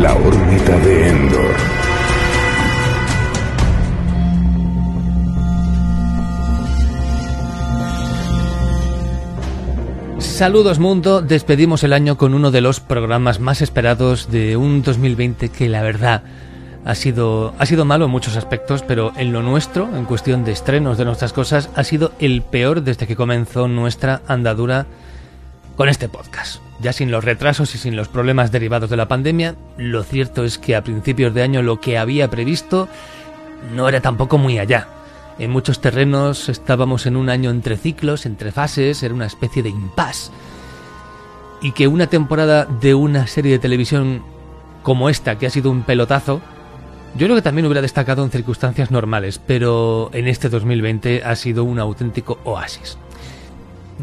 La órbita de Endor. Saludos mundo, despedimos el año con uno de los programas más esperados de un 2020 que la verdad ha sido, ha sido malo en muchos aspectos, pero en lo nuestro, en cuestión de estrenos de nuestras cosas, ha sido el peor desde que comenzó nuestra andadura con este podcast. Ya sin los retrasos y sin los problemas derivados de la pandemia, lo cierto es que a principios de año lo que había previsto no era tampoco muy allá. En muchos terrenos estábamos en un año entre ciclos, entre fases, era una especie de impasse. Y que una temporada de una serie de televisión como esta, que ha sido un pelotazo, yo creo que también hubiera destacado en circunstancias normales, pero en este 2020 ha sido un auténtico oasis.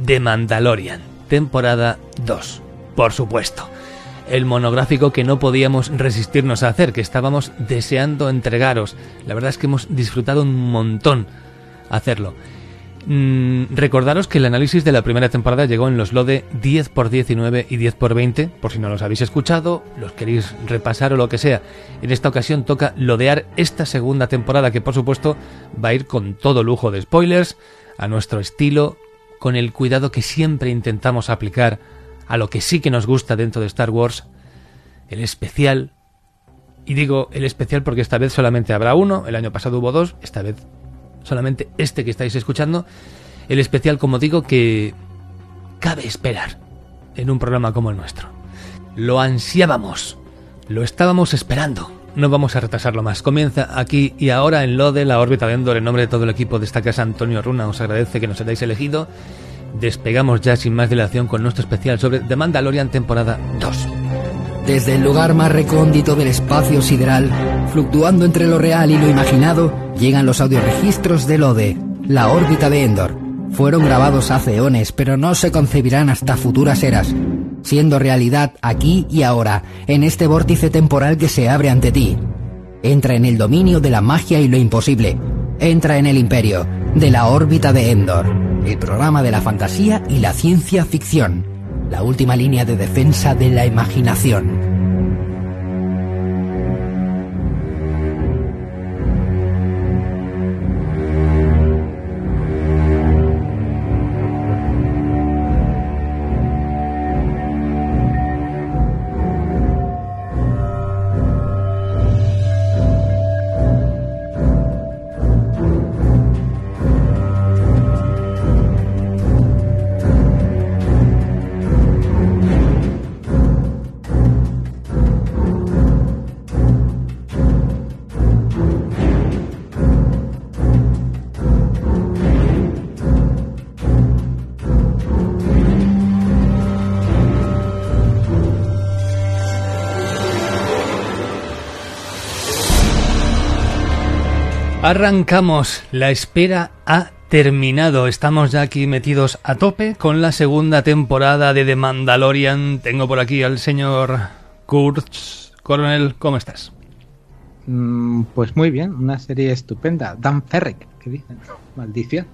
The Mandalorian, temporada 2, por supuesto. El monográfico que no podíamos resistirnos a hacer, que estábamos deseando entregaros. La verdad es que hemos disfrutado un montón hacerlo. Mm, recordaros que el análisis de la primera temporada llegó en los LODE 10 x 19 y 10 x 20, por si no los habéis escuchado, los queréis repasar o lo que sea. En esta ocasión toca lodear esta segunda temporada que por supuesto va a ir con todo lujo de spoilers, a nuestro estilo, con el cuidado que siempre intentamos aplicar a lo que sí que nos gusta dentro de Star Wars, el especial. Y digo el especial porque esta vez solamente habrá uno, el año pasado hubo dos, esta vez solamente este que estáis escuchando, el especial, como digo, que cabe esperar en un programa como el nuestro. Lo ansiábamos, lo estábamos esperando. No vamos a retrasarlo más. Comienza aquí y ahora en lo de la órbita de Endor. En nombre de todo el equipo de esta casa, Antonio Runa os agradece que nos hayáis elegido. Despegamos ya sin más dilación con nuestro especial sobre The Mandalorian temporada 2. Desde el lugar más recóndito del espacio sideral, fluctuando entre lo real y lo imaginado, llegan los audioregistros del ODE, la órbita de Endor. Fueron grabados hace eones, pero no se concebirán hasta futuras eras, siendo realidad aquí y ahora, en este vórtice temporal que se abre ante ti. Entra en el dominio de la magia y lo imposible. Entra en el imperio de la órbita de Endor, el programa de la fantasía y la ciencia ficción, la última línea de defensa de la imaginación. Arrancamos, la espera ha terminado, estamos ya aquí metidos a tope con la segunda temporada de The Mandalorian. Tengo por aquí al señor Kurtz. Coronel, ¿cómo estás? Mm, pues muy bien, una serie estupenda. Dan Ferrick, ¿qué dicen? Maldición.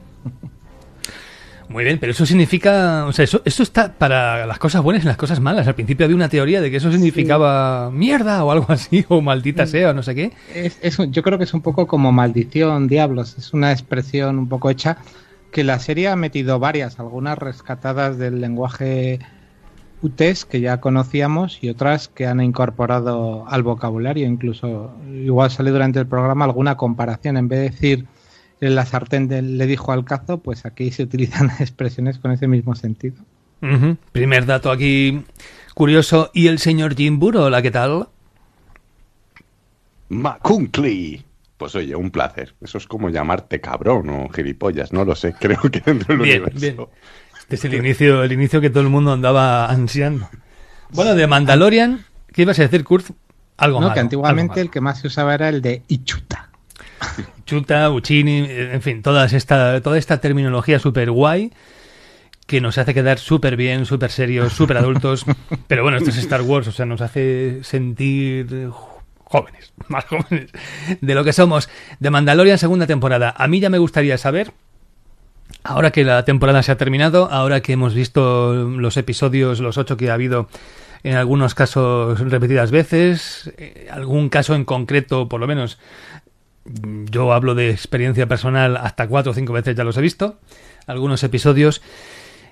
Muy bien, pero eso significa, o sea, eso, eso está para las cosas buenas y las cosas malas. Al principio había una teoría de que eso significaba mierda o algo así, o maldita sea, o no sé qué. Es, yo creo que es un poco como maldición, diablos. Es una expresión un poco hecha que la serie ha metido varias, algunas rescatadas del lenguaje UTES que ya conocíamos y otras que han incorporado al vocabulario. Incluso, igual sale durante el programa alguna comparación. En vez de decir la sartén de- le dijo al cazo, pues aquí se utilizan expresiones con ese mismo sentido. Primer dato aquí curioso. ¿Y el señor Jim Burola, qué tal? Macuncli. Pues oye, un placer. Eso es como llamarte cabrón o gilipollas, no lo sé. Creo que dentro del Bien, universo. bien. Este es el inicio, el inicio que todo el mundo andaba ansiando. Bueno, de Mandalorian, ¿qué ibas a decir, Kurt? Algo No, malo, que antiguamente algo el que más se usaba era el de Ichuta. Chuta, Uccini, en fin, todas esta, toda esta terminología súper guay que nos hace quedar súper bien, súper serios, súper adultos. Pero bueno, esto es Star Wars, o sea, nos hace sentir eh, jóvenes, más jóvenes de lo que somos. De Mandalorian, segunda temporada. A mí ya me gustaría saber, ahora que la temporada se ha terminado, ahora que hemos visto los episodios, los ocho que ha habido en algunos casos repetidas veces, eh, algún caso en concreto, por lo menos, yo hablo de experiencia personal, hasta cuatro o cinco veces ya los he visto, algunos episodios.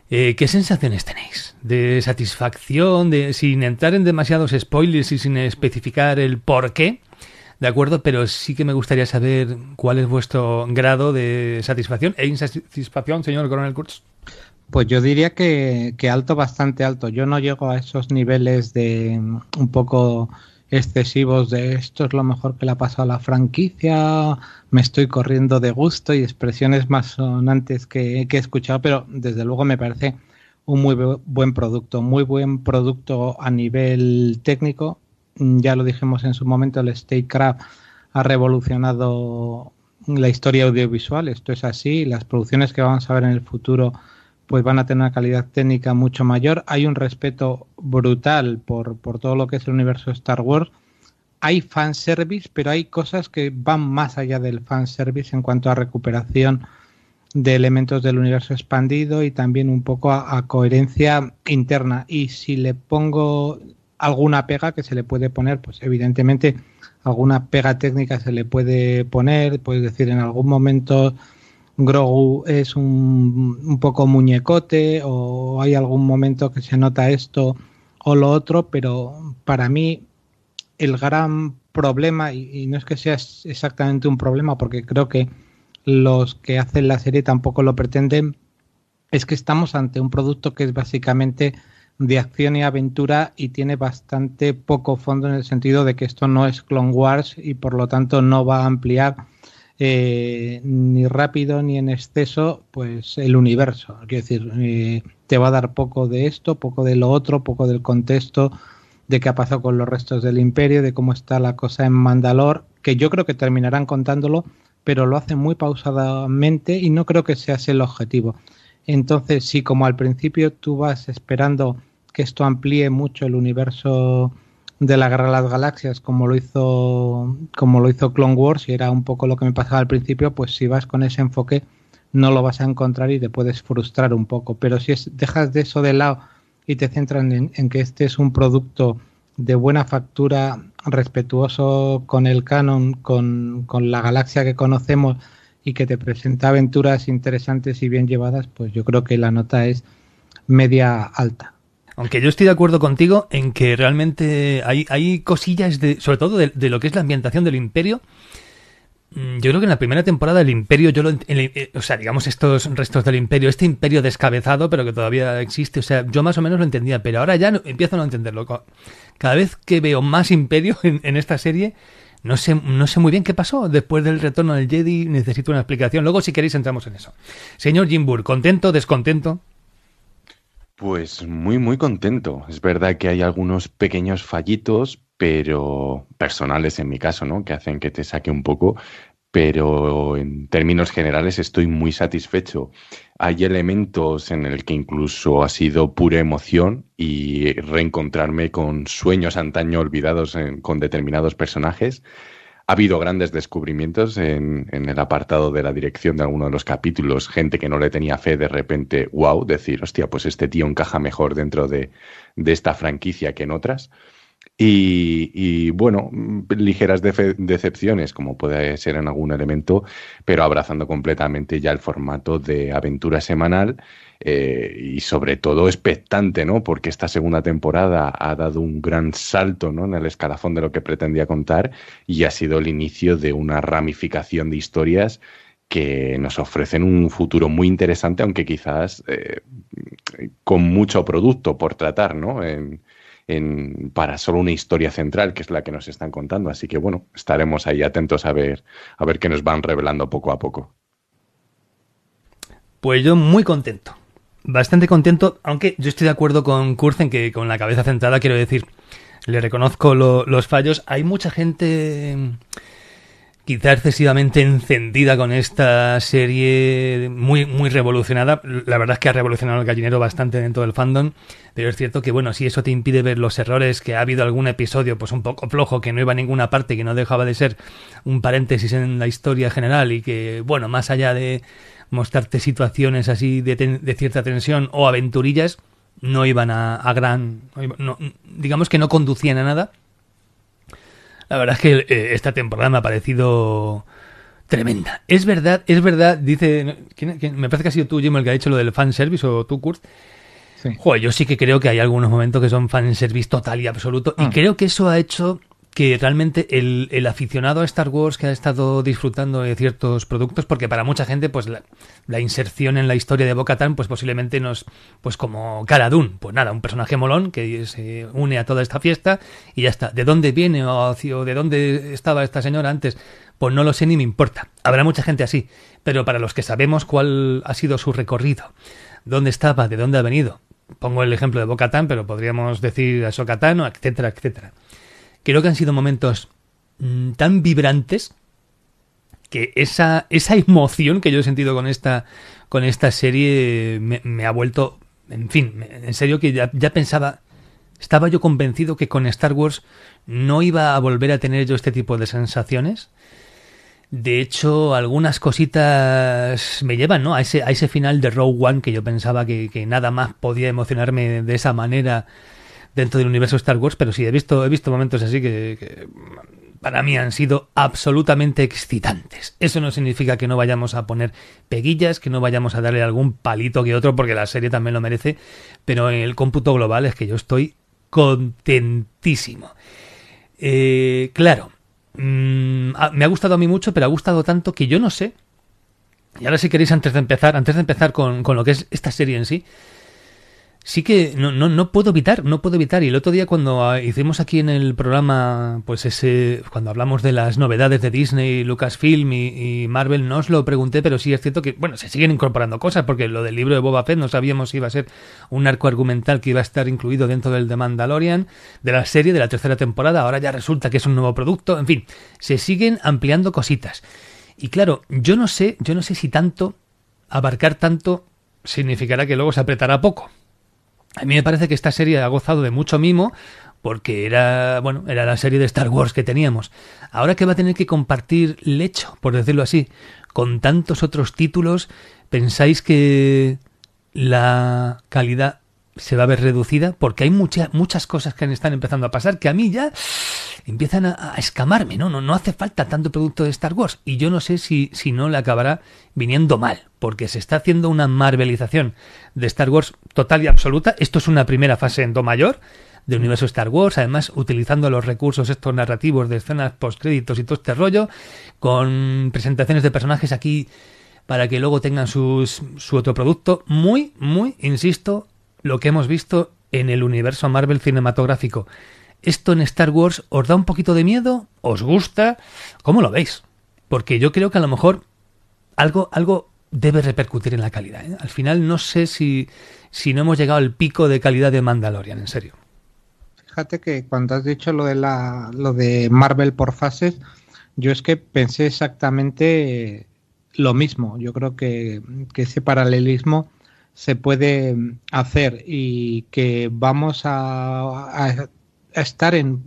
Eh, ¿Qué sensaciones tenéis? ¿De satisfacción? De, sin entrar en demasiados spoilers y sin especificar el por qué, ¿de acuerdo? Pero sí que me gustaría saber cuál es vuestro grado de satisfacción e insatisfacción, señor Coronel Kurtz. Pues yo diría que, que alto, bastante alto. Yo no llego a esos niveles de un poco excesivos de esto es lo mejor que le ha pasado a la franquicia, me estoy corriendo de gusto y expresiones más sonantes que, que he escuchado, pero desde luego me parece un muy buen producto, muy buen producto a nivel técnico. Ya lo dijimos en su momento, el Statecraft ha revolucionado la historia audiovisual, esto es así, las producciones que vamos a ver en el futuro pues van a tener una calidad técnica mucho mayor. Hay un respeto brutal por, por todo lo que es el universo Star Wars. Hay fanservice, pero hay cosas que van más allá del fanservice en cuanto a recuperación de elementos del universo expandido y también un poco a, a, coherencia interna. Y si le pongo alguna pega que se le puede poner, pues evidentemente alguna pega técnica se le puede poner, puedes decir en algún momento Grogu es un, un, poco muñecote o hay algún momento que se nota esto o lo otro, pero para mí el gran problema, y, y no es que sea exactamente un problema, porque creo que los que hacen la serie tampoco lo pretenden, es que estamos ante un producto que es básicamente de acción y aventura y tiene bastante poco fondo en el sentido de que esto no es Clone Wars y por lo tanto no va a ampliar eh, ni rápido ni en exceso, pues el universo. Quiero decir, eh, te va a dar poco de esto, poco de lo otro, poco del contexto de qué ha pasado con los restos del imperio, de cómo está la cosa en Mandalor, que yo creo que terminarán contándolo, pero lo hacen muy pausadamente y no creo que sea ese el objetivo. Entonces, si como al principio tú vas esperando que esto amplíe mucho el universo de la Guerra de las Galaxias como lo hizo como lo hizo Clone Wars y era un poco lo que me pasaba al principio pues si vas con ese enfoque no lo vas a encontrar y te puedes frustrar un poco. Pero si es, dejas de eso de lado y te centran en, en, que este es un producto de buena factura respetuoso con el canon con, con la galaxia que conocemos y que te presenta aventuras interesantes y bien llevadas pues yo creo que la nota es media alta aunque yo estoy de acuerdo contigo en que realmente hay, hay cosillas, de, sobre todo de, lo que es la ambientación del imperio. Mm, yo creo que en la primera temporada el imperio, yo lo, eh, o sea, digamos estos restos del imperio, este imperio descabezado, pero que todavía existe, o sea, yo más o menos lo entendía, pero ahora ya empiezo a no entenderlo. Cada vez que veo más imperio en, en esta serie, no sé, no sé muy bien qué pasó después del retorno del Jedi. Necesito una explicación. Luego, si queréis, entramos en eso. Señor Jimbur, ¿contento, descontento? Pues muy, muy contento. Es verdad que hay algunos pequeños fallitos, pero personales en mi caso, ¿no? Que hacen que te saque un poco, pero en términos generales estoy muy satisfecho. Hay elementos en el que incluso ha sido pura emoción y reencontrarme con sueños antaño olvidados en, con determinados personajes ha habido grandes descubrimientos en, el apartado de la dirección de alguno de los capítulos, gente que no le tenía fe de repente, wow, decir, hostia, pues este tío encaja mejor dentro de, de esta franquicia que en otras. Y, bueno, ligeras de decepciones, como puede ser en algún elemento, pero abrazando completamente ya el formato de aventura semanal eh, y sobre todo expectante, ¿no? Porque esta segunda temporada ha dado un gran salto, ¿no? En el escalafón de lo que pretendía contar y ha sido el inicio de una ramificación de historias que nos ofrecen un futuro muy interesante, aunque quizás eh, con mucho producto por tratar, ¿no? En, en, para solo una historia central, que es la que nos están contando. Así que bueno, estaremos ahí atentos a ver, a ver qué nos van revelando poco a poco. Pues yo muy contento bastante contento, aunque yo estoy de acuerdo con Kurzen que con la cabeza centrada quiero decir, le reconozco lo, los fallos. Hay mucha gente quizá excesivamente encendida con esta serie muy muy revolucionada. La verdad es que ha revolucionado el gallinero bastante dentro del fandom, pero es cierto que bueno, si eso te impide ver los errores, que ha habido algún episodio pues un poco flojo, que no iba a ninguna parte, que no dejaba de ser un paréntesis en la historia general y que bueno, más allá de mostrarte situaciones así de, ten, de cierta tensión o aventurillas, no iban a, gran, digamos que no conducían a nada. La verdad es que eh, esta temporada me ha parecido tremenda. Es verdad, es verdad, dice, me parece que ha sido tú, Jim, el que ha dicho lo del fanservice, o tú, Kurt. Sí. Joder, yo sí que creo que hay algunos momentos que son fanservice total y absoluto, y mm. creo que eso ha hecho que realmente el, el, aficionado a Star Wars que ha estado disfrutando de ciertos productos, porque para mucha gente, pues la, inserción en la historia de Bo-Katan, pues posiblemente nos, pues como Cara pues nada, un personaje molón que se une a toda esta fiesta y ya está. ¿De dónde viene o, de dónde estaba esta señora antes? Pues no lo sé ni me importa. Habrá mucha gente así, pero para los que sabemos cuál ha sido su recorrido, dónde estaba, de dónde ha venido, pongo el ejemplo de Bo-Katan, pero podríamos decir a Sokatan, etcétera, etcétera creo que han sido momentos mm, tan vibrantes que esa, esa emoción que yo he sentido con esta, con esta serie me, ha vuelto, en fin, en serio que ya, pensaba, estaba yo convencido que con Star Wars no iba a volver a tener yo este tipo de sensaciones. De hecho, algunas cositas me llevan, ¿no? A ese, a ese final de Rogue One que yo pensaba que nada más podía emocionarme de esa manera dentro del universo Star Wars, pero sí, he visto, he visto momentos así que, para mí han sido absolutamente excitantes. Eso no significa que no vayamos a poner peguillas, que no vayamos a darle algún palito que otro, porque la serie también lo merece, pero en el cómputo global es que yo estoy contentísimo. Eh, claro, mm, me ha gustado a mí mucho, pero ha gustado tanto que yo no sé. Y ahora si queréis antes de empezar, antes de empezar con, con lo que es esta serie en sí, sí que no, no, no puedo evitar, no puedo evitar. Y el otro día cuando ah, hicimos aquí en el programa, pues ese, cuando hablamos de las novedades de Disney, Lucasfilm y, y Marvel, no os lo pregunté, pero sí es cierto que, bueno, se siguen incorporando cosas, porque lo del libro de Boba Fett no sabíamos si iba a ser un arco argumental que iba a estar incluido dentro del The Mandalorian, de la serie, de la tercera temporada, ahora ya resulta que es un nuevo producto, en fin, se siguen ampliando cositas. Y claro, yo no sé, yo no sé si tanto, abarcar tanto, significará que luego se apretará poco a mí me parece que esta serie ha gozado de mucho mimo porque era, bueno, era la serie de Star Wars que teníamos. Ahora que va a tener que compartir lecho, por decirlo así, con tantos otros títulos, ¿pensáis que la calidad se va a ver reducida? Porque hay muchas muchas cosas que están empezando a pasar que a mí ya empiezan a, escamarme, ¿no? ¿no? No hace falta tanto producto de Star Wars. Y yo no sé si, si no le acabará viniendo mal, porque se está haciendo una marvelización de Star Wars total y absoluta. Esto es una primera fase en Do mayor de universo Star Wars, además utilizando los recursos estos narrativos de escenas postcréditos y todo este rollo, con presentaciones de personajes aquí para que luego tengan sus, su otro producto. Muy, muy, insisto, lo que hemos visto en el universo Marvel cinematográfico. ¿Esto en Star Wars os da un poquito de miedo? ¿Os gusta? ¿Cómo lo veis? Porque yo creo que a lo mejor algo, algo debe repercutir en la calidad. ¿eh? Al final no sé si, si no hemos llegado al pico de calidad de Mandalorian, en serio. Fíjate que cuando has dicho lo de, la, lo de Marvel por fases, yo es que pensé exactamente lo mismo. Yo creo que, que ese paralelismo se puede hacer y que vamos a, estar en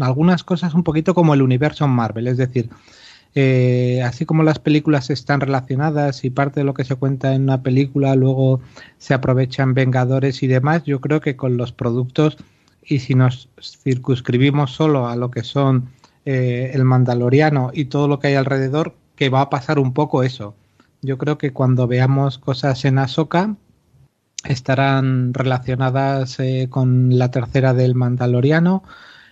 algunas cosas un poquito como el universo Marvel, es decir, eh, así como las películas están relacionadas y parte de lo que se cuenta en una película luego se aprovechan Vengadores y demás, yo creo que con los productos y si nos circunscribimos solo a lo que son eh, el Mandaloriano y todo lo que hay alrededor, que va a pasar un poco eso. Yo creo que cuando veamos cosas en Ahsoka, estarán relacionadas eh, con la tercera del Mandaloriano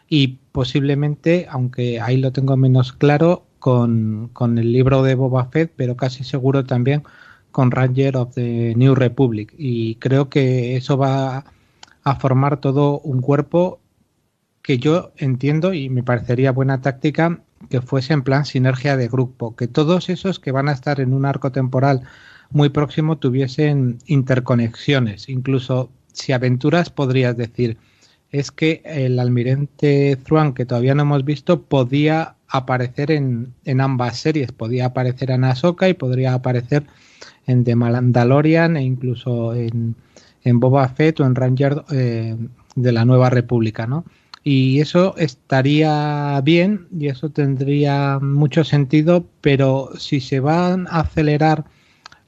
y posiblemente, aunque ahí lo tengo menos claro, con, con, el libro de Boba Fett, pero casi seguro también con Ranger of the New Republic. Y creo que eso va a formar todo un cuerpo que yo entiendo y me parecería buena táctica que fuese en plan sinergia de grupo, que todos esos que van a estar en un arco temporal muy próximo tuviesen interconexiones. Incluso si aventuras podrías decir, es que el almirante Thrawn, que todavía no hemos visto, podía aparecer en, en ambas series. Podía aparecer en Ahsoka y podría aparecer en The Mandalorian e incluso en, en Boba Fett o en Ranger eh, de la Nueva República, ¿no? Y eso estaría bien y eso tendría mucho sentido, pero si se van a acelerar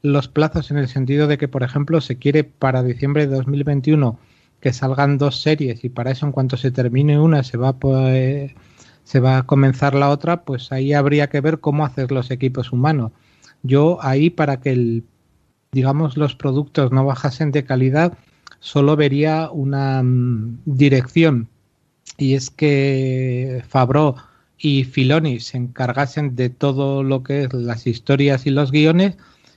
los plazos en el sentido de que, por ejemplo, se quiere para diciembre de 2021 que salgan dos series y para eso en cuanto se termine una se va a se va a comenzar la otra, pues ahí habría que ver cómo hacer los equipos humanos. Yo ahí para que el, digamos los productos no bajasen de calidad, solo vería una mm, dirección y es que Fabro y Filoni se encargasen de todo lo que es las historias y los guiones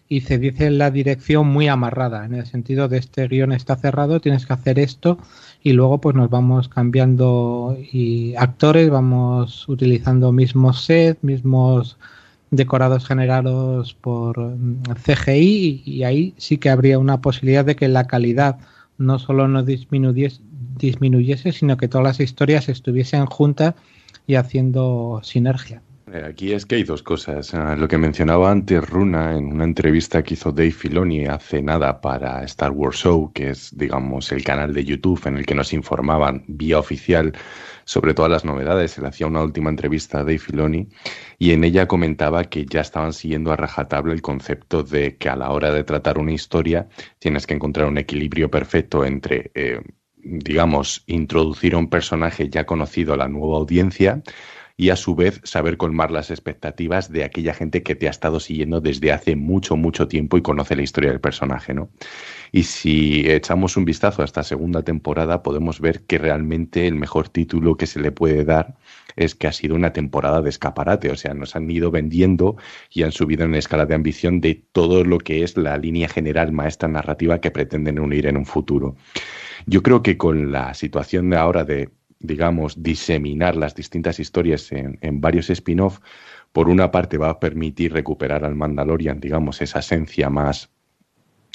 y se dice la dirección muy amarrada, en el sentido de este guion está cerrado, tienes que hacer esto y luego pues nos vamos cambiando y actores, vamos utilizando mismos sets, mismos decorados generados por mm, CGI y ahí sí que habría una posibilidad de que la calidad no solo no disminuyese, disminuyese sino que todas las historias estuviesen juntas y haciendo sinergia. Eh, aquí es que hay dos cosas. Ah, lo que mencionaba antes Runa en una entrevista que hizo Dave Filoni hace nada para Star Wars Show, que es, digamos, el canal de YouTube en el que nos informaban vía oficial sobre todas las novedades. Él hacía una última entrevista a Dave Filoni y en ella comentaba que ya estaban siguiendo a rajatable el concepto de que a la hora de tratar una historia tienes que encontrar un equilibrio perfecto entre, eh, digamos, introducir a un personaje ya conocido a la nueva audiencia y a su vez saber colmar las expectativas de aquella gente que te ha estado siguiendo desde hace mucho, mucho tiempo y conoce la historia del personaje, ¿no? Y si echamos un vistazo a esta segunda temporada, podemos ver que realmente el mejor título que se le puede dar es que ha sido una temporada de escaparate, o sea, nos han ido vendiendo y han subido en escala de ambición de todo lo que es la línea general maestra narrativa que pretenden unir en un futuro. Yo creo que con la situación de ahora de digamos, diseminar las distintas historias en, en varios spin-off, por una parte va a permitir recuperar al Mandalorian, digamos, esa esencia más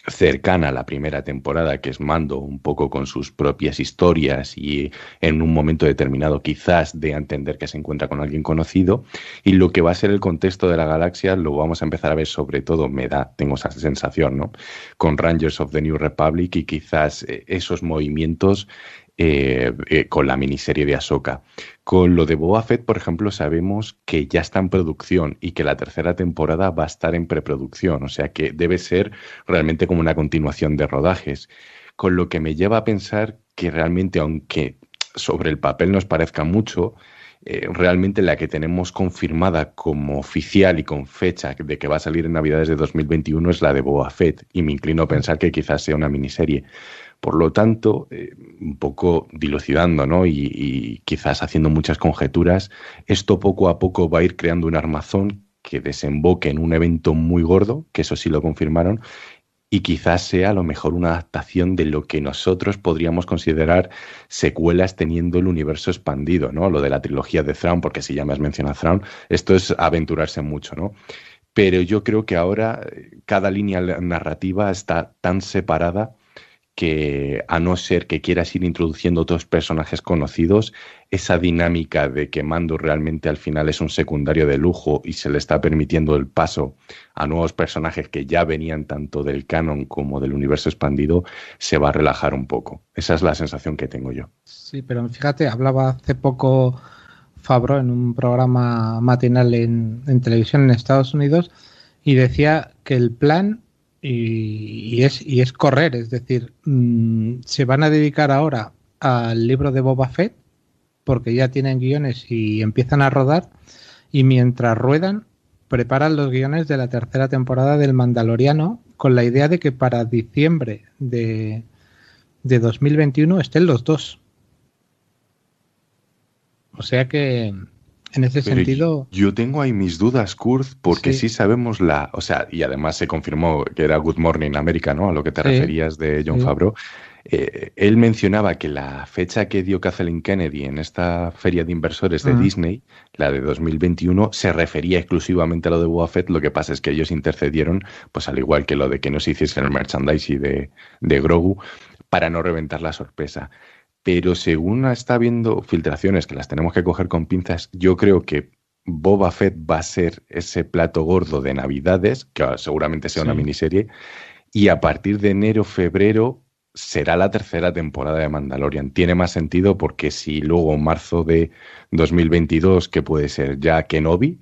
cercana a la primera temporada, que es Mando, un poco con sus propias historias y en un momento determinado quizás de entender que se encuentra con alguien conocido. Y lo que va a ser el contexto de la galaxia lo vamos a empezar a ver sobre todo, me da, tengo esa sensación, ¿no? Con Rangers of the New Republic y quizás eh, esos movimientos eh, eh, con la miniserie de Ahsoka. Con lo de Boba Fett, por ejemplo, sabemos que ya está en producción y que la tercera temporada va a estar en preproducción, o sea que debe ser realmente como una continuación de rodajes. Con lo que me lleva a pensar que realmente, aunque sobre el papel nos parezca mucho, eh, realmente la que tenemos confirmada como oficial y con fecha de que va a salir en Navidades de 2021 es la de Boba Fett, y me inclino a pensar que quizás sea una miniserie. Por lo tanto, eh, un poco dilucidando ¿no? Y, quizás haciendo muchas conjeturas, esto poco a poco va a ir creando un armazón que desemboque en un evento muy gordo, que eso sí lo confirmaron, y quizás sea a lo mejor una adaptación de lo que nosotros podríamos considerar secuelas teniendo el universo expandido, ¿no? Lo de la trilogía de Thrawn, porque si ya me has mencionado Thrawn, esto es aventurarse mucho, ¿no? Pero yo creo que ahora eh, cada línea narrativa está tan separada que a no ser que quieras ir introduciendo otros personajes conocidos, esa dinámica de que Mando realmente al final es un secundario de lujo y se le está permitiendo el paso a nuevos personajes que ya venían tanto del canon como del universo expandido, se va a relajar un poco. Esa es la sensación que tengo yo. Sí, pero fíjate, hablaba hace poco Fabro en un programa matinal en, en televisión en Estados Unidos y decía que el plan y, es, y es correr, es decir, mm, se van a dedicar ahora al libro de Boba Fett porque ya tienen guiones y empiezan a rodar y mientras ruedan preparan los guiones de la tercera temporada del Mandaloriano con la idea de que para diciembre de, de 2021 estén los dos. O sea que en ese sentido. Yo tengo ahí mis dudas, Kurt, porque sí. sabemos la. O sea, y además se confirmó que era Good Morning America, ¿no? A lo que te referías de John Favreau. Eh, él mencionaba que la fecha que dio Kathleen Kennedy en esta feria de inversores de Disney, la de 2021, se refería exclusivamente a lo de Boba Fett. Lo que pasa es que ellos intercedieron, pues al igual que lo de que no se hiciese el merchandising de, de Grogu, para no reventar la sorpresa pero según está viendo filtraciones que las tenemos que coger con pinzas, yo creo que Boba Fett va a ser ese plato gordo de Navidades, que seguramente sea una miniserie, y a partir de enero, febrero será la tercera temporada de Mandalorian. Tiene más sentido porque si luego en marzo de 2022, que puede ser ya Kenobi,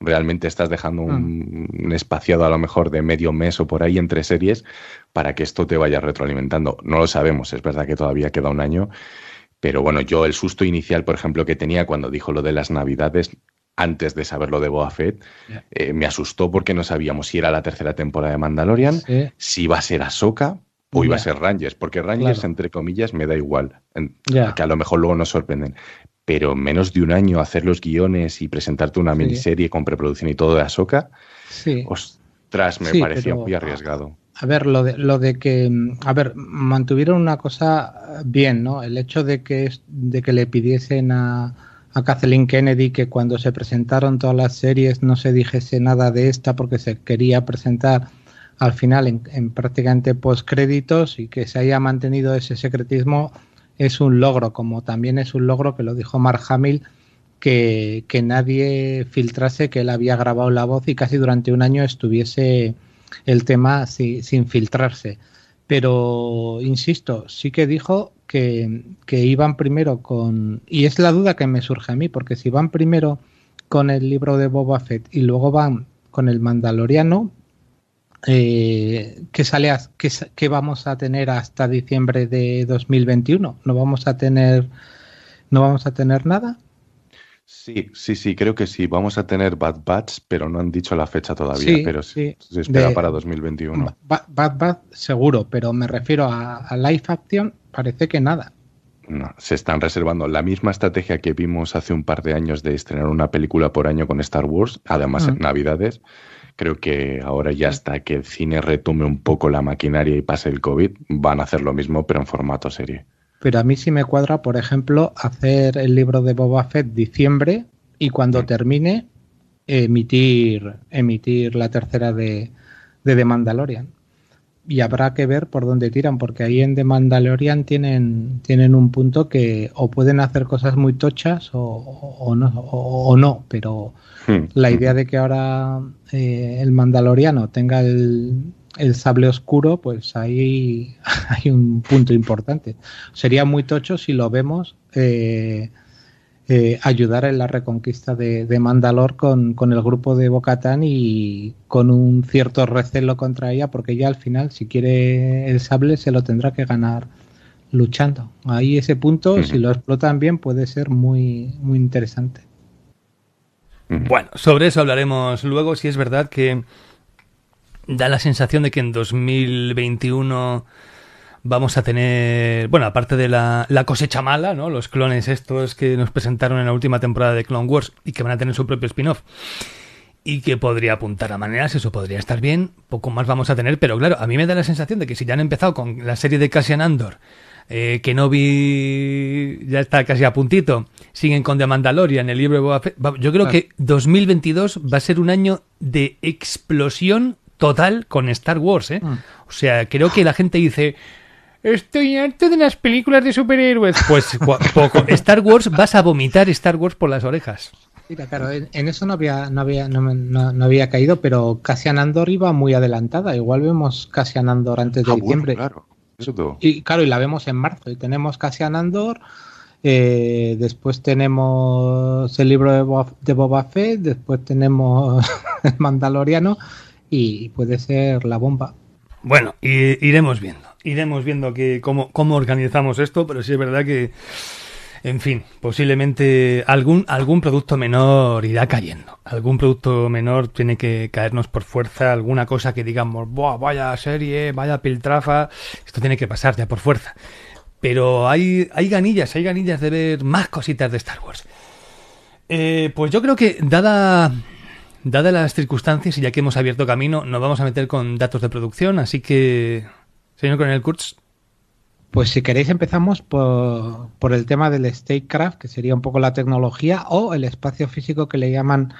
realmente estás dejando un, un, espaciado a lo mejor de medio mes o por ahí entre series para que esto te vaya retroalimentando. No lo sabemos, es verdad que todavía queda un año, pero bueno, yo el susto inicial, por ejemplo, que tenía cuando dijo lo de las navidades, antes de saber lo de Boa Fett, yeah. eh, me asustó porque no sabíamos si era la tercera temporada de Mandalorian, sí. si iba a ser Ahsoka o iba yeah. a ser Rangers, porque Rangers, claro. entre comillas, me da igual, yeah. que a lo mejor luego nos sorprenden. Pero menos de un año hacer los guiones y presentarte una miniserie con preproducción y todo de Ahsoka, ostras, me parecía pero... muy arriesgado. A ver, lo de, lo de que, a ver, mantuvieron una cosa bien, ¿no? El hecho de que, de que le pidiesen a, a Kathleen Kennedy que cuando se presentaron todas las series no se dijese nada de esta porque se quería presentar al final en, en prácticamente postcréditos y que se haya mantenido ese secretismo es un logro, como también es un logro que lo dijo Mark Hamill, que, que nadie filtrase que él había grabado la voz y casi durante un año estuviese el tema si, sin filtrarse. Pero, insisto, sí que dijo que, que, iban primero con... Y es la duda que me surge a mí, porque si van primero con el libro de Boba Fett y luego van con el Mandaloriano, eh, ¿qué, sale a, qué, qué, vamos a tener hasta diciembre de 2021? ¿No vamos a tener, no vamos a tener nada? Sí, sí, sí, creo que sí. Vamos a tener Bad Batch, pero no han dicho la fecha todavía, sí, pero sí, se espera de, para 2021. Bad, Bad Batch seguro, pero me refiero a, a Live Action, parece que nada. No, se están reservando la misma estrategia que vimos hace un par de años de estrenar una película por año con Star Wars, además uh -huh. en Navidades. Creo que ahora ya hasta que el cine retome un poco la maquinaria y pase el COVID, van a hacer lo mismo, pero en formato serie. Pero a mí sí me cuadra, por ejemplo, hacer el libro de Boba Fett diciembre y cuando sí. termine emitir, emitir la tercera de, de The Mandalorian. Y habrá que ver por dónde tiran, porque ahí en The Mandalorian tienen, tienen un punto que o pueden hacer cosas muy tochas o, o no, o, o, no, pero hmm. la idea de que ahora eh, el Mandaloriano tenga el, el sable oscuro, pues ahí hay un punto importante. Sería muy tocho si lo vemos eh, eh, ayudar en la reconquista de, de Mandalor con, con, el grupo de Bocatán y con un cierto recelo contra ella, porque ella al final, si quiere el sable, se lo tendrá que ganar luchando. Ahí ese punto, uh -huh. si lo explotan bien, puede ser muy, muy interesante. Bueno, sobre eso hablaremos luego, si es verdad que da la sensación de que en 2021 vamos a tener, bueno, aparte de la, la, cosecha mala, ¿no? Los clones estos que nos presentaron en la última temporada de Clone Wars y que van a tener su propio spin-off y que podría apuntar a maneras, eso podría estar bien, poco más vamos a tener, pero claro, a mí me da la sensación de que si ya han empezado con la serie de Cassian Andor, eh, que no vi, ya está casi a puntito, siguen con The Mandalorian, el libro de Boba Fett, yo creo que 2022 va a ser un año de explosión total con Star Wars, ¿eh? Mm. O sea, creo que la gente dice, Estoy harto de las películas de superhéroes. Pues poco. Star Wars, vas a vomitar Star Wars por las orejas. Mira, claro, en, en eso no había, no había, no, no, no, había caído, pero Cassian Andor iba muy adelantada. Igual vemos Cassian Andor antes de ah, diciembre. Bueno, claro. Eso todo. Y claro, y la vemos en marzo. Y tenemos Cassian Andor. Eh, después tenemos el libro de Boba, de Boba Fett. Después tenemos el Mandaloriano. Y puede ser la bomba. Bueno, iremos viendo iremos viendo que cómo, cómo organizamos esto, pero sí es verdad que, en fin, posiblemente algún, algún producto menor irá cayendo. Algún producto menor tiene que caernos por fuerza, alguna cosa que digamos, Buah, vaya serie, vaya piltrafa, esto tiene que pasar ya por fuerza. Pero hay, hay ganillas, hay ganillas de ver más cositas de Star Wars. Eh, pues yo creo que, dada, dadas las circunstancias y ya que hemos abierto camino, nos vamos a meter con datos de producción, así que Señor Coronel Kurtz. Pues si queréis empezamos por, por, el tema del statecraft, que sería un poco la tecnología, o el espacio físico que le llaman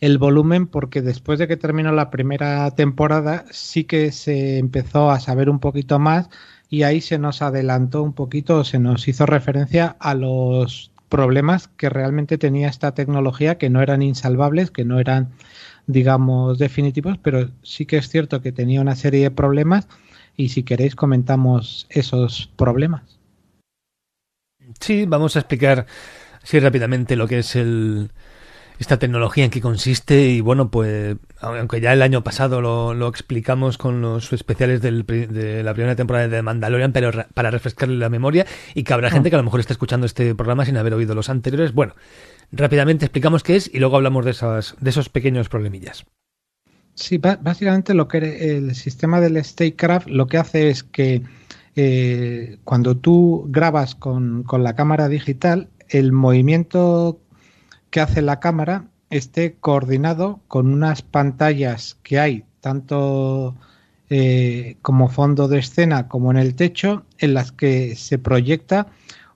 el volumen, porque después de que terminó la primera temporada sí que se empezó a saber un poquito más y ahí se nos adelantó un poquito, se nos hizo referencia a los problemas que realmente tenía esta tecnología, que no eran insalvables, que no eran, digamos, definitivos, pero sí que es cierto que tenía una serie de problemas y si queréis comentamos esos problemas. Sí, vamos a explicar así rápidamente lo que es el, esta tecnología en qué consiste y bueno, pues aunque ya el año pasado lo, lo explicamos con los especiales del, de la primera temporada de Mandalorian, pero para refrescarle la memoria y que habrá gente que a lo mejor está escuchando este programa sin haber oído los anteriores. Bueno, rápidamente explicamos qué es y luego hablamos de, esas, de esos pequeños problemillas. Sí, básicamente lo que el sistema del Statecraft lo que hace es que eh, cuando tú grabas con, con la cámara digital, el movimiento que hace la cámara esté coordinado con unas pantallas que hay tanto eh, como fondo de escena como en el techo en las que se proyecta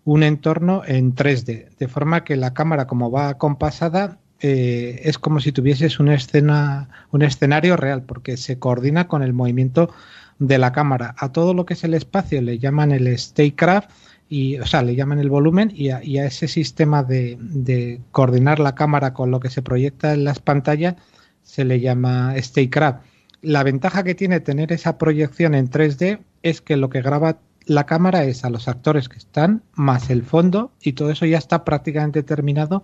un entorno en 3D de forma que la cámara como va compasada eh, es como si tuvieses una escena un escenario real porque se coordina con el movimiento de la cámara. A todo lo que es el espacio le llaman el statecraft y, o sea, le llaman el volumen y a, ese sistema de, coordinar la cámara con lo que se proyecta en las pantallas se le llama Statecraft. La ventaja que tiene tener esa proyección en 3D es que lo que graba la cámara es a los actores que están más el fondo y todo eso ya está prácticamente terminado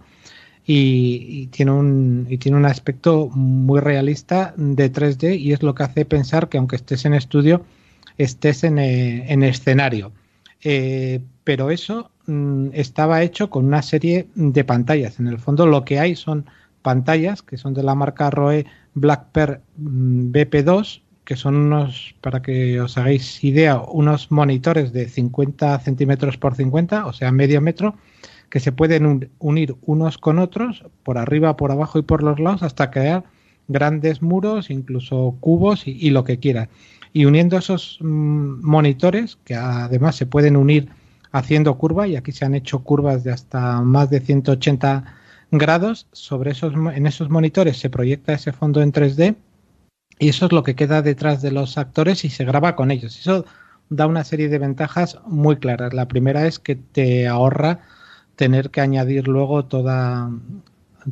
y, tiene un y tiene un aspecto muy realista de 3D y es lo que hace pensar que aunque estés en estudio estés en, eh, en escenario. Eh, pero eso mm, estaba hecho con una serie de pantallas. En el fondo lo que hay son pantallas que son de la marca Roe Black Pearl mm, BP2, que son unos, para que os hagáis idea, unos monitores de 50 centímetros por 50, o sea, medio metro, que se pueden unir unos con otros, por arriba, por abajo y por los lados, hasta crear grandes muros, incluso cubos y, lo que quieras y uniendo esos mm, monitores, que además se pueden unir haciendo curva, y aquí se han hecho curvas de hasta más de 180 grados, sobre esos, en esos monitores se proyecta ese fondo en 3D y eso es lo que queda detrás de los actores y se graba con ellos. Eso da una serie de ventajas muy claras. La primera es que te ahorra tener que añadir luego toda,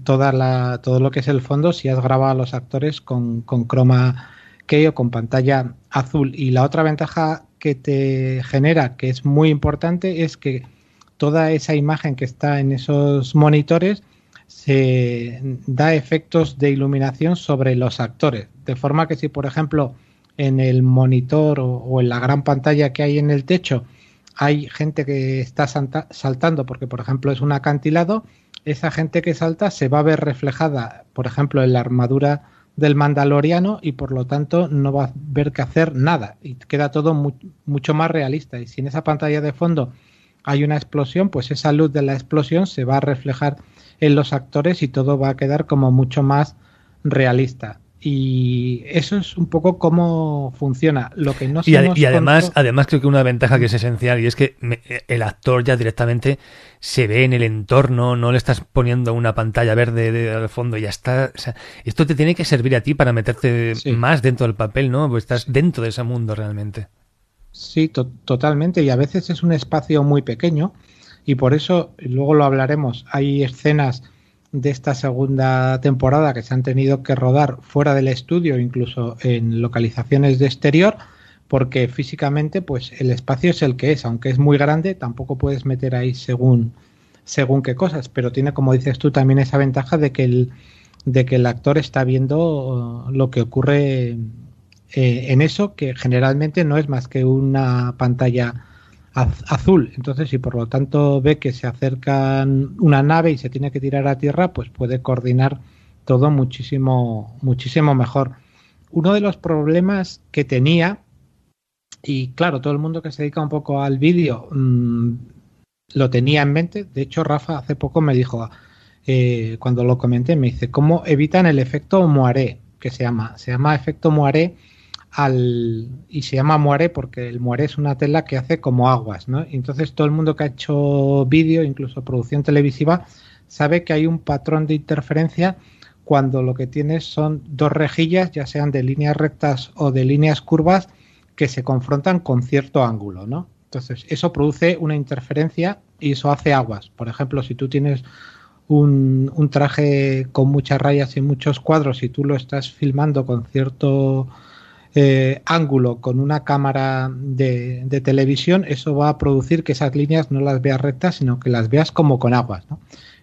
toda la, todo lo que es el fondo si has grabado a los actores con, con croma o con pantalla azul. Y la otra ventaja que te genera, que es muy importante, es que toda esa imagen que está en esos monitores se da efectos de iluminación sobre los actores. De forma que si, por ejemplo, en el monitor o, en la gran pantalla que hay en el techo hay gente que está saltando porque, por ejemplo, es un acantilado, esa gente que salta se va a ver reflejada, por ejemplo, en la armadura del Mandaloriano y por lo tanto no va a ver que hacer nada y queda todo mucho más realista. Y si en esa pantalla de fondo hay una explosión, pues esa luz de la explosión se va a reflejar en los actores y todo va a quedar como mucho más realista. Y eso es un poco cómo funciona. Lo que no y, y además, además creo que una ventaja que es esencial y es que el actor ya directamente se ve en el entorno, no le estás poniendo una pantalla verde de, al fondo ya está. O sea, esto te tiene que servir a ti para meterte más dentro del papel, ¿no? Pues estás dentro de ese mundo realmente. Sí, totalmente. Y a veces es un espacio muy pequeño y por eso, luego lo hablaremos, hay escenas de esta segunda temporada que se han tenido que rodar fuera del estudio, incluso en localizaciones de exterior, porque físicamente pues el espacio es el que es, aunque es muy grande, tampoco puedes meter ahí según según qué cosas, pero tiene como dices tú también esa ventaja de que el de que el actor está viendo lo que ocurre eh, en eso, que generalmente no es más que una pantalla azul. Entonces, si por lo tanto ve que se acerca una nave y se tiene que tirar a tierra, pues puede coordinar todo muchísimo, muchísimo mejor. Uno de los problemas que tenía, y claro, todo el mundo que se dedica un poco al vídeo mm, lo tenía en mente. De hecho, Rafa hace poco me dijo, eh, cuando lo comenté, me dice, ¿cómo evitan el efecto moiré? Que se llama, se llama efecto moiré al y se llama muare porque el muare es una tela que hace como aguas, ¿no? entonces todo el mundo que ha hecho vídeo, incluso producción televisiva, sabe que hay un patrón de interferencia cuando lo que tienes son dos rejillas, ya sean de líneas rectas o de líneas curvas, que se confrontan con cierto ángulo, ¿no? Entonces, eso produce una interferencia y eso hace aguas. Por ejemplo, si tú tienes un, un traje con muchas rayas y muchos cuadros y tú lo estás filmando con cierto eh, ángulo con una cámara de, televisión, eso va a producir que esas líneas no las veas rectas, sino que las veas como con aguas.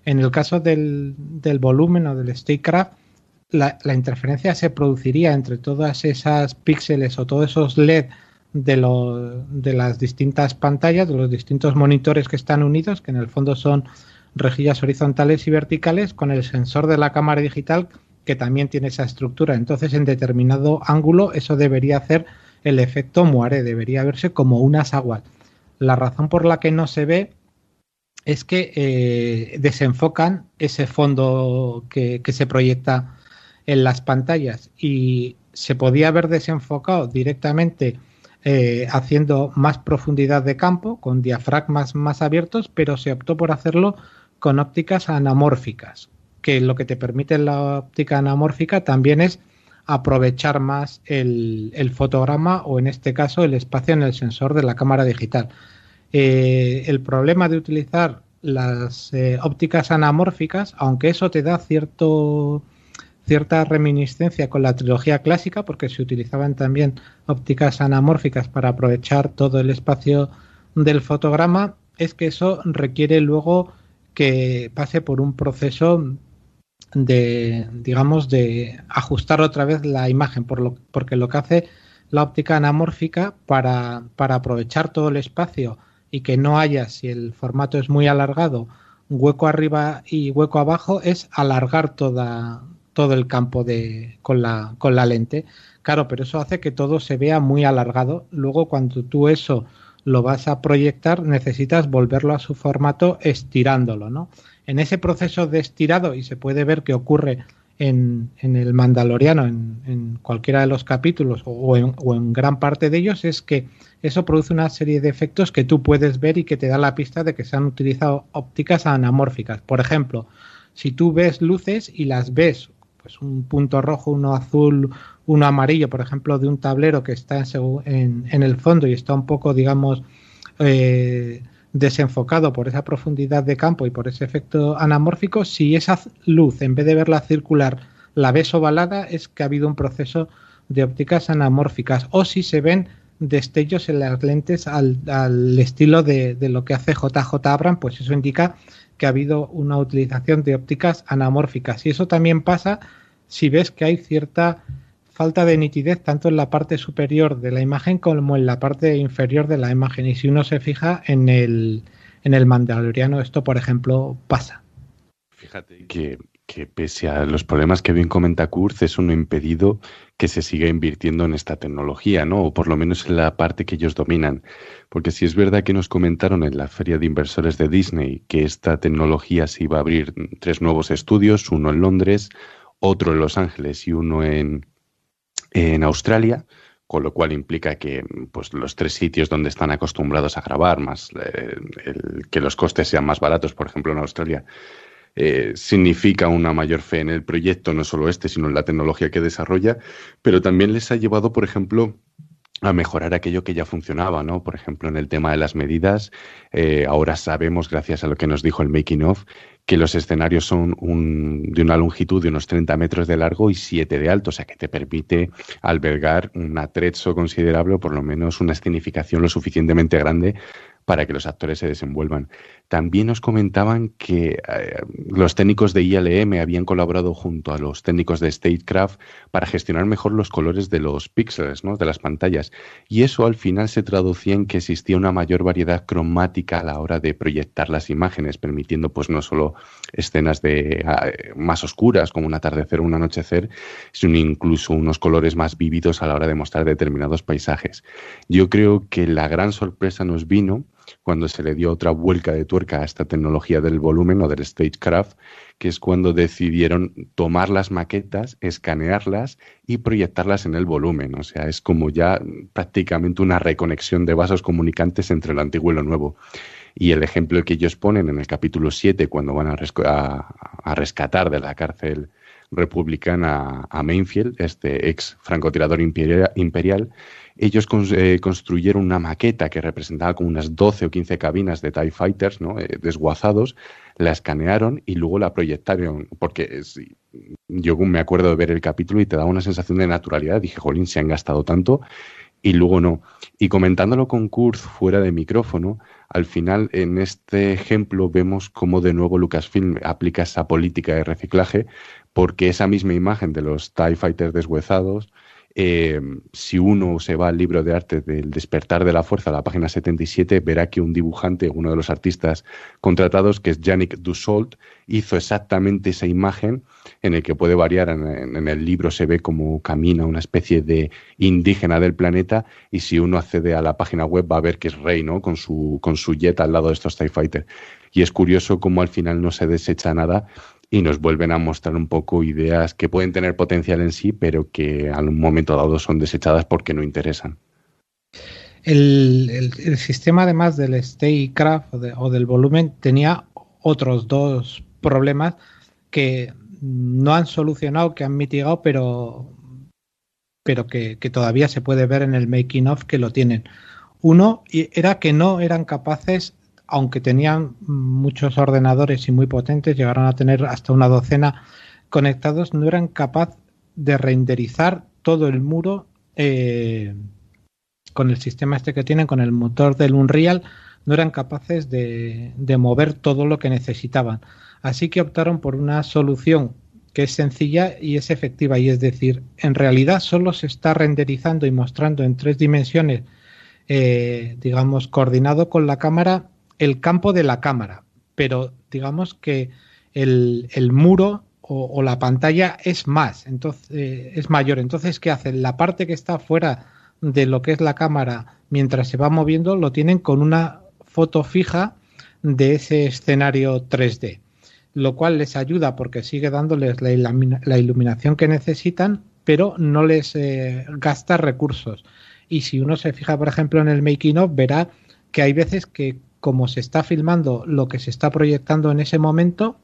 En el caso del, del volumen o del statecraft, la, la, interferencia se produciría entre todas esas píxeles o todos esos LED de, de las distintas pantallas, de los distintos monitores que están unidos, que en el fondo son rejillas horizontales y verticales, con el sensor de la cámara digital que también tiene esa estructura. Entonces, en determinado ángulo, eso debería hacer el efecto muare, debería verse como unas aguas. La razón por la que no se ve es que eh, desenfocan ese fondo que, que, se proyecta en las pantallas y se podía haber desenfocado directamente eh, haciendo más profundidad de campo, con diafragmas más abiertos, pero se optó por hacerlo con ópticas anamórficas, que lo que te permite la óptica anamórfica también es aprovechar más el, fotograma o en este caso el espacio en el sensor de la cámara digital. Eh, el problema de utilizar las eh, ópticas anamórficas, aunque eso te da cierto, cierta reminiscencia con la trilogía clásica, porque se utilizaban también ópticas anamórficas para aprovechar todo el espacio del fotograma, es que eso requiere luego que pase por un proceso de, digamos, de ajustar otra vez la imagen, por lo, porque lo que hace la óptica anamórfica para, para aprovechar todo el espacio y que no haya, si el formato es muy alargado, hueco arriba y hueco abajo, es alargar toda, todo el campo de, con, la, con la lente. Claro, pero eso hace que todo se vea muy alargado. Luego, cuando tú eso lo vas a proyectar, necesitas volverlo a su formato estirándolo, ¿no? En ese proceso de estirado, y se puede ver que ocurre en, en el Mandaloriano, en, en, cualquiera de los capítulos o en, o en, gran parte de ellos, es que eso produce una serie de efectos que tú puedes ver y que te da la pista de que se han utilizado ópticas anamórficas. Por ejemplo, si tú ves luces y las ves, pues un punto rojo, uno azul, uno amarillo, por ejemplo, de un tablero que está en, en el fondo y está un poco, digamos, eh, desenfocado por esa profundidad de campo y por ese efecto anamórfico, si esa luz, en vez de verla circular, la ves ovalada, es que ha habido un proceso de ópticas anamórficas. O si se ven destellos en las lentes al, al estilo de, de, lo que hace JJ Abram, pues eso indica que ha habido una utilización de ópticas anamórficas. Y eso también pasa si ves que hay cierta falta de nitidez tanto en la parte superior de la imagen como en la parte inferior de la imagen. Y si uno se fija en el, en el Mandaloriano, esto, por ejemplo, pasa. Fíjate que, que pese a los problemas que bien comenta Kurz, eso no ha impedido que se siga invirtiendo en esta tecnología, ¿no? O por lo menos en la parte que ellos dominan. Porque si es verdad que nos comentaron en la feria de inversores de Disney que esta tecnología se iba a abrir tres nuevos estudios, uno en Londres, otro en Los Ángeles y uno en, en Australia, con lo cual implica que pues, los tres sitios donde están acostumbrados a grabar, más eh, que los costes sean más baratos, por ejemplo en Australia, eh, significa una mayor fe en el proyecto, no solo este, sino en la tecnología que desarrolla, pero también les ha llevado, por ejemplo, a mejorar aquello que ya funcionaba, ¿no? Por ejemplo, en el tema de las medidas, eh, ahora sabemos, gracias a lo que nos dijo el making of, que los escenarios son un, de una longitud de unos 30 metros de largo y 7 de alto, o sea que te permite albergar un atrezzo considerable o por lo menos una escenificación lo suficientemente grande para que los actores se desenvuelvan. También nos comentaban que eh, los técnicos de ILM habían colaborado junto a los técnicos de Statecraft para gestionar mejor los colores de los píxeles, ¿no? de las pantallas. Y eso al final se traducía en que existía una mayor variedad cromática a la hora de proyectar las imágenes, permitiendo pues no solo escenas de uh, más oscuras como un atardecer o un anochecer, sino incluso unos colores más vívidos a la hora de mostrar determinados paisajes. Yo creo que la gran sorpresa nos vino cuando se le dio otra vuelca de tuerca a esta tecnología del volumen o del stagecraft, que es cuando decidieron tomar las maquetas, escanearlas y proyectarlas en el volumen. O sea, es como ya prácticamente una reconexión de vasos comunicantes entre lo antiguo y lo nuevo. Y el ejemplo que ellos ponen en el capítulo 7, cuando van a, rescatar de la cárcel republicana a Mainfield, este ex francotirador imperial, imperial ellos eh, construyeron una maqueta que representaba como unas 12 o 15 cabinas de TIE Fighters, ¿no? Eh, desguazados, la escanearon y luego la proyectaron, porque es, yo me acuerdo de ver el capítulo y te daba una sensación de naturalidad, dije, jolín, se han gastado tanto, y luego no. Y comentándolo con Kurz fuera de micrófono, al final en este ejemplo vemos cómo de nuevo Lucasfilm aplica esa política de reciclaje, porque esa misma imagen de los TIE Fighters deshuezados eh, si uno se va al libro de arte del despertar de la fuerza, la página 77, verá que un dibujante, uno de los artistas contratados, que es Yannick Dussault, hizo exactamente esa imagen en el que puede variar. En, el libro se ve como camina una especie de indígena del planeta y si uno accede a la página web va a ver que es Rey, ¿no? Con su, con su jet al lado de estos TIE Fighter. Y es curioso cómo al final no se desecha nada y nos vuelven a mostrar un poco ideas que pueden tener potencial en sí, pero que a un momento dado son desechadas porque no interesan. El, sistema, además del Staycraft o, o del volumen, tenía otros dos problemas que no han solucionado, que han mitigado, pero, pero que, que todavía se puede ver en el making of que lo tienen. Uno era que no eran capaces aunque tenían muchos ordenadores y muy potentes, llegaron a tener hasta una docena conectados, no eran capaces de renderizar todo el muro eh, con el sistema este que tienen, con el motor del Unreal, no eran capaces de, mover todo lo que necesitaban. Así que optaron por una solución que es sencilla y es efectiva. Y es decir, en realidad solo se está renderizando y mostrando en tres dimensiones, eh, digamos, coordinado con la cámara el campo de la cámara, pero digamos que el, muro o, la pantalla es más, entonces eh, es mayor. Entonces, ¿qué hacen? La parte que está fuera de lo que es la cámara mientras se va moviendo lo tienen con una foto fija de ese escenario 3D, lo cual les ayuda porque sigue dándoles la, iluminación que necesitan, pero no les eh, gasta recursos. Y si uno se fija, por ejemplo, en el making of, verá que hay veces que como se está filmando lo que se está proyectando en ese momento,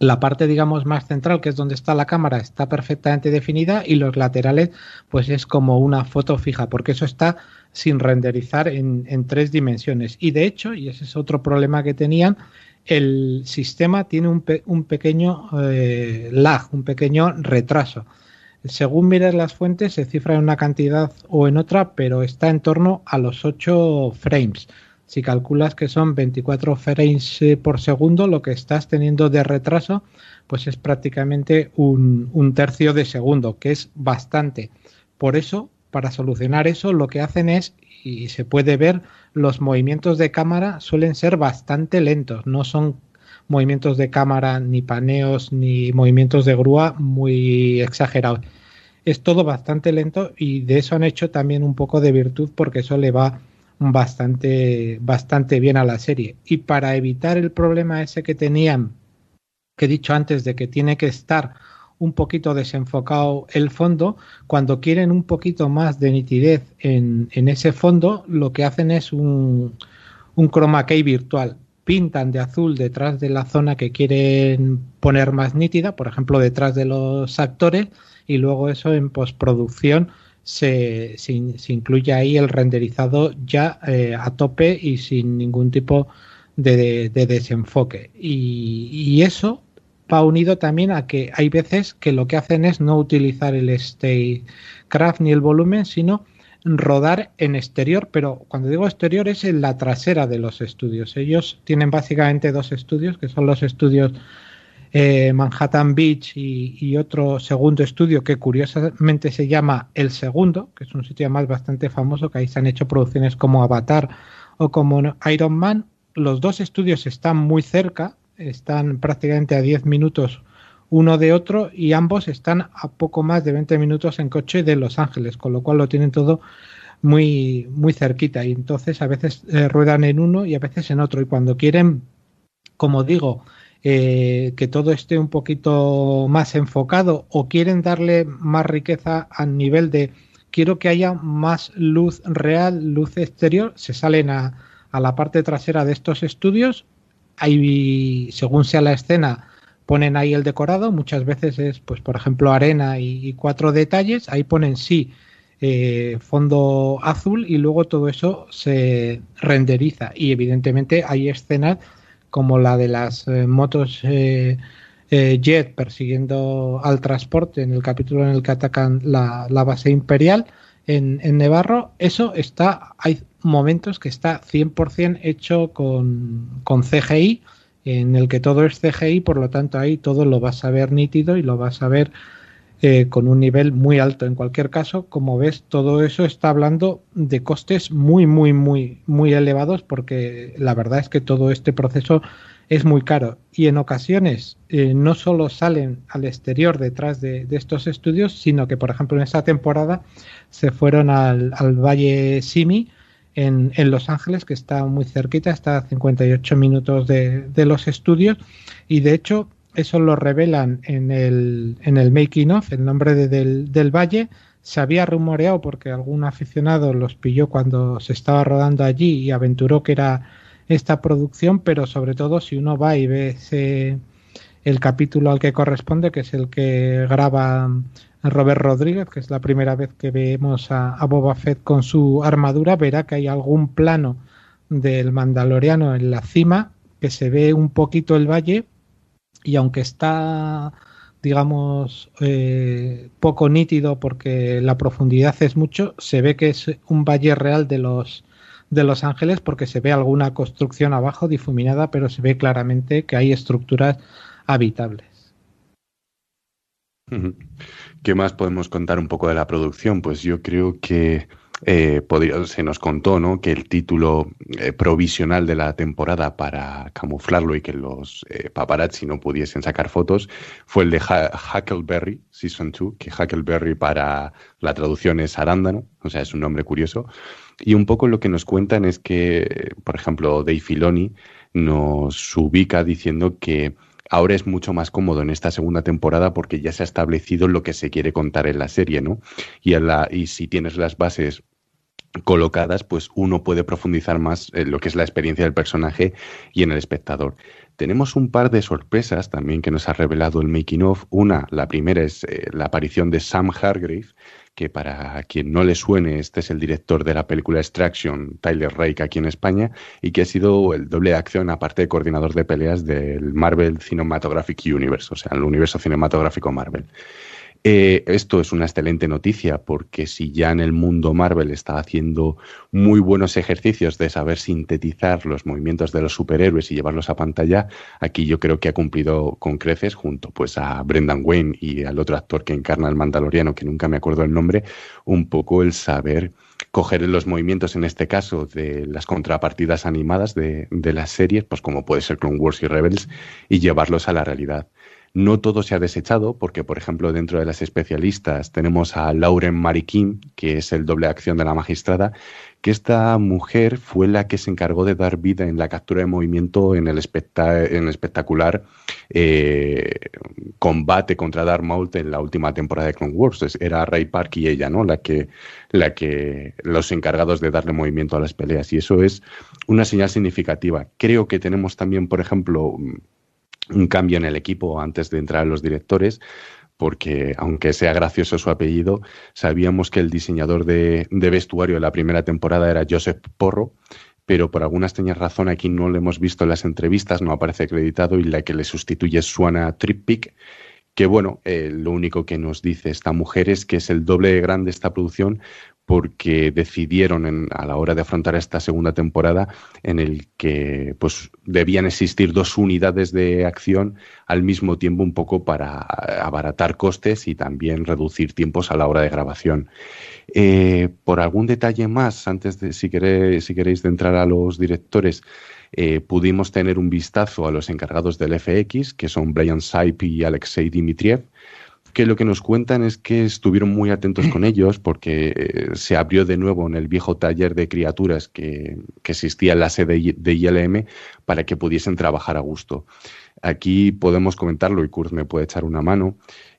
la parte, digamos, más central, que es donde está la cámara, está perfectamente definida y los laterales, pues es como una foto fija, porque eso está sin renderizar en, tres dimensiones. Y de hecho, y ese es otro problema que tenían, el sistema tiene un, pequeño eh, lag, un pequeño retraso. Según miras las fuentes, se cifra en una cantidad o en otra, pero está en torno a los 8 frames si calculas que son 24 frames eh, por segundo, lo que estás teniendo de retraso, pues es prácticamente un, tercio de segundo, que es bastante. Por eso, para solucionar eso, lo que hacen es, y se puede ver, los movimientos de cámara suelen ser bastante lentos, no son movimientos de cámara, ni paneos, ni movimientos de grúa muy exagerados. Es todo bastante lento y de eso han hecho también un poco de virtud porque eso le va bastante, bastante bien a la serie. Y para evitar el problema ese que tenían, que he dicho antes, de que tiene que estar un poquito desenfocado el fondo, cuando quieren un poquito más de nitidez en, en ese fondo, lo que hacen es un, un chroma key virtual. Pintan de azul detrás de la zona que quieren poner más nítida, por ejemplo, detrás de los actores, y luego eso en postproducción se, se, incluye ahí el renderizado ya eh, a tope y sin ningún tipo de, desenfoque. Y, eso va unido también a que hay veces que lo que hacen es no utilizar el craft ni el volumen, sino rodar en exterior, pero cuando digo exterior es en la trasera de los estudios. Ellos tienen básicamente dos estudios, que son los estudios eh, Manhattan Beach y, otro segundo estudio que curiosamente se llama El Segundo, que es un sitio más bastante famoso, que ahí se han hecho producciones como Avatar o como Iron Man. Los dos estudios están muy cerca, están prácticamente a 10 minutos uno de otro y ambos están a poco más de 20 minutos en coche de Los Ángeles, con lo cual lo tienen todo muy, muy cerquita y entonces a veces eh, ruedan en uno y a veces en otro y cuando quieren, como digo, eh, que todo esté un poquito más enfocado o quieren darle más riqueza a nivel de quiero que haya más luz real, luz exterior, se salen a, a la parte trasera de estos estudios, ahí según sea la escena ponen ahí el decorado, muchas veces es pues por ejemplo arena y, cuatro detalles, ahí ponen sí eh, fondo azul y luego todo eso se renderiza. Y evidentemente hay escenas como la de las eh, motos eh, eh, jet persiguiendo al transporte en el capítulo en el que atacan la, base imperial. en, en Nevarro, eso está, hay momentos que está 100% hecho con, con CGI, en el que todo es CGI, por lo tanto ahí todo lo vas a ver nítido y lo vas a ver eh, con un nivel muy alto. En cualquier caso, como ves, todo eso está hablando de costes muy, muy, muy, muy elevados porque la verdad es que todo este proceso es muy caro y en ocasiones eh, no solo salen al exterior detrás de, estos estudios, sino que, por ejemplo, en esta temporada se fueron al, al Valle Simi, en, Los Ángeles, que está muy cerquita, está a 58 minutos de, los estudios, y de hecho eso lo revelan en el, en el making of, el nombre del, del valle, se había rumoreado porque algún aficionado los pilló cuando se estaba rodando allí y aventuró que era esta producción, pero sobre todo si uno va y ve ese, el capítulo al que corresponde, que es el que graba Robert Rodríguez, que es la primera vez que vemos a, Boba Fett con su armadura, verá que hay algún plano del Mandaloriano en la cima, que se ve un poquito el valle, y aunque está, digamos, eh, poco nítido porque la profundidad es mucho, se ve que es un valle real de los de Los Ángeles porque se ve alguna construcción abajo difuminada, pero se ve claramente que hay estructuras habitables. ¿Qué más podemos contar un poco de la producción? Pues yo creo que eh, se nos contó ¿no? que el título eh, provisional de la temporada para camuflarlo y que los eh, paparazzi no pudiesen sacar fotos fue el de Huckleberry Season 2, que Huckleberry para la traducción es arándano, o sea, es un nombre curioso. Y un poco lo que nos cuentan es que, por ejemplo, Dave Filoni nos ubica diciendo que ahora es mucho más cómodo en esta segunda temporada porque ya se ha establecido lo que se quiere contar en la serie, ¿no? Y, si tienes las bases colocadas, pues uno puede profundizar más en lo que es la experiencia del personaje y en el espectador. Tenemos un par de sorpresas también que nos ha revelado el making of. Una, la primera es eh, la aparición de Sam Hargrave, que para quien no le suene, este es el director de la película Extraction, Tyler Rake, aquí en España, y que ha sido el doble de acción, aparte de coordinador de peleas del Marvel Cinematographic Universe, o sea, el universo cinematográfico Marvel. Eh, esto es una excelente noticia porque si ya en el mundo Marvel está haciendo muy buenos ejercicios de saber sintetizar los movimientos de los superhéroes y llevarlos a pantalla, aquí yo creo que ha cumplido con creces junto pues a Brendan Wayne y al otro actor que encarna el Mandaloriano, que nunca me acuerdo el nombre, un poco el saber coger los movimientos, en este caso, de las contrapartidas animadas de, de las series, pues como puede ser Clone Wars y Rebels, y llevarlos a la realidad. No todo se ha desechado, porque, por ejemplo, dentro de las especialistas tenemos a Lauren Mariquín, que es el doble acción de la magistrada, que esta mujer fue la que se encargó de dar vida en la captura de movimiento en el, espectacular eh, combate contra Darth Maul en la última temporada de Clone Wars. Era Ray Park y ella, ¿no? La que, la que, los encargados de darle movimiento a las peleas. Y eso es una señal significativa. Creo que tenemos también, por ejemplo, un cambio en el equipo antes de entrar los directores, porque aunque sea gracioso su apellido, sabíamos que el diseñador de, vestuario de la primera temporada era Joseph Porro, pero por alguna extraña razón aquí no lo hemos visto en las entrevistas, no aparece acreditado y la que le sustituye es Suana Trippick, que bueno, eh, lo único que nos dice esta mujer es que es el doble de grande esta producción porque decidieron a la hora de afrontar esta segunda temporada en el que pues debían existir dos unidades de acción al mismo tiempo un poco para abaratar costes y también reducir tiempos a la hora de grabación. Eh, por algún detalle más, antes de si queréis, si queréis entrar a los directores, eh, pudimos tener un vistazo a los encargados del FX, que son Brian Saip y Alexei Dimitriev, que lo que nos cuentan es que estuvieron muy atentos con ellos porque eh, se abrió de nuevo en el viejo taller de criaturas que, existía en la sede de ILM para que pudiesen trabajar a gusto. Aquí podemos comentarlo y Kurt me puede echar una mano.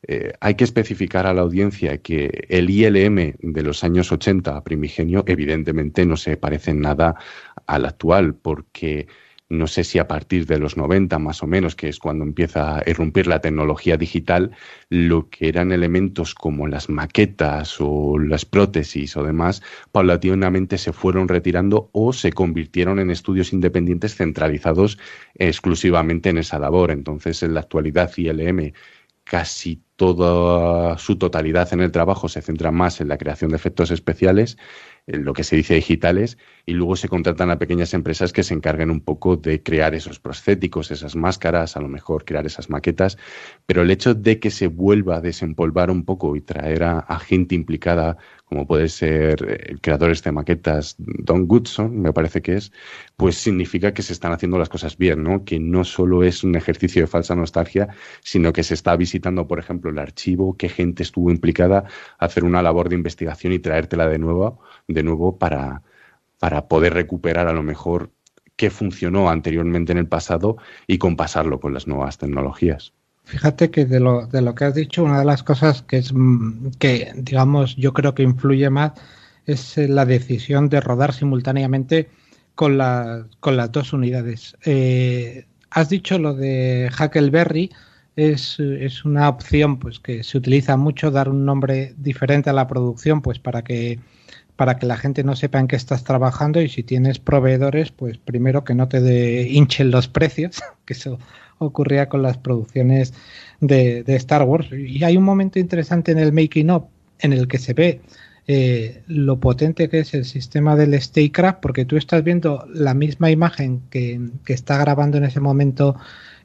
Eh, hay que especificar a la audiencia que el ILM de los años 80 primigenio evidentemente no se parece en nada al actual porque no sé si a partir de los 90 más o menos, que es cuando empieza a irrumpir la tecnología digital, lo que eran elementos como las maquetas o las prótesis o demás, paulatinamente se fueron retirando o se convirtieron en estudios independientes centralizados exclusivamente en esa labor. Entonces, en la actualidad ILM casi toda su totalidad en el trabajo se centra más en la creación de efectos especiales, lo que se dice digitales, y luego se contratan a pequeñas empresas que se encarguen un poco de crear esos proscéticos, esas máscaras, a lo mejor crear esas maquetas, pero el hecho de que se vuelva a desempolvar un poco y traer a, gente implicada como puede ser el eh, creador de maquetas, Don Goodson, me parece que es, pues significa que se están haciendo las cosas bien, ¿no? Que no solo es un ejercicio de falsa nostalgia, sino que se está visitando, por ejemplo, el archivo, qué gente estuvo implicada, hacer una labor de investigación y traértela de nuevo, de nuevo para, para poder recuperar a lo mejor qué funcionó anteriormente en el pasado y compasarlo con las nuevas tecnologías. Fíjate que de lo, de lo que has dicho, una de las cosas que es mm, que, digamos, yo creo que influye más es eh, la decisión de rodar simultáneamente con, la, con las dos unidades. Eh, has dicho lo de Huckleberry, es, es, una opción pues que se utiliza mucho, dar un nombre diferente a la producción, pues para que para que la gente no sepa en qué estás trabajando y si tienes proveedores, pues primero que no te hinchen los precios, que eso ocurría con las producciones de, Star Wars. Y hay un momento interesante en el making of en el que se ve eh, lo potente que es el sistema del Staycraft, porque tú estás viendo la misma imagen que, está grabando en ese momento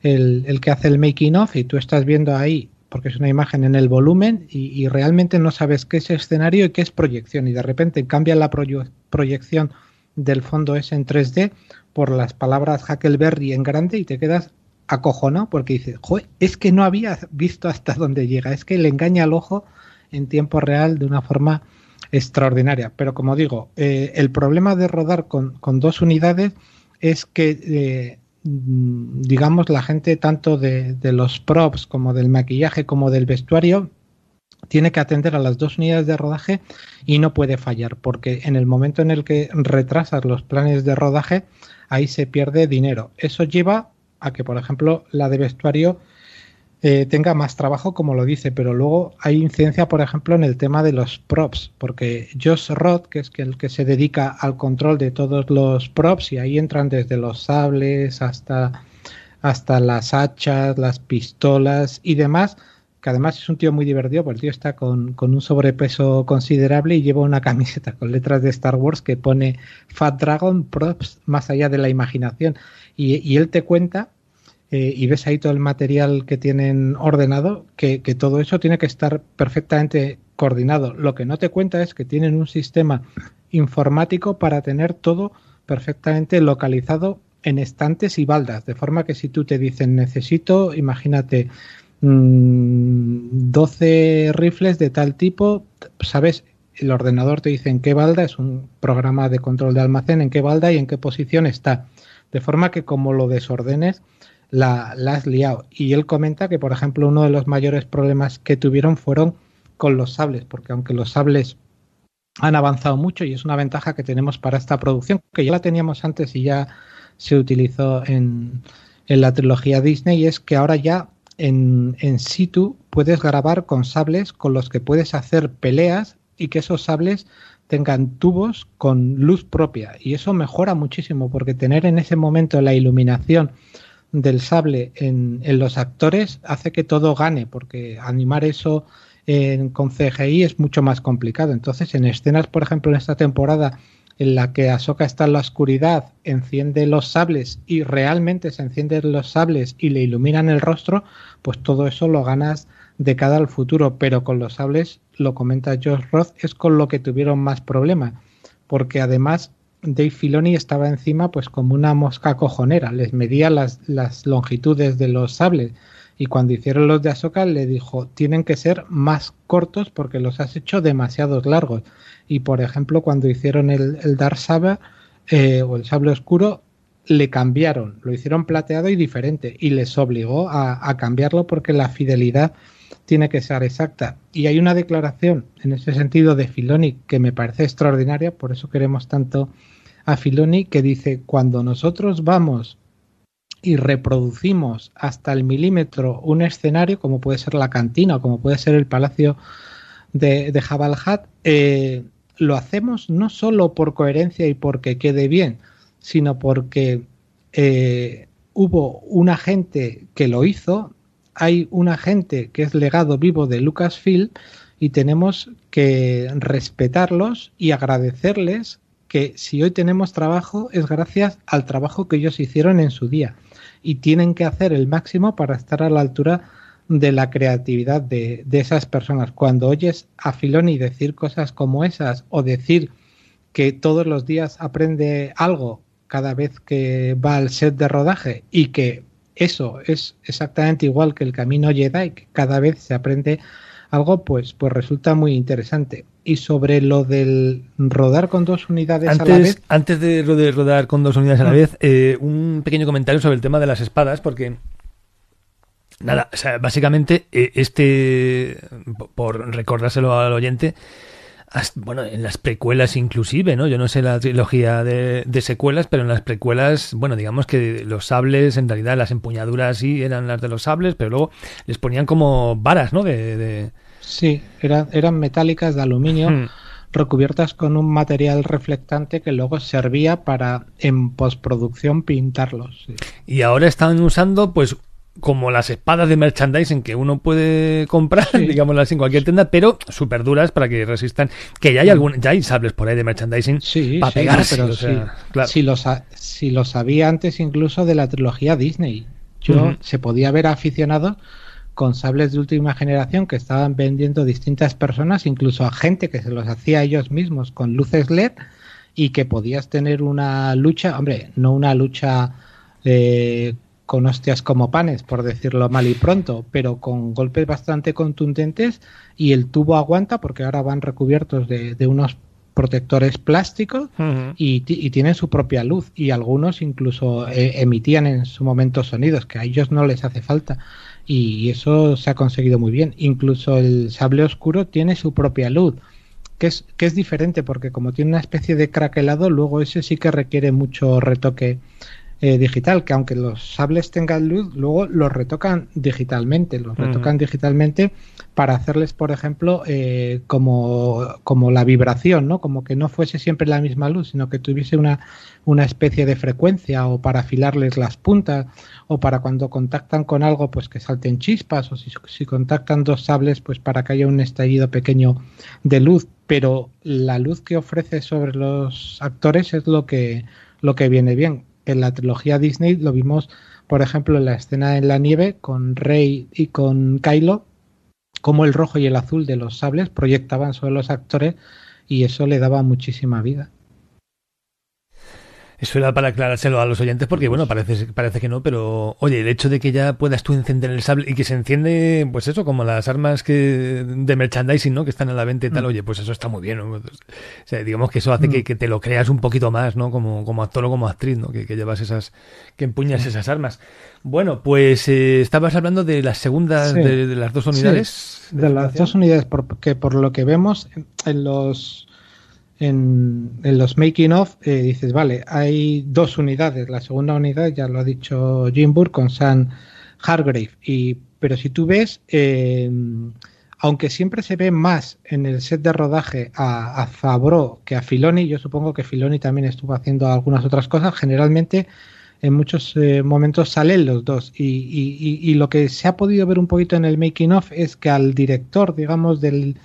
el, el, que hace el making of y tú estás viendo ahí, porque es una imagen en el volumen y, realmente no sabes qué es escenario y qué es proyección y de repente cambia la proyección del fondo ese en 3D por las palabras Huckleberry en grande y te quedas acojonado porque dices, Joder, es que no había visto hasta dónde llega, es que le engaña al ojo en tiempo real de una forma extraordinaria. Pero como digo, eh, el problema de rodar con, dos unidades es que, eh, digamos, la gente tanto de, de, los props como del maquillaje como del vestuario tiene que atender a las dos unidades de rodaje y no puede fallar, porque en el momento en el que retrasas los planes de rodaje, ahí se pierde dinero. Eso lleva a que, por ejemplo, la de vestuario eh, tenga más trabajo, como lo dice, pero luego hay incidencia, por ejemplo, en el tema de los props, porque Josh Roth, que es el que se dedica al control de todos los props, y ahí entran desde los sables hasta, hasta las hachas, las pistolas y demás, que además es un tío muy divertido, porque el tío está con, con, un sobrepeso considerable y lleva una camiseta con letras de Star Wars que pone Fat Dragon Props más allá de la imaginación. Y, y él te cuenta eh, y ves ahí todo el material que tienen ordenado, que, todo eso tiene que estar perfectamente coordinado. Lo que no te cuenta es que tienen un sistema informático para tener todo perfectamente localizado en estantes y baldas, de forma que si tú te dicen necesito, imagínate, 12 mm, rifles de tal tipo, sabes, el ordenador te dice en qué balda, es un programa de control de almacén, en qué balda y en qué posición está. De forma que como lo desordenes, la, has liado. Y él comenta que, por ejemplo, uno de los mayores problemas que tuvieron fueron con los sables, porque aunque los sables han avanzado mucho y es una ventaja que tenemos para esta producción, que ya la teníamos antes y ya se utilizó en, en la trilogía Disney, es que ahora ya en, en situ puedes grabar con sables con los que puedes hacer peleas y que esos sables tengan tubos con luz propia. Y eso mejora muchísimo porque tener en ese momento la iluminación del sable en, los actores hace que todo gane, porque animar eso con CGI es mucho más complicado. Entonces, en escenas, por ejemplo, en esta temporada en la que Ahsoka está en la oscuridad, enciende los sables y realmente se encienden los sables y le iluminan el rostro, pues todo eso lo ganas de cara al futuro. Pero con los sables, lo comenta Josh Roth, es con lo que tuvieron más problemas, porque además Dave Filoni estaba encima pues como una mosca cojonera, les medía las, las longitudes de los sables. Y cuando hicieron los de Ahsoka le dijo tienen que ser más cortos porque los has hecho demasiados largos y por ejemplo cuando hicieron el, el Dark eh, o el sable oscuro le cambiaron, lo hicieron plateado y diferente. Y les obligó a, a cambiarlo porque la fidelidad tiene que ser exacta. Y hay una declaración en ese sentido de Filoni que me parece extraordinaria, por eso queremos tanto a Filoni que dice, cuando nosotros vamos y reproducimos hasta el milímetro un escenario, como puede ser la cantina o como puede ser el palacio de, de eh, lo hacemos no solo por coherencia y porque quede bien, sino porque eh, hubo una gente que lo hizo hay una gente que es legado vivo de Lucasfilm y tenemos que respetarlos y agradecerles que si hoy tenemos trabajo es gracias al trabajo que ellos hicieron en su día y tienen que hacer el máximo para estar a la altura de la creatividad de, de esas personas. Cuando oyes a Filoni decir cosas como esas o decir que todos los días aprende algo cada vez que va al set de rodaje y que eso es exactamente igual que el camino Jedi, que cada vez se aprende algo, pues, pues resulta muy interesante. Y sobre lo del rodar con dos unidades antes, a la vez. Antes de rodar con dos unidades a la vez, eh, un pequeño comentario sobre el tema de las espadas, porque Nada, o sea, básicamente eh, este, por recordárselo al oyente, bueno, en las precuelas inclusive, ¿no? Yo no sé la trilogía de, secuelas, pero en las precuelas, bueno, digamos que los sables, en realidad las empuñaduras sí eran las de los sables, pero luego les ponían como varas, ¿no? De, Sí, eran, eran metálicas de aluminio. Hmm. recubiertas con un material reflectante que luego servía para en postproducción pintarlos. Y ahora están usando pues como las espadas de merchandising que uno puede comprar, así, en cualquier tienda, pero súper duras para que resistan. Que ya hay algún, ya hay sables por ahí de merchandising sí, para pegarse. Pero claro. si, lo, si lo sabía antes incluso de la trilogía Disney. Yo se podía ver aficionado con sables de última generación que estaban vendiendo distintas personas, incluso a gente que se los hacía ellos mismos con luces LED y que podías tener una lucha, hombre, no una lucha eh, con hostias como panes, por decirlo mal y pronto, pero con golpes bastante contundentes y el tubo aguanta porque ahora van recubiertos de, unos protectores plásticos y, tienen su propia luz y algunos incluso eh, emitían en su momento sonidos que a ellos no les hace falta y eso se ha conseguido muy bien. Incluso el sable oscuro tiene su propia luz. Que es, que es diferente porque como tiene una especie de craquelado, luego ese sí que requiere mucho retoque eh, digital, que aunque los sables tengan luz, luego los retocan digitalmente, los retocan digitalmente para hacerles, por ejemplo, eh, como, como la vibración, ¿no? Como que no fuese siempre la misma luz, sino que tuviese una, una especie de frecuencia o para afilarles las puntas o para cuando contactan con algo pues que salten chispas o si, si contactan dos sables pues para que haya un estallido pequeño de luz. Pero la luz que ofrece sobre los actores es lo que lo que viene bien en la trilogía Disney lo vimos, por ejemplo, en la escena en la nieve con Rey y con Kylo, como el rojo y el azul de los sables proyectaban sobre los actores y eso le daba muchísima vida. Eso era para aclarárselo a los oyentes porque, bueno, parece, parece que no, pero oye, el hecho de que ya puedas tú encender el sable y que se enciende, pues eso, como las armas que de merchandising, ¿no? Que están a la venta y tal, mm. oye, pues eso está muy bien, ¿no? O sea, digamos que eso hace que, mm. te lo creas un poquito más, ¿no? Como, como actor o como actriz, ¿no? Que, llevas esas, que empuñas esas armas. Bueno, pues eh, estabas hablando de las segundas, de, las dos unidades. de las dos unidades, porque por lo que vemos en los en, los making of eh, dices, vale, hay dos unidades. La segunda unidad ya lo ha dicho Jim Burr con Sam Hargrave. Y, pero si tú ves, eh, aunque siempre se ve más en el set de rodaje a, a Fabro que a Filoni, yo supongo que Filoni también estuvo haciendo algunas otras cosas, generalmente en muchos eh, momentos salen los dos. Y, y, lo que se ha podido ver un poquito en el making of es que al director, digamos, del,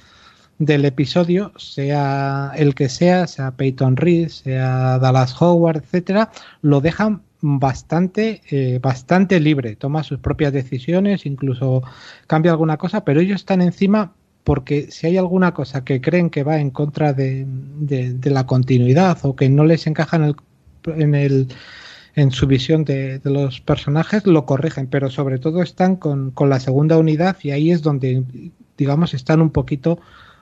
del episodio, sea el que sea, sea Peyton Reed, sea Dallas Howard, etcétera, lo dejan bastante, eh, bastante libre, toma sus propias decisiones, incluso cambia alguna cosa, pero ellos están encima porque si hay alguna cosa que creen que va en contra de, de, la continuidad o que no les encaja en el, en, el, en su visión de, los personajes, lo corrigen, pero sobre todo están con, con la segunda unidad y ahí es donde, digamos, están un poquito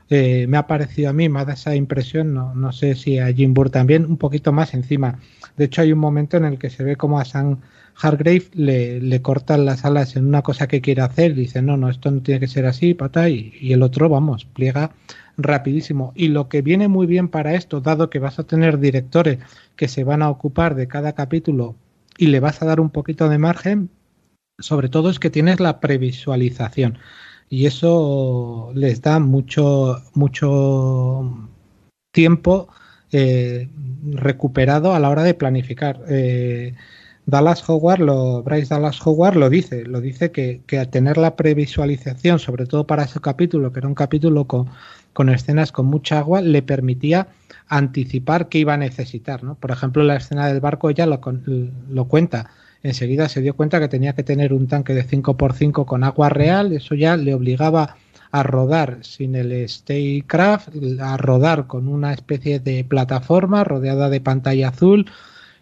eh, me ha parecido a mí, me ha dado esa impresión, no, no sé si a Jim Burr también, un poquito más encima. De hecho, hay un momento en el que se ve como a Sam Hargrave le, le cortan las alas en una cosa que quiere hacer, dice, no, no, esto no tiene que ser así, pata, y, y el otro, vamos, pliega rapidísimo. Y lo que viene muy bien para esto, dado que vas a tener directores que se van a ocupar de cada capítulo y le vas a dar un poquito de margen, sobre todo es que tienes la previsualización y eso les da mucho, mucho tiempo eh, recuperado a la hora de planificar. Eh, Dallas Howard, lo, Bryce Dallas Howard lo dice, lo dice que, que al tener la previsualización, sobre todo para ese capítulo, que era un capítulo con, con escenas con mucha agua, le permitía anticipar qué iba a necesitar. ¿no? Por ejemplo, la escena del barco ya lo, lo cuenta. Enseguida se dio cuenta que tenía que tener un tanque de 5x5 con agua real, eso ya le obligaba a rodar sin el Staycraft, a rodar con una especie de plataforma rodeada de pantalla azul.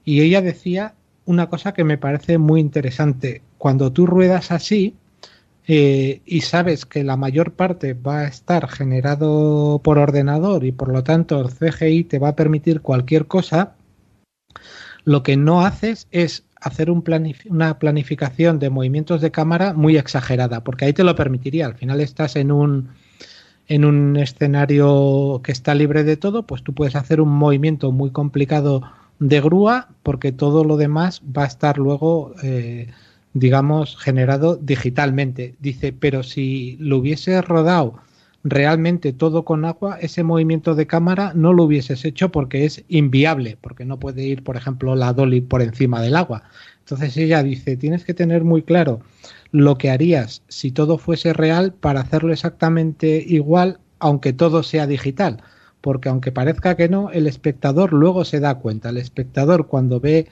Y ella decía una cosa que me parece muy interesante. Cuando tú ruedas así eh, y sabes que la mayor parte va a estar generado por ordenador y por lo tanto el CGI te va a permitir cualquier cosa, lo que no haces es hacer un una planificación de movimientos de cámara muy exagerada, porque ahí te lo permitiría. Al final estás en un, en un escenario que está libre de todo, pues tú puedes hacer un movimiento muy complicado de grúa, porque todo lo demás va a estar luego, eh, digamos, generado digitalmente. Dice, pero si lo hubiese rodado realmente todo con agua, ese movimiento de cámara no lo hubieses hecho porque es inviable, porque no puede ir, por ejemplo, la dolly por encima del agua. Entonces ella dice, tienes que tener muy claro lo que harías si todo fuese real para hacerlo exactamente igual, aunque todo sea digital. Porque aunque parezca que no, el espectador luego se da cuenta. El espectador cuando ve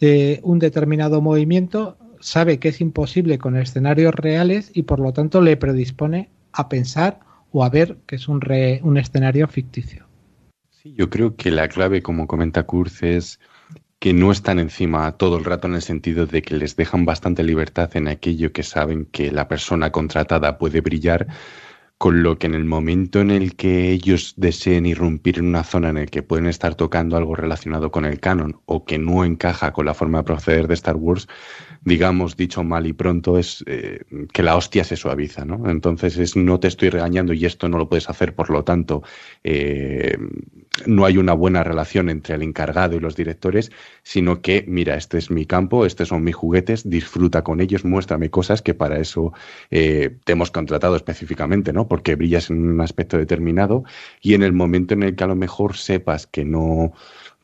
eh, un determinado movimiento sabe que es imposible con escenarios reales y por lo tanto le predispone a pensar o a ver que es un, un escenario ficticio. Sí, yo creo que la clave, como comenta Kurz, es que no están encima todo el rato en el sentido de que les dejan bastante libertad en aquello que saben que la persona contratada puede brillar, con lo que en el momento en el que ellos deseen irrumpir en una zona en la que pueden estar tocando algo relacionado con el canon o que no encaja con la forma de proceder de Star Wars, digamos, dicho mal y pronto, es eh, que la hostia se suaviza, ¿no? Entonces es no te estoy regañando y esto no lo puedes hacer, por lo tanto, eh, no hay una buena relación entre el encargado y los directores, sino que, mira, este es mi campo, estos son mis juguetes, disfruta con ellos, muéstrame cosas que para eso eh, te hemos contratado específicamente, ¿no? Porque brillas en un aspecto determinado y en el momento en el que a lo mejor sepas que no,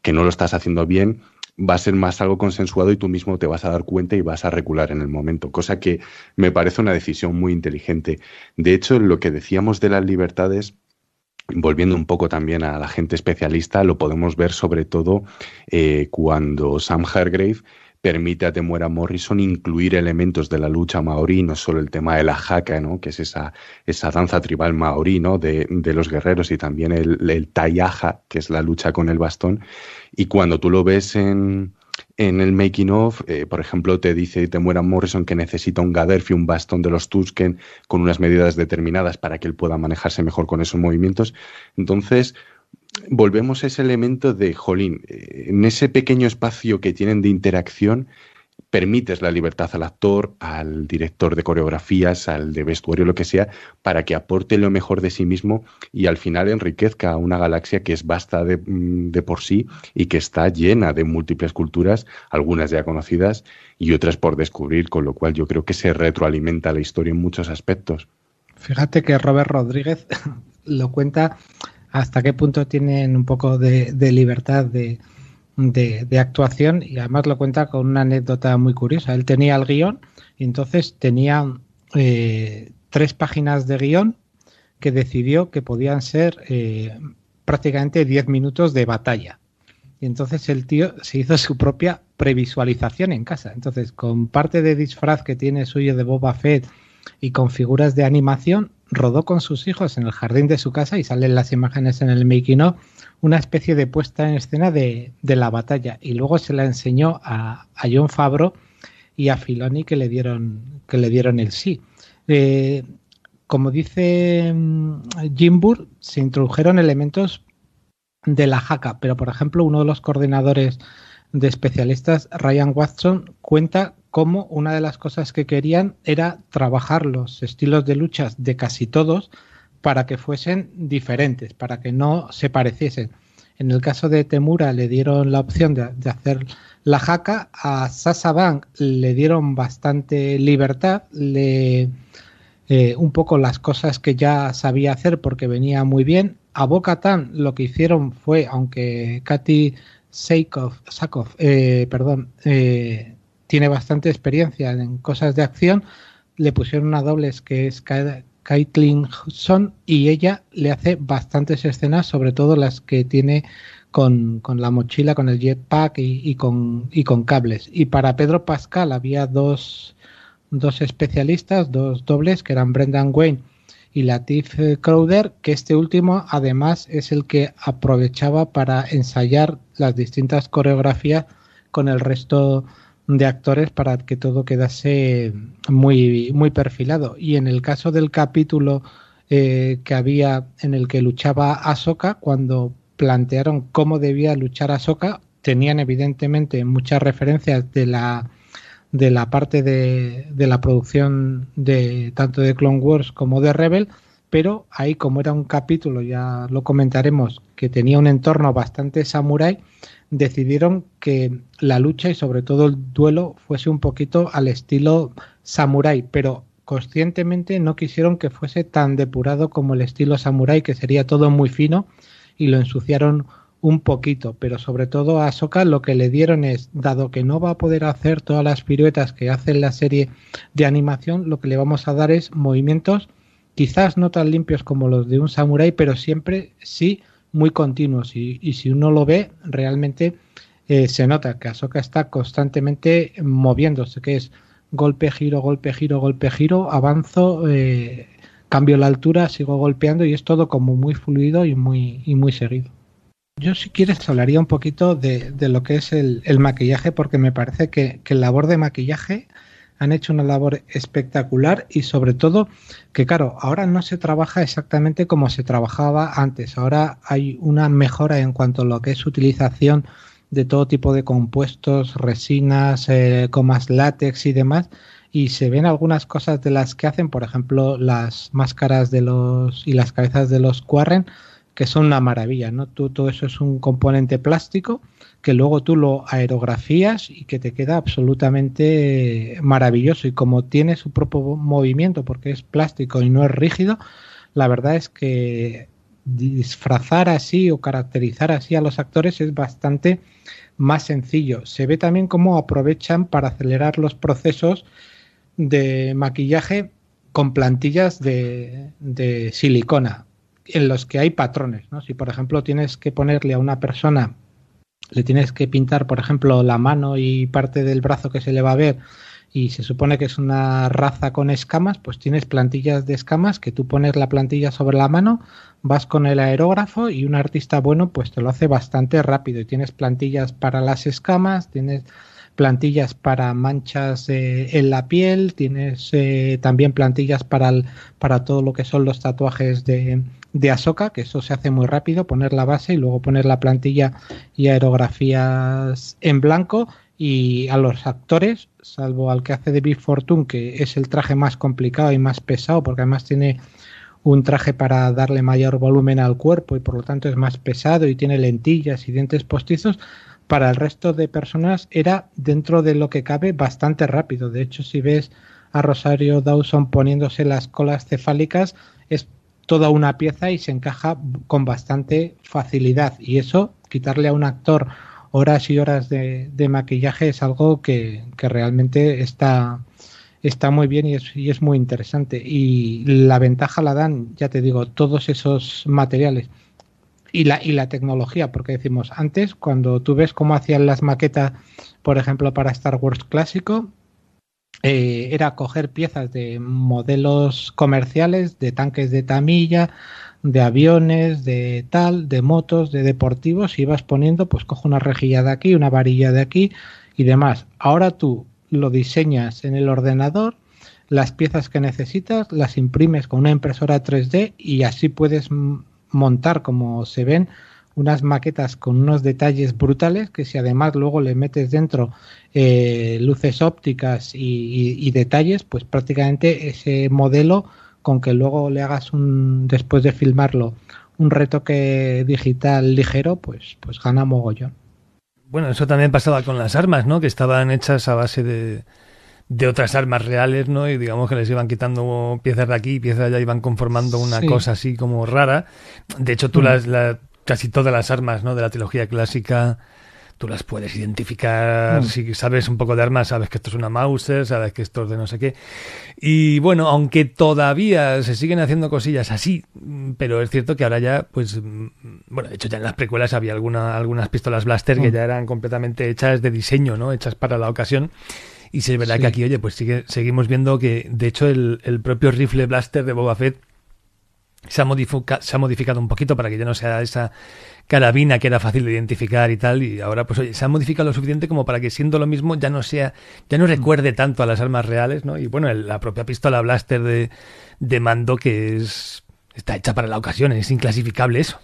que no lo estás haciendo bien, va a ser más algo consensuado y tú mismo te vas a dar cuenta y vas a recular en el momento, cosa que me parece una decisión muy inteligente. De hecho, lo que decíamos de las libertades, volviendo un poco también a la gente especialista, lo podemos ver sobre todo eh, cuando Sam Hargrave permite a Temuera Morrison incluir elementos de la lucha maorí, no solo el tema de la jaca, ¿no? que es esa, esa danza tribal maorí ¿no? de, de los guerreros, y también el, el que es la lucha con el bastón. Y cuando tú lo ves en, en el making of, eh, por ejemplo, te dice Temuera Morrison que necesita un Gaderfi, un bastón de los Tusken, con unas medidas determinadas para que él pueda manejarse mejor con esos movimientos. Entonces, volvemos a ese elemento de, jolín, eh, en ese pequeño espacio que tienen de interacción, permites la libertad al actor, al director de coreografías, al de vestuario, lo que sea, para que aporte lo mejor de sí mismo y al final enriquezca una galaxia que es vasta de, mm, de, por sí y que está llena de múltiples culturas, algunas ya conocidas y otras por descubrir, con lo cual yo creo que se retroalimenta la historia en muchos aspectos. Fíjate que Robert Rodríguez lo cuenta hasta qué punto tienen un poco de, libertad de, actuación y además lo cuenta con una anécdota muy curiosa. Él tenía el guion y entonces tenía eh, tres páginas de guion que decidió que podían ser eh, prácticamente diez minutos de batalla. Y entonces el tío se hizo su propia previsualización en casa. Entonces, con parte de disfraz que tiene suyo de Boba Fett y con figuras de animación, rodó con sus hijos en el jardín de su casa y salen las imágenes en el making of, una especie de puesta en escena de, la batalla y luego se la enseñó a, John Fabro y a Filoni que le dieron que le dieron el sí. Eh, como dice mm, Jim Burr, se introdujeron elementos de la jaca, pero por ejemplo uno de los coordinadores de especialistas, Ryan Watson, cuenta cómo una de las cosas que querían era trabajar los estilos de luchas de casi todos para que fuesen diferentes, para que no se pareciesen. En el caso de Temura le dieron la opción de, hacer la jaca, a Sasa Bank le dieron bastante libertad, le, eh, un poco las cosas que ya sabía hacer porque venía muy bien. A Boca Tan lo que hicieron fue, aunque Katy Sakov, eh, perdón, eh, tiene bastante experiencia en cosas de acción, le pusieron una dobles que es Caitlin Hudson y ella le hace bastantes escenas, sobre todo las que tiene con, la mochila, con el jetpack y, con, y con cables. Y para Pedro Pascal había dos, dos especialistas, dos dobles, que eran Brendan Wayne y Latif Crowder, que este último además es el que aprovechaba para ensayar las distintas coreografías con el resto de actores para que todo quedase muy, muy perfilado. Y en el caso del capítulo eh, que había en el que luchaba Ahsoka, cuando plantearon cómo debía luchar Ahsoka, tenían evidentemente muchas referencias de la de la parte de, de, la producción de tanto de Clone Wars como de Rebel, pero ahí como era un capítulo, ya lo comentaremos, que tenía un entorno bastante samurai, decidieron que la lucha y sobre todo el duelo fuese un poquito al estilo samurai, pero conscientemente no quisieron que fuese tan depurado como el estilo samurai, que sería todo muy fino, y lo ensuciaron un poquito, pero sobre todo a Soka lo que le dieron es, dado que no va a poder hacer todas las piruetas que hace en la serie de animación, lo que le vamos a dar es movimientos quizás no tan limpios como los de un samurái, pero siempre sí muy continuos. Y, si uno lo ve, realmente eh, se nota que Ahsoka está constantemente moviéndose, que es golpe, giro, golpe, giro, golpe, giro, avanzo, eh, cambio la altura, sigo golpeando y es todo como muy fluido y muy, y muy seguido. Yo si quieres hablaría un poquito de, lo que es el, maquillaje porque me parece que, que, labor de maquillaje han hecho una labor espectacular y sobre todo que claro, ahora no se trabaja exactamente como se trabajaba antes, ahora hay una mejora en cuanto a lo que es utilización de todo tipo de compuestos, resinas, eh, comas látex y demás y se ven algunas cosas de las que hacen, por ejemplo, las máscaras de los y las cabezas de los Quarren que son una maravilla, ¿no? Todo eso es un componente plástico que luego tú lo aerografías y que te queda absolutamente maravilloso. Y como tiene su propio movimiento, porque es plástico y no es rígido, la verdad es que disfrazar así o caracterizar así a los actores es bastante más sencillo. Se ve también cómo aprovechan para acelerar los procesos de maquillaje con plantillas de, de silicona en los que hay patrones. ¿no? Si, por ejemplo, tienes que ponerle a una persona, le tienes que pintar, por ejemplo, la mano y parte del brazo que se le va a ver, y se supone que es una raza con escamas, pues tienes plantillas de escamas que tú pones la plantilla sobre la mano, vas con el aerógrafo y un artista bueno pues te lo hace bastante rápido. Y tienes plantillas para las escamas, tienes plantillas para manchas eh, en la piel, tienes eh, también plantillas para, para todo lo que son los tatuajes de, de Ahsoka, que eso se hace muy rápido, poner la base y luego poner la plantilla y aerografías en blanco y a los actores, salvo al que hace de Big Fortune, que es el traje más complicado y más pesado, porque además tiene un traje para darle mayor volumen al cuerpo y por lo tanto es más pesado y tiene lentillas y dientes postizos, para el resto de personas era dentro de lo que cabe bastante rápido. De hecho, si ves a Rosario Dawson poniéndose las colas cefálicas, toda una pieza y se encaja con bastante facilidad. Y eso, quitarle a un actor horas y horas de, maquillaje es algo que, realmente está, está muy bien y es, y es, muy interesante. Y la ventaja la dan, ya te digo, todos esos materiales. Y la, y la tecnología, porque decimos, antes, cuando tú ves cómo hacían las maquetas, por ejemplo, para Star Wars clásico, eh, era coger piezas de modelos comerciales, de tanques de tamilla, de aviones, de tal, de motos, de deportivos, y ibas poniendo, pues cojo una rejilla de aquí, una varilla de aquí y demás. Ahora tú lo diseñas en el ordenador, las piezas que necesitas, las imprimes con una impresora 3D y así puedes montar como se ven unas maquetas con unos detalles brutales que si además luego le metes dentro eh, luces ópticas y, detalles, pues prácticamente ese modelo con que luego le hagas un, después de filmarlo, un retoque digital ligero, pues, pues gana mogollón. Bueno, eso también pasaba con las armas, ¿no? Que estaban hechas a base de, de otras armas reales, ¿no? Y digamos que les iban quitando piezas de aquí y piezas de allá, iban conformando una cosa así como rara. De hecho, tú mm. las, casi todas las armas ¿no? de la trilogía clásica tú las puedes identificar. Mm. Si sabes un poco de armas, sabes que esto es una Mauser, sabes que esto es de no sé qué. Y bueno, aunque todavía se siguen haciendo cosillas así, pero es cierto que ahora ya, pues, mm, bueno, de hecho ya en las precuelas había alguna, algunas pistolas blaster que mm. ya eran completamente hechas de diseño, ¿no? Hechas para la ocasión. Y si es verdad que aquí, oye, pues sigue, seguimos viendo que, de hecho, el, el propio rifle blaster de Boba Fett se ha, se ha modificado un poquito para que ya no sea esa carabina que era fácil de identificar y tal, y ahora pues oye, se ha modificado lo suficiente como para que siendo lo mismo ya no sea, ya no recuerde tanto a las armas reales, ¿no? Y bueno, la propia pistola blaster de, de mando que es está hecha para la ocasión, es inclasificable eso.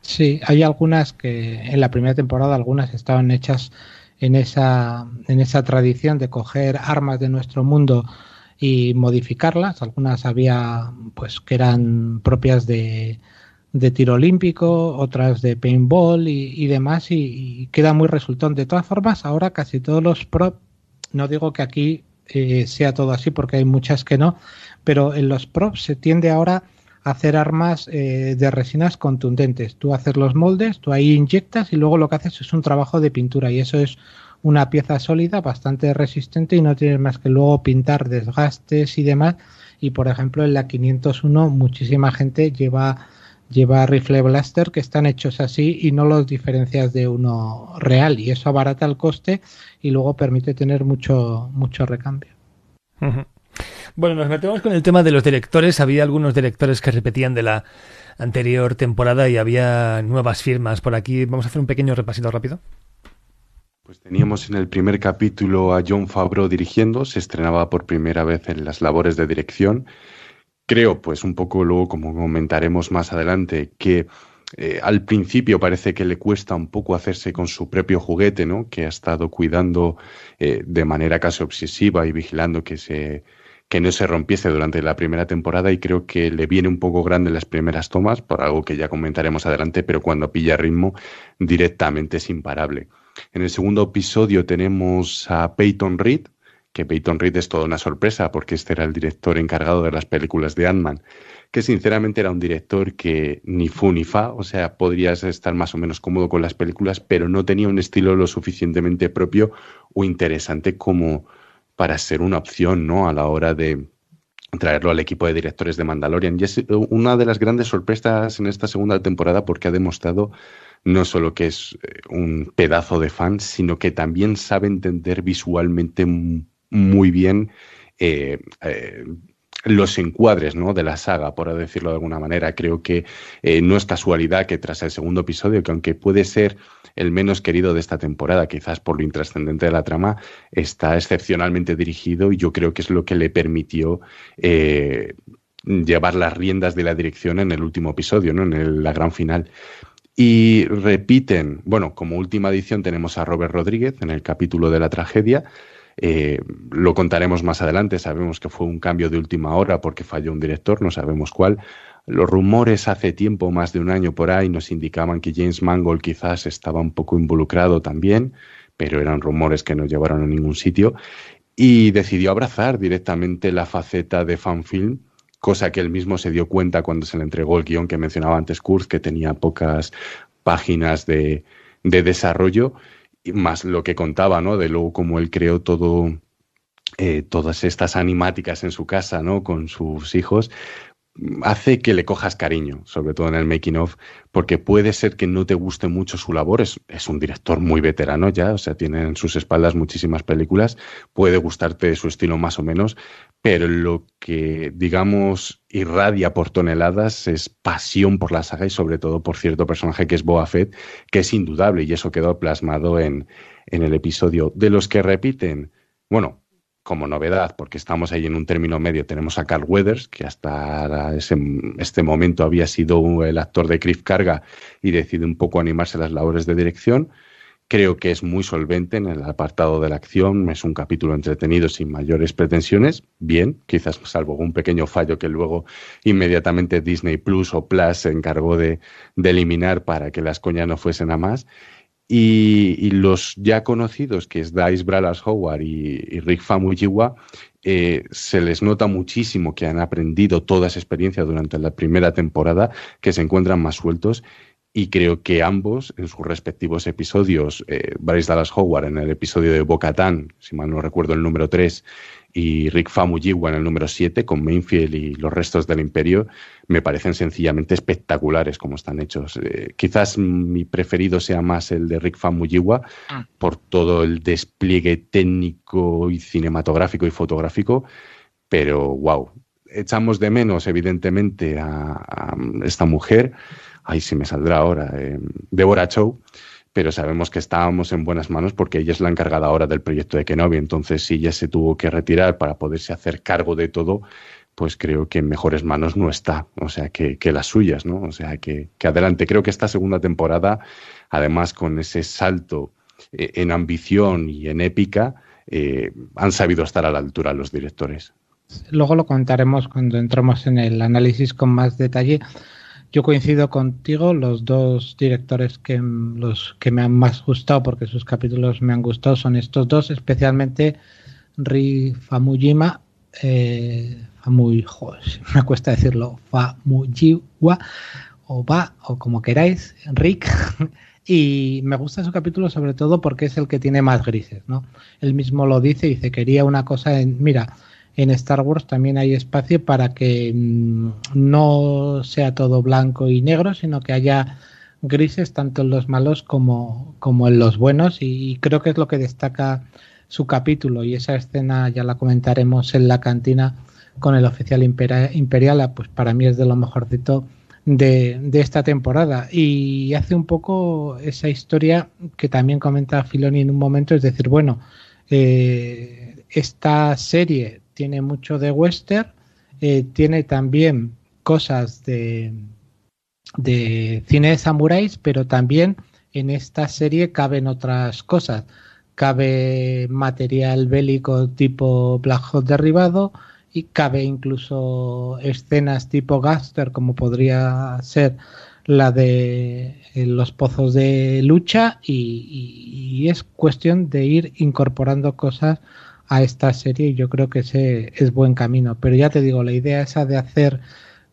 Sí, hay algunas que en la primera temporada algunas estaban hechas en esa en esa tradición de coger armas de nuestro mundo y modificarlas. Algunas había pues que eran propias de, de tiro olímpico, otras de paintball y, demás, y, queda muy resultón. De todas formas, ahora casi todos los props, no digo que aquí eh, sea todo así porque hay muchas que no, pero en los props se tiende ahora a hacer armas eh, de resinas contundentes. Tú haces los moldes, tú ahí inyectas y luego lo que haces es un trabajo de pintura y eso es una pieza sólida, bastante resistente y no tienes más que luego pintar desgastes y demás. Y por ejemplo en la 501 muchísima gente lleva lleva rifle blaster que están hechos así y no los diferencias de uno real y eso abarata el coste y luego permite tener mucho mucho recambio. Bueno, nos metemos con el tema de los directores. Había algunos directores que repetían de la anterior temporada y había nuevas firmas por aquí. Vamos a hacer un pequeño repasito rápido. Pues teníamos en el primer capítulo a John Favreau dirigiendo, se estrenaba por primera vez en las labores de dirección. Creo, pues un poco luego, como comentaremos más adelante, que eh, al principio parece que le cuesta un poco hacerse con su propio juguete, ¿no? Que ha estado cuidando eh, de manera casi obsesiva y vigilando que se que no se rompiese durante la primera temporada y creo que le viene un poco grande las primeras tomas, por algo que ya comentaremos adelante, pero cuando pilla ritmo directamente es imparable. En el segundo episodio tenemos a Peyton Reed, que Peyton Reed es toda una sorpresa porque este era el director encargado de las películas de Ant-Man, que sinceramente era un director que ni fu ni fa, o sea, podrías estar más o menos cómodo con las películas, pero no tenía un estilo lo suficientemente propio o interesante como para ser una opción, ¿no? A la hora de traerlo al equipo de directores de Mandalorian. Y es una de las grandes sorpresas en esta segunda temporada porque ha demostrado no solo que es eh, un pedazo de fan, sino que también sabe entender visualmente muy bien eh, eh, los encuadres ¿no? de la saga, por decirlo de alguna manera. Creo que no es casualidad que tras el segundo episodio, que aunque puede ser el menos querido de esta temporada, quizás por lo intrascendente de la trama, está excepcionalmente dirigido y yo creo que es lo que le permitió llevar las riendas de la dirección en el último episodio, ¿no? en la gran final. Y repiten, bueno, como última edición tenemos a Robert Rodríguez en el capítulo de la tragedia. Eh, lo contaremos más adelante, sabemos que fue un cambio de última hora porque falló un director, no sabemos cuál. Los rumores hace tiempo, más de un año por ahí, nos indicaban que James Mangold quizás estaba un poco involucrado también, pero eran rumores que no llevaron a ningún sitio. Y decidió abrazar directamente la faceta de fanfilm cosa que él mismo se dio cuenta cuando se le entregó el guion que mencionaba antes Kurz, que tenía pocas páginas de, de desarrollo, más lo que contaba, ¿no? De luego cómo él creó todo, eh, todas estas animáticas en su casa, ¿no? Con sus hijos, hace que le cojas cariño, sobre todo en el making of, porque puede ser que no te guste mucho su labor, es, un director muy veterano ya, o sea, tiene en sus espaldas muchísimas películas, puede gustarte su estilo más o menos, pero lo que, digamos, irradia por toneladas es pasión por la saga y sobre todo por cierto personaje que es Boa Fett, que es indudable y eso quedó plasmado en, en el episodio. De los que repiten, bueno, como novedad, porque estamos ahí en un término medio, tenemos a Carl Weathers, que hasta ese, este momento había sido el actor de Cliff Carga y decide un poco animarse a las labores de dirección. Creo que es muy solvente en el apartado de la acción, es un capítulo entretenido sin mayores pretensiones, bien, quizás salvo un pequeño fallo que luego inmediatamente Disney Plus o Plus se encargó de, de eliminar para que las coñas no fuesen a más. Y, los ya conocidos, que es Dice Bralas Howard y, Rick Famuyiwa, eh, se les nota muchísimo que han aprendido toda esa experiencia durante la primera temporada, que se encuentran más sueltos y creo que ambos, en sus respectivos episodios, eh, Bryce Dallas Howard en el episodio de Bo-Katan, si mal no recuerdo el número 3, y Rick Famuyiwa en el número 7, con Mainfield y los restos del Imperio, me parecen sencillamente espectaculares como están hechos. Eh, quizás mi preferido sea más el de Rick Famuyiwa ah. por todo el despliegue técnico y cinematográfico y fotográfico, pero wow, echamos de menos evidentemente a esta mujer ahí sí me saldrá ahora, eh, Deborah Chow, pero sabemos que estábamos en buenas manos porque ella es la encargada ahora del proyecto de Kenobi, entonces si ella se tuvo que retirar para poderse hacer cargo de todo, pues creo que en mejores manos no está, o sea, que, las suyas, ¿no? O sea, que, adelante. Creo que esta segunda temporada, además con ese salto eh, en ambición y en épica, eh, han sabido estar a la altura los directores. Luego lo contaremos cuando entramos en el análisis con más detalle. Yo coincido contigo, los dos directores que, los que me han más gustado, porque sus capítulos me han gustado, son estos dos, especialmente Ri Famujima, eh, Famuy, me cuesta decirlo, Famuyiwa, o va, o como queráis, Rick, y me gusta su capítulo sobre todo porque es el que tiene más grises, ¿no? Él mismo lo dice, dice, quería una cosa en, mira, en Star Wars también hay espacio para que mm, no sea todo blanco y negro, sino que haya grises tanto en los malos como, como en los buenos. Y, creo que es lo que destaca su capítulo. Y esa escena ya la comentaremos en la cantina con el oficial imperial, pues para mí es de lo mejorcito de, de esta temporada. Y hace un poco esa historia que también comenta Filoni en un momento, es decir, bueno, eh, esta serie tiene mucho de western, eh, tiene también cosas de, de cine de samuráis, pero también en esta serie caben otras cosas. Cabe material bélico tipo Black Hawk derribado y cabe incluso escenas tipo Gaster, como podría ser la de eh, los pozos de lucha, y es cuestión de ir incorporando cosas a esta serie y yo creo que ese es buen camino. Pero ya te digo, la idea esa de hacer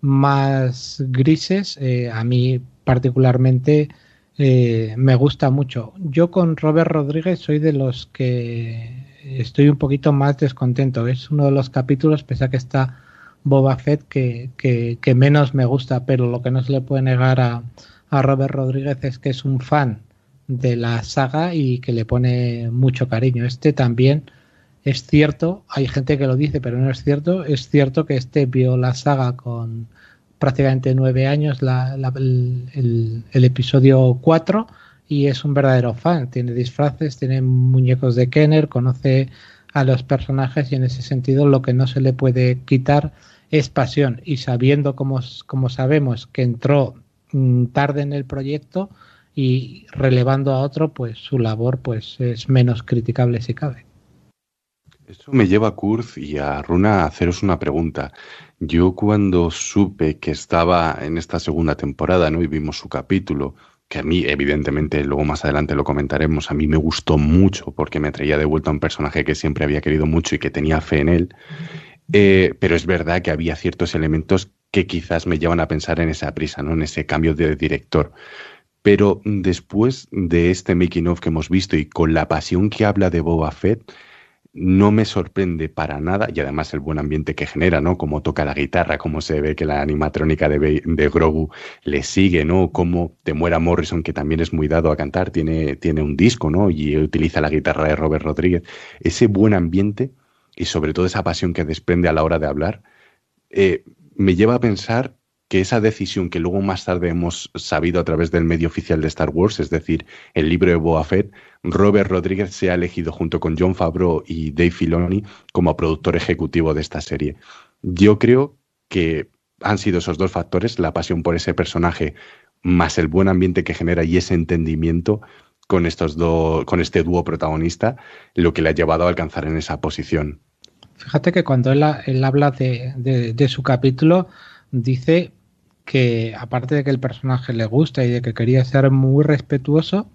más grises, eh, a mí particularmente eh, me gusta mucho. Yo con Robert Rodríguez soy de los que estoy un poquito más descontento. Es uno de los capítulos, pese a que está Boba Fett, que, que, menos me gusta, pero lo que no se le puede negar a, a Robert Rodríguez es que es un fan de la saga y que le pone mucho cariño. Este también es cierto, hay gente que lo dice, pero no es cierto. Es cierto que este vio la saga con prácticamente nueve años, el, episodio 4, y es un verdadero fan. Tiene disfraces, tiene muñecos de Kenner, conoce a los personajes y en ese sentido lo que no se le puede quitar es pasión. Y sabiendo, como, como sabemos, que entró mm, tarde en el proyecto y relevando a otro, pues su labor pues es menos criticable si cabe. Eso me lleva a Kurz y a Runa a haceros una pregunta. Yo cuando supe que estaba en esta segunda temporada, ¿no? Y vimos su capítulo, que a mí, evidentemente, luego más adelante lo comentaremos, a mí me gustó mucho porque me traía de vuelta a un personaje que siempre había querido mucho y que tenía fe en él. Eh, pero es verdad que había ciertos elementos que quizás me llevan a pensar en esa prisa, ¿no? En ese cambio de director. Pero después de este making of que hemos visto y con la pasión que habla de Boba Fett, no me sorprende para nada y además el buen ambiente que genera, ¿no? Como toca la guitarra, cómo se ve que la animatrónica de, de Grogu le sigue, ¿no? Cómo te muera Morrison, que también es muy dado a cantar, tiene, tiene un disco, ¿no? Y utiliza la guitarra de Robert Rodríguez. Ese buen ambiente y sobre todo esa pasión que desprende a la hora de hablar, eh, me lleva a pensar que esa decisión que luego más tarde hemos sabido a través del medio oficial de Star Wars, es decir, el libro de Boa Fett, Robert Rodríguez se ha elegido junto con John Favreau y Dave Filoni como productor ejecutivo de esta serie. Yo creo que han sido esos dos factores, la pasión por ese personaje más el buen ambiente que genera y ese entendimiento con estos dos, con este dúo protagonista, lo que le ha llevado a alcanzar en esa posición. Fíjate que cuando él, habla de su capítulo, dice que aparte de que el personaje le gusta y de que quería ser muy respetuoso,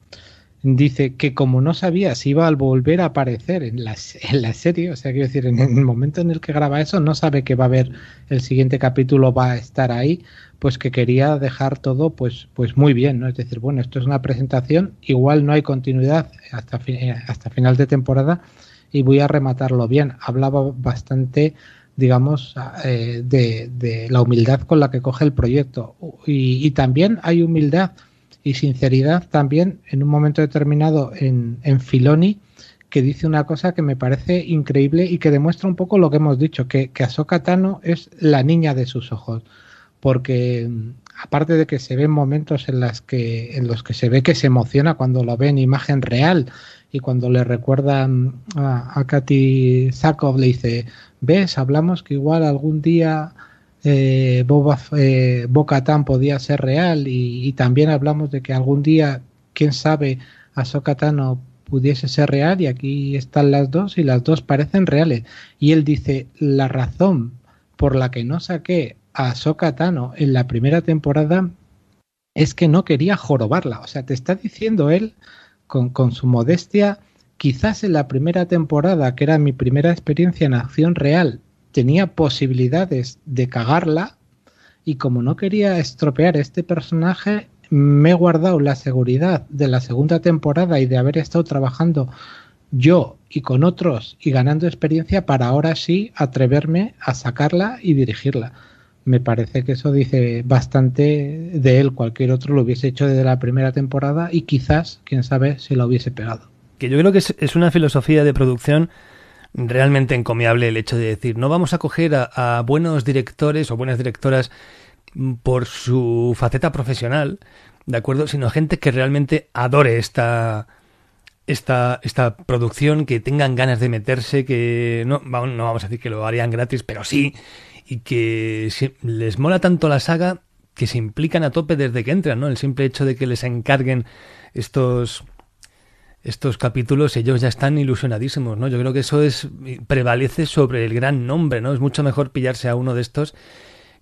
dice que como no sabía si iba a volver a aparecer en la, en la serie, o sea, quiero decir, en el momento en el que graba eso, no sabe que va a haber el siguiente capítulo, va a estar ahí, pues que quería dejar todo pues, pues muy bien, ¿no? Es decir, bueno, esto es una presentación, igual no hay continuidad hasta, eh, hasta final de temporada y voy a rematarlo bien. Hablaba bastante digamos, eh, de, de, la humildad con la que coge el proyecto. Y, también hay humildad y sinceridad también en un momento determinado en, en Filoni que dice una cosa que me parece increíble y que demuestra un poco lo que hemos dicho, que, que Ahsoka Tano es la niña de sus ojos, porque mm, aparte de que se ven momentos en, las que, en los que se ve que se emociona cuando lo ve en imagen real y cuando le recuerdan a, a Katy Zakov le dice, ves, hablamos que igual algún día eh, eh, podía ser real y, también hablamos de que algún día, quién sabe, Ahsoka Tano pudiese ser real y aquí están las dos y las dos parecen reales. Y él dice, la razón por la que no saqué a Ahsoka en la primera temporada es que no quería jorobarla. O sea, te está diciendo él con, con su modestia, quizás en la primera temporada, que era mi primera experiencia en acción real, tenía posibilidades de cagarla y como no quería estropear este personaje, me he guardado la seguridad de la segunda temporada y de haber estado trabajando yo y con otros y ganando experiencia para ahora sí atreverme a sacarla y dirigirla. Me parece que eso dice bastante de él. Cualquier otro lo hubiese hecho desde la primera temporada y quizás, quién sabe, se lo hubiese pegado. Que yo creo que es una filosofía de producción realmente encomiable el hecho de decir, no vamos a coger a, buenos directores o buenas directoras por su faceta profesional, ¿de acuerdo? Sino gente que realmente adore esta, esta, esta producción, que tengan ganas de meterse, que no vamos a decir que lo harían gratis, pero sí, y que les mola tanto la saga que se implican a tope desde que entran, ¿no? El simple hecho de que les encarguen estos estos capítulos ellos ya están ilusionadísimos, ¿no? Yo creo que eso es prevalece sobre el gran nombre, ¿no? Es mucho mejor pillarse a uno de estos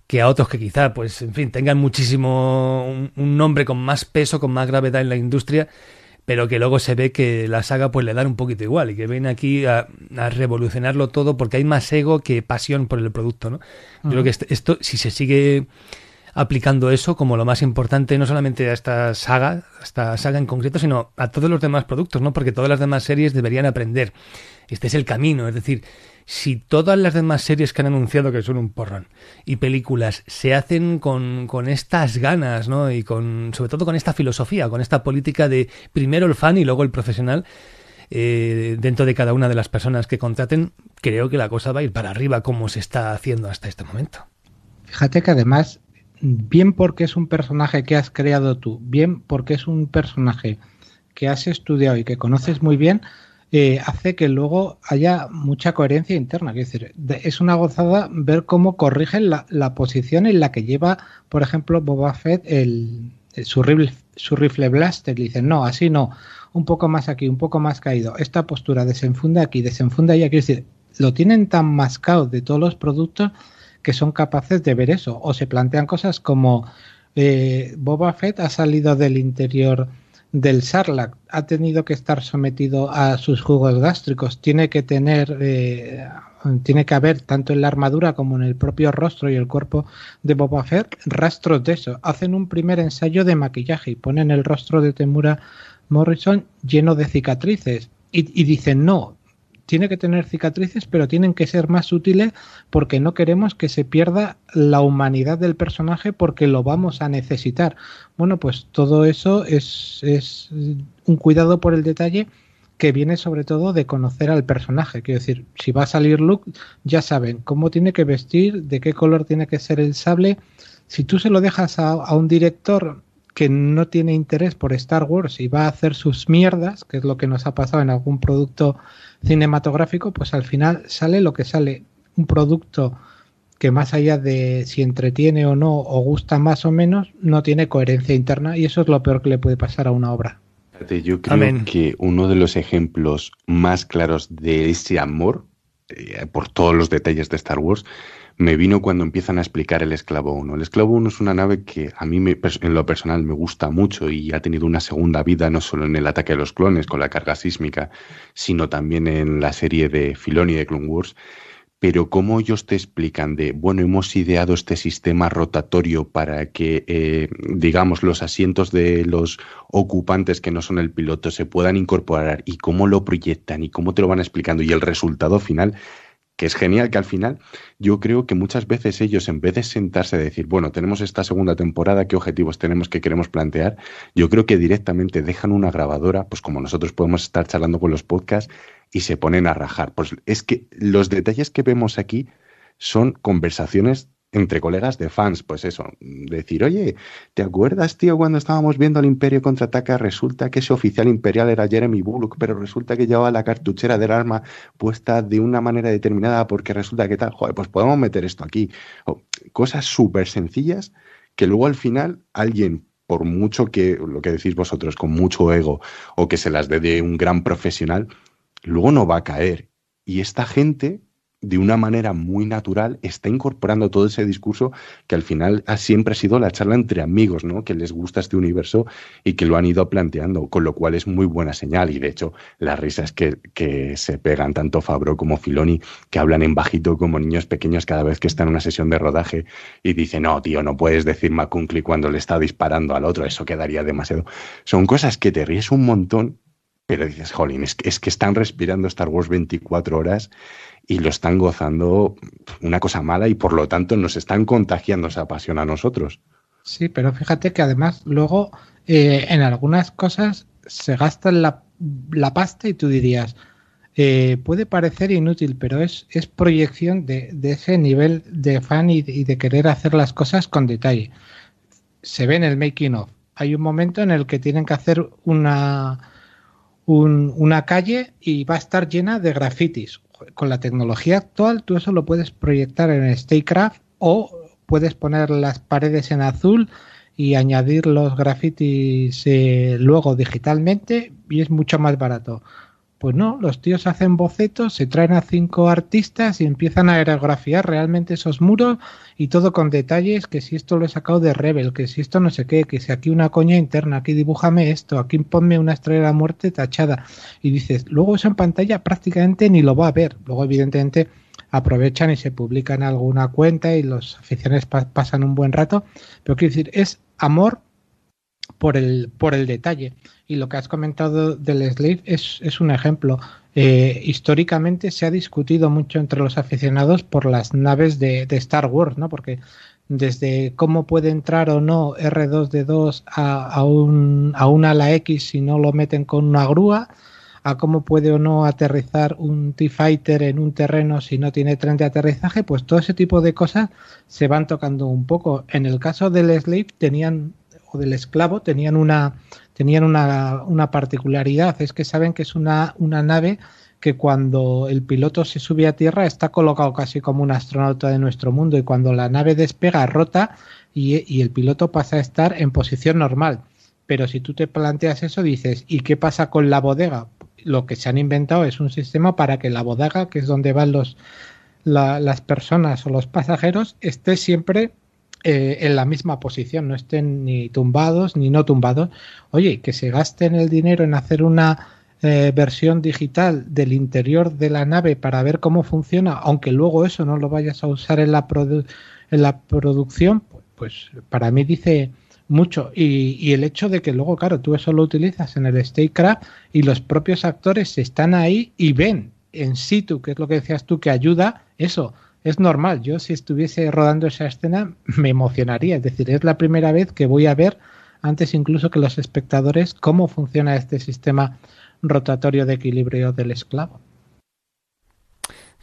que a otros que quizá, pues, en fin, tengan muchísimo un, nombre con más peso, con más gravedad en la industria, pero que luego se ve que la saga pues le da un poquito igual y que viene aquí a, revolucionarlo todo porque hay más ego que pasión por el producto, ¿no? Yo creo que esto, si se sigue aplicando eso como lo más importante, no solamente a esta saga, a esta saga en concreto, sino a todos los demás productos, ¿no? Porque todas las demás series deberían aprender. Este es el camino, es decir, si todas las demás series que han anunciado que son un porrón y películas se hacen con, con estas ganas, ¿no? Y con, sobre todo con esta filosofía, con esta política de primero el fan y luego el profesional, eh, dentro de cada una de las personas que contraten, creo que la cosa va a ir para arriba como se está haciendo hasta este momento. Fíjate que además bien porque es un personaje que has creado tú, bien porque es un personaje que has estudiado y que conoces muy bien, eh, hace que luego haya mucha coherencia interna. Es decir, es una gozada ver cómo corrigen la, posición en la que lleva, por ejemplo, Boba Fett el, su, rifle, su rifle blaster. Le dicen, no, así no, un poco más aquí, un poco más caído. Esta postura desenfunda aquí, desenfunda allá. Quiero decir, lo tienen tan mascado de todos los productos que son capaces de ver eso. O se plantean cosas como eh, Boba Fett ha salido del interior del Sarlacc, ha tenido que estar sometido a sus jugos gástricos, tiene que tener, eh, tiene que haber tanto en la armadura como en el propio rostro y el cuerpo de Boba Fett rastros de eso. Hacen un primer ensayo de maquillaje y ponen el rostro de Temura Morrison lleno de cicatrices y, y dicen no, tiene que tener cicatrices, pero tienen que ser más útiles porque no queremos que se pierda la humanidad del personaje porque lo vamos a necesitar. Bueno, pues todo eso es, un cuidado por el detalle que viene sobre todo de conocer al personaje. Quiero decir, si va a salir Luke, ya saben cómo tiene que vestir, de qué color tiene que ser el sable. Si tú se lo dejas a un director que no tiene interés por Star Wars y va a hacer sus mierdas, que es lo que nos ha pasado en algún producto cinematográfico, pues al final sale lo que sale, un producto que más allá de si entretiene o no, o gusta más o menos, no tiene coherencia interna y eso es lo peor que le puede pasar a una obra. Yo creo que uno de los ejemplos más claros de ese amor eh, por todos los detalles de Star Wars, me vino cuando empiezan a explicar el Esclavo 1. El Esclavo 1 es una nave que a mí me, en lo personal me gusta mucho y ha tenido una segunda vida no solo en el ataque de los clones con la carga sísmica, sino también en la serie de Filoni de Clone Wars. Pero cómo ellos te explican de, bueno, hemos ideado este sistema rotatorio para que, eh, digamos, los asientos de los ocupantes que no son el piloto se puedan incorporar y cómo lo proyectan y cómo te lo van explicando y el resultado final que es genial que al final yo creo que muchas veces ellos en vez de sentarse a decir, bueno, tenemos esta segunda temporada, qué objetivos tenemos, qué queremos plantear, yo creo que directamente dejan una grabadora, pues como nosotros podemos estar charlando con los podcasts y se ponen a rajar. Pues es que los detalles que vemos aquí son conversaciones entre colegas de fans, pues eso, decir, oye, ¿te acuerdas, tío, cuando estábamos viendo al Imperio contraataca? Resulta que ese oficial imperial era Jeremy Bullock, pero resulta que llevaba la cartuchera del arma puesta de una manera determinada porque resulta que tal, joder, pues podemos meter esto aquí. cosas súper sencillas que luego al final alguien, por mucho que, lo que decís vosotros, con mucho ego o que se las dé de un gran profesional, luego no va a caer. Y esta gente de una manera muy natural está incorporando todo ese discurso que al final ha siempre sido la charla entre amigos, ¿no? Que les gusta este universo y que lo han ido planteando, con lo cual es muy buena señal. Y de hecho, las risas que, que se pegan tanto Fabro como Filoni, que hablan en bajito como niños pequeños cada vez que están en una sesión de rodaje y dicen, no, tío, no puedes decir McCunkly cuando le está disparando al otro, eso quedaría demasiado. Son cosas que te ríes un montón, pero dices, jolín, es que, es que están respirando Star Wars 24 horas y lo están gozando una cosa mala y por lo tanto nos están contagiando esa pasión a nosotros. Sí, pero fíjate que además luego eh, en algunas cosas se gasta la, la pasta y tú dirías, eh, puede parecer inútil, pero es, es proyección de, ese nivel de fan y de, querer hacer las cosas con detalle. Se ve en el making of. Hay un momento en el que tienen que hacer una, un, una calle y va a estar llena de grafitis con la tecnología actual tú eso lo puedes proyectar en StayCraft o puedes poner las paredes en azul y añadir los grafitis eh, luego digitalmente y es mucho más barato. Pues no, los tíos hacen bocetos, se traen a cinco artistas y empiezan a aerografiar realmente esos muros y todo con detalles, que si esto lo he sacado de Rebel, que si esto no sé qué, que si aquí una coña interna, aquí dibújame esto, aquí ponme una estrella de muerte tachada. Y dices, luego eso en pantalla prácticamente ni lo va a ver. Luego evidentemente aprovechan y se publican alguna cuenta y los aficionados pasan un buen rato. Pero quiero decir, es amor por el, por el detalle. Y lo que has comentado del Slave es, es un ejemplo. Eh, históricamente se ha discutido mucho entre los aficionados por las naves de, de, Star Wars, ¿no? Porque desde cómo puede entrar o no R2D2 a, a, un, a una ala X si no lo meten con una grúa, a cómo puede o no aterrizar un T-Fighter en un terreno si no tiene tren de aterrizaje, pues todo ese tipo de cosas se van tocando un poco. En el caso del Slave tenían o del esclavo tenían una, tenían una, una particularidad, es que saben que es una, una nave que cuando el piloto se sube a tierra está colocado casi como un astronauta de nuestro mundo y cuando la nave despega rota y, y, el piloto pasa a estar en posición normal. Pero si tú te planteas eso, dices, ¿y qué pasa con la bodega? Lo que se han inventado es un sistema para que la bodega, que es donde van los, la, las personas o los pasajeros, esté siempre eh, en la misma posición, no estén ni tumbados ni no tumbados. Oye, que se gasten el dinero en hacer una eh, versión digital del interior de la nave para ver cómo funciona, aunque luego eso no lo vayas a usar en la, en la producción, pues para mí dice mucho. Y, y, el hecho de que luego, claro, tú eso lo utilizas en el Statecraft y los propios actores están ahí y ven en situ, que es lo que decías tú, que ayuda eso es normal. Yo si estuviese rodando esa escena me emocionaría. Es decir, es la primera vez que voy a ver, antes incluso que los espectadores, cómo funciona este sistema rotatorio de equilibrio del esclavo.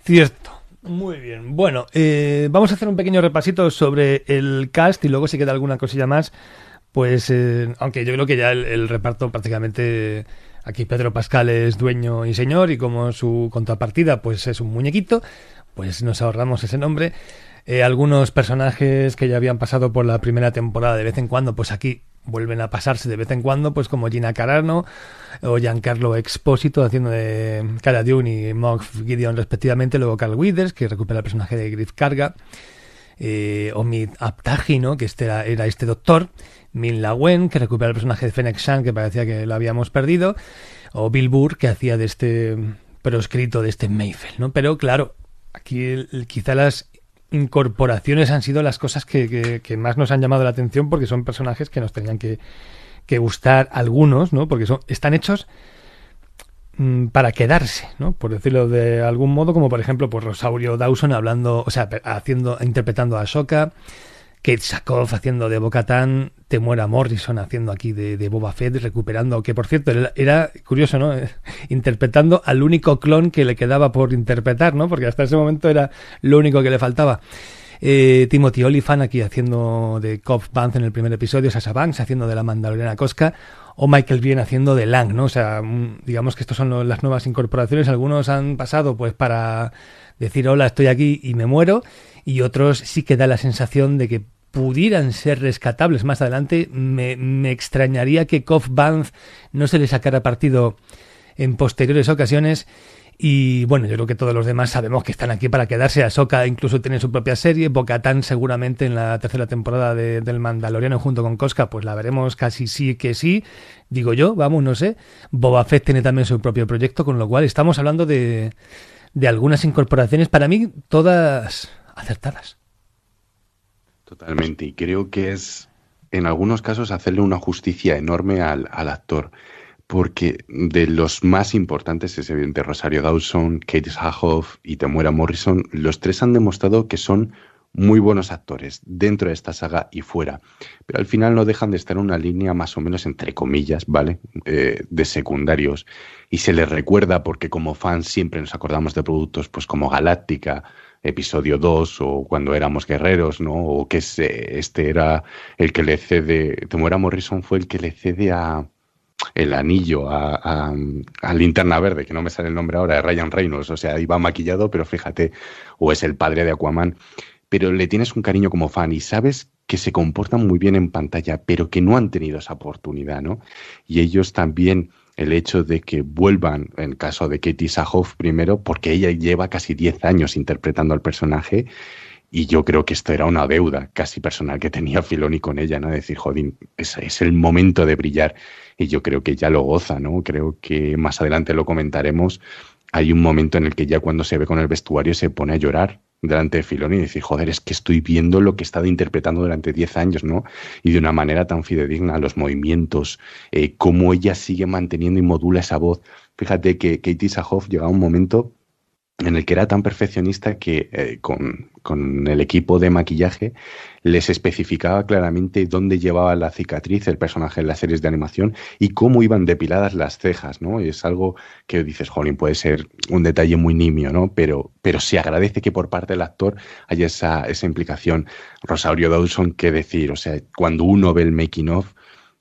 Cierto. Muy bien. Bueno, eh, vamos a hacer un pequeño repasito sobre el cast y luego si queda alguna cosilla más, pues eh, aunque yo creo que ya el, el reparto prácticamente aquí Pedro Pascal es dueño y señor y como su contrapartida pues es un muñequito pues nos ahorramos ese nombre. Eh, algunos personajes que ya habían pasado por la primera temporada de vez en cuando, pues aquí vuelven a pasarse de vez en cuando, pues como Gina Carano o Giancarlo Expósito haciendo de Cara Dune y Moff Gideon respectivamente, luego Carl Withers, que recupera el personaje de Griff Carga, eh, Omid Aptagi, ¿no? que este era, era este doctor, Min Lawen, que recupera el personaje de Fennec Shan, que parecía que lo habíamos perdido, o Bill Burr, que hacía de este proscrito, de este Mayfield, ¿no? Pero claro, aquí quizá las incorporaciones han sido las cosas que, más nos han llamado la atención porque son personajes que nos tenían que, gustar algunos, ¿no? Porque son, están hechos mm, para quedarse, ¿no? Por decirlo de algún modo, como por ejemplo, pues Rosaurio Dawson hablando, o sea, haciendo, interpretando a Ahsoka, Kate Sackhoff haciendo de Bocatán, Temuera Morrison haciendo aquí de, Boba Fett, recuperando, que por cierto era, curioso, ¿no? Interpretando al único clon que le quedaba por interpretar, ¿no? Porque hasta ese momento era lo único que le faltaba. Eh, Timothy Olyphant aquí haciendo de Cobb Vance en el primer episodio, Sasha Banks haciendo de la Mandaloriana Cosca, o Michael Bien haciendo de Lang, ¿no? O sea, mm, digamos que estos son las nuevas incorporaciones. Algunos han pasado pues para decir hola, estoy aquí y me muero, y otros sí que da la sensación de que pudieran ser rescatables más adelante, me, extrañaría que Kof Banz no se le sacara partido en posteriores ocasiones. Y bueno, yo creo que todos los demás sabemos que están aquí para quedarse. Ahsoka incluso tiene su propia serie. Bocatán seguramente en la tercera temporada de, del Mandaloriano junto con Cosca, pues la veremos casi sí que sí. Digo yo, vamos, no sé. Boba Fett tiene también su propio proyecto, con lo cual estamos hablando de, de algunas incorporaciones, para mí todas acertadas. Totalmente, y creo que es en algunos casos hacerle una justicia enorme al, actor, porque de los más importantes es evidente Rosario Dawson, Kate Sahoff y Temuera Morrison, los tres han demostrado que son muy buenos actores dentro de esta saga y fuera, pero al final no dejan de estar en una línea más o menos entre comillas, ¿vale? Eh, de secundarios y se les recuerda porque como fans siempre nos acordamos de productos pues como Galáctica, episodio 2 o cuando éramos guerreros, ¿no? O que este era el que le cede, Temuera Morrison fue el que le cede a el anillo a, a, Linterna Verde, que no me sale el nombre ahora, de Ryan Reynolds, o sea, iba maquillado, pero fíjate, o es el padre de Aquaman, pero le tienes un cariño como fan y sabes que se comportan muy bien en pantalla, pero que no han tenido esa oportunidad, ¿no? Y ellos también el hecho de que vuelvan, en el caso de Katie Sahoff primero, porque ella lleva casi 10 años interpretando al personaje y yo creo que esto era una deuda casi personal que tenía Filoni con ella, ¿no? Decir, jodín, es, es el momento de brillar y yo creo que ya lo goza, ¿no? Creo que más adelante lo comentaremos. Hay un momento en el que ya cuando se ve con el vestuario se pone a llorar delante de Filoni y decir, joder, es que estoy viendo lo que he estado interpretando durante 10 años, ¿no? Y de una manera tan fidedigna, los movimientos, eh, cómo ella sigue manteniendo y modula esa voz. Fíjate que Katie Sahoff llega a un momento en el que era tan perfeccionista que eh, con, el equipo de maquillaje les especificaba claramente dónde llevaba la cicatriz el personaje en las series de animación y cómo iban depiladas las cejas, ¿no? Y es algo que dices, jolín, puede ser un detalle muy nimio, ¿no? Pero, pero se agradece que por parte del actor haya esa, esa implicación. Rosario Dawson, qué decir, o sea, cuando uno ve el making of,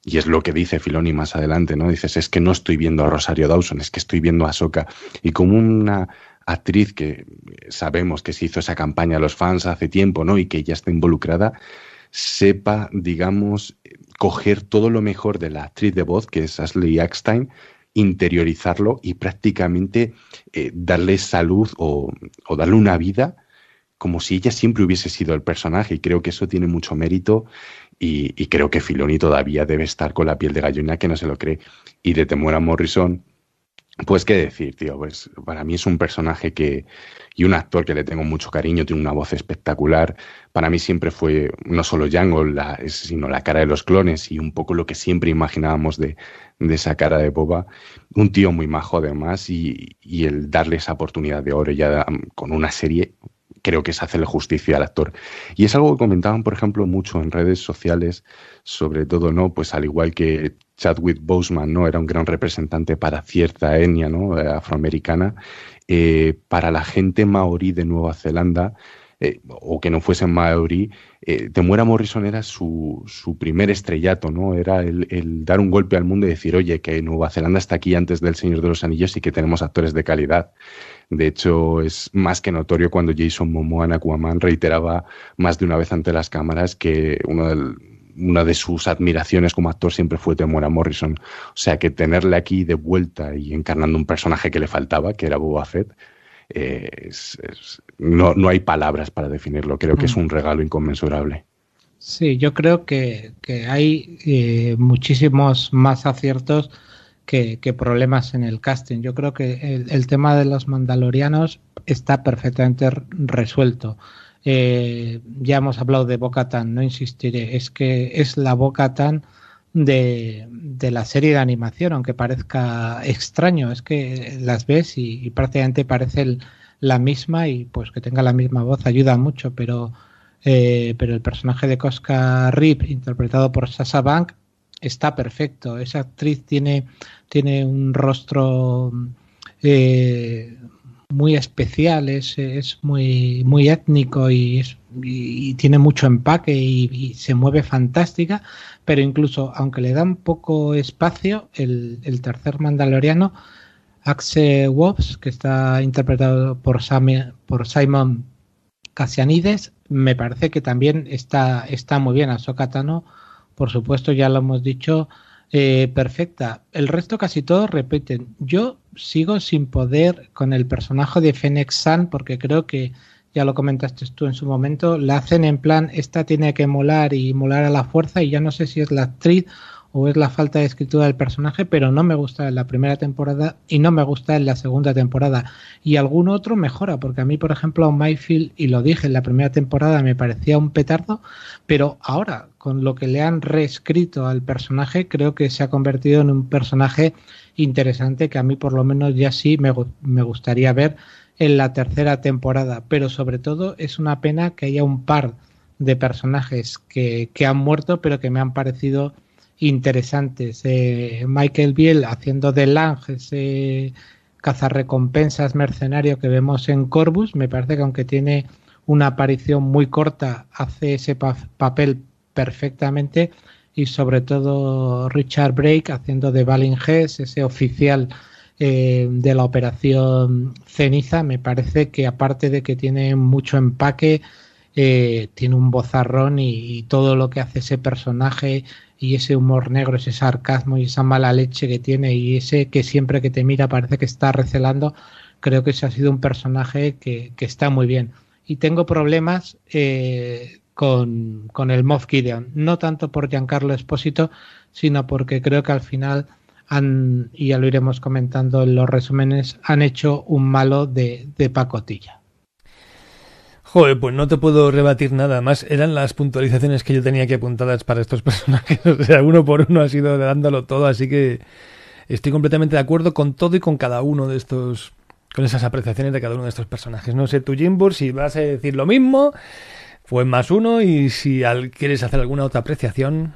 y es lo que dice Filoni más adelante, ¿no? Dices, es que no estoy viendo a Rosario Dawson, es que estoy viendo a Soka. Y como una actriz que sabemos que se hizo esa campaña a los fans hace tiempo, ¿no? Y que ya está involucrada, sepa, digamos, coger todo lo mejor de la actriz de voz, que es Ashley Eckstein, interiorizarlo y prácticamente eh, darle salud o, darle una vida como si ella siempre hubiese sido el personaje. Y creo que eso tiene mucho mérito y, y creo que Filoni todavía debe estar con la piel de gallina que no se lo cree. Y de Temuera Morrison, pues qué decir, tío, pues para mí es un personaje que y un actor que le tengo mucho cariño, tiene una voz espectacular. Para mí siempre fue no solo Django, la, sino la cara de los clones y un poco lo que siempre imaginábamos de, de esa cara de Boba. Un tío muy majo además y, y el darle esa oportunidad de oro ya con una serie creo que es hacerle justicia al actor. Y es algo que comentaban, por ejemplo, mucho en redes sociales, sobre todo, ¿no? Pues al igual que Chadwick Boseman, ¿no? Era un gran representante para cierta etnia, ¿no? Eh, afroamericana. Eh, para la gente maorí de Nueva Zelanda, eh, o que no fuesen maorí, eh, Temuera Morrison era su, su, primer estrellato, ¿no? Era el, el, dar un golpe al mundo y decir, oye, que Nueva Zelanda está aquí antes del Señor de los Anillos y que tenemos actores de calidad. De hecho, es más que notorio cuando Jason Momoa en Aquaman reiteraba más de una vez ante las cámaras que uno del, una de sus admiraciones como actor siempre fue Temuera Morrison. O sea que tenerle aquí de vuelta y encarnando un personaje que le faltaba, que era Boba Fett, eh, no, no, hay palabras para definirlo. Creo que es mm. un regalo inconmensurable. Sí, yo creo que, hay eh, muchísimos más aciertos que, problemas en el casting. Yo creo que el, tema de los mandalorianos está perfectamente resuelto. Eh, ya hemos hablado de Bocatan, no insistiré, es que es la Bocatan de, de la serie de animación, aunque parezca extraño, es que las ves y, prácticamente parece la misma y pues que tenga la misma voz ayuda mucho, pero eh, pero el personaje de Cosca Rip, interpretado por Sasha Bank, está perfecto. Esa actriz tiene, tiene un rostro eh, muy especial, es, es, muy, muy étnico y, tiene mucho empaque y, se mueve fantástica, pero incluso aunque le dan poco espacio, el, tercer mandaloriano, Axe Wobbs, que está interpretado por, Simon Casianides, me parece que también está, está muy bien. Ahsoka Tano, por supuesto, ya lo hemos dicho, eh, perfecta. El resto casi todos repiten. Yo sigo sin poder con el personaje de Fennec San porque creo que ya lo comentaste tú en su momento, la hacen en plan, esta tiene que molar y molar a la fuerza y ya no sé si es la actriz o es la falta de escritura del personaje, pero no me gusta en la primera temporada y no me gusta en la segunda temporada. Y algún otro mejora, porque a mí, por ejemplo, Mayfield, y lo dije en la primera temporada, me parecía un petardo, pero ahora, con lo que le han reescrito al personaje, creo que se ha convertido en un personaje interesante que a mí por lo menos ya sí me, me gustaría ver en la tercera temporada. Pero sobre todo es una pena que haya un par de personajes que, que han muerto, pero que me han parecido interesantes. Eh, Michael Biel haciendo de Lang, ese cazarrecompensas mercenario que vemos en Corbus, me parece que aunque tiene una aparición muy corta, hace ese papel perfectamente y sobre todo Richard Brake haciendo de Balin ese oficial eh, de la operación Ceniza, me parece que aparte de que tiene mucho empaque, eh, tiene un bozarrón y, todo lo que hace ese personaje y ese humor negro, ese sarcasmo y esa mala leche que tiene y ese que siempre que te mira parece que está recelando, creo que ese ha sido un personaje que, está muy bien. Y tengo problemas eh, con, con, el Moff Gideon, no tanto por Giancarlo Espósito, sino porque creo que al final han, y ya lo iremos comentando en los resúmenes, han hecho un malo de, de pacotilla. Joder, pues no te puedo rebatir nada más. Eran las puntualizaciones que yo tenía que apuntadas para estos personajes. O sea, uno por uno ha sido dándolo todo, así que estoy completamente de acuerdo con todo y con cada uno de estos, con esas apreciaciones de cada uno de estos personajes. No sé, tú, Jimbur, si vas a decir lo mismo, fue más uno, y si quieres hacer alguna otra apreciación.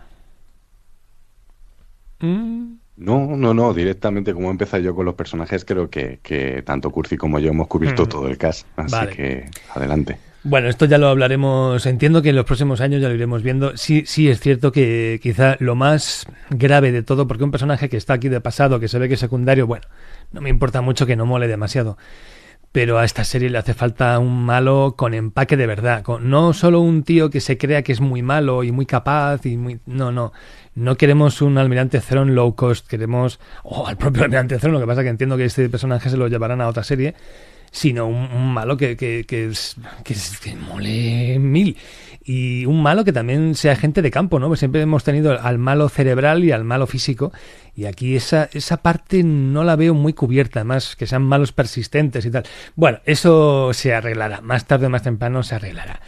¿Mm? No, no, no, directamente como he yo con los personajes, creo que, que tanto Curci como yo hemos cubierto mm. todo el cast. Así que adelante. Bueno, esto ya lo hablaremos. Entiendo que en los próximos años ya lo iremos viendo. Sí, sí es cierto que quizá lo más grave de todo, porque un personaje que está aquí de pasado, que se ve que es secundario, bueno, no me importa mucho que no mole demasiado. Pero a esta serie le hace falta un malo con empaque de verdad. Con, no solo un tío que se crea que es muy malo y muy capaz y muy. No, no. No queremos un almirante Zeron low cost. Queremos. O al propio almirante Zeron. Lo que pasa que entiendo que este personaje se lo llevarán a otra serie sino un, malo que, que, que, es, que, mole mil. Y un malo que también sea gente de campo, ¿no? Pues siempre hemos tenido al malo cerebral y al malo físico. Y aquí esa, esa parte no la veo muy cubierta, además que sean malos persistentes y tal. Bueno, eso se arreglará. Más tarde o más temprano se arreglará.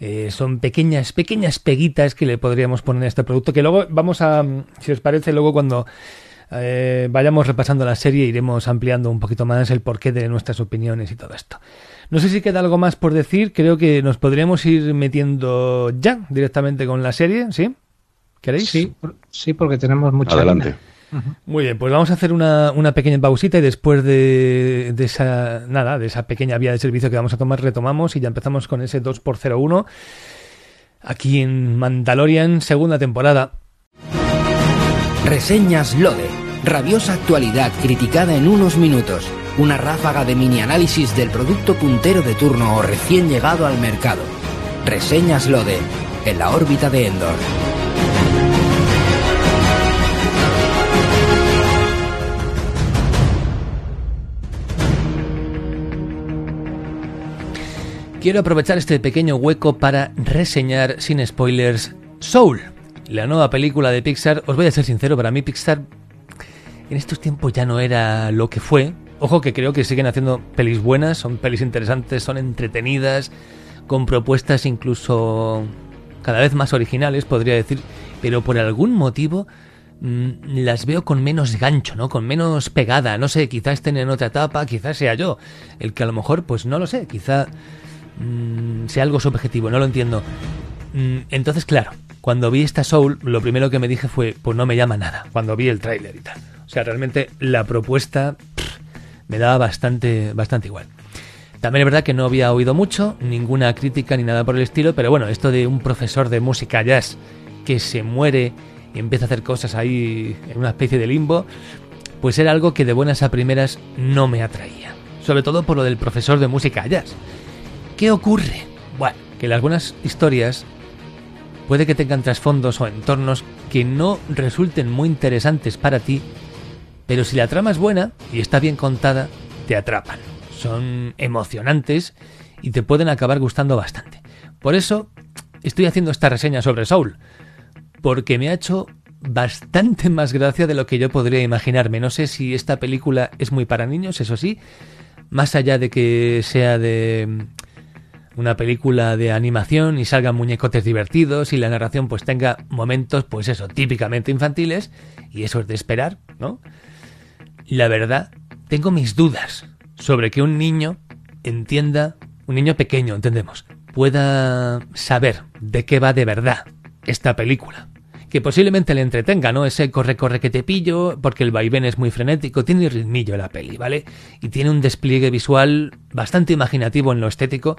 Eh, son pequeñas, pequeñas peguitas que le podríamos poner a este producto. Que luego vamos a, si os parece, luego cuando eh, vayamos repasando la serie, iremos ampliando un poquito más el porqué de nuestras opiniones y todo esto. No sé si queda algo más por decir, creo que nos podríamos ir metiendo ya directamente con la serie, ¿sí? ¿Queréis? Sí, sí porque tenemos mucha... Adelante. Muy bien, pues vamos a hacer una, una pequeña pausita y después de, de, esa nada, de esa pequeña vía de servicio que vamos a tomar, retomamos y ya empezamos con ese 2x01 aquí en Mandalorian, segunda temporada. Reseñas Lode Rabiosa actualidad criticada en unos minutos. Una ráfaga de mini análisis del producto puntero de turno o recién llegado al mercado. Reseñas Lode, en la órbita de Endor. Quiero aprovechar este pequeño hueco para reseñar sin spoilers Soul, la nueva película de Pixar. Os voy a ser sincero, para mí Pixar en estos tiempos ya no era lo que fue. Ojo que creo que siguen haciendo pelis buenas, son pelis interesantes, son entretenidas, con propuestas incluso cada vez más originales, podría decir, pero por algún motivo mm, las veo con menos gancho, ¿no? Con menos pegada, no sé, quizás estén en otra etapa, quizás sea yo, el que a lo mejor, pues no lo sé, quizá Mm, sea algo subjetivo, no lo entiendo. Mm, entonces, claro, cuando vi esta Soul, lo primero que me dije fue, pues no me llama nada, cuando vi el tráiler y tal. O sea, realmente la propuesta me daba bastante, bastante igual. También es verdad que no había oído mucho, ninguna crítica ni nada por el estilo, pero bueno, esto de un profesor de música jazz que se muere y empieza a hacer cosas ahí en una especie de limbo, pues era algo que de buenas a primeras no me atraía. Sobre todo por lo del profesor de música jazz. ¿Qué ocurre? Bueno, que las buenas historias puede que tengan trasfondos o entornos que no resulten muy interesantes para ti, pero si la trama es buena y está bien contada, te atrapan. Son emocionantes y te pueden acabar gustando bastante. Por eso estoy haciendo esta reseña sobre Soul, porque me ha hecho bastante más gracia de lo que yo podría imaginarme. No sé si esta película es muy para niños, eso sí, más allá de que sea de una película de animación y salgan muñecotes divertidos y la narración pues tenga momentos pues eso, típicamente infantiles y eso es de esperar, ¿no? La verdad, tengo mis dudas sobre que un niño entienda, un niño pequeño, entendemos, pueda saber de qué va de verdad esta película. Que posiblemente le entretenga, ¿no? Ese corre, corre que te pillo, porque el vaivén es muy frenético, tiene ritmillo la peli, ¿vale? Y tiene un despliegue visual bastante imaginativo en lo estético,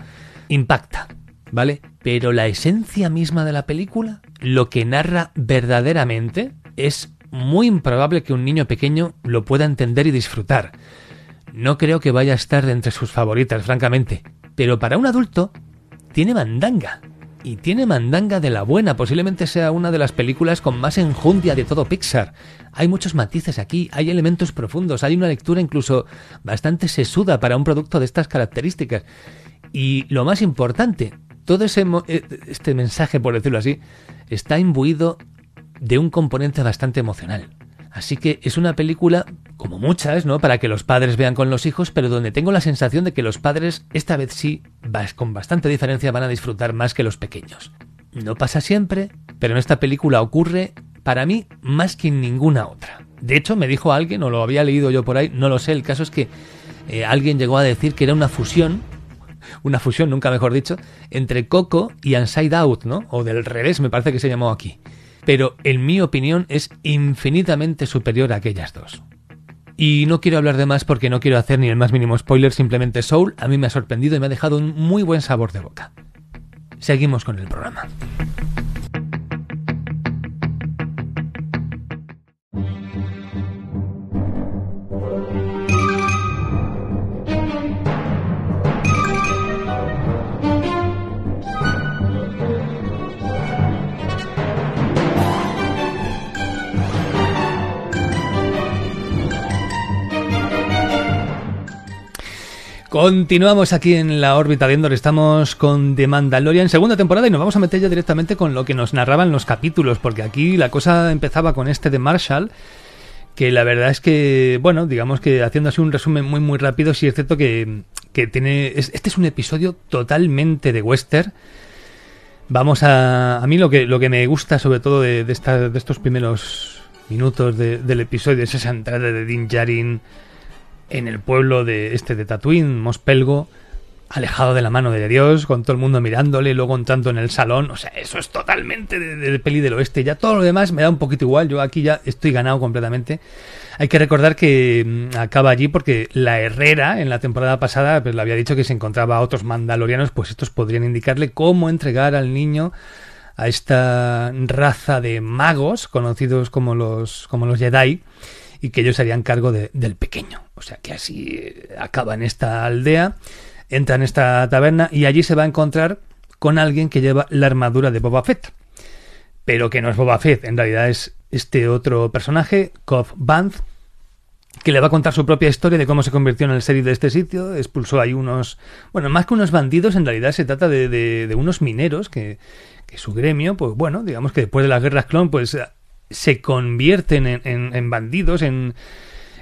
impacta, ¿vale? Pero la esencia misma de la película, lo que narra verdaderamente, es muy improbable que un niño pequeño lo pueda entender y disfrutar. No creo que vaya a estar entre sus favoritas, francamente. Pero para un adulto, tiene mandanga. Y tiene mandanga de la buena, posiblemente sea una de las películas con más enjundia de todo Pixar. Hay muchos matices aquí, hay elementos profundos, hay una lectura incluso bastante sesuda para un producto de estas características. Y lo más importante, todo ese eh, este mensaje, por decirlo así, está imbuido de un componente bastante emocional. Así que es una película, como muchas, ¿no? Para que los padres vean con los hijos, pero donde tengo la sensación de que los padres, esta vez sí, con bastante diferencia, van a disfrutar más que los pequeños. No pasa siempre, pero en esta película ocurre, para mí, más que en ninguna otra. De hecho, me dijo alguien, o lo había leído yo por ahí, no lo sé, el caso es que eh, alguien llegó a decir que era una fusión una fusión, nunca mejor dicho, entre Coco y Inside Out, ¿no? O del revés, me parece que se llamó aquí. Pero en mi opinión es infinitamente superior a aquellas dos. Y no quiero hablar de más porque no quiero hacer ni el más mínimo spoiler, simplemente Soul a mí me ha sorprendido y me ha dejado un muy buen sabor de boca. Seguimos con el programa. Continuamos aquí en la órbita de Endor, estamos con The Mandalorian segunda temporada y nos vamos a meter ya directamente con lo que nos narraban los capítulos, porque aquí la cosa empezaba con este de Marshall, que la verdad es que, bueno, digamos que haciendo así un resumen muy muy rápido, sí es cierto que, que tiene, este es un episodio totalmente de western, vamos a, a mí lo que, lo que me gusta sobre todo de, de, de estos primeros minutos del episodio es esa entrada de Din Djarin en el pueblo de este de Tatooine, Mospelgo, alejado de la mano de Dios, con todo el mundo mirándole, luego entrando en el salón, o sea, eso es totalmente de, peli del oeste, ya todo lo demás me da un poquito igual, yo aquí ya estoy ganado completamente. Hay que recordar que mm, acaba allí porque la Herrera en la temporada pasada pues, le había dicho que se encontraba a otros mandalorianos, pues estos podrían indicarle cómo entregar al niño a esta raza de magos conocidos como los como los Jedi y que ellos harían cargo del pequeño. O sea que así eh, acaba en esta aldea, entra en esta taberna y allí se va a encontrar con alguien que lleva la armadura de Boba Fett. Pero que no es Boba Fett, en realidad es este otro personaje, Cobb Banth, que le va a contar su propia historia de cómo se convirtió en el serie de este sitio, expulsó ahí unos, bueno, más que unos bandidos, en realidad se trata de, de, unos mineros que, que, su gremio, pues bueno, digamos que después de las guerras clon, pues se convierten en, en, bandidos, en,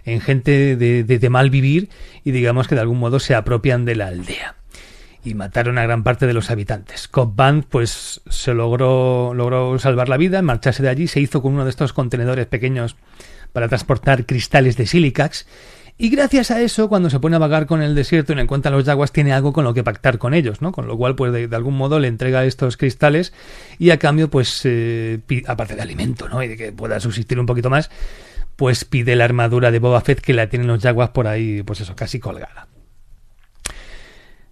en gente de, de, mal vivir y digamos que de algún modo se apropian de la aldea. Y mataron a gran parte de los habitantes. Cobb Band pues se logró, logró salvar la vida, marcharse de allí, se hizo con uno de estos contenedores pequeños para transportar cristales de silicax y gracias a eso, cuando se pone a vagar con el desierto y no encuentra los yaguas, tiene algo con lo que pactar con ellos, ¿no? Con lo cual, pues de, algún modo le entrega estos cristales y a cambio, pues, eh, aparte de alimento, ¿no? Y de que pueda subsistir un poquito más, pues pide la armadura de Boba Fett que la tienen los yaguas por ahí, pues eso, casi colgada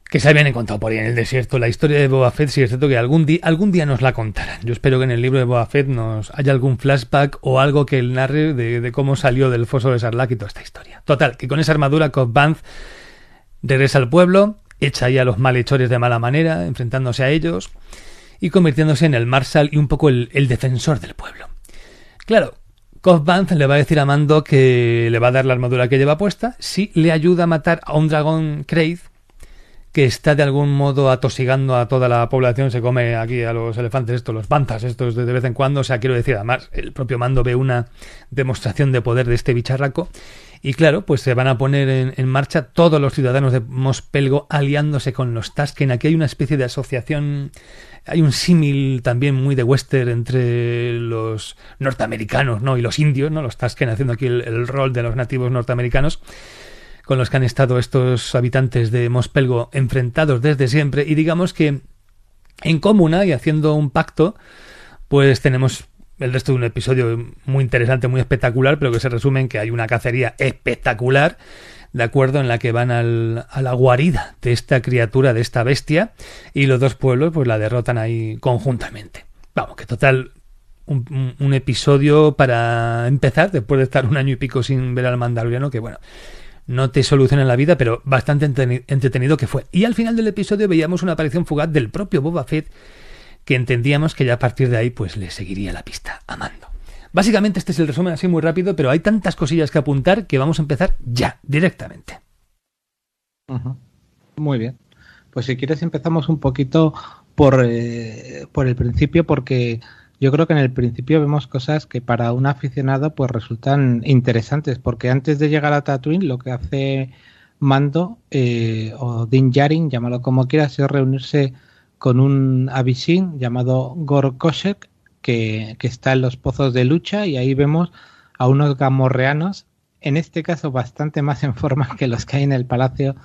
que se habían encontrado por ahí en el desierto. La historia de Boba Fett, sí es cierto que algún, día algún día nos la contarán. Yo espero que en el libro de Boba Fett nos haya algún flashback o algo que él narre de, cómo salió del foso de Sarlacc y toda esta historia. Total, que con esa armadura Cobb Vanth regresa al pueblo, echa ahí a los malhechores de mala manera, enfrentándose a ellos y convirtiéndose en el Marshal y un poco el, defensor del pueblo. Claro, Cobb le va a decir a Mando que le va a dar la armadura que lleva puesta si le ayuda a matar a un dragón Kraith que está de algún modo atosigando a toda la población, se come aquí a los elefantes estos, los bantas estos de, vez en cuando, o sea, quiero decir, además, el propio mando ve una demostración de poder de este bicharraco, y claro, pues se van a poner en, marcha todos los ciudadanos de Mospelgo aliándose con los Tasken, aquí hay una especie de asociación, hay un símil también muy de western entre los norteamericanos, ¿no? Y los indios, ¿no? Los Tasken haciendo aquí el rol de los nativos norteamericanos, con los que han estado estos habitantes de Mospelgo enfrentados desde siempre y digamos que en comuna y haciendo un pacto pues tenemos el resto de un episodio muy interesante, muy espectacular, pero que se resume que hay una cacería espectacular, de acuerdo, en la que van al, a la guarida de esta criatura, de esta bestia, y los dos pueblos pues la derrotan ahí conjuntamente. Vamos, que total, un, un episodio para empezar, después de estar un año y pico sin ver al mandaloriano, que bueno, no te soluciona la vida, pero bastante entretenido que fue. Y al final del episodio veíamos una aparición fugaz del propio Boba Fett, que entendíamos que ya a partir de ahí pues le seguiría la pista a Mando. Básicamente este es el resumen así muy rápido, pero hay tantas cosillas que apuntar que vamos a empezar ya, directamente. Muy bien. Pues si quieres empezamos un poquito por, eh, por el principio, porque yo creo que en el principio vemos cosas que para un aficionado pues resultan interesantes, porque antes de llegar a Tatooine lo que hace Mando eh, o Din Djarin, llámalo como quieras, es reunirse con un avisin llamado Gorkoshek que, que está en los pozos de lucha y ahí vemos a unos gamorreanos, en este caso bastante más en forma que los que hay en el palacio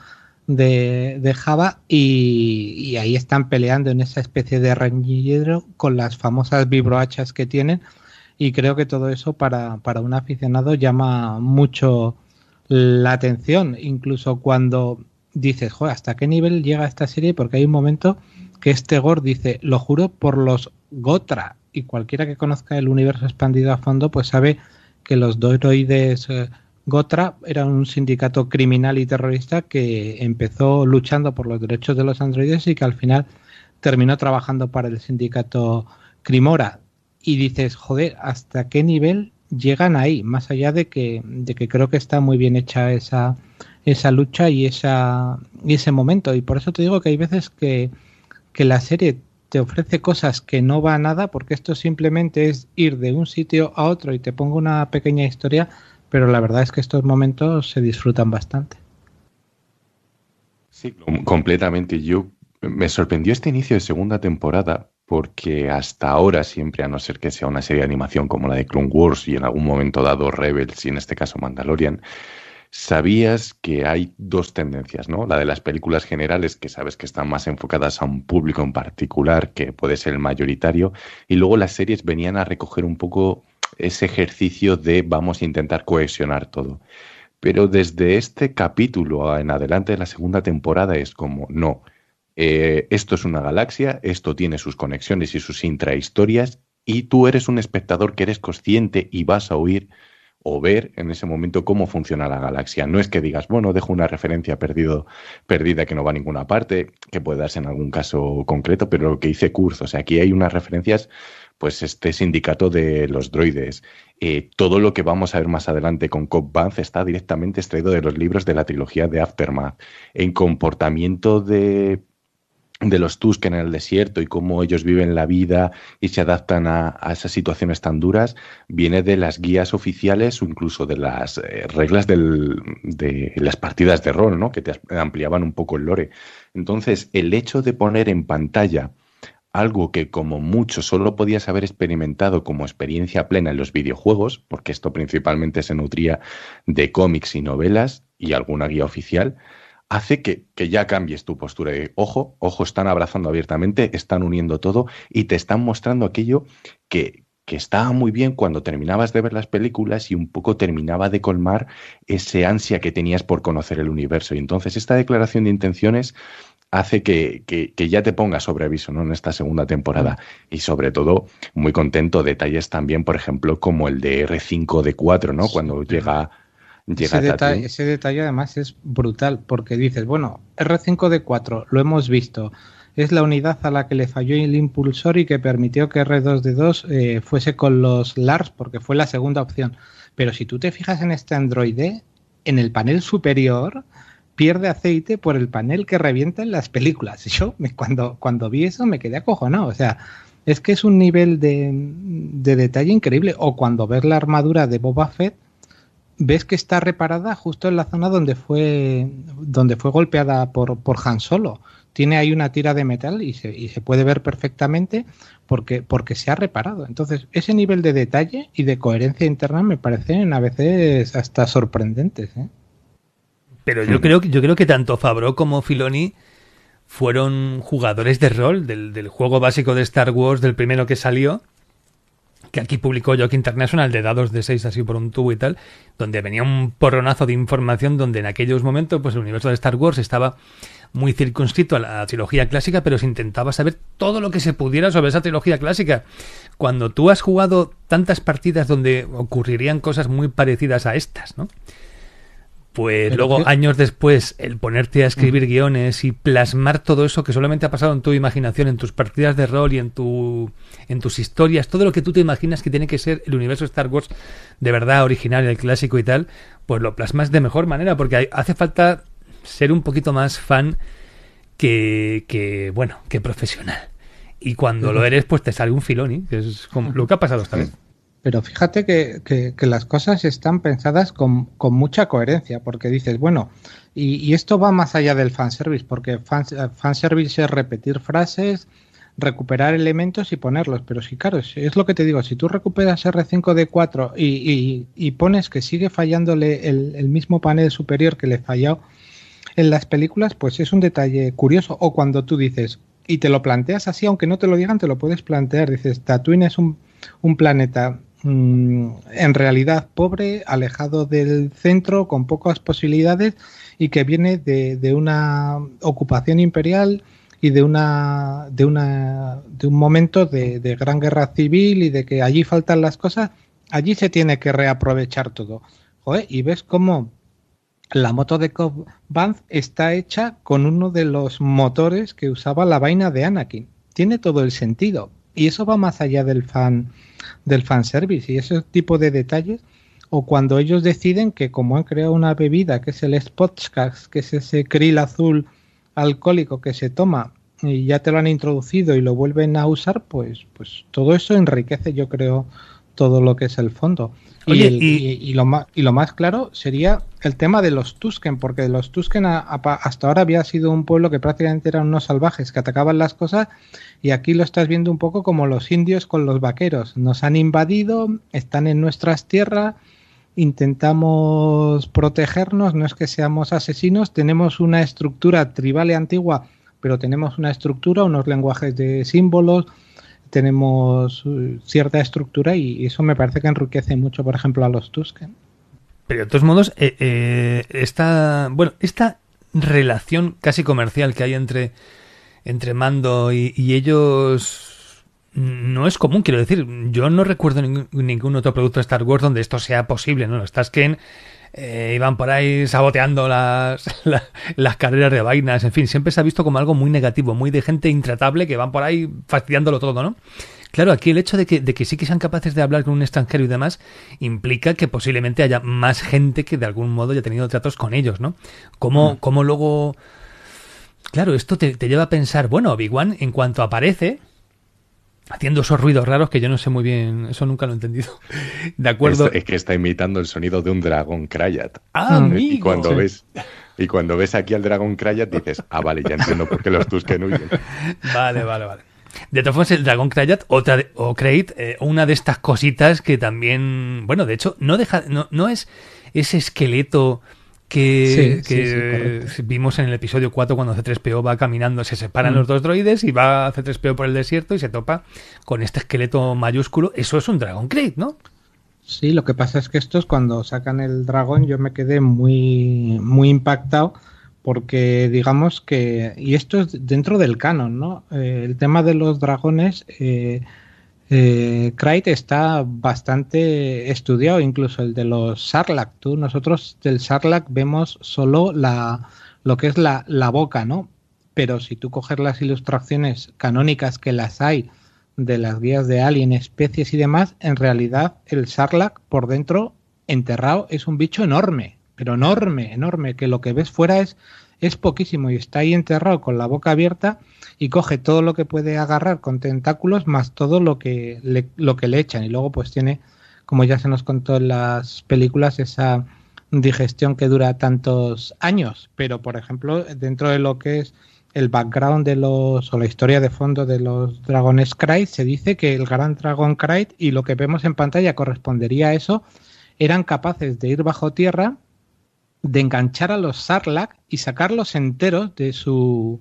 de, Java y, ahí están peleando en esa especie de reñidero con las famosas vibrohachas que tienen. Y creo que todo eso para, para un aficionado llama mucho la atención, incluso cuando dices, ¿hasta qué nivel llega esta serie? Porque hay un momento que este Gore dice, lo juro por los Gotra, y cualquiera que conozca el universo expandido a fondo, pues sabe que los droides eh, Gotra era un sindicato criminal y terrorista que empezó luchando por los derechos de los androides y que al final terminó trabajando para el sindicato Crimora. Y dices, joder, ¿hasta qué nivel llegan ahí? Más allá de que, de que creo que está muy bien hecha esa, esa lucha y, esa, y ese momento. Y por eso te digo que hay veces que, que la serie te ofrece cosas que no va a nada, porque esto simplemente es ir de un sitio a otro y te pongo una pequeña historia pero la verdad es que estos momentos se disfrutan bastante. Sí, completamente. Yo me sorprendió este inicio de segunda temporada porque hasta ahora siempre, a no ser que sea una serie de animación como la de Clone Wars y en algún momento dado Rebels y en este caso Mandalorian, sabías que hay dos tendencias, ¿no? La de las películas generales, que sabes que están más enfocadas a un público en particular, que puede ser el mayoritario, y luego las series venían a recoger un poco ese ejercicio de vamos a intentar cohesionar todo. Pero desde este capítulo en adelante de la segunda temporada es como, no, eh, esto es una galaxia, esto tiene sus conexiones y sus intrahistorias, y tú eres un espectador que eres consciente y vas a oír o ver en ese momento cómo funciona la galaxia. No es que digas, bueno, dejo una referencia perdido, perdida que no va a ninguna parte, que puede darse en algún caso concreto, pero lo que dice Kurz, o sea, aquí hay unas referencias pues este sindicato de los droides. Eh, todo lo que vamos a ver más adelante con Cobb está directamente extraído de los libros de la trilogía de Aftermath. En comportamiento de de los Tusken en el desierto y cómo ellos viven la vida y se adaptan a, esas situaciones tan duras, viene de las guías oficiales o incluso de las eh, reglas de las partidas de rol, ¿no? que te ampliaban un poco el lore. Entonces, el hecho de poner en pantalla algo que como mucho solo podías haber experimentado como experiencia plena en los videojuegos, porque esto principalmente se nutría de cómics y novelas y alguna guía oficial, hace que, ya cambies tu postura de, ojo, ojo, están abrazando abiertamente, están uniendo todo y te están mostrando aquello que, que estaba muy bien cuando terminabas de ver las películas y un poco terminaba de colmar ese ansia que tenías por conocer el universo. Y entonces esta declaración de intenciones hace que, que, ya te pongas sobre aviso ¿no? en esta segunda temporada. Y sobre todo, muy contento, detalles también, por ejemplo, como el de R5D4, ¿no? Cuando llega ese detalle, ese detalle además es brutal porque dices, bueno, R5D4 lo hemos visto, es la unidad a la que le falló el impulsor y que permitió que R2D2 eh, fuese con los LARS porque fue la segunda opción. Pero si tú te fijas en este Android, en el panel superior pierde aceite por el panel que revienta en las películas. Yo cuando, cuando vi eso me quedé acojonado. O sea, es que es un nivel de, de detalle increíble. O cuando ves la armadura de Boba Fett, ves que está reparada justo en la zona donde fue donde fue golpeada por, por Han Solo. Tiene ahí una tira de metal y se, y se puede ver perfectamente porque, porque se ha reparado. Entonces, ese nivel de detalle y de coherencia interna me parecen a veces hasta sorprendentes. ¿eh? Pero yo creo, yo creo que tanto Fabro como Filoni fueron jugadores de rol del, del juego básico de Star Wars, del primero que salió que aquí publicó Jock International de dados de 6 así por un tubo y tal, donde venía un porronazo de información donde en aquellos momentos pues el universo de Star Wars estaba muy circunscrito a la trilogía clásica, pero se intentaba saber todo lo que se pudiera sobre esa trilogía clásica. Cuando tú has jugado tantas partidas donde ocurrirían cosas muy parecidas a estas, ¿no? Pues luego, años después, el ponerte a escribir guiones y plasmar todo eso que solamente ha pasado en tu imaginación, en tus partidas de rol y en, tu, en tus historias, todo lo que tú te imaginas que tiene que ser el universo Star Wars de verdad original, el clásico y tal, pues lo plasmas de mejor manera, porque hace falta ser un poquito más fan que, que bueno, que profesional. Y cuando lo eres, pues te sale un filón, que es como lo que ha pasado esta vez. Pero fíjate que, las cosas están pensadas con, mucha coherencia, porque dices, bueno, y, esto va más allá del fanservice, porque fan, fanservice es repetir frases, recuperar elementos y ponerlos. Pero sí, claro, es, lo que te digo, si tú recuperas R5D4 y, y, pones que sigue fallándole el, el, mismo panel superior que le falló en las películas, pues es un detalle curioso. O cuando tú dices, y te lo planteas así, aunque no te lo digan, te lo puedes plantear, dices, Tatooine es un, un planeta en realidad pobre, alejado del centro, con pocas posibilidades y que viene de, una ocupación imperial y de una de una de un momento de, gran guerra civil y de que allí faltan las cosas, allí se tiene que reaprovechar todo. y ves cómo la moto de Cobb está hecha con uno de los motores que usaba la vaina de Anakin. Tiene todo el sentido. Y eso va más allá del fan del fanservice y ese tipo de detalles o cuando ellos deciden que como han creado una bebida que es el Spotcast, que es ese krill azul alcohólico que se toma y ya te lo han introducido y lo vuelven a usar, pues, pues todo eso enriquece, yo creo, todo lo que es el fondo. Y, lo más, y lo más claro sería el tema de los Tusken, porque los Tusken hasta ahora había sido un pueblo que prácticamente eran unos salvajes que atacaban las cosas y aquí lo estás viendo un poco como los indios con los vaqueros. Nos han invadido, están en nuestras tierras, intentamos protegernos, no es que seamos asesinos, tenemos una estructura tribal y antigua, pero tenemos una estructura, unos lenguajes de símbolos, tenemos uh, cierta estructura y eso me parece que enriquece mucho, por ejemplo, a los Tusken. Pero de todos modos, eh, eh, esta, bueno, esta relación casi comercial que hay entre entre Mando y, ellos no es común, quiero decir. Yo no recuerdo ningún, otro producto de Star Wars donde esto sea posible, ¿no? Los Tasken eh, iban por ahí saboteando las, las carreras de vainas, en fin, siempre se ha visto como algo muy negativo, muy de gente intratable que van por ahí fastidiándolo todo, ¿no? Claro, aquí el hecho de que, de que sí que sean capaces de hablar con un extranjero y demás implica que posiblemente haya más gente que de algún modo haya tenido tratos con ellos, ¿no? ¿Cómo, cómo luego... Claro, esto te, te lleva a pensar, bueno, Obi-Wan en cuanto aparece, haciendo esos ruidos raros que yo no sé muy bien, eso nunca lo he entendido. De acuerdo. Es, es que está imitando el sonido de un dragón Krayat. Ah, amigo. Y cuando ves y cuando ves aquí al dragón Krayat dices, ah, vale, ya entiendo por qué los Tusken huyen. Vale, vale, vale. De todas formas, el dragón Krayat otra de- o Krayt, eh, una de estas cositas que también, bueno, de hecho, no deja, no, no es ese esqueleto que, Sí, sí, que sí, correcto. vimos en el episodio 4 cuando C3PO va caminando, se separan Mm. los dos droides y va C3PO por el desierto y se topa con este esqueleto mayúsculo. Eso es un dragón Krayt, ¿no? Sí, lo que pasa es que estos cuando sacan el dragón yo me quedé muy, muy impactado porque digamos que, y esto es dentro del canon, ¿no? Eh, el tema de los dragones, eh, eh, está bastante estudiado, incluso el de los Sarlacc. Tú, nosotros del Sarlacc vemos solo la, lo que es la, la boca, ¿no? Pero si tú coges las ilustraciones canónicas que las hay, de las guías de Alien, especies y demás, en realidad el Sarlacc por dentro enterrado es un bicho enorme, pero enorme, enorme, que lo que ves fuera es, es poquísimo y está ahí enterrado con la boca abierta y coge todo lo que puede agarrar con tentáculos más todo lo que le, lo que le echan. Y luego pues tiene, como ya se nos contó en las películas, esa digestión que dura tantos años, pero por ejemplo dentro de lo que es el background de los o la historia de fondo de los dragones Krayt se dice que el gran dragón Krayt y lo que vemos en pantalla correspondería a eso eran capaces de ir bajo tierra de enganchar a los Sarlacc y sacarlos enteros de su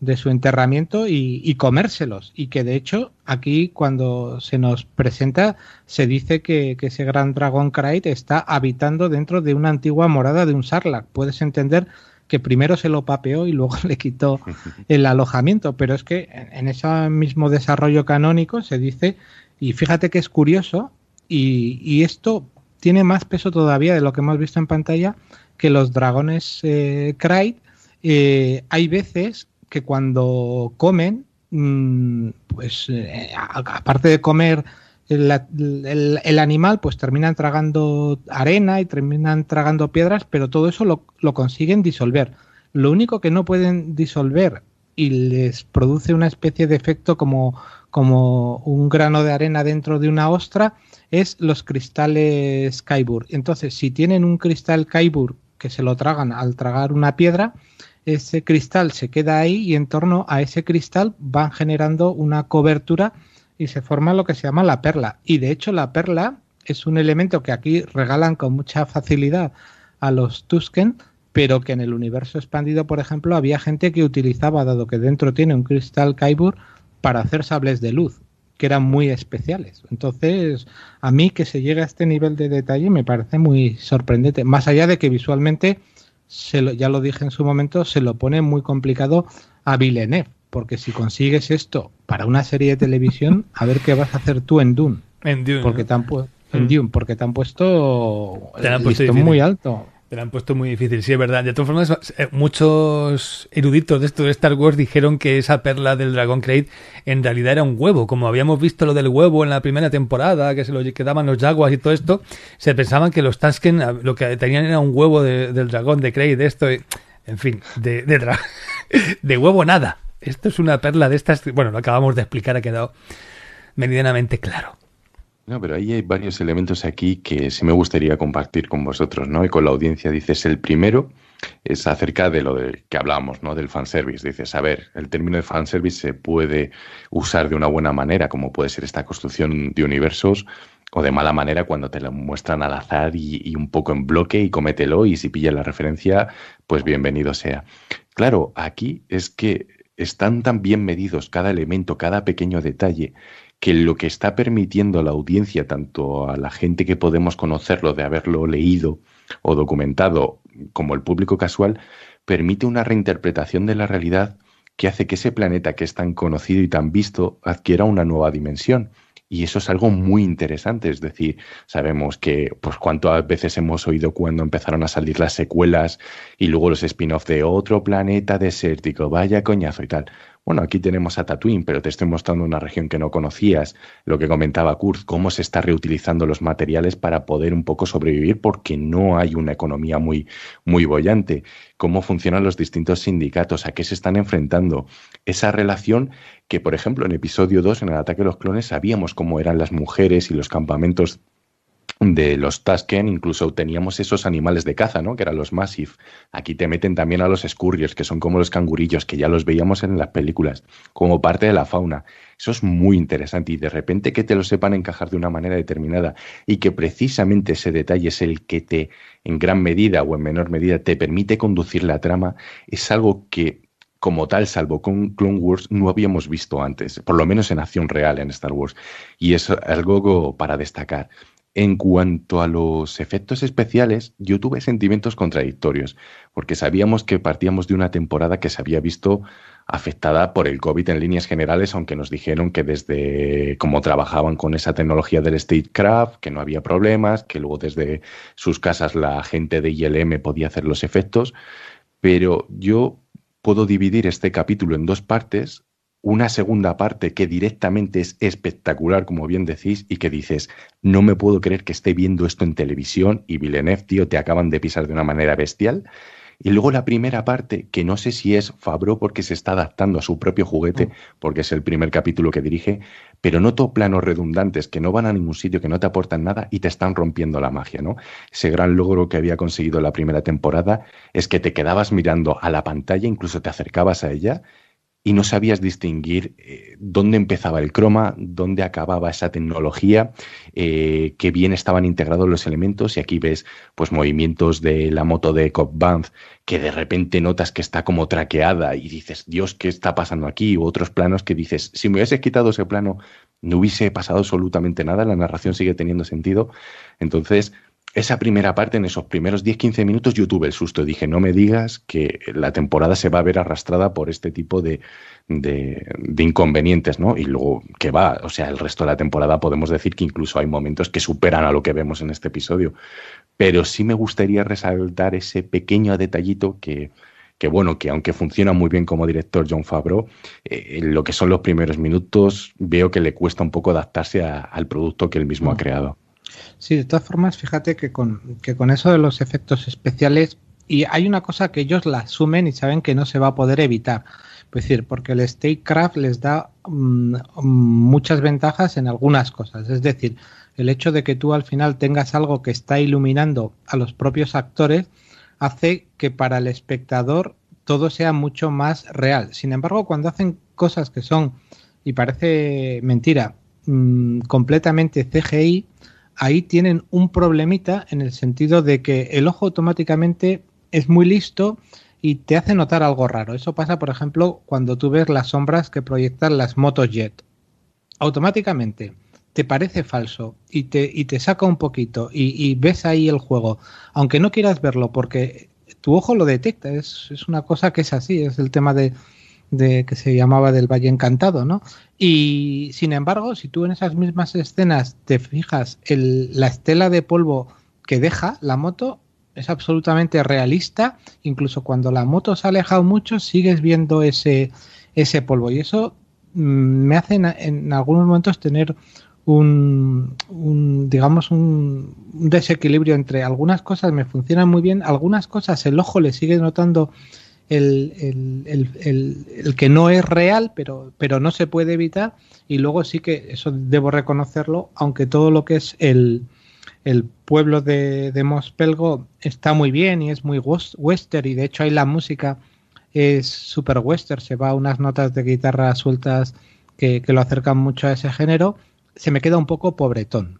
de su enterramiento y, y comérselos. Y que de hecho aquí cuando se nos presenta se dice que, que ese gran dragón Krayt está habitando dentro de una antigua morada de un Sarlacc puedes entender que primero se lo papeó y luego le quitó el alojamiento, pero es que en ese mismo desarrollo canónico se dice, y fíjate que es curioso, y, y esto tiene más peso todavía de lo que hemos visto en pantalla, que los dragones eh, Krayt, eh, hay veces que cuando comen, mm, pues eh, aparte de comer el, el- el animal, pues terminan tragando arena y terminan tragando piedras, pero todo eso lo, lo consiguen disolver. Lo único que no pueden disolver y les produce una especie de efecto como, como un grano de arena dentro de una ostra es los cristales Kaibur. Entonces, si tienen un cristal Kaibur que se lo tragan al tragar una piedra, ese cristal se queda ahí y en torno a ese cristal van generando una cobertura y se forma lo que se llama la perla. Y de hecho la perla es un elemento que aquí regalan con mucha facilidad a los Tusken, pero que en el universo expandido, por ejemplo, había gente que utilizaba, dado que dentro tiene un cristal Kaibur, para hacer sables de luz, que eran muy especiales. Entonces, a mí que se llegue a este nivel de detalle me parece muy sorprendente. Más allá de que visualmente, se lo, ya lo dije en su momento, se lo pone muy complicado a Villeneuve, porque si consigues esto para una serie de televisión, a ver qué vas a hacer tú en Dune. En Dune. Porque ¿no? te han, pu- en Mm. Dune, porque te han puesto, Te han puesto muy alto. Te la han puesto muy difícil, sí, es verdad. De todas formas, eh, muchos eruditos de esto de Star Wars dijeron que esa perla del dragón Krayt en realidad era un huevo. Como habíamos visto lo del huevo en la primera temporada, que se lo quedaban los jaguars y todo esto, se pensaban que los Tusken ah, lo que tenían era un huevo de- del dragón de Krayt, de esto, en fin, de, de, de huevo nada. Esto es una perla de estas, bueno, lo acabamos de explicar, ha quedado meridianamente claro. No, pero ahí hay varios elementos aquí que sí me gustaría compartir con vosotros, ¿no? Y con la audiencia. Dices, el primero es acerca de lo de que hablábamos, ¿no? Del fanservice. Dices, a ver, el término de fanservice se puede usar de una buena manera, como puede ser esta construcción de universos, o de mala manera cuando te lo muestran al azar y, y un poco en bloque y comételo y si pillas la referencia, pues bienvenido sea. Claro, aquí es que están tan bien medidos cada elemento, cada pequeño detalle, que lo que está permitiendo a la audiencia, tanto a la gente que podemos conocerlo de haberlo leído o documentado, como el público casual, permite una reinterpretación de la realidad que hace que ese planeta que es tan conocido y tan visto adquiera una nueva dimensión. Y eso es algo muy interesante, es decir, sabemos que, pues, cuántas veces hemos oído cuando empezaron a salir las secuelas y luego los spin-off de otro planeta desértico, vaya coñazo y tal. Bueno, aquí tenemos a Tatooine, pero te estoy mostrando una región que no conocías, lo que comentaba Kurt, cómo se está reutilizando los materiales para poder un poco sobrevivir porque no hay una economía muy, muy bollante, cómo funcionan los distintos sindicatos, a qué se están enfrentando, esa relación que, por ejemplo, en episodio 2, en el ataque de los clones, sabíamos cómo eran las mujeres y los campamentos de los Tusken, incluso teníamos esos animales de caza, ¿no? Que eran los Massive. Aquí te meten también a los Scurriers, que son como los cangurillos, que ya los veíamos en las películas, como parte de la fauna. Eso es muy interesante y de repente que te lo sepan encajar de una manera determinada y que precisamente ese detalle es el que te, en gran medida o en menor medida, te permite conducir la trama, es algo que como tal, salvo con Clone Wars, no habíamos visto antes, por lo menos en acción real en Star Wars. Y es algo para destacar. En cuanto a los efectos especiales, yo tuve sentimientos contradictorios, porque sabíamos que partíamos de una temporada que se había visto afectada por el COVID en líneas generales, aunque nos dijeron que desde cómo trabajaban con esa tecnología del Statecraft, que no había problemas, que luego desde sus casas la gente de ILM podía hacer los efectos, pero yo puedo dividir este capítulo en dos partes una segunda parte que directamente es espectacular, como bien decís, y que dices, no me puedo creer que esté viendo esto en televisión y Villeneuve, tío, te acaban de pisar de una manera bestial. Y luego la primera parte, que no sé si es Fabro porque se está adaptando a su propio juguete, mm. porque es el primer capítulo que dirige, pero noto planos redundantes que no van a ningún sitio, que no te aportan nada y te están rompiendo la magia, ¿no? Ese gran logro que había conseguido la primera temporada es que te quedabas mirando a la pantalla, incluso te acercabas a ella y no sabías distinguir eh, dónde empezaba el croma, dónde acababa esa tecnología, eh, qué bien estaban integrados los elementos. Y aquí ves pues movimientos de la moto de Cobb Banff que de repente notas que está como traqueada y dices, Dios, ¿qué está pasando aquí? U otros planos que dices, si me hubiese quitado ese plano, no hubiese pasado absolutamente nada, la narración sigue teniendo sentido. Entonces, esa primera parte, en esos primeros 10-15 minutos, yo tuve el susto. Dije, no me digas que la temporada se va a ver arrastrada por este tipo de, de, inconvenientes, ¿no? Y luego, que va? O sea, el resto de la temporada podemos decir que incluso hay momentos que superan a lo que vemos en este episodio. Pero sí me gustaría resaltar ese pequeño detallito que, que bueno, que aunque funciona muy bien como director John Favreau, eh, en lo que son los primeros minutos veo que le cuesta un poco adaptarse al producto que él mismo ha mm. creado. Sí, de todas formas, fíjate que con, que con eso de los efectos especiales, y hay una cosa que ellos la asumen y saben que no se va a poder evitar. Es decir, porque el Statecraft les da mm, muchas ventajas en algunas cosas. Es decir, el hecho de que tú al final tengas algo que está iluminando a los propios actores hace que para el espectador todo sea mucho más real. Sin embargo, cuando hacen cosas que son, y parece mentira, mm, completamente CGI, ahí tienen un problemita en el sentido de que el ojo automáticamente es muy listo y te hace notar algo raro. Eso pasa, por ejemplo, cuando tú ves las sombras que proyectan las motos jet. Automáticamente te parece falso y te, y te saca un poquito y, ves ahí el juego, aunque no quieras verlo porque tu ojo lo detecta, es, es una cosa que es así, es el tema de, de que se llamaba del Valle Encantado, ¿no? Y sin embargo, si tú en esas mismas escenas te fijas, el, la estela de polvo que deja la moto es absolutamente realista, incluso cuando la moto se ha alejado mucho, sigues viendo ese, ese polvo. Y eso mm, me hace en, algunos momentos tener un, un, digamos un, desequilibrio entre algunas cosas me funcionan muy bien, algunas cosas el ojo le sigue notando el, el, el, que no es real, pero, pero no se puede evitar. Y luego sí que eso debo reconocerlo, aunque todo lo que es el, el pueblo de, de Mospelgo está muy bien y es muy western y de hecho ahí la música es super western, se va a unas notas de guitarra sueltas que, que, lo acercan mucho a ese género, se me queda un poco pobretón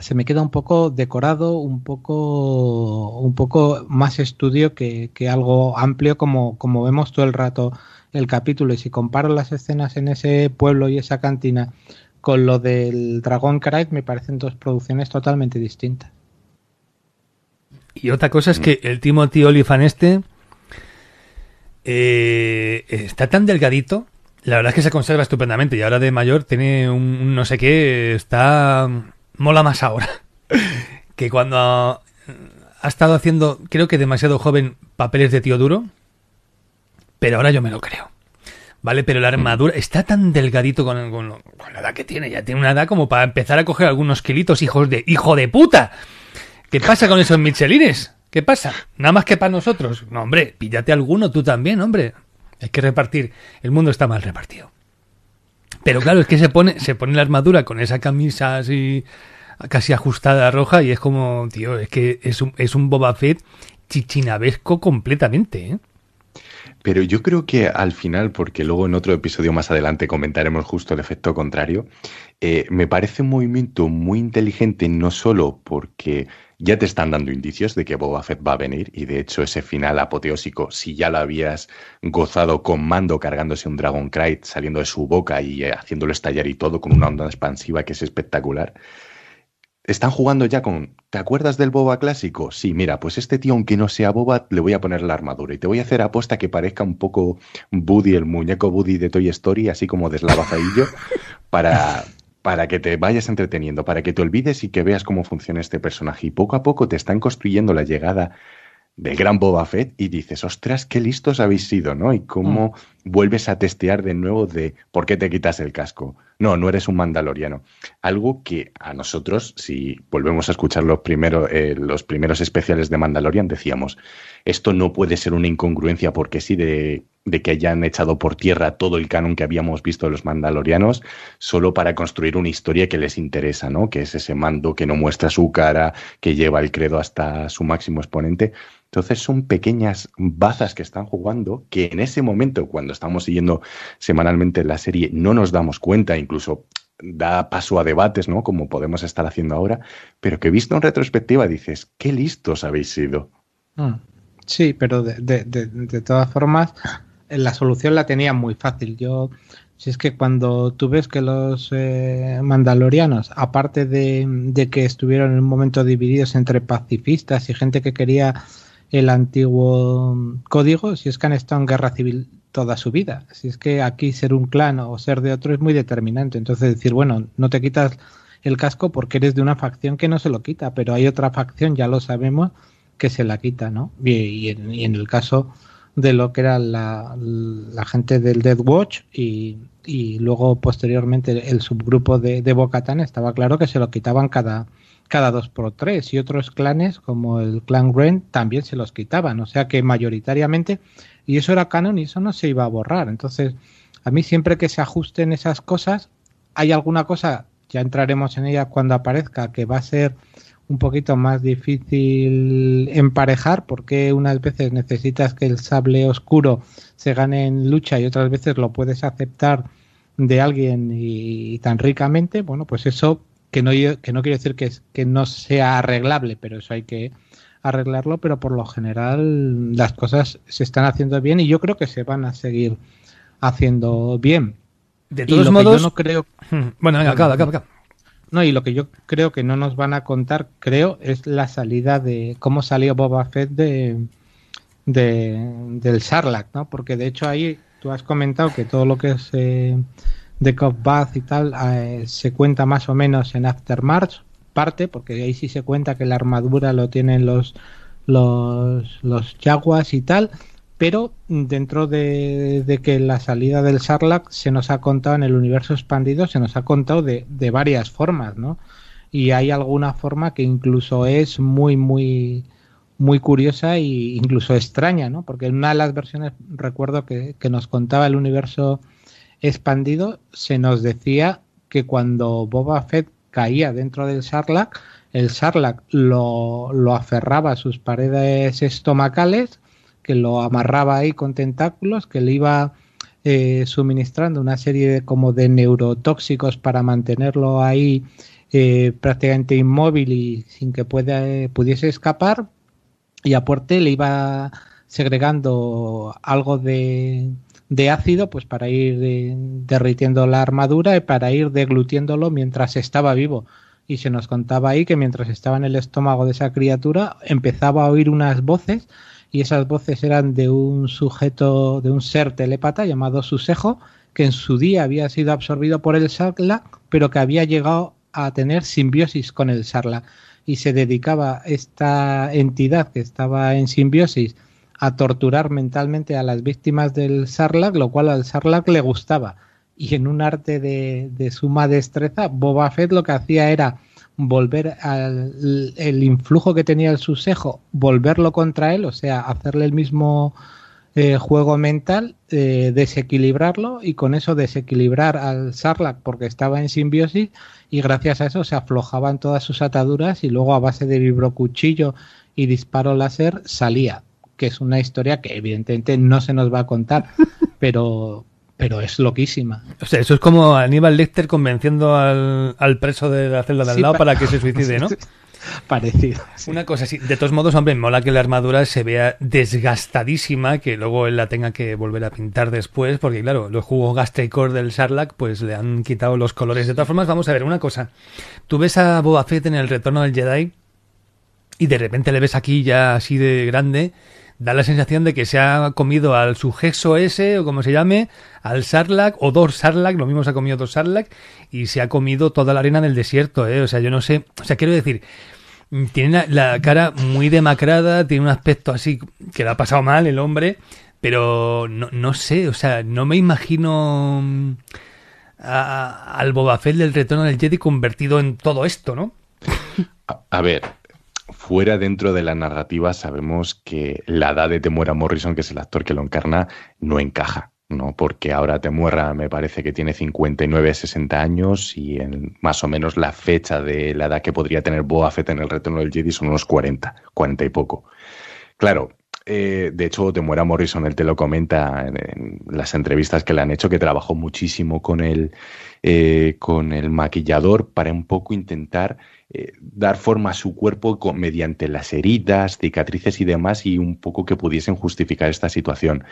se me queda un poco decorado, un poco, un poco más estudio que, algo amplio como, como vemos todo el rato el capítulo. Y si comparo las escenas en ese pueblo y esa cantina con lo del Dragon Cry, me parecen dos producciones totalmente distintas. Y otra cosa es que el Timothy Olyphant este eh, está tan delgadito. La verdad es que se conserva estupendamente y ahora de mayor tiene un no sé qué, está mola más ahora que cuando ha, estado haciendo, creo que demasiado joven, papeles de tío duro. Pero ahora yo me lo creo. Vale, pero la armadura está tan delgadito con, con, con, la edad que tiene. Ya tiene una edad como para empezar a coger algunos kilitos, hijos de hijo de puta. ¿Qué pasa con esos michelines? ¿Qué pasa? Nada más que para nosotros. No, hombre, píllate alguno tú también, hombre. Hay que repartir. El mundo está mal repartido. Pero claro, es que se pone, se pone la armadura con esa camisa así casi ajustada roja y es como, tío, es que es un, es un Boba Fett chichinabesco completamente, ¿eh? Pero yo creo que al final, porque luego en otro episodio más adelante comentaremos justo el efecto contrario, eh, me parece un movimiento muy inteligente no solo porque ya te están dando indicios de que Boba Fett va a venir y de hecho ese final apoteósico, si ya lo habías gozado con Mando cargándose un Dragon Knight saliendo de su boca y haciéndolo estallar y todo con una onda expansiva que es espectacular, están jugando ya con. ¿Te acuerdas del Boba clásico? Sí, mira, pues este tío, aunque no sea Boba, le voy a poner la armadura y te voy a hacer apuesta que parezca un poco Buddy, el muñeco Buddy de Toy Story, así como deslavazadillo, para, para que te vayas entreteniendo, para que te olvides y que veas cómo funciona este personaje. Y poco a poco te están construyendo la llegada del gran Boba Fett y dices, ostras, qué listos habéis sido, ¿no? Y cómo mm. vuelves a testear de nuevo de por qué te quitas el casco. No, no eres un mandaloriano. Algo que a nosotros, si volvemos a escuchar los, primeros eh, los primeros especiales de Mandalorian, decíamos, esto no puede ser una incongruencia porque sí de, de que hayan echado por tierra todo el canon que habíamos visto de los mandalorianos solo para construir una historia que les interesa, ¿no? Que es ese mando que no muestra su cara, que lleva el credo hasta su máximo exponente entonces son pequeñas bazas que están jugando que en ese momento, cuando estamos siguiendo semanalmente la serie, no nos damos cuenta, incluso da paso a debates, ¿no? Como podemos estar haciendo ahora, pero que visto en retrospectiva dices, qué listos habéis sido. Mm. Sí, pero de, de, todas formas, la solución la tenía muy fácil. Yo, si es que cuando tú ves que los eh, mandalorianos, aparte de, de, que estuvieron en un momento divididos entre pacifistas y gente que quería el antiguo código si es que han estado en guerra civil toda su vida. Si es que aquí ser un clan o ser de otro es muy determinante. Entonces decir, bueno, no te quitas el casco porque eres de una facción que no se lo quita, pero hay otra facción, ya lo sabemos, que se la quita, ¿no? Y, en, el caso de lo que era la, gente del Dead Watch y, luego posteriormente el subgrupo de, de Bocatán, estaba claro que se lo quitaban cada, cada dos por tres y otros clanes como el clan Ren también se los quitaban, o sea que mayoritariamente y eso era canon y eso no se iba a borrar. Entonces, a mí siempre que se ajusten esas cosas, hay alguna cosa, ya entraremos en ella cuando aparezca, que va a ser un poquito más difícil emparejar porque unas veces necesitas que el sable oscuro se gane en lucha y otras veces lo puedes aceptar de alguien y tan ricamente, bueno, pues eso que no, que no quiere decir que, que no sea arreglable, pero eso hay que arreglarlo, pero por lo general las cosas se están haciendo bien y yo creo que se van a seguir haciendo bien. De todos modos, no creo. Bueno, venga, acá, acá, acá. No, y lo que yo creo que no nos van a contar, creo, es la salida de cómo salió Boba Fett de, de del Sarlacc, ¿no? Porque de hecho ahí tú has comentado que todo lo que es eh, de Cop Bath y tal eh, se cuenta más o menos en Aftermath parte porque ahí sí se cuenta que la armadura lo tienen los los los Jaguars y tal pero dentro de, que la salida del Sarlacc se nos ha contado en el universo expandido se nos ha contado de, de varias formas no y hay alguna forma que incluso es muy muy muy curiosa e incluso extraña no porque en una de las versiones recuerdo que, que nos contaba el universo expandido se nos decía que cuando Boba Fett caía dentro del Sarlacc, el Sarlacc lo, lo aferraba a sus paredes estomacales, que lo amarraba ahí con tentáculos, que le iba eh, suministrando una serie de, como de neurotóxicos para mantenerlo ahí eh, prácticamente inmóvil y sin que pueda, pudiese escapar, y a Puerte le iba segregando algo de, de ácido pues para ir derritiendo la armadura y para ir deglutiéndolo mientras estaba vivo. Y se nos contaba ahí que mientras estaba en el estómago de esa criatura empezaba a oír unas voces y esas voces eran de un sujeto, de un ser telépata llamado Susejo, que en su día había sido absorbido por el Sarla, pero que había llegado a tener simbiosis con el Sarla y se dedicaba esta entidad que estaba en simbiosis a torturar mentalmente a las víctimas del Sarlacc, lo cual al Sarlacc le gustaba. Y en un arte de, de suma destreza, Boba Fett lo que hacía era volver al el influjo que tenía el susejo, volverlo contra él, o sea, hacerle el mismo eh, juego mental, eh, desequilibrarlo y con eso desequilibrar al Sarlacc porque estaba en simbiosis y gracias a eso se aflojaban todas sus ataduras y luego a base de vibrocuchillo y disparo láser salía, que es una historia que evidentemente no se nos va a contar, pero pero es loquísima. O sea, eso es como Aníbal Lecter convenciendo al, al preso de la celda de al lado para que se suicide, ¿no? Parecido. Una cosa así. De todos modos, hombre, mola que la armadura se vea desgastadísima, que luego él la tenga que volver a pintar después, porque claro, los jugos gástricos del Sarlacc pues le han quitado los colores. De todas formas, vamos a ver una cosa. Tú ves a Boba Fett en el retorno del Jedi y de repente le ves aquí ya así de grande da la sensación de que se ha comido al sujeso ese, o como se llame, al Sarlacc, o dos Sarlacc, lo mismo se ha comido dos Sarlacc, y se ha comido toda la arena del desierto, ¿eh? O sea, yo no sé, o sea, quiero decir, tiene la cara muy demacrada, tiene un aspecto así que le ha pasado mal el hombre, pero no, no sé, o sea, no me imagino al Boba Fett del retorno del Jedi convertido en todo esto, ¿no? a ver, fuera dentro de la narrativa sabemos que la edad de Temuera Morrison, que es el actor que lo encarna, no encaja. ¿no? Porque ahora Temuera me parece que tiene 59, 60 años y en más o menos la fecha de la edad que podría tener Boa Fett en el retorno del Jedi son unos 40, 40 y poco. Claro, eh, de hecho, Temuera Morrison, él te lo comenta en, las entrevistas que le han hecho, que trabajó muchísimo con el, eh, con el maquillador para un poco intentar eh, dar forma a su cuerpo mediante las heridas, cicatrices y demás, y un poco que pudiesen justificar esta situación.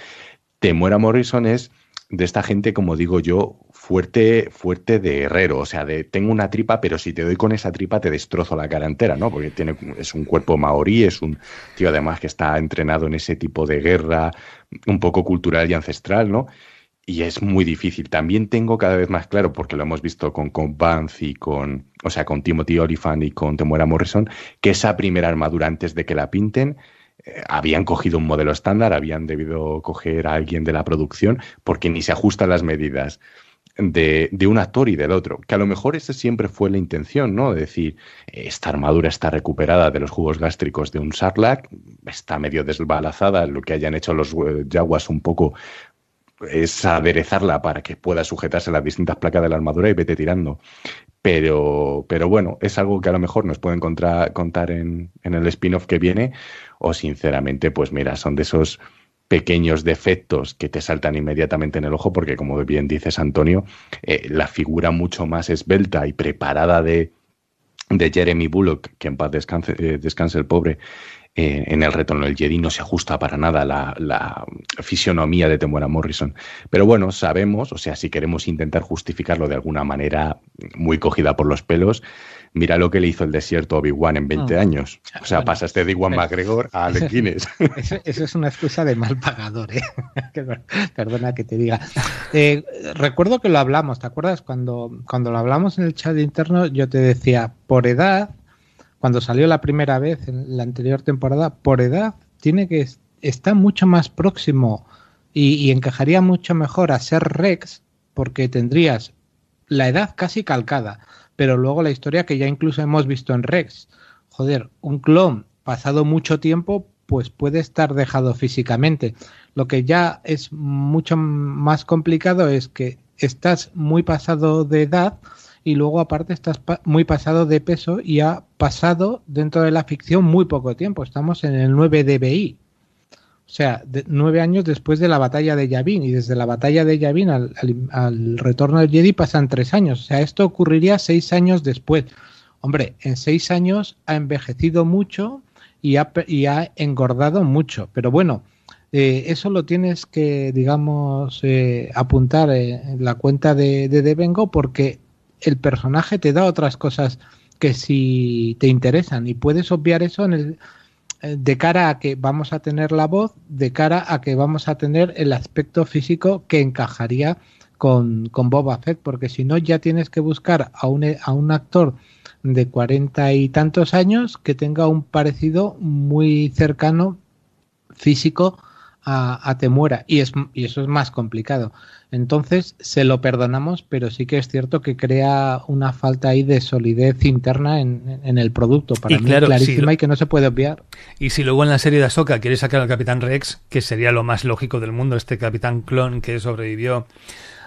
Temuera Morrison es de esta gente, como digo yo, fuerte, fuerte de herrero, o sea, de tengo una tripa, pero si te doy con esa tripa te destrozo la cara entera, ¿no? Porque tiene, es un cuerpo maorí, es un tío además que está entrenado en ese tipo de guerra, un poco cultural y ancestral, ¿no? Y es muy difícil. También tengo cada vez más claro, porque lo hemos visto con, con y con, o sea, con Timothy Oliphant y con Temuera Morrison, que esa primera armadura antes de que la pinten, eh, habían cogido un modelo estándar, habían debido coger a alguien de la producción, porque ni se ajustan las medidas de, de, un actor y del otro. Que a lo mejor esa siempre fue la intención, ¿no? De decir, esta armadura está recuperada de los jugos gástricos de un Sarlacc, está medio desbalazada, lo que hayan hecho los eh, un poco es aderezarla para que pueda sujetarse a las distintas placas de la armadura y vete tirando. Pero, pero bueno, es algo que a lo mejor nos pueden contar en, en el spin-off que viene, o sinceramente, pues mira, son de esos pequeños defectos que te saltan inmediatamente en el ojo, porque como bien dices, Antonio, eh, la figura mucho más esbelta y preparada de, de Jeremy Bullock, que en paz descanse, eh, descanse el pobre, eh, en el retorno del Jedi no se ajusta para nada la, la fisionomía de Temuera Morrison. Pero bueno, sabemos, o sea, si queremos intentar justificarlo de alguna manera muy cogida por los pelos, mira lo que le hizo el desierto a Obi-Wan en 20 ah. años. O sea, pasaste de Iwan McGregor a Alec Guinness. Eso, es una excusa de mal pagador, ¿eh? Perdona que te diga. Eh, recuerdo que lo hablamos, ¿te acuerdas? Cuando, cuando lo hablamos en el chat interno, yo te decía, por edad, cuando salió la primera vez en la anterior temporada, por edad, tiene que está mucho más próximo y, encajaría mucho mejor a ser Rex, porque tendrías la edad casi calcada, pero luego la historia que ya incluso hemos visto en Rex. Joder, un clon pasado mucho tiempo, pues puede estar dejado físicamente. Lo que ya es mucho más complicado es que estás muy pasado de edad, y luego aparte estás muy pasado de peso y ha pasado dentro de la ficción muy poco tiempo. Estamos en el 9 DBI. O sea, nueve años después de la batalla de Yavin y desde la batalla de Yavin al, retorno del Jedi pasan tres años. O sea, esto ocurriría seis años después. Hombre, en seis años ha envejecido mucho y ha, engordado mucho. Pero bueno, eh, eso lo tienes que, digamos, eh, apuntar en la cuenta de, de Devengo porque el personaje te da otras cosas que si te interesan y puedes obviar eso en el, eh, de cara a que vamos a tener la voz, de cara a que vamos a tener el aspecto físico que encajaría con, con Boba Fett, porque si no ya tienes que buscar a un, a un actor de cuarenta y tantos años que tenga un parecido muy cercano físico a, a Temuera y, es, y eso es más complicado. Entonces se lo perdonamos, pero sí que es cierto que crea una falta ahí de solidez interna en, en el producto. Para Y mí claro, clarísima y que no se puede obviar. Y si luego en la serie de Ahsoka quieres sacar al Capitán Rex, que sería lo más lógico del mundo, este Capitán Clon que sobrevivió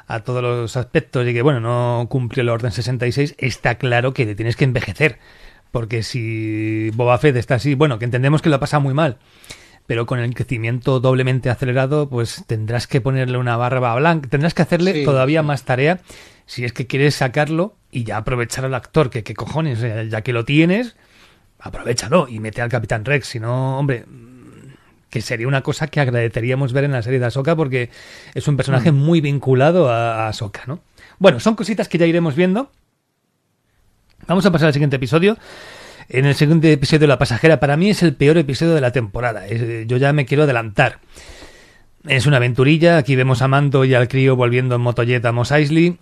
a todos los aspectos y que, bueno, no cumplió la Orden 66, está claro que le tienes que envejecer. Porque si Boba Fett está así, bueno, que entendemos que lo ha pasado muy mal, pero con el crecimiento doblemente acelerado, pues tendrás que ponerle una barba blanca, tendrás que hacerle Sí, todavía sí. más tarea si es que quieres sacarlo y ya aprovechar al actor, que qué cojones, ya que lo tienes, aprovechalo y mete al Capitán Rex, si no, hombre, mm, que sería una cosa que agradeceríamos ver en la serie de Ahsoka porque es un personaje muy vinculado a, a Ahsoka, ¿no? Bueno, son cositas que ya iremos viendo. Vamos a pasar al siguiente episodio. En el siguiente episodio, La Pasajera, para mí es el peor episodio de la temporada. Es- yo ya me quiero adelantar. Es una aventurilla. Aquí vemos a Mando y al crío volviendo en motojet a Mos Eisley.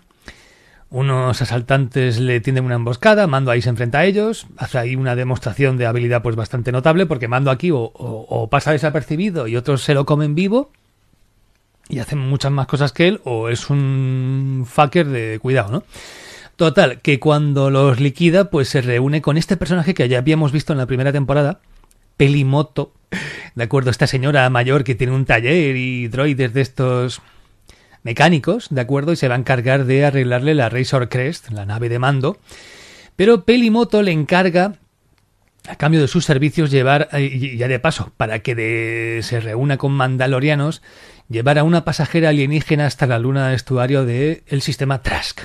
Unos asaltantes le tienden una emboscada, Mando ahí se enfrenta a ellos, hace ahí una demostración de habilidad pues bastante notable, porque Mando aquí o, o- o pasa desapercibido y otros se lo comen vivo y hacen muchas más cosas que él, o es un fucker de cuidado, ¿no? Total, que cuando los liquida, pues se reúne con este personaje que ya habíamos visto en la primera temporada, Pelimoto, ¿de acuerdo? Esta señora mayor que tiene un taller y droides de estos mecánicos, ¿de acuerdo? Y se va a encargar de arreglarle la Razor Crest, la nave de mando. Pero Pelimoto le encarga, a cambio de sus servicios, llevar, eh, ya de paso, para que de- se reúna con mandalorianos, llevar a una pasajera alienígena hasta la luna de estuario del sistema Trask.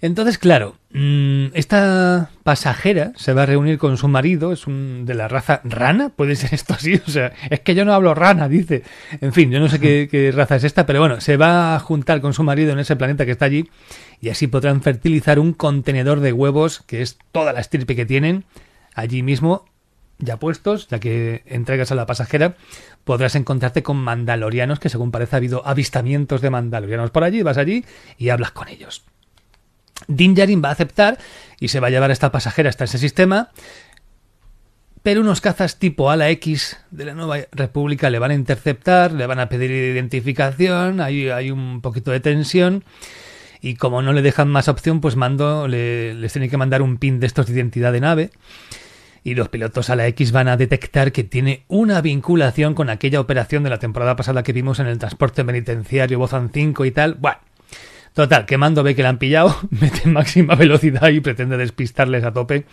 Entonces, claro, mm, esta pasajera se va a reunir con su marido, es un de la raza rana, puede ser esto así, o sea, es que yo no hablo rana, dice. En fin, yo no sé qué, qué raza es esta, pero bueno, se va a juntar con su marido en ese planeta que está allí y así podrán fertilizar un contenedor de huevos, que es toda la estirpe que tienen, allí mismo, ya puestos, ya que entregas a la pasajera, podrás encontrarte con mandalorianos, que según parece ha habido avistamientos de mandalorianos por allí, vas allí y hablas con ellos. Din Djarin va a aceptar y se va a llevar a esta pasajera hasta ese sistema, pero unos cazas tipo Ala X de la Nueva República le van a interceptar, le van a pedir identificación, hay, hay un poquito de tensión y como no le dejan más opción, pues mando le- les tiene que mandar un pin de estos de identidad de nave y los pilotos a la X van a detectar que tiene una vinculación con aquella operación de la temporada pasada que vimos en el transporte penitenciario Bozan 5 y tal. Bueno, total, que Mando ve que la han pillado, mete máxima velocidad y pretende despistarles a tope.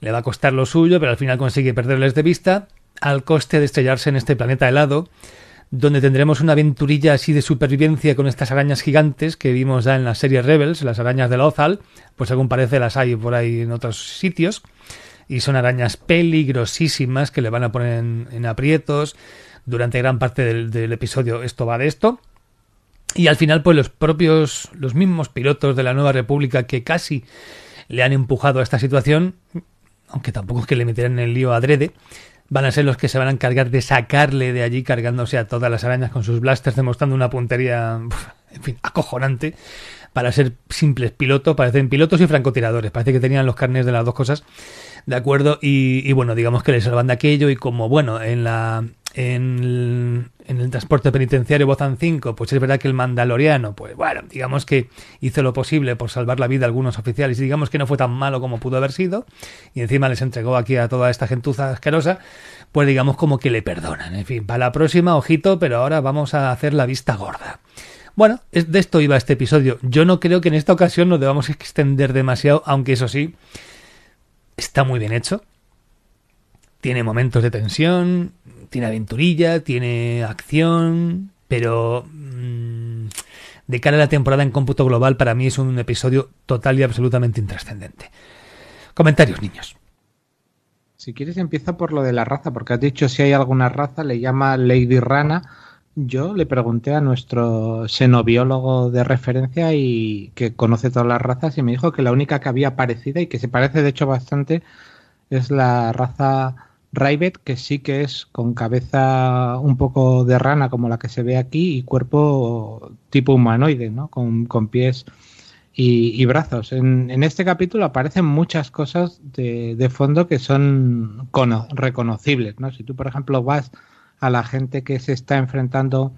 Le va a costar lo suyo, pero al final consigue perderles de vista al coste de estrellarse en este planeta helado, donde tendremos una aventurilla así de supervivencia con estas arañas gigantes que vimos ya en la serie Rebels, las arañas de Lothal, pues según parece las hay por ahí en otros sitios y son arañas peligrosísimas que le van a poner en, en aprietos. Durante gran parte del, episodio esto va de esto. Y al final, pues los propios, los mismos pilotos de la Nueva República que casi le han empujado a esta situación, aunque tampoco es que le metieran en el lío adrede, van a ser los que se van a encargar de sacarle de allí cargándose a todas las arañas con sus blasters, demostrando una puntería, en fin, acojonante. Para ser simples pilotos, parecen pilotos y francotiradores. Parece que tenían los carnes de las dos cosas. ¿De acuerdo? Y, bueno, digamos que le salvan de aquello y como, bueno, en la en el, en el transporte penitenciario Bozan 5, pues es verdad que el mandaloriano, pues bueno, digamos que hizo lo posible por salvar la vida a algunos oficiales y digamos que no fue tan malo como pudo haber sido y encima les entregó aquí a toda esta gentuza asquerosa, pues digamos como que le perdonan. En fin, para la próxima, ojito, pero ahora vamos a hacer la vista gorda. Bueno, de esto iba este episodio. Yo no creo que en esta ocasión nos debamos extender demasiado, aunque eso sí, está muy bien hecho. Tiene momentos de tensión, tiene aventurilla, tiene acción, pero mm, de cara a la temporada en cómputo global para mí es un episodio total y absolutamente intrascendente. Comentarios, niños. Si quieres empieza por lo de la raza, porque has dicho si hay alguna raza, le llama Lady Rana. Yo le pregunté a nuestro xenobiólogo de referencia y que conoce todas las razas y me dijo que la única que había parecida y que se parece de hecho bastante es la raza Raibet, que sí que es con cabeza un poco de rana como la que se ve aquí y cuerpo tipo humanoide, ¿no? Con, con pies y, brazos. En, en, este capítulo aparecen muchas cosas de, de fondo que son reconocibles. ¿no? Si tú, por ejemplo, vas a la gente que se está enfrentando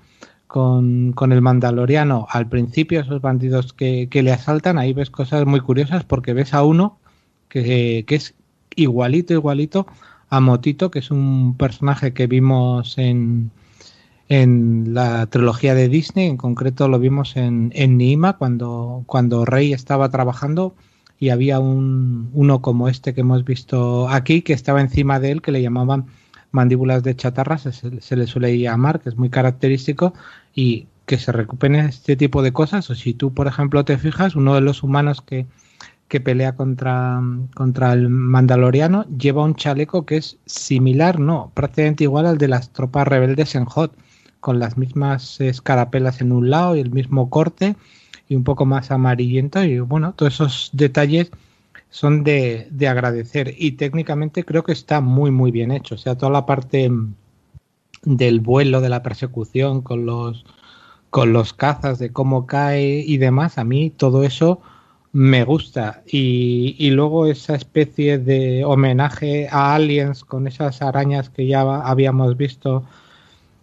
con, con el Mandaloriano. Al principio, esos bandidos que, que, le asaltan, ahí ves cosas muy curiosas porque ves a uno que, que es igualito, igualito a Motito, que es un personaje que vimos en, en la trilogía de Disney, en concreto lo vimos en, en Nima cuando, cuando Rey estaba trabajando y había un, uno como este que hemos visto aquí que estaba encima de él que le llamaban mandíbulas de chatarra, se, le suele llamar, que es muy característico y que se recuperen este tipo de cosas. O si tú por ejemplo te fijas uno de los humanos que, que pelea contra, contra el Mandaloriano lleva un chaleco que es similar, no, prácticamente igual al de las tropas rebeldes en Hot con las mismas escarapelas en un lado y el mismo corte y un poco más amarillento. Y bueno, todos esos detalles son de, de, agradecer y técnicamente creo que está muy muy bien hecho, o sea, toda la parte del vuelo, de la persecución con los con los cazas, de cómo cae y demás, a mí todo eso me gusta. Y, y luego esa especie de homenaje a Aliens con esas arañas que ya habíamos visto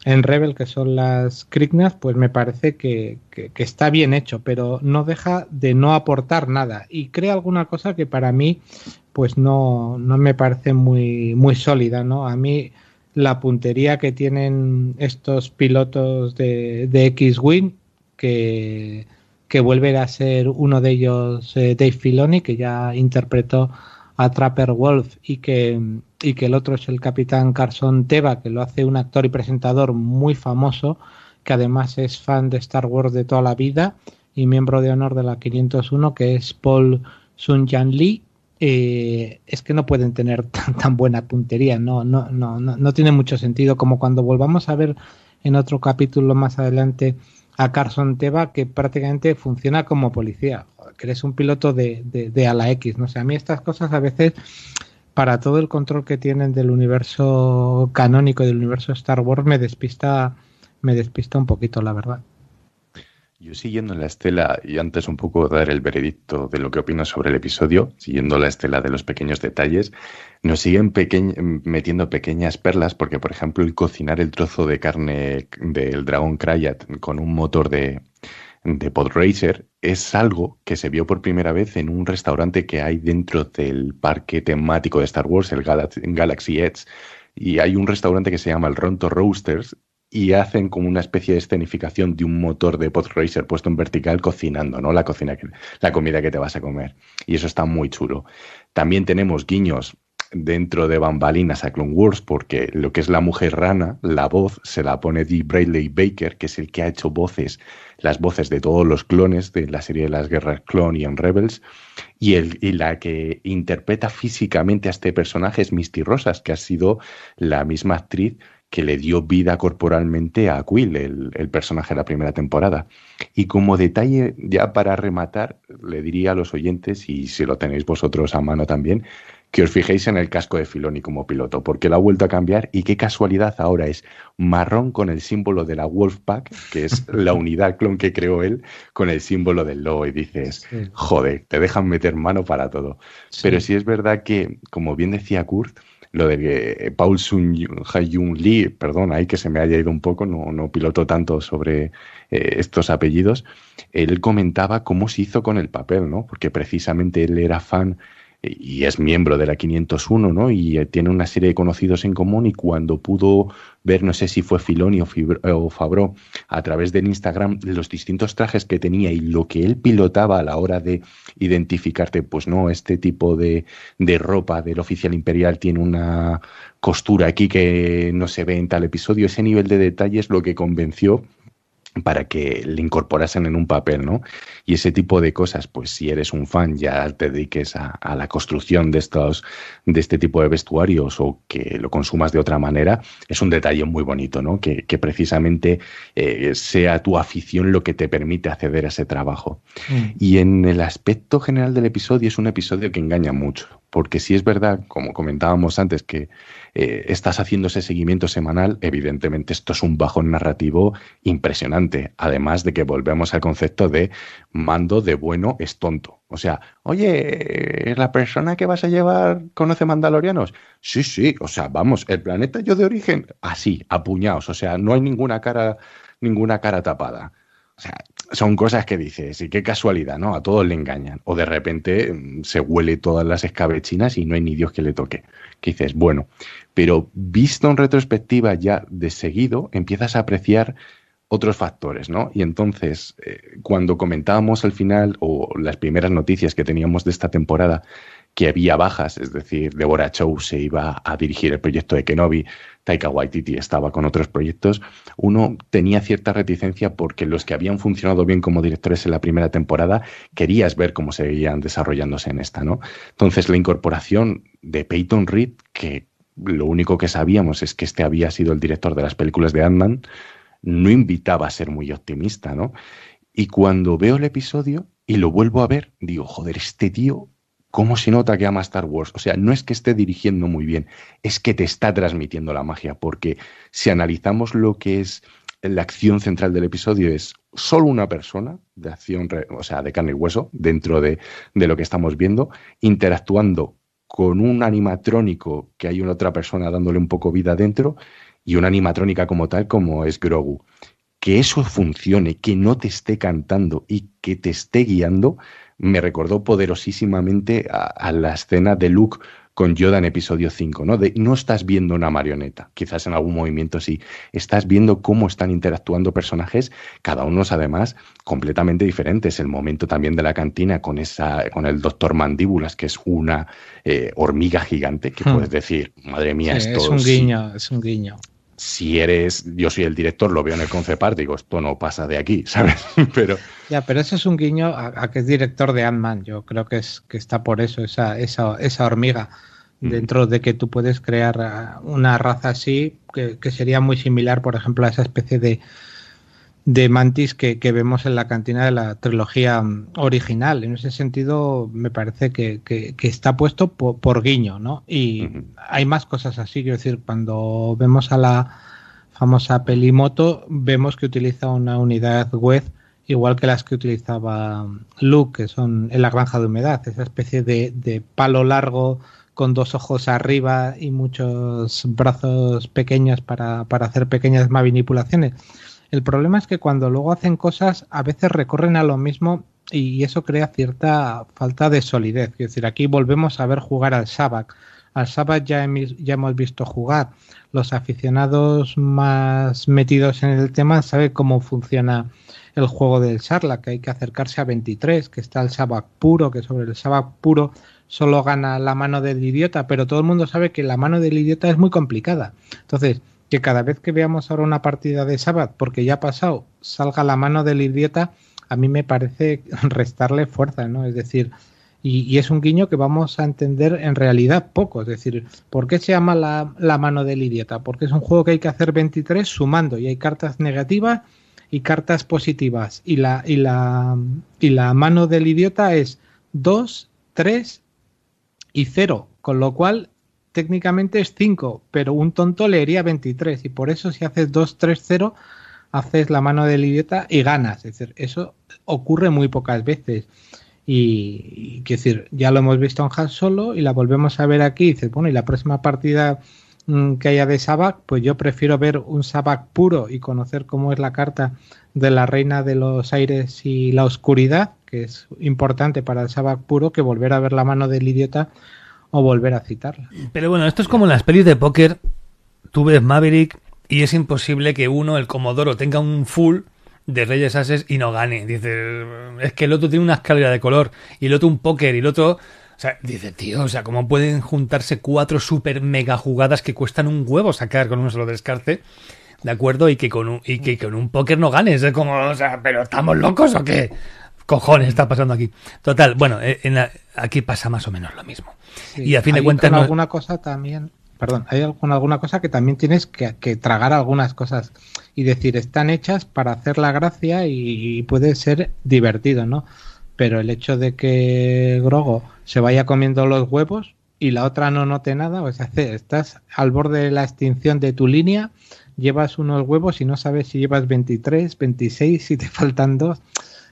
en Rebel, que son las Krignas, pues me parece que, está bien hecho, pero no deja de no aportar nada y crea alguna cosa que para mí pues no, no me parece muy, muy sólida, ¿no? A mí la puntería que tienen estos pilotos de, de X-Wing, que, que vuelve a ser uno de ellos eh, Dave Filoni, que ya interpretó a Trapper Wolf y que, y que el otro es el capitán Carson Teva, que lo hace un actor y presentador muy famoso, que además es fan de Star Wars de toda la vida y miembro de honor de la 501, que es Paul Sun Jan Lee. Eh, es que no pueden tener tan, tan buena puntería, no, no, no, no, no tiene mucho sentido, como cuando volvamos a ver en otro capítulo más adelante a Carson Teva, que prácticamente funciona como policía que eres un piloto de, de, de, ala X. No sé, a mí estas cosas a veces, para todo el control que tienen del universo canónico del universo Star Wars, me despista, me despista un poquito, la verdad. Yo siguiendo la estela, y antes un poco dar el veredicto de lo que opino sobre el episodio, siguiendo la estela de los pequeños detalles, nos siguen peque metiendo pequeñas perlas, porque por ejemplo el cocinar el trozo de carne del dragón Krayat con un motor de, de Podracer es algo que se vio por primera vez en un restaurante que hay dentro del parque temático de Star Wars, el Galaxy Edge, y hay un restaurante que se llama el Ronto Roasters y hacen como una especie de escenificación de un motor de Podracer puesto en vertical cocinando, ¿no? La cocina que, la comida que te vas a comer. Y eso está muy chulo. También tenemos guiños dentro de bambalinas a Clone Wars porque lo que es la mujer rana, la voz se la pone Dee Bradley Baker, que es el que ha hecho voces, las voces de todos los clones de la serie de las guerras clone y en Rebels, y, el, y la que interpreta físicamente a este personaje es Misty Rosas, que ha sido la misma actriz que le dio vida corporalmente a Quill, el, el, personaje de la primera temporada. Y como detalle, ya para rematar, le diría a los oyentes, y si lo tenéis vosotros a mano también, que os fijéis en el casco de Filoni como piloto, porque lo ha vuelto a cambiar y qué casualidad ahora es marrón con el símbolo de la Wolfpack, que es la unidad clon que creó él, con el símbolo del lobo y dices, sí. joder, te dejan meter mano para todo. Sí. Pero sí es verdad que, como bien decía Kurt, lo de que Paul Sun Hyun Lee, perdón, ahí que se me haya ido un poco, no, no piloto tanto sobre eh, estos apellidos, él comentaba cómo se hizo con el papel, ¿no? Porque precisamente él era fan y es miembro de la 501, ¿no? Y tiene una serie de conocidos en común y cuando pudo ver, no sé si fue Filoni o, o Fabro, a través del Instagram, los distintos trajes que tenía y lo que él pilotaba a la hora de identificarte, pues no, este tipo de, de ropa del oficial imperial tiene una costura aquí que no se ve en tal episodio, ese nivel de detalle es lo que convenció para que le incorporasen en un papel, ¿no? Y ese tipo de cosas, pues si eres un fan, ya te dediques a, a, la construcción de estos, de este tipo de vestuarios o que lo consumas de otra manera, es un detalle muy bonito, ¿no? Que, que precisamente eh, sea tu afición lo que te permite acceder a ese trabajo. Mm. Y en el aspecto general del episodio, es un episodio que engaña mucho porque si es verdad, como comentábamos antes, que eh, estás haciendo ese seguimiento semanal, evidentemente esto es un bajón narrativo impresionante, además de que volvemos al concepto de mando de bueno es tonto. O sea, oye, ¿la persona que vas a llevar conoce mandalorianos? Sí, sí, o sea, vamos, el planeta yo de origen, así, apuñados, o sea, no hay ninguna cara, ninguna cara tapada. O sea, son cosas que dices, y qué casualidad, ¿no? A todos le engañan. O de repente mm, se huele todas las escabechinas y no hay ni Dios que le toque. Que dices, bueno, pero visto en retrospectiva ya de seguido, empiezas a apreciar otros factores, ¿no? Y entonces, eh, cuando comentábamos al final, o las primeras noticias que teníamos de esta temporada, que había bajas, es decir, Deborah Chow se iba a dirigir el proyecto de Kenobi, Taika Waititi estaba con otros proyectos, uno tenía cierta reticencia porque los que habían funcionado bien como directores en la primera temporada, querías ver cómo seguían desarrollándose en esta, ¿no? Entonces, la incorporación de Peyton Reed, que lo único que sabíamos es que este había sido el director de las películas de Ant-Man, no invitaba a ser muy optimista, ¿no? Y cuando veo el episodio y lo vuelvo a ver, digo, joder, este tío cómo se nota que ama Star Wars. O sea, no es que esté dirigiendo muy bien, es que te está transmitiendo la magia, porque si analizamos lo que es la acción central del episodio es solo una persona de acción, o sea, de carne y hueso, dentro de, de lo que estamos viendo, interactuando con un animatrónico que hay una otra persona dándole un poco vida dentro y una animatrónica como tal como es Grogu. Que eso funcione, que no te esté cantando y que te esté guiando, me recordó poderosísimamente a, la escena de Luke con Yoda en episodio 5, ¿no? De no estás viendo una marioneta, quizás en algún movimiento sí, estás viendo cómo están interactuando personajes, cada uno además completamente diferentes. El momento también de la cantina con esa, con el doctor Mandíbulas, que es una eh, hormiga gigante, que hmm. puedes decir, madre mía, esto es un guiño, es un guiño si eres, yo soy el director, lo veo en el concepar, digo, esto no pasa de aquí, ¿sabes? pero ya, pero ese es un guiño a, que es director de Ant-Man. Yo creo que es que está por eso esa esa, esa hormiga mm. dentro de que tú puedes crear una raza así que, que sería muy similar, por ejemplo, a esa especie de de Mantis que, vemos en la cantina de la trilogía mm, original. En ese sentido, me parece que, está puesto por, guiño, ¿no? Y hay más cosas así, quiero decir, cuando vemos a la famosa Pelimoto, vemos que utiliza una unidad web igual que las que utilizaba Luke, que son en la granja de humedad, esa especie de, de palo largo con dos ojos arriba y muchos brazos pequeños para, para hacer pequeñas manipulaciones el problema es que cuando luego hacen cosas, a veces recorren a lo mismo y eso crea cierta falta de solidez. Es decir, aquí volvemos a ver jugar al Sabak. Al Sabak ya, hemos visto jugar. Los aficionados más metidos en el tema saben cómo funciona el juego del Sarlacc, que hay que acercarse a 23, que está el Sabak puro, que sobre el Sabak puro solo gana la mano del idiota, pero todo el mundo sabe que la mano del idiota es muy complicada. Entonces, que cada vez que veamos ahora una partida de Sabbath, porque ya ha pasado, salga la mano del idiota, a mí me parece restarle fuerza, ¿no? Es decir, y, es un guiño que vamos a entender en realidad poco. Es decir, ¿por qué se llama la, la, mano del idiota? Porque es un juego que hay que hacer 23 sumando y hay cartas negativas y cartas positivas. Y la, y la, y la mano del idiota es 2, 3 y 0. Con lo cual técnicamente es 5, pero un tonto leería 23 y por eso si haces 2-3-0 haces la mano del idiota y ganas. Es decir, eso ocurre muy pocas veces. Y, quiero decir, ya lo hemos visto en Han Solo y la volvemos a ver aquí. Y dices, bueno, y la próxima partida mm, que haya de Sabak, pues yo prefiero ver un Sabak puro y conocer cómo es la carta de la reina de los aires y la oscuridad, que es importante para el Sabak puro, que volver a ver la mano del idiota o volver a citarla. Pero bueno, esto es como en las pelis de póker. Tú ves Maverick y es imposible que uno, el Comodoro, tenga un full de Reyes Ases y no gane. Dice, es que el otro tiene una escalera de color y el otro un póker y el otro... O sea, dice, tío, o sea, ¿cómo pueden juntarse cuatro super mega jugadas que cuestan un huevo sacar con un solo descarte? ¿De acuerdo? Y que con un, y que con un póker no ganes. Es como, o sea, ¿pero estamos locos o qué? Cojones está pasando aquí. Total, bueno, eh, en aquí pasa más o menos lo mismo y a fin de cuentas. No... alguna cosa también. Perdón, hay alguna cosa que también tienes que, tragar algunas cosas y decir, están hechas para hacer la gracia y, puede ser divertido, ¿no? Pero el hecho de que Grogo se vaya comiendo los huevos, y la otra no note nada, o sea, estás al borde de la extinción de tu línea, llevas unos huevos y no sabes si llevas 23, 26, si te faltan dos.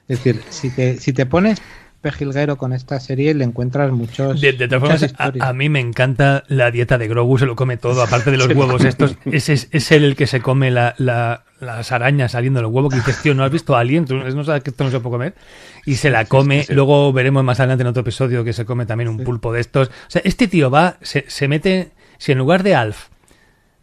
Es decir, si te, si te pones pejilguero con esta serie le encuentras muchos. De, todas formas, a, mí me encanta la dieta de Grogu, se lo come todo, aparte de los huevos estos. Es, es, es, él el que se come la, las arañas saliendo de los huevos, que dices, tío, ¿no has visto a alguien? ¿Tú no sabes que esto no se puede comer? Y se la come. Luego veremos más adelante en otro episodio que se come también un pulpo de estos. O sea, este tío va, se, se mete, si en lugar de Alf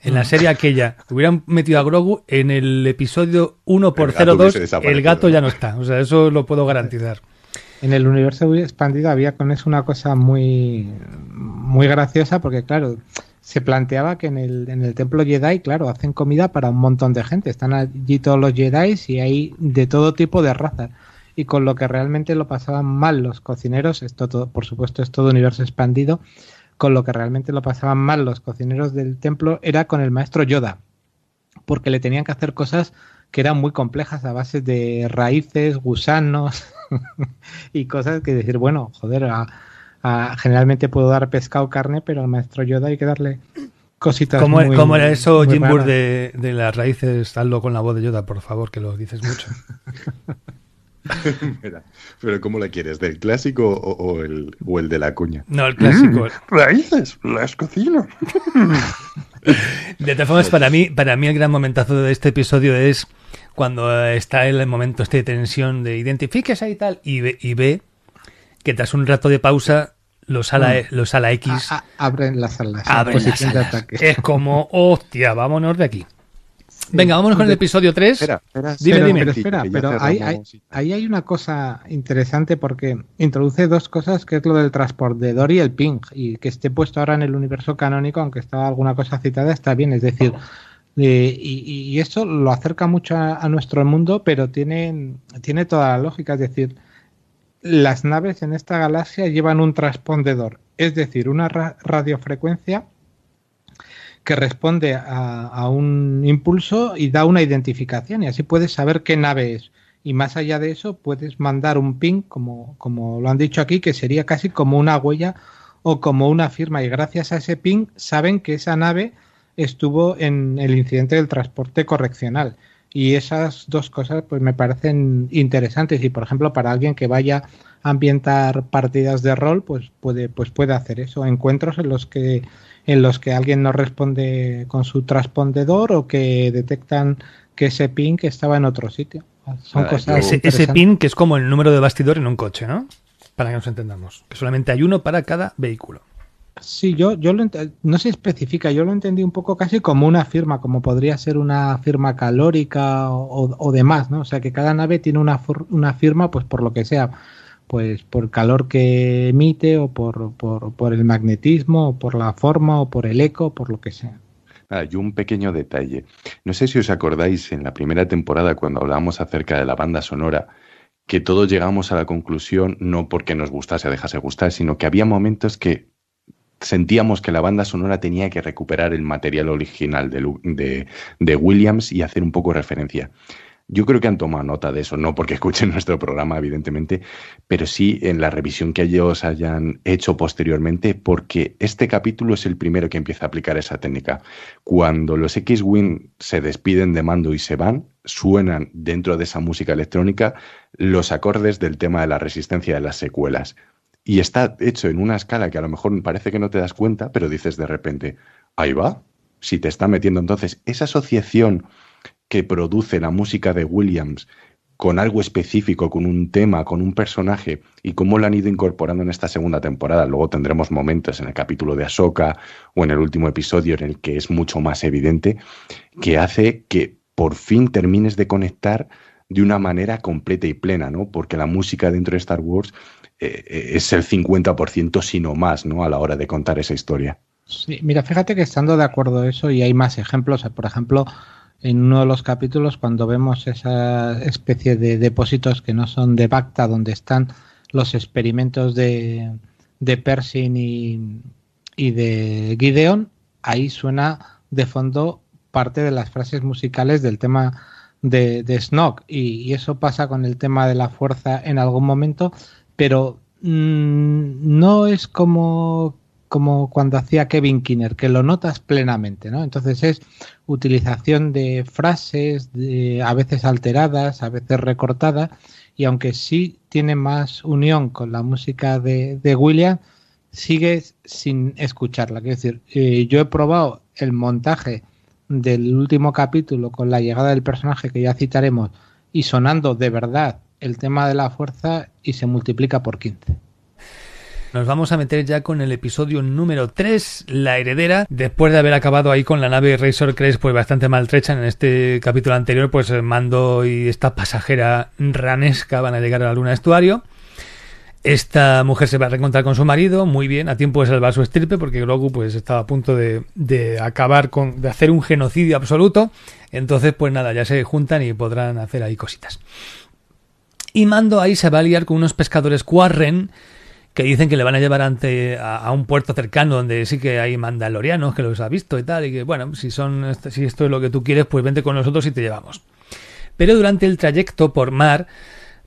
en la mm. serie aquella hubieran metido a Grogu, en el episodio 1 por 02 el gato ya no está. O sea, eso lo puedo garantizar. En el universo expandido había con eso una cosa muy, muy graciosa porque, claro, se planteaba que en el, en el templo Jedi, claro, hacen comida para un montón de gente. Están allí todos los Jedi y hay de todo tipo de razas. Y con lo que realmente lo pasaban mal los cocineros, esto todo, por supuesto es todo universo expandido, con lo que realmente lo pasaban mal los cocineros del templo era con el maestro Yoda, porque le tenían que hacer cosas que eran muy complejas a base de raíces, gusanos y cosas que decir, bueno, joder, generalmente puedo dar pescado, carne, pero al maestro Yoda hay que darle cositas. ¿Cómo, ¿cómo era eso, Jimbur, de, de, las raíces? Hazlo con la voz de Yoda, por favor, que lo dices mucho. pero ¿cómo la quieres? ¿Del clásico o, el, o el de la cuña? No, el clásico. Mm, raíces, las cocino. de todas formas, para mí, para mí el gran momentazo de este episodio es cuando está el momento este de tensión de identifíquese y tal, y ve, y ve que tras un rato de pausa los ala, mm. los ala X abren las alas. Abren las alas. Es como, hostia, vámonos de aquí. Venga, vámonos con el episodio 3. Espera, espera, dime, dime. Pero espera, pero ahí, hay una cosa interesante porque introduce dos cosas, que es lo del transportador y el ping, y que esté puesto ahora en el universo canónico, aunque estaba alguna cosa citada, está bien. Es decir, eh, y, eso lo acerca mucho a, nuestro mundo, pero tiene, tiene toda la lógica. Es decir, las naves en esta galaxia llevan un transpondedor, es decir, una radiofrecuencia que responde a, un impulso y da una identificación y así puedes saber qué nave es. Y más allá de eso, puedes mandar un ping, como, como lo han dicho aquí, que sería casi como una huella o como una firma. Y gracias a ese ping saben que esa nave estuvo en el incidente del transporte correccional. Y esas dos cosas pues me parecen interesantes. Y por ejemplo, para alguien que vaya a ambientar partidas de rol, pues puede, pues puede hacer eso. Encuentros en los que en los que alguien no responde con su transpondedor o que detectan que ese ping estaba en otro sitio. Son cosas ese, ese pin que es como el número de bastidor en un coche, ¿no? Para que nos entendamos. Que solamente hay uno para cada vehículo. Sí, yo, yo lo no se especifica, yo lo entendí un poco casi como una firma, como podría ser una firma calórica o, demás, ¿no? O sea, que cada nave tiene una, una firma, pues por lo que sea, pues por calor que emite o por, por, por el magnetismo o por la forma o por el eco, por lo que sea. Ah, y un pequeño detalle. No sé si os acordáis en la primera temporada cuando hablábamos acerca de la banda sonora, que todos llegamos a la conclusión no porque nos gustase o dejase gustar, sino que había momentos que sentíamos que la banda sonora tenía que recuperar el material original de, de, Williams y hacer un poco referencia. Yo creo que han tomado nota de eso, no porque escuchen nuestro programa, evidentemente, pero sí en la revisión que ellos hayan hecho posteriormente, porque este capítulo es el primero que empieza a aplicar esa técnica. Cuando los X-Wing se despiden de mando y se van, suenan dentro de esa música electrónica los acordes del tema de la resistencia de las secuelas y está hecho en una escala que a lo mejor parece que no te das cuenta, pero dices de repente, ahí va, si te está metiendo entonces esa asociación que produce la música de Williams con algo específico, con un tema, con un personaje, y cómo lo han ido incorporando en esta segunda temporada. Luego tendremos momentos en el capítulo de Ahsoka o en el último episodio en el que es mucho más evidente, que hace que por fin termines de conectar de una manera completa y plena, ¿no? Porque la música dentro de Star Wars eh, es el 50% sino más, ¿no? A la hora de contar esa historia. Sí, mira, fíjate que estando de acuerdo eso y hay más ejemplos, por ejemplo, en uno de los capítulos cuando vemos esa especie de depósitos que no son de Bacta, donde están los experimentos de, de Pershing y, de Gideon, ahí suena de fondo parte de las frases musicales del tema de, de y, eso pasa con el tema de la fuerza en algún momento pero mm, no es como, como cuando hacía Kevin Kinner, que lo notas plenamente, ¿no? Entonces es utilización de frases, de, a veces alteradas, a veces recortadas, y aunque sí tiene más unión con la música de, de William, sigues sin escucharla. Quiero decir, eh, yo he probado el montaje del último capítulo con la llegada del personaje que ya citaremos y sonando de verdad el tema de la fuerza y se multiplica por 15. Nos vamos a meter ya con el episodio número 3, La heredera. Después de haber acabado ahí con la nave Razor Crest pues bastante maltrecha en este capítulo anterior, pues Mando y esta pasajera ranesca van a llegar a la luna estuario. Esta mujer se va a reencontrar con su marido, muy bien, a tiempo de salvar su estirpe, porque Grogu pues estaba a punto de, de, acabar con, de hacer un genocidio absoluto. Entonces, pues nada, ya se juntan y podrán hacer ahí cositas. Y Mando ahí se va a liar con unos pescadores Quarren que dicen que le van a llevar ante a, un puerto cercano donde sí que hay mandalorianos que los ha visto y tal y que bueno si son si esto es lo que tú quieres pues vente con nosotros y te llevamos. Pero durante el trayecto por mar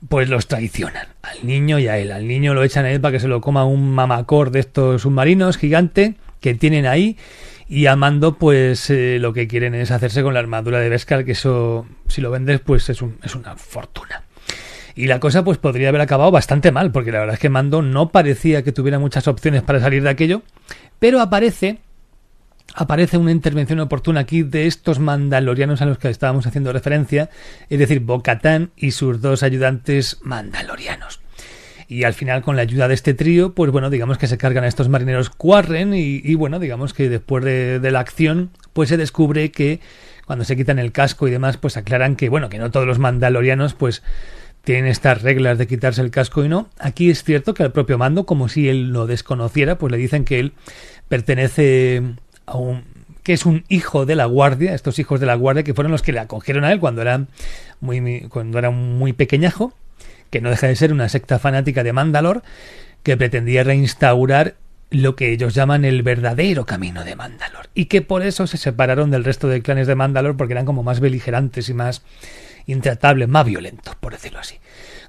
pues los traicionan al niño y a él. Al niño lo echan a él para que se lo coma un mamacor de estos submarinos gigante que tienen ahí y a Mando pues eh, lo que quieren es hacerse con la armadura de Beskar que eso si lo vendes pues es, un, es una fortuna y la cosa pues podría haber acabado bastante mal, porque la verdad es que Mando no parecía que tuviera muchas opciones para salir de aquello, pero aparece aparece una intervención oportuna aquí de estos mandalorianos a los que estábamos haciendo referencia, es decir, Bocatán y sus dos ayudantes mandalorianos. Y al final, con la ayuda de este trío, pues bueno, digamos que se cargan a estos marineros Quarren y, y bueno, digamos que después de, de, la acción, pues se descubre que cuando se quitan el casco y demás, pues aclaran que, bueno, que no todos los mandalorianos, pues tienen estas reglas de quitarse el casco y no. Aquí es cierto que al propio mando, como si él lo desconociera, pues le dicen que él pertenece a un que es un hijo de la guardia, estos hijos de la guardia que fueron los que le acogieron a él cuando era muy, cuando era muy pequeñajo, que no deja de ser una secta fanática de Mandalor, que pretendía reinstaurar lo que ellos llaman el verdadero camino de Mandalor, y que por eso se separaron del resto de clanes de Mandalor porque eran como más beligerantes y más intratable, más violento, por decirlo así.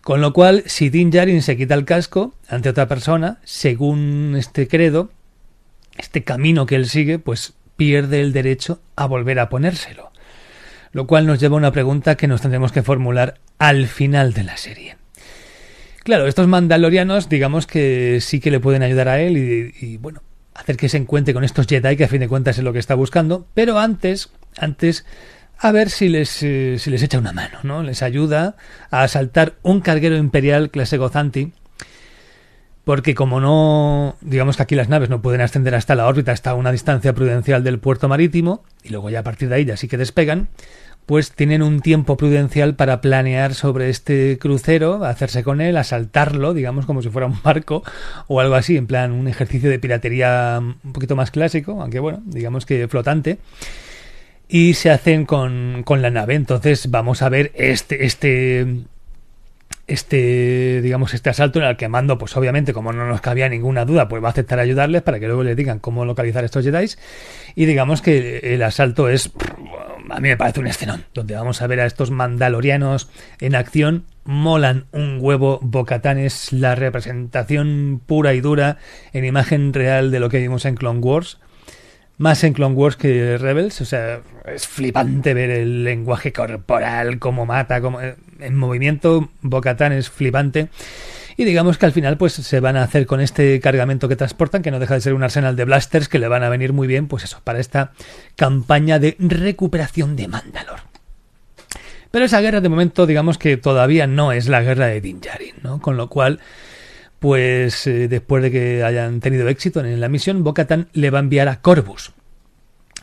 Con lo cual, si Din Djarin se quita el casco ante otra persona, según este credo, este camino que él sigue, pues pierde el derecho a volver a ponérselo. Lo cual nos lleva a una pregunta que nos tendremos que formular al final de la serie. Claro, estos mandalorianos, digamos que sí que le pueden ayudar a él y, y, bueno, hacer que se encuentre con estos Jedi, que a fin de cuentas es lo que está buscando, pero antes, antes a ver si les, eh, si les echa una mano, ¿no? Les ayuda a asaltar un carguero imperial clase Gozanti, porque como no, digamos que aquí las naves no pueden ascender hasta la órbita, hasta una distancia prudencial del puerto marítimo, y luego ya a partir de ahí ya sí que despegan, pues tienen un tiempo prudencial para planear sobre este crucero, hacerse con él, asaltarlo, digamos como si fuera un barco o algo así, en plan un ejercicio de piratería un poquito más clásico, aunque bueno, digamos que flotante y se hacen con, con la nave. Entonces vamos a ver este, este, este, digamos, este asalto en el que Mando, pues obviamente, como no nos cabía ninguna duda, pues va a aceptar ayudarles para que luego le digan cómo localizar estos Jedi. Y digamos que el asalto es, a mí me parece un escenón, donde vamos a ver a estos mandalorianos en acción. Molan un huevo, Bocatán es la representación pura y dura en imagen real de lo que vimos en Clone Wars más en Clone Wars que Rebels. O sea, es flipante ver el lenguaje corporal, cómo mata, cómo, eh, en movimiento. Bocatán es flipante. Y digamos que al final pues se van a hacer con este cargamento que transportan, que no deja de ser un arsenal de blasters que le van a venir muy bien, pues eso, para esta campaña de recuperación de Mandalor. Pero esa guerra de momento digamos que todavía no es la guerra de Din Djarin, ¿no? Con lo cual pues eh, después de que hayan tenido éxito en la misión, Bocatan le va a enviar a Corvus,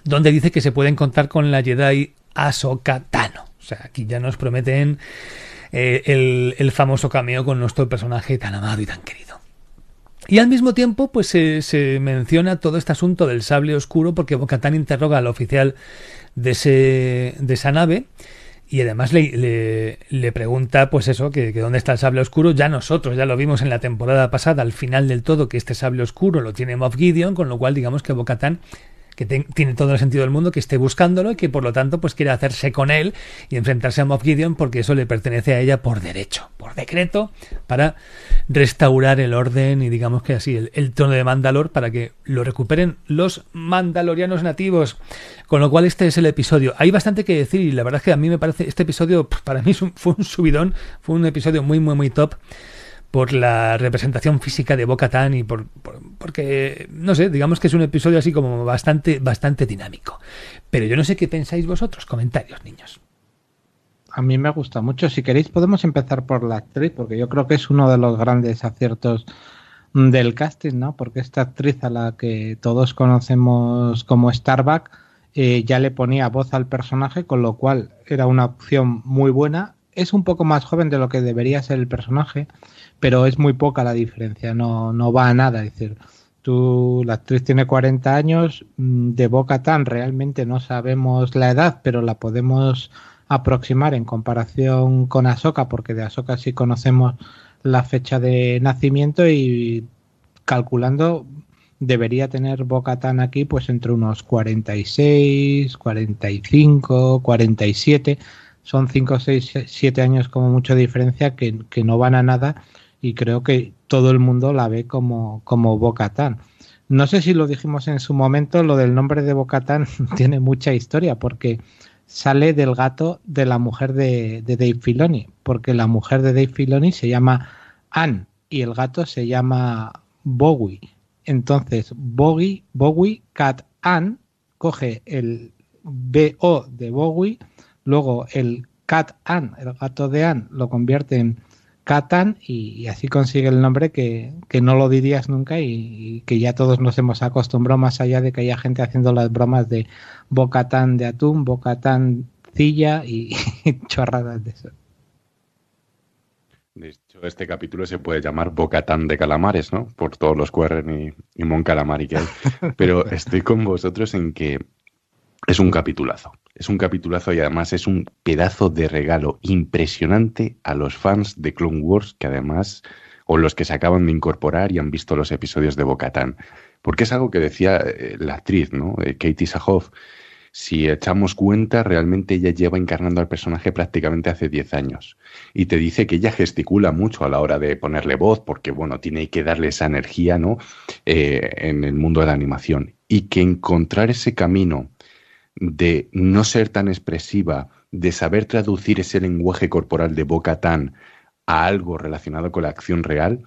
donde dice que se pueden contar con la Jedi Ahsoka Tano. O sea, aquí ya nos prometen eh, el, el, famoso cameo con nuestro personaje tan amado y tan querido. Y al mismo tiempo, pues se, se menciona todo este asunto del sable oscuro, porque Bocatan interroga al oficial de, ese, de esa nave y además le, le, le, pregunta, pues eso, que, que, dónde está el sable oscuro. Ya nosotros, ya lo vimos en la temporada pasada, al final del todo, que este sable oscuro lo tiene Moff Gideon, con lo cual digamos que Bocatán que tiene todo el sentido del mundo que esté buscándolo y que por lo tanto pues quiere hacerse con él y enfrentarse a Moff Gideon porque eso le pertenece a ella por derecho, por decreto, para restaurar el orden y digamos que así el, el tono de Mandalor para que lo recuperen los mandalorianos nativos. Con lo cual este es el episodio. Hay bastante que decir y la verdad es que a mí me parece este episodio para mí fue un subidón, fue un episodio muy muy muy top por la representación física de Boca Tan y por, porque, no sé, digamos que es un episodio así como bastante, bastante dinámico. Pero yo no sé qué pensáis vosotros. Comentarios, niños. A mí me gusta mucho. Si queréis, podemos empezar por la actriz, porque yo creo que es uno de los grandes aciertos del casting, ¿no? Porque esta actriz a la que todos conocemos como Starbuck eh, ya le ponía voz al personaje, con lo cual era una opción muy buena. Es un poco más joven de lo que debería ser el personaje pero es muy poca la diferencia, no, no va a nada. Es decir, tú, la actriz tiene 40 años, mm, de Boca Tan realmente no sabemos la edad, pero la podemos aproximar en comparación con Ahsoka, porque de Ahsoka sí conocemos la fecha de nacimiento y calculando debería tener Boca Tan aquí pues entre unos 46, 45, 47. Son 5, 6, 7 años como mucha diferencia que, que no van a nada y creo que todo el mundo la ve como, como Bocatán. No sé si lo dijimos en su momento, lo del nombre de Bocatán tiene mucha historia porque sale del gato de la mujer de, Dave Filoni, porque la mujer de Dave Filoni se llama Ann y el gato se llama Bowie. Entonces, Bowie, Bowie Cat Ann coge el BO de Bowie, luego el Cat Ann, el gato de Ann, lo convierte en Catan y, así consigue el nombre que, no lo dirías nunca y, que ya todos nos hemos acostumbrado más allá de que haya gente haciendo las bromas de Bocatán de atún, Bocatán cilla y, chorradas de eso. De hecho, este capítulo se puede llamar Bocatán de calamares, ¿no? Por todos los Cuerren y, y Mon Calamari que hay. Pero estoy con vosotros en que es un capitulazo. Es un capitulazo y además es un pedazo de regalo impresionante a los fans de Clone Wars que además, o los que se acaban de incorporar y han visto los episodios de Bocatán. Porque es algo que decía eh, la actriz, ¿no? Eh, Katie Sahoff. Si echamos cuenta, realmente ella lleva encarnando al personaje prácticamente hace 10 años. Y te dice que ella gesticula mucho a la hora de ponerle voz, porque, bueno, tiene que darle esa energía, ¿no? Eh, en el mundo de la animación. Y que encontrar ese camino de no ser tan expresiva, de saber traducir ese lenguaje corporal de Boca Tan a algo relacionado con la acción real,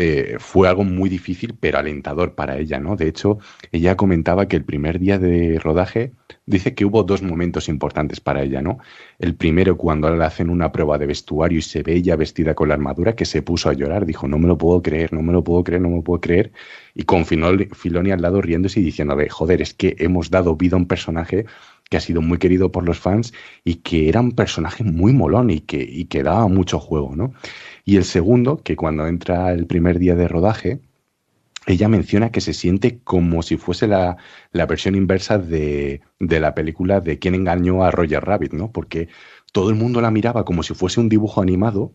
eh, fue algo muy difícil, pero alentador para ella, ¿no? De hecho, ella comentaba que el primer día de rodaje dice que hubo dos momentos importantes para ella, ¿no? El primero, cuando le hacen una prueba de vestuario y se ve ella vestida con la armadura, que se puso a llorar, dijo, no me lo puedo creer, no me lo puedo creer, no me lo puedo creer. Y con Filoni al lado riéndose y diciéndole, joder, es que hemos dado vida a un personaje que ha sido muy querido por los fans y que era un personaje muy molón y que, y que daba mucho juego, ¿no? Y el segundo, que cuando entra el primer día de rodaje, ella menciona que se siente como si fuese la, la versión inversa de, de, la película de quién engañó a Roger Rabbit, ¿no? Porque todo el mundo la miraba como si fuese un dibujo animado.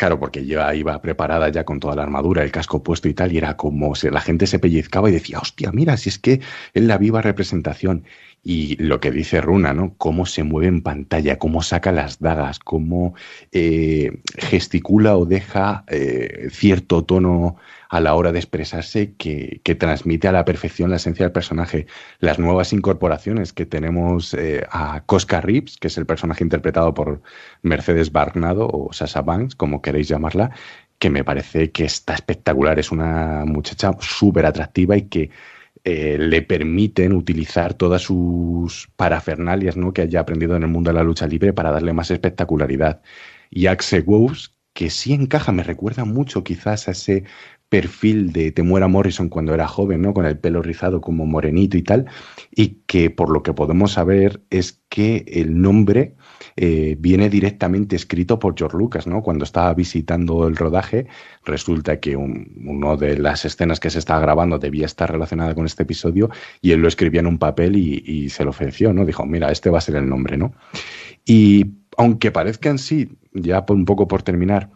Claro, porque ella iba preparada ya con toda la armadura, el casco puesto y tal, y era como si la gente se pellizcaba y decía, hostia, mira, si es que es la viva representación. Y lo que dice Runa, ¿no? Cómo se mueve en pantalla, cómo saca las dagas, cómo eh, gesticula o deja eh, cierto tono a la hora de expresarse que, transmite a la perfección la esencia del personaje. Las nuevas incorporaciones que tenemos eh, a Cosca Reeves, que es el personaje interpretado por Mercedes Barnado o Sasha Banks, como queréis llamarla, que me parece que está espectacular. Es una muchacha súper atractiva y que eh, le permiten utilizar todas sus parafernalias ¿no? que haya aprendido en el mundo de la lucha libre para darle más espectacularidad. Y Axe Wolves, que sí encaja, me recuerda mucho quizás a ese perfil de Temuera Morrison cuando era joven, ¿no? Con el pelo rizado como morenito y tal, y que por lo que podemos saber es que el nombre eh, viene directamente escrito por George Lucas, ¿no? Cuando estaba visitando el rodaje, resulta que una de las escenas que se estaba grabando debía estar relacionada con este episodio y él lo escribía en un papel y, se lo ofreció, ¿no? Dijo, mira, este va a ser el nombre, ¿no? Y aunque parezcan sí, ya un poco por terminar,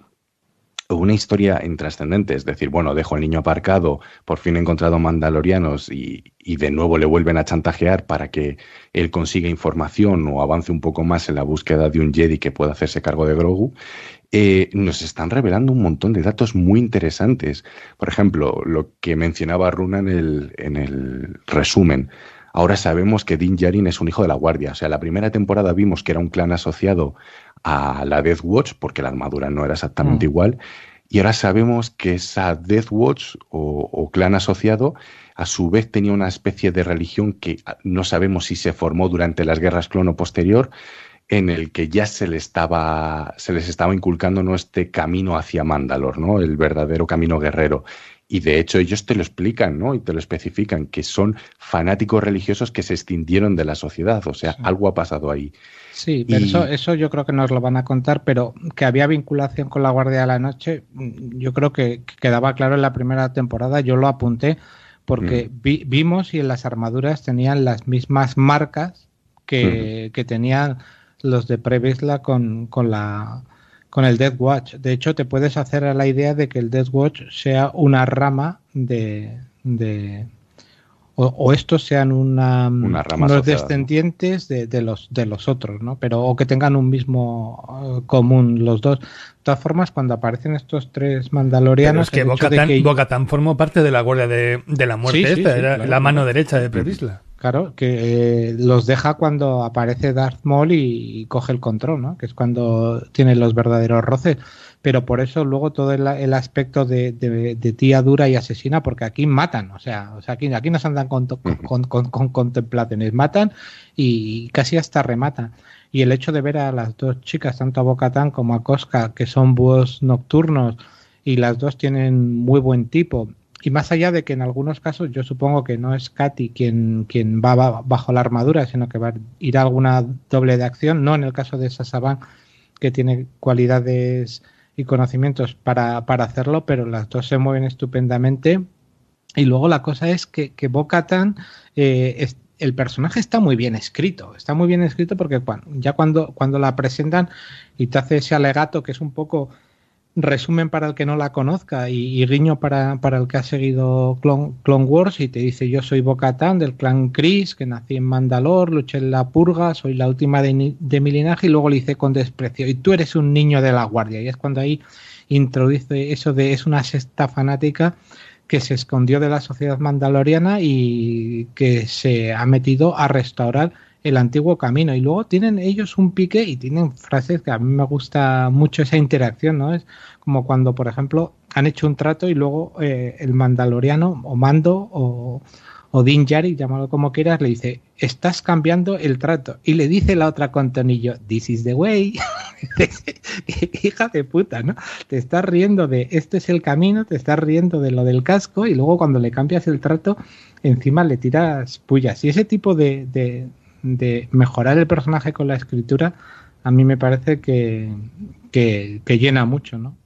una historia intrascendente, es decir, bueno, dejo al niño aparcado, por fin he encontrado mandalorianos y, y, de nuevo le vuelven a chantajear para que él consiga información o avance un poco más en la búsqueda de un Jedi que pueda hacerse cargo de Grogu. Eh, nos están revelando un montón de datos muy interesantes. Por ejemplo, lo que mencionaba Runa en el, en el resumen. Ahora sabemos que Din Djarin es un hijo de la guardia. O sea, la primera temporada vimos que era un clan asociado a la Death Watch, porque la armadura no era exactamente mm. igual. Y ahora sabemos que esa Death Watch o, o, clan asociado, a su vez tenía una especie de religión que no sabemos si se formó durante las guerras clono posterior, en el que ya se, le estaba, se les estaba inculcando ¿no? este camino hacia Mandalor, ¿no? el verdadero camino guerrero. Y de hecho ellos te lo explican, ¿no? Y te lo especifican, que son fanáticos religiosos que se extindieron de la sociedad. O sea, algo ha pasado ahí. Sí, pero eso, eso yo creo que nos lo van a contar, pero que había vinculación con la Guardia de la Noche, mm, yo creo que quedaba claro en la primera temporada, yo lo apunté, porque mm. vimos y en las armaduras tenían las mismas marcas que, que tenían los de Previsla con, con, la, con el Death Watch. De hecho, te puedes hacer a la idea de que el Death Watch sea una rama de. de o, estos sean una, unos descendientes de, los, de los otros, ¿no? Pero, o que tengan un mismo uh, común los dos. De todas formas, cuando aparecen estos tres mandalorianos. es que Bocatan, formó parte de la Guardia de, la Muerte, esta, era la mano derecha de Previsla. Claro, que eh, los deja cuando aparece Darth Maul y, coge el control, ¿no? Que es cuando tiene los verdaderos roces. Pero por eso luego todo el, aspecto de, tía dura y asesina, porque aquí matan, o sea, o sea aquí, aquí no se andan con, con, con, contemplaciones, matan y casi hasta rematan. Y el hecho de ver a las dos chicas, tanto a Bocatán como a Cosca, que son búhos nocturnos y las dos tienen muy buen tipo y más allá de que en algunos casos yo supongo que no es Katy quien, quien va bajo la armadura, sino que va a ir a alguna doble de acción, no en el caso de Sasaban, que tiene cualidades y conocimientos para, hacerlo, pero las dos se mueven estupendamente. Y luego la cosa es que, que Bo-Katan, eh, el personaje está muy bien escrito, está muy bien escrito porque ya cuando, cuando la presentan y te hace ese alegato que es un poco resumen para el que no la conozca y, riño para, para, el que ha seguido Clone, Wars y te dice yo soy Bocatán del clan Chris, que nací en Mandalor, luché en la purga, soy la última de, de, mi linaje y luego le hice con desprecio. Y tú eres un niño de la guardia y es cuando ahí introduce eso de es una sexta fanática que se escondió de la sociedad mandaloriana y que se ha metido a restaurar el antiguo camino. Y luego tienen ellos un pique y tienen frases que a mí me gusta mucho esa interacción, ¿no? Es como cuando, por ejemplo, han hecho un trato y luego eh, el mandaloriano o mando o, o Din Yari, llámalo como quieras, le dice, estás cambiando el trato. Y le dice la otra con tonillo, this is the way. Hija de puta, ¿no? Te estás riendo de, este es el camino, te estás riendo de lo del casco y luego cuando le cambias el trato, encima le tiras pullas. Y ese tipo de mejorar el personaje con la escritura, a mí me parece que, que, llena mucho, ¿no?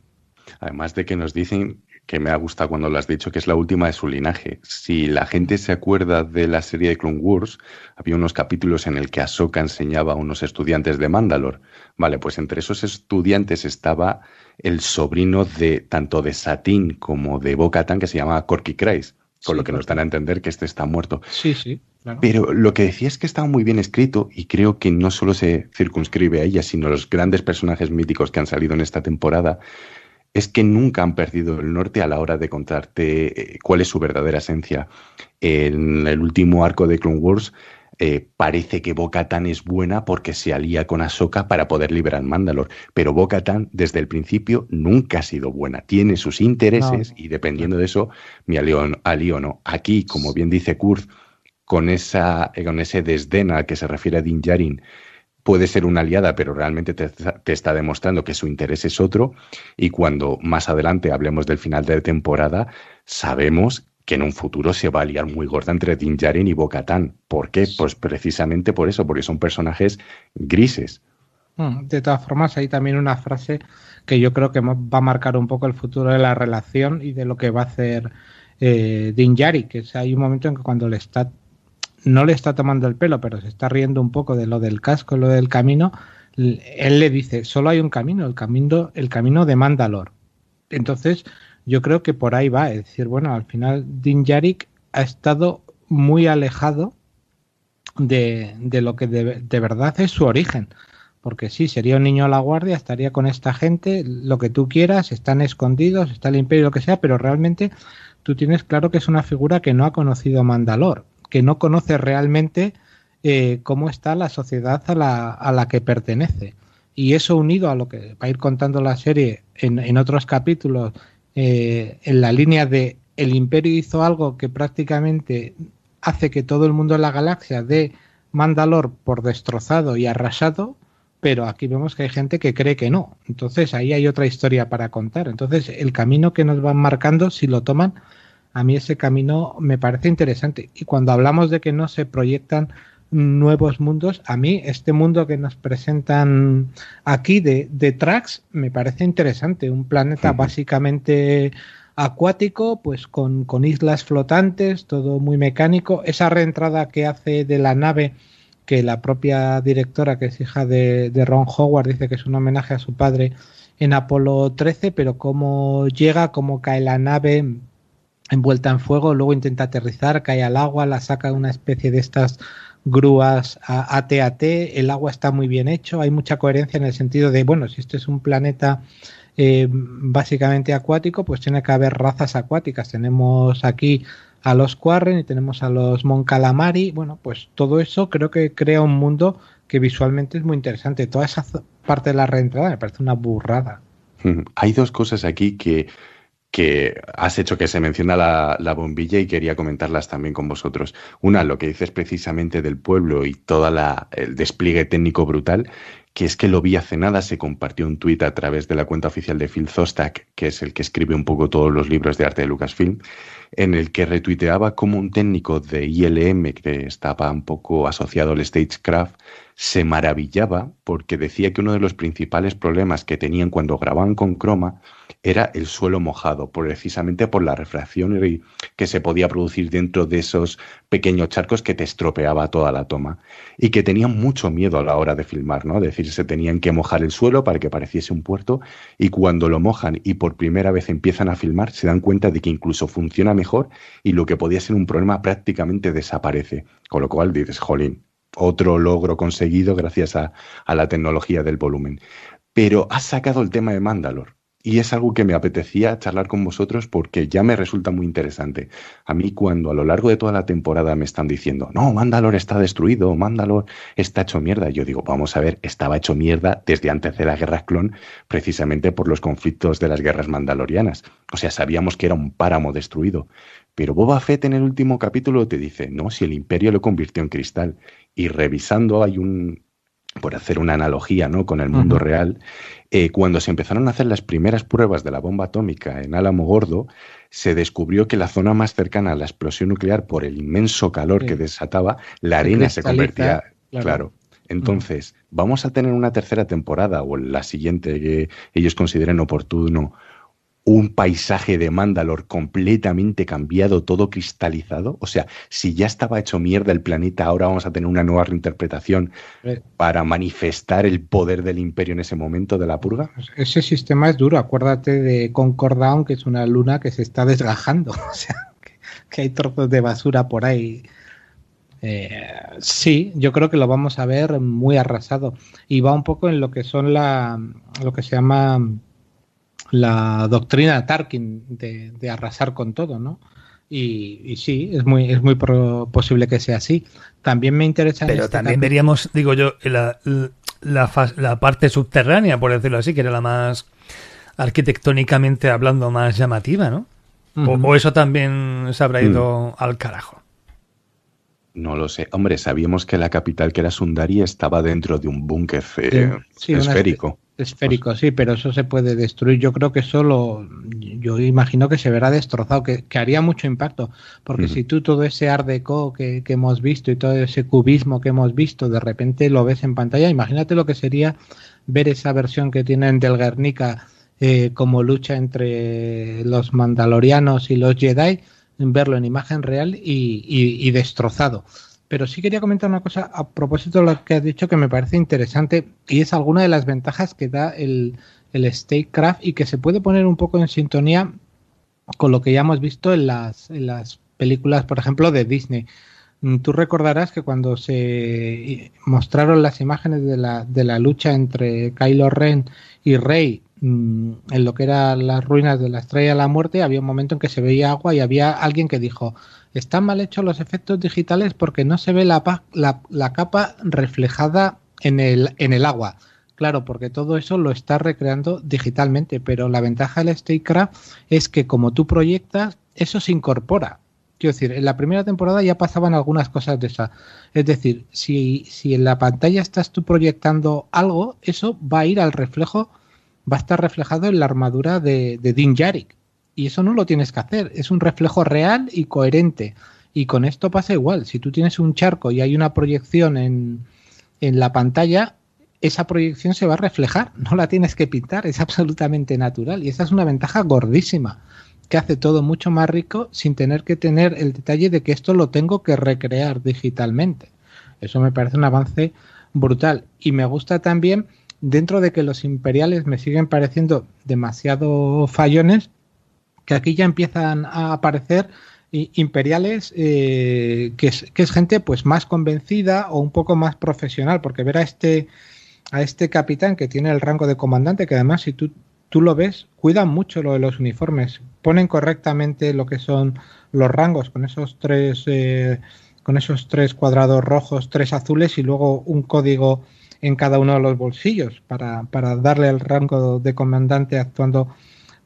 Además de que nos dicen que me ha gustado cuando lo has dicho, que es la última de su linaje. Si la gente se acuerda de la serie de Clone Wars, había unos capítulos en el que Ahsoka enseñaba a unos estudiantes de Mandalor. Vale, pues entre esos estudiantes estaba el sobrino de tanto de Satín como de bo que se llamaba Corky Christ, con lo que nos dan a entender que este está muerto. Sí, sí. Pero lo que decía es que estaba muy bien escrito y creo que no solo se circunscribe a ella, sino a los grandes personajes míticos que han salido en esta temporada, es que nunca han perdido el norte a la hora de contarte eh, cuál es su verdadera esencia. En el último arco de Clone Wars eh, parece que Bo-Katan es buena porque se alía con Ahsoka para poder liberar Mandalor, pero Bo-Katan desde el principio nunca ha sido buena, tiene sus intereses y dependiendo de eso me alío, no. Aquí, como bien dice Kurz, con, esa, con ese desdén al que se refiere a Din Djarin, puede ser una aliada, pero realmente te, está demostrando que su interés es otro. Y cuando más adelante hablemos del final de temporada, sabemos que en un futuro se va a liar muy gorda entre Din Djarin y Bo-Katan. ¿Por qué? Pues precisamente por eso, porque son personajes grises. Mm, de todas formas, hay también una frase que yo creo que va a marcar un poco el futuro de la relación y de lo que va a hacer eh, Din Djarin, que es, hay un momento en que cuando le está no le está tomando el pelo, pero se está riendo un poco de lo del casco, lo del camino, él le dice, solo hay un camino, el camino, el camino de Mandalor. Entonces, yo creo que por ahí va. Es decir, bueno, al final Din Yarik ha estado muy alejado de, de lo que de, verdad es su origen. Porque sí, sería un niño a la guardia, estaría con esta gente, lo que tú quieras, están escondidos, está el imperio, lo que sea, pero realmente tú tienes claro que es una figura que no ha conocido Mandalor, que no conoce realmente eh, cómo está la sociedad a la, a la que pertenece. Y eso unido a lo que va a ir contando la serie en, en otros capítulos, eh, en la línea de el imperio hizo algo que prácticamente hace que todo el mundo en la galaxia dé Mandalor por destrozado y arrasado, pero aquí vemos que hay gente que cree que no. Entonces ahí hay otra historia para contar. Entonces el camino que nos van marcando, si lo toman, a mí ese camino me parece interesante. Y cuando hablamos de que no se proyectan nuevos mundos, a mí este mundo que nos presentan aquí de, de Trax me parece interesante. Un planeta básicamente acuático, pues con, con, islas flotantes, todo muy mecánico. Esa reentrada que hace de la nave, que la propia directora, que es hija de, de, Ron Howard, dice que es un homenaje a su padre en Apolo 13, pero cómo llega, cómo cae la nave envuelta en fuego, luego intenta aterrizar, cae al agua, la saca una especie de estas grúas AT-AT, el agua está muy bien hecho, hay mucha coherencia en el sentido de, bueno, si este es un planeta eh, básicamente acuático, pues tiene que haber razas acuáticas. Tenemos aquí a los Quarren y tenemos a los Mon Calamari. Bueno, pues todo eso creo que crea un mundo que visualmente es muy interesante. Toda esa parte de la reentrada me parece una burrada. Hay dos cosas aquí que, que has hecho que se menciona la, la, bombilla y quería comentarlas también con vosotros. Una, lo que dices precisamente del pueblo y todo el despliegue técnico brutal que es que lo vi hace nada, se compartió un tuit a través de la cuenta oficial de Phil Zostak, que es el que escribe un poco todos los libros de arte de Lucasfilm, en el que retuiteaba como un técnico de ILM que estaba un poco asociado al Stagecraft se maravillaba porque decía que uno de los principales problemas que tenían cuando grababan con croma era el suelo mojado, precisamente por la refracción que se podía producir dentro de esos pequeños charcos que te estropeaba toda la toma y que tenían mucho miedo a la hora de filmar, ¿no? Es decir, se tenían que mojar el suelo para que pareciese un puerto y cuando lo mojan y por primera vez empiezan a filmar se dan cuenta de que incluso funciona mejor y lo que podía ser un problema prácticamente desaparece. Con lo cual dices, jolín, otro logro conseguido gracias a, a, la tecnología del volumen. Pero has sacado el tema de Mandalor. Y es algo que me apetecía charlar con vosotros porque ya me resulta muy interesante. A mí cuando a lo largo de toda la temporada me están diciendo, no, Mandalor está destruido, Mandalor está hecho mierda, yo digo, vamos a ver, estaba hecho mierda desde antes de las guerras clon, precisamente por los conflictos de las guerras mandalorianas. O sea, sabíamos que era un páramo destruido. Pero Boba Fett en el último capítulo te dice, no, si el imperio lo convirtió en cristal. Y revisando hay un, por hacer una analogía ¿no? con el mundo uh -huh. real, eh, cuando se empezaron a hacer las primeras pruebas de la bomba atómica en Álamo Gordo, se descubrió que la zona más cercana a la explosión nuclear, por el inmenso calor sí. que desataba, la arena se, convertía. Claro. claro. Entonces, uh -huh. vamos a tener una tercera temporada o la siguiente que ellos consideren oportuno un paisaje de Mandalor completamente cambiado, todo cristalizado. O sea, si ya estaba hecho mierda el planeta, ahora vamos a tener una nueva reinterpretación eh. para manifestar el poder del imperio en ese momento de la purga. Ese sistema es duro. Acuérdate de Concordown, que es una luna que se está desgajando. O sea, que, que hay trozos de basura por ahí. Eh, sí, yo creo que lo vamos a ver muy arrasado. Y va un poco en lo que son la, lo que se llama la doctrina Tarkin de, de, arrasar con todo, ¿no? Y, y, sí, es muy, es muy pro, posible que sea así. También me interesa. Pero este también veríamos, digo yo, la, la, la, parte subterránea, por decirlo así, que era la más arquitectónicamente hablando más llamativa, ¿no? Uh -huh. o, o, eso también se habrá ido uh -huh. al carajo. No lo sé. Hombre, sabíamos que la capital, que era Sundari, estaba dentro de un búnker eh, sí, esférico. Esférico, sí, pero eso se puede destruir. Yo creo que solo, yo imagino que se verá destrozado, que, que haría mucho impacto, porque uh -huh. si tú todo ese art deco que, que, hemos visto y todo ese cubismo que hemos visto, de repente lo ves en pantalla, imagínate lo que sería ver esa versión que tienen del Guernica eh, como lucha entre los mandalorianos y los Jedi, verlo en imagen real y, y, y destrozado pero sí quería comentar una cosa a propósito de lo que has dicho que me parece interesante y es alguna de las ventajas que da el, el Statecraft y que se puede poner un poco en sintonía con lo que ya hemos visto en las, en las películas, por ejemplo, de Disney. Mm, tú recordarás que cuando se mostraron las imágenes de la, de la lucha entre Kylo Ren y Rey mm, en lo que eran las ruinas de la Estrella de la Muerte, había un momento en que se veía agua y había alguien que dijo, están mal hechos los efectos digitales porque no se ve la, capa reflejada en el, agua. Claro, porque todo eso lo está recreando digitalmente, pero la ventaja del StateCraft es que como tú proyectas, eso se incorpora. Quiero decir, en la primera temporada ya pasaban algunas cosas de esa. Es decir, si, en la pantalla estás tú proyectando algo, eso va a ir al reflejo, va a estar reflejado en la armadura de, de Din. Y eso no lo tienes que hacer, es un reflejo real y coherente. Y con esto pasa igual, si tú tienes un charco y hay una proyección en, en la pantalla, esa proyección se va a reflejar, no la tienes que pintar, es absolutamente natural. Y esa es una ventaja gordísima que hace todo mucho más rico sin tener que tener el detalle de que esto lo tengo que recrear digitalmente. Eso me parece un avance brutal. Y me gusta también dentro de que los imperiales me siguen pareciendo demasiado fallones, que aquí ya empiezan a aparecer imperiales eh, que, es, que es gente pues más convencida o un poco más profesional, porque ver a este a este capitán que tiene el rango de comandante, que además si tú, tú lo ves, cuidan mucho lo de los uniformes, ponen correctamente lo que son los rangos con esos tres, eh, con esos tres cuadrados rojos, tres azules y luego un código en cada uno de los bolsillos para, para darle el rango de comandante actuando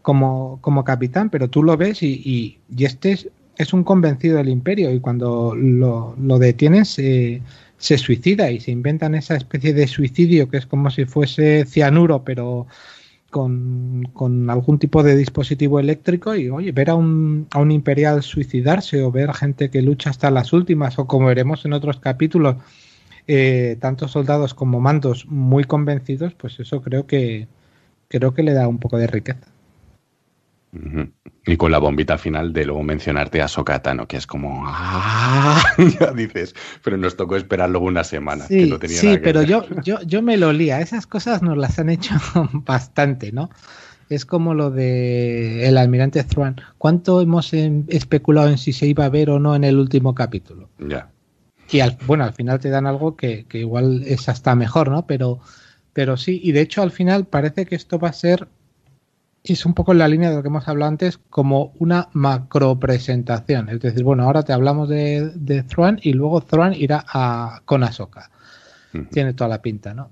como, como capitán, pero tú lo ves y, y, este es, un convencido del imperio y cuando lo, lo detienes... Eh, se suicida y se inventan esa especie de suicidio que es como si fuese cianuro, pero con, con, algún tipo de dispositivo eléctrico y oye, ver a un, a un imperial suicidarse o ver gente que lucha hasta las últimas o como veremos en otros capítulos, eh, tantos soldados como mandos muy convencidos, pues eso creo que creo que le da un poco de riqueza. Uh -huh. Y con la bombita final de luego mencionarte a Sokatano, que es como. ¡Ah! ya dices, pero nos tocó esperar luego una semana. Sí, que no tenía sí nada que pero ver. yo, yo, yo me lo lía. Esas cosas nos las han hecho bastante, ¿no? Es como lo de el almirante Thrawn. ¿Cuánto hemos em, especulado en si se iba a ver o no en el último capítulo? Ya. Y al, bueno, al final te dan algo que, que igual es hasta mejor, ¿no? Pero, pero sí, y de hecho al final parece que esto va a ser es un poco en la línea de lo que hemos hablado antes, como una macro presentación. Es decir, bueno, ahora te hablamos de, de Thrawn y luego Thrawn irá a, con Ahsoka. Uh -huh. Tiene toda la pinta, ¿no?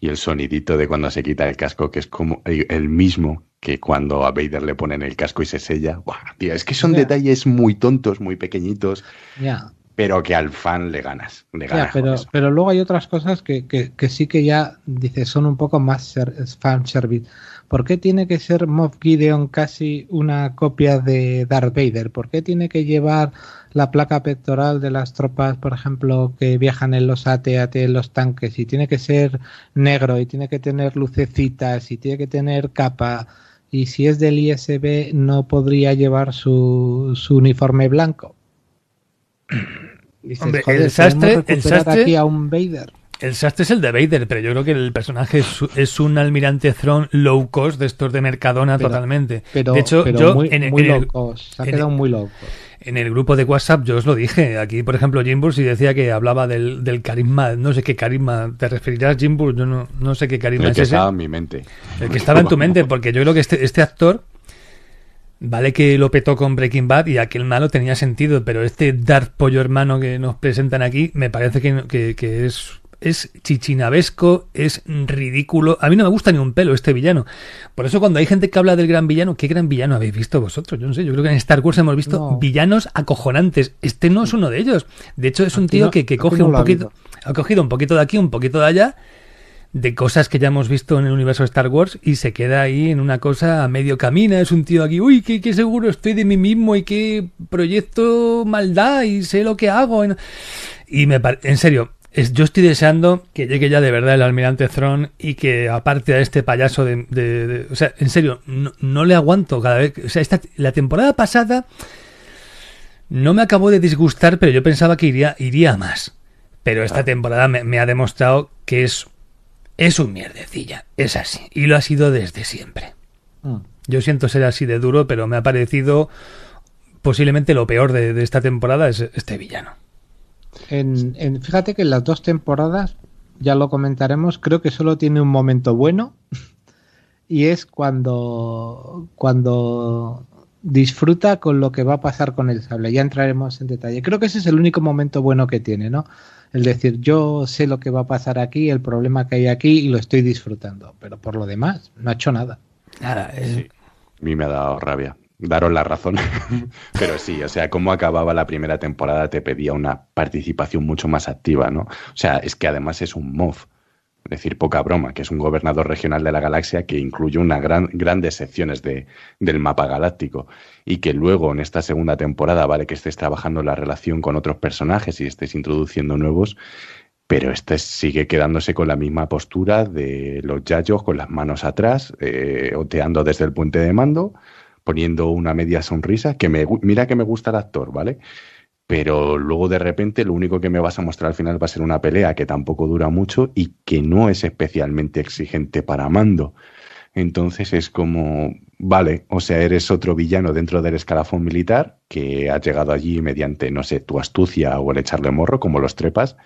Y el sonidito de cuando se quita el casco, que es como el mismo que cuando a Vader le ponen el casco y se sella. Buah, tío, es que son yeah. detalles muy tontos, muy pequeñitos. Ya. Yeah. Pero que al fan le ganas. Le ganas yeah, pero, pero luego hay otras cosas que, que, que sí que ya, dices, son un poco más fan service. ¿Por qué tiene que ser Moff Gideon casi una copia de Darth Vader? ¿Por qué tiene que llevar la placa pectoral de las tropas, por ejemplo, que viajan en los AT-AT, en los tanques? Y tiene que ser negro, y tiene que tener lucecitas, y tiene que tener capa. Y si es del ISB, no podría llevar su, su uniforme blanco. Dices, Hombre, el sastre, el sastre, aquí a un Vader. El sastre es el de Vader, pero yo creo que el personaje es, es un almirante Thrawn low cost de estos de Mercadona pero, totalmente. Pero, de hecho, pero yo muy, en, muy en low el, cost. Se ha quedado muy low cost. En el grupo de WhatsApp yo os lo dije. Aquí, por ejemplo, Jimbur si decía que hablaba del, del, carisma, no sé qué carisma te referirás, Jimbur, yo no, no sé qué carisma el es que ese. estaba en mi mente. El que estaba en tu mente, porque yo creo que este, este actor Vale que lo petó con Breaking Bad y aquel malo tenía sentido, pero este Darth Pollo hermano que nos presentan aquí me parece que, que, que es es chichinabesco, es ridículo. A mí no me gusta ni un pelo este villano. Por eso cuando hay gente que habla del gran villano, ¿qué gran villano habéis visto vosotros? Yo no sé, yo creo que en Star Wars hemos visto no. villanos acojonantes. Este no es uno de ellos. De hecho, es un tío que, que coge un poquito, ha cogido un poquito de aquí, un poquito de allá, de cosas que ya hemos visto en el universo de Star Wars y se queda ahí en una cosa a medio camino. Es un tío aquí, uy, qué, qué seguro estoy de mí mismo y qué proyecto maldad y sé lo que hago. Y me en serio, es, yo estoy deseando que llegue ya de verdad el almirante Thrawn y que aparte a este payaso de, de, de o sea, en serio, no, no, le aguanto cada vez, o sea, esta, la temporada pasada No me acabó de disgustar, pero yo pensaba que iría, iría más. Pero esta temporada me, me ha demostrado que es, es un mierdecilla. Es así. Y lo ha sido desde siempre. Mm. Yo siento ser así de duro, pero me ha parecido posiblemente lo peor de, de esta temporada es este villano. En, en- fíjate que en las dos temporadas, ya lo comentaremos, creo que solo tiene un momento bueno y es cuando, cuando disfruta con lo que va a pasar con el sable. Ya entraremos en detalle. Creo que ese es el único momento bueno que tiene, ¿no? El decir, yo sé lo que va a pasar aquí, el problema que hay aquí y lo estoy disfrutando. Pero por lo demás, no ha hecho nada. Nada, es- A mí me ha dado rabia. Daros la razón. Pero sí, o sea, cómo acababa la primera temporada te pedía una participación mucho más activa, ¿no? O sea, es que además es un MOV. Es decir, poca broma, que es un gobernador regional de la galaxia que incluye una gran, grandes secciones de, del mapa galáctico y que luego en esta segunda temporada, vale que estés trabajando la relación con otros personajes y estés introduciendo nuevos, pero este sigue quedándose con la misma postura de los yayos con las manos atrás, eh, oteando desde el puente de mando, poniendo una media sonrisa, que me, mira que me gusta el actor, ¿vale? Pero luego de repente lo único que me vas a mostrar al final va a ser una pelea que tampoco dura mucho y que no es especialmente exigente para Mando. Entonces es como, vale, o sea, eres otro villano dentro del escalafón militar que ha llegado allí mediante, no sé, tu astucia o el echarle morro, como los trepas,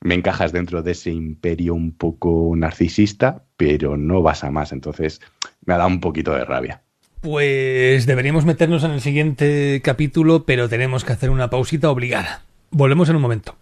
me encajas dentro de ese imperio un poco narcisista, pero no vas a más. Entonces me ha dado un poquito de rabia. Pues deberíamos meternos en el siguiente capítulo, pero tenemos que hacer una pausita obligada. Volvemos en un momento.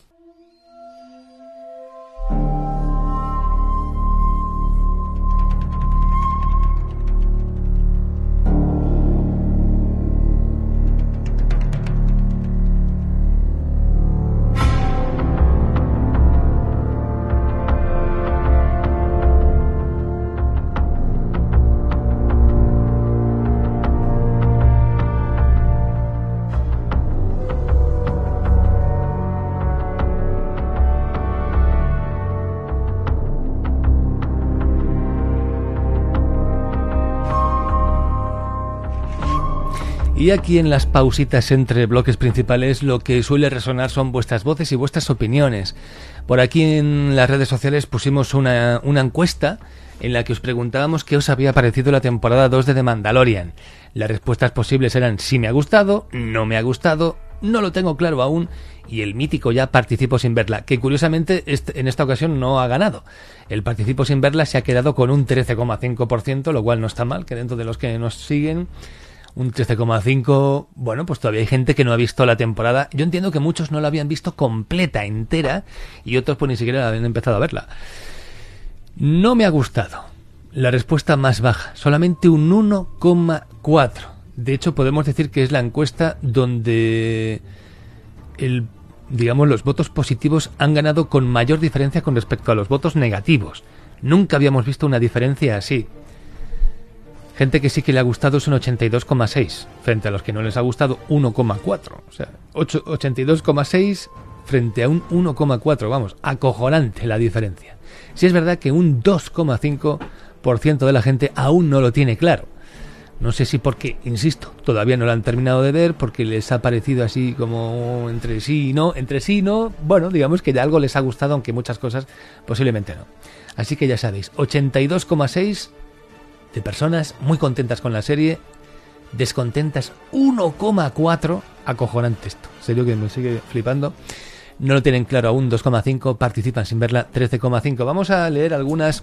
Aquí en las pausitas entre bloques principales lo que suele resonar son vuestras voces y vuestras opiniones. Por aquí en las redes sociales pusimos una, encuesta en la que os preguntábamos qué os había parecido la temporada 2 de The Mandalorian. Las respuestas posibles eran si me ha gustado, no me ha gustado, no lo tengo claro aún y el mítico ya participo sin verla, que curiosamente en esta ocasión no ha ganado. El participo sin verla se ha quedado con un 13,5%, lo cual no está mal, que dentro de los que nos siguen un 13,5. Bueno, pues todavía hay gente que no ha visto la temporada. Yo entiendo que muchos no la habían visto completa, entera, y otros pues ni siquiera habían empezado a verla. No me ha gustado. La respuesta más baja, solamente un 1,4. De hecho, podemos decir que es la encuesta donde el digamos los votos positivos han ganado con mayor diferencia con respecto a los votos negativos. Nunca habíamos visto una diferencia así. Gente que sí que le ha gustado es un 82,6, frente a los que no les ha gustado 1,4. O sea, ocho- 82,6 frente a un 1,4. Vamos, acojonante la diferencia. Si es verdad que un 2,5% de la gente aún no lo tiene claro. No sé si porque, insisto, todavía no lo han terminado de ver, porque les ha parecido así como entre sí y no, entre sí y no, bueno, digamos que ya algo les ha gustado, aunque muchas cosas posiblemente no. Así que ya sabéis, 82,6 de personas muy contentas con la serie, descontentas 1,4, acojonante esto, serio que me sigue flipando. No lo tienen claro aún, 2,5, participan sin verla, 13,5. Vamos a leer algunas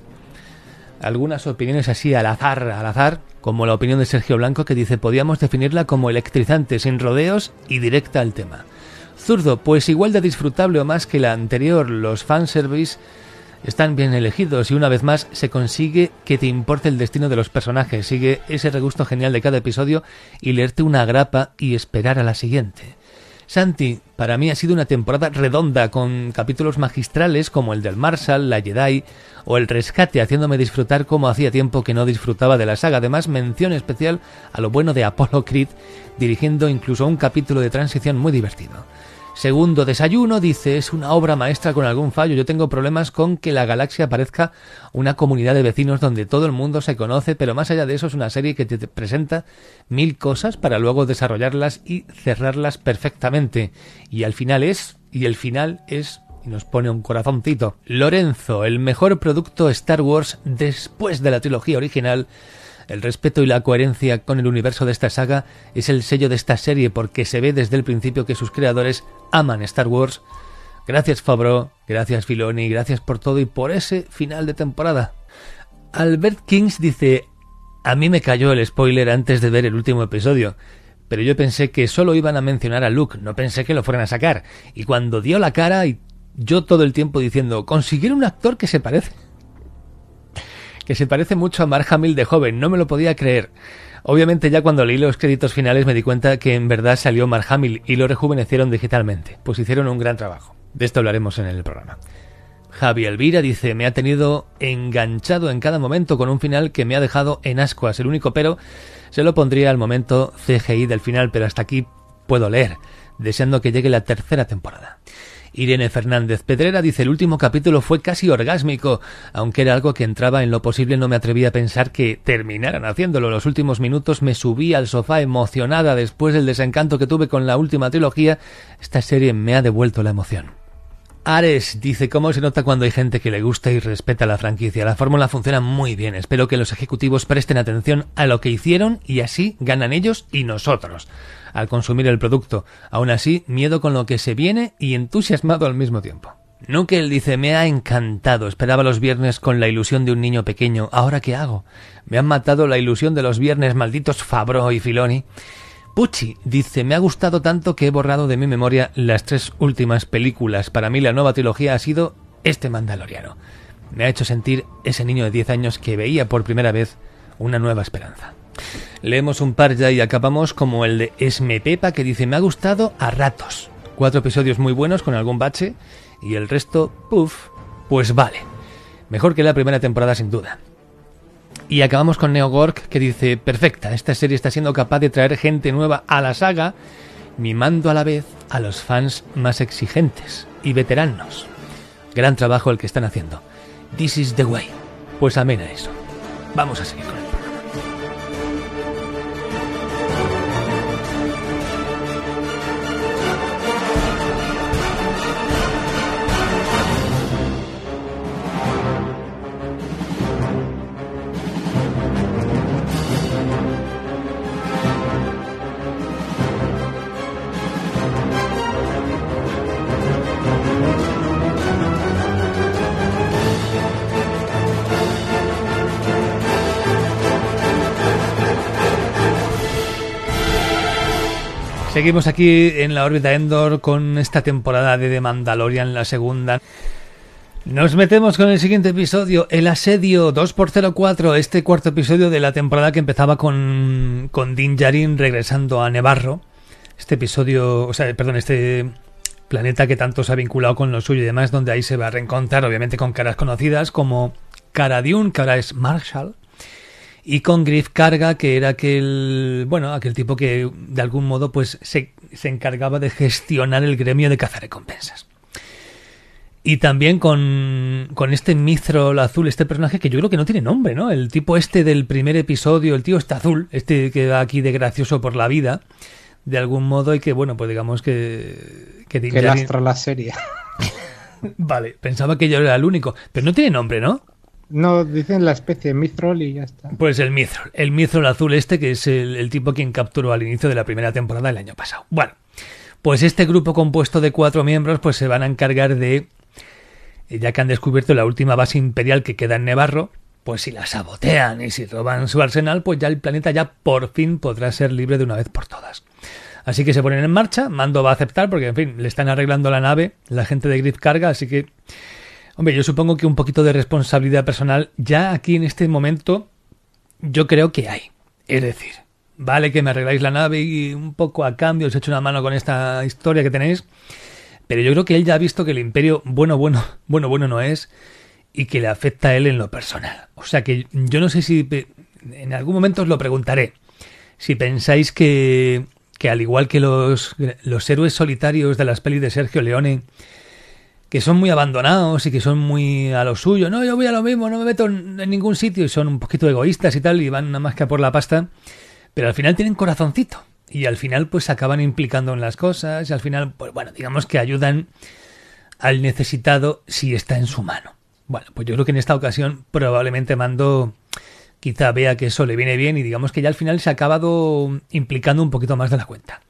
algunas opiniones así al azar, al azar, como la opinión de Sergio Blanco que dice podíamos definirla como electrizante, sin rodeos y directa al tema. Zurdo, pues igual de disfrutable o más que la anterior, los fanservice están bien elegidos y una vez más se consigue que te importe el destino de los personajes, sigue ese regusto genial de cada episodio y leerte una grapa y esperar a la siguiente. Santi, para mí ha sido una temporada redonda con capítulos magistrales como el del Marshall, la Jedi o el rescate haciéndome disfrutar como hacía tiempo que no disfrutaba de la saga. Además, mención especial a lo bueno de Apollo Creed dirigiendo incluso un capítulo de transición muy divertido. Segundo desayuno dice, es una obra maestra con algún fallo. Yo tengo problemas con que la galaxia parezca una comunidad de vecinos donde todo el mundo se conoce, pero más allá de eso es una serie que te presenta mil cosas para luego desarrollarlas y cerrarlas perfectamente. Y al final es, y el final es y nos pone un corazoncito. Lorenzo, el mejor producto Star Wars después de la trilogía original. El respeto y la coherencia con el universo de esta saga es el sello de esta serie porque se ve desde el principio que sus creadores aman Star Wars. Gracias Fabro, gracias Filoni, gracias por todo y por ese final de temporada. Albert Kings dice, a mí me cayó el spoiler antes de ver el último episodio pero yo pensé que solo iban a mencionar a Luke, no pensé que lo fueran a sacar. Y cuando dio la cara y yo todo el tiempo diciendo, consiguieron un actor que se parece. Que se parece mucho a Mark Hamill de joven, no me lo podía creer. Obviamente ya cuando leí los créditos finales me di cuenta que en verdad salió Mark Hamill y lo rejuvenecieron digitalmente, pues hicieron un gran trabajo. De esto hablaremos en el programa. Javi Elvira dice, me ha tenido enganchado en cada momento con un final que me ha dejado en ascuas. El único pero se lo pondría al momento CGI del final, pero hasta aquí puedo leer, deseando que llegue la tercera temporada. Irene Fernández Pedrera dice el último capítulo fue casi orgásmico, aunque era algo que entraba en lo posible no me atreví a pensar que terminaran haciéndolo. Los últimos minutos me subí al sofá emocionada después del desencanto que tuve con la última trilogía. Esta serie me ha devuelto la emoción. Ares dice cómo se nota cuando hay gente que le gusta y respeta la franquicia. La fórmula funciona muy bien. Espero que los ejecutivos presten atención a lo que hicieron y así ganan ellos y nosotros al consumir el producto. Aún así, miedo con lo que se viene y entusiasmado al mismo tiempo. él dice, me ha encantado, esperaba los viernes con la ilusión de un niño pequeño, ¿ahora qué hago? Me han matado la ilusión de los viernes malditos Fabro y Filoni. Pucci dice, me ha gustado tanto que he borrado de mi memoria las tres últimas películas. Para mí la nueva trilogía ha sido este Mandaloriano. Me ha hecho sentir ese niño de 10 años que veía por primera vez una nueva esperanza. Leemos un par ya y acabamos como el de Esme Pepa que dice me ha gustado a ratos. Cuatro episodios muy buenos con algún bache y el resto, puff, pues vale. Mejor que la primera temporada sin duda. Y acabamos con Neogork que dice, perfecta, esta serie está siendo capaz de traer gente nueva a la saga, mimando a la vez a los fans más exigentes y veteranos. Gran trabajo el que están haciendo. This is the way. Pues amén a eso. Vamos a seguir con él. Seguimos aquí en la órbita Endor con esta temporada de The Mandalorian, la segunda. Nos metemos con el siguiente episodio, El Asedio 2x04, este cuarto episodio de la temporada que empezaba con, con Din Djarin regresando a Nevarro. Este episodio, o sea, perdón, este planeta que tanto se ha vinculado con lo suyo y demás, donde ahí se va a reencontrar, obviamente, con caras conocidas como Cara Dune, que ahora es Marshall, y con Griff Carga, que era aquel, bueno, aquel tipo que de algún modo pues se, se encargaba de gestionar el gremio de cazarrecompensas. Y también con, con este Mithril azul, este personaje que yo creo que no tiene nombre, ¿no? El tipo este del primer episodio, el tío está azul, este que va aquí de gracioso por la vida, de algún modo, y que, bueno, pues digamos que... Que, que lastra la serie. vale, pensaba que yo era el único, pero no tiene nombre, ¿no? No, dicen la especie Mithril y ya está. Pues el Mithril, el Mithril azul este, que es el, tipo quien capturó al inicio de la primera temporada del año pasado. Bueno, pues este grupo compuesto de cuatro miembros, pues se van a encargar de, ya que han descubierto la última base imperial que queda en Nevarro, pues si la sabotean y si roban su arsenal, pues ya el planeta ya por fin podrá ser libre de una vez por todas. Así que se ponen en marcha, Mando va a aceptar porque, en fin, le están arreglando la nave, la gente de Grid Carga, así que Hombre, yo supongo que un poquito de responsabilidad personal ya aquí en este momento yo creo que hay. Es decir, vale que me arregláis la nave y un poco a cambio os echo una mano con esta historia que tenéis, pero yo creo que él ya ha visto que el imperio bueno, bueno, bueno, bueno no es y que le afecta a él en lo personal. O sea que yo no sé si en algún momento os lo preguntaré. Si pensáis que, que al igual que los, los héroes solitarios de las pelis de Sergio Leone, que son muy abandonados y que son muy a lo suyo, no, yo voy a lo mismo, no me meto en ningún sitio y son un poquito egoístas y tal y van nada más que a por la pasta, pero al final tienen corazoncito y al final pues se acaban implicando en las cosas y al final, pues bueno, digamos que ayudan al necesitado si está en su mano. Bueno, pues yo creo que en esta ocasión probablemente Mando quizá vea que eso le viene bien y digamos que ya al final se ha acabado implicando un poquito más de la cuenta.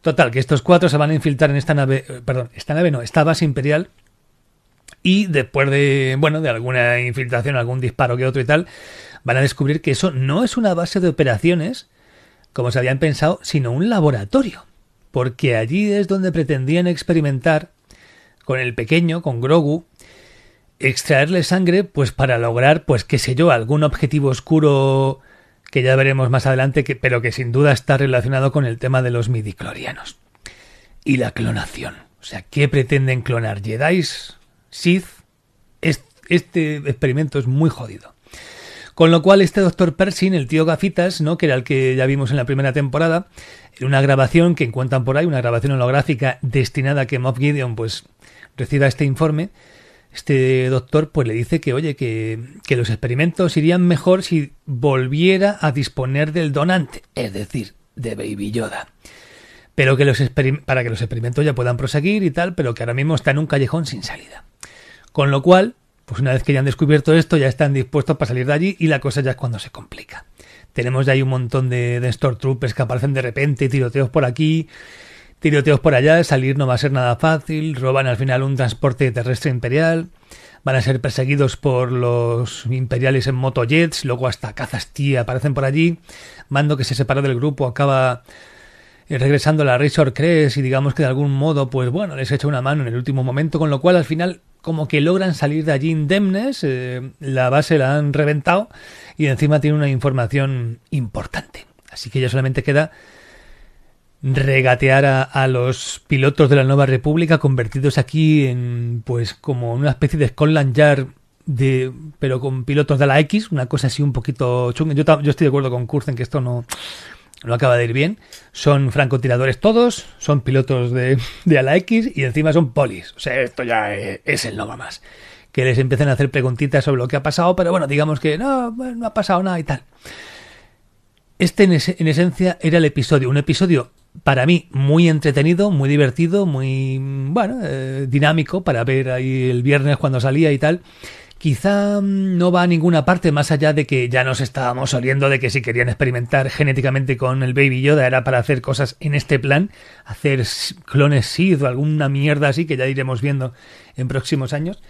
Total, que estos cuatro se van a infiltrar en esta nave, eh, perdón, esta nave no, esta base imperial y después de, bueno, de alguna infiltración, algún disparo que otro y tal, van a descubrir que eso no es una base de operaciones, como se habían pensado, sino un laboratorio. Porque allí es donde pretendían experimentar con el pequeño, con Grogu, extraerle sangre, pues para lograr, pues qué sé yo, algún objetivo oscuro que ya veremos más adelante, que, pero que sin duda está relacionado con el tema de los midiclorianos. Y la clonación. O sea, ¿qué pretenden clonar? ¿Jedis? ¿Sith? Este experimento es muy jodido. Con lo cual, este doctor Pershing, el tío Gafitas, ¿no? que era el que ya vimos en la primera temporada, en una grabación que encuentran por ahí, una grabación holográfica destinada a que Moff Gideon pues reciba este informe, este doctor pues le dice que oye que, que, los experimentos irían mejor si volviera a disponer del donante, es decir, de Baby Yoda. Pero que los para que los experimentos ya puedan proseguir y tal, pero que ahora mismo está en un callejón sin salida. Con lo cual, pues una vez que ya han descubierto esto, ya están dispuestos para salir de allí y la cosa ya es cuando se complica. Tenemos ya ahí un montón de, de Stormtroopers que aparecen de repente, tiroteos por aquí, tiroteos por allá, salir no va a ser nada fácil, roban al final un transporte terrestre imperial, van a ser perseguidos por los imperiales en motojets, luego hasta cazas tía aparecen por allí, Mando que se separó del grupo acaba eh, regresando a la Razor Crest y digamos que de algún modo, pues bueno, les echa una mano en el último momento, con lo cual al final como que logran salir de allí indemnes, eh, la base la han reventado y encima tiene una información importante. Así que ya solamente queda regatear a, los pilotos de la Nueva República convertidos aquí en pues como una especie de Scotland Yard de pero con pilotos de la X, una cosa así un poquito chunga. Yo, yo estoy de acuerdo con Kurzen que esto no, no acaba de ir bien. Son francotiradores todos, son pilotos de, de la X y encima son polis. O sea, esto ya es, el no va más. Que les empiecen a hacer preguntitas sobre lo que ha pasado, pero bueno, digamos que no, no ha pasado nada y tal. Este en, en esencia era el episodio, un episodio para mí muy entretenido, muy divertido, muy bueno, eh, dinámico para ver ahí el viernes cuando salía y tal. Quizá mm, no va a ninguna parte más allá de que ya nos estábamos oliendo de que si querían experimentar genéticamente con el Baby Yoda era para hacer cosas en este plan, hacer clones Sith o alguna mierda así que ya iremos viendo en próximos años.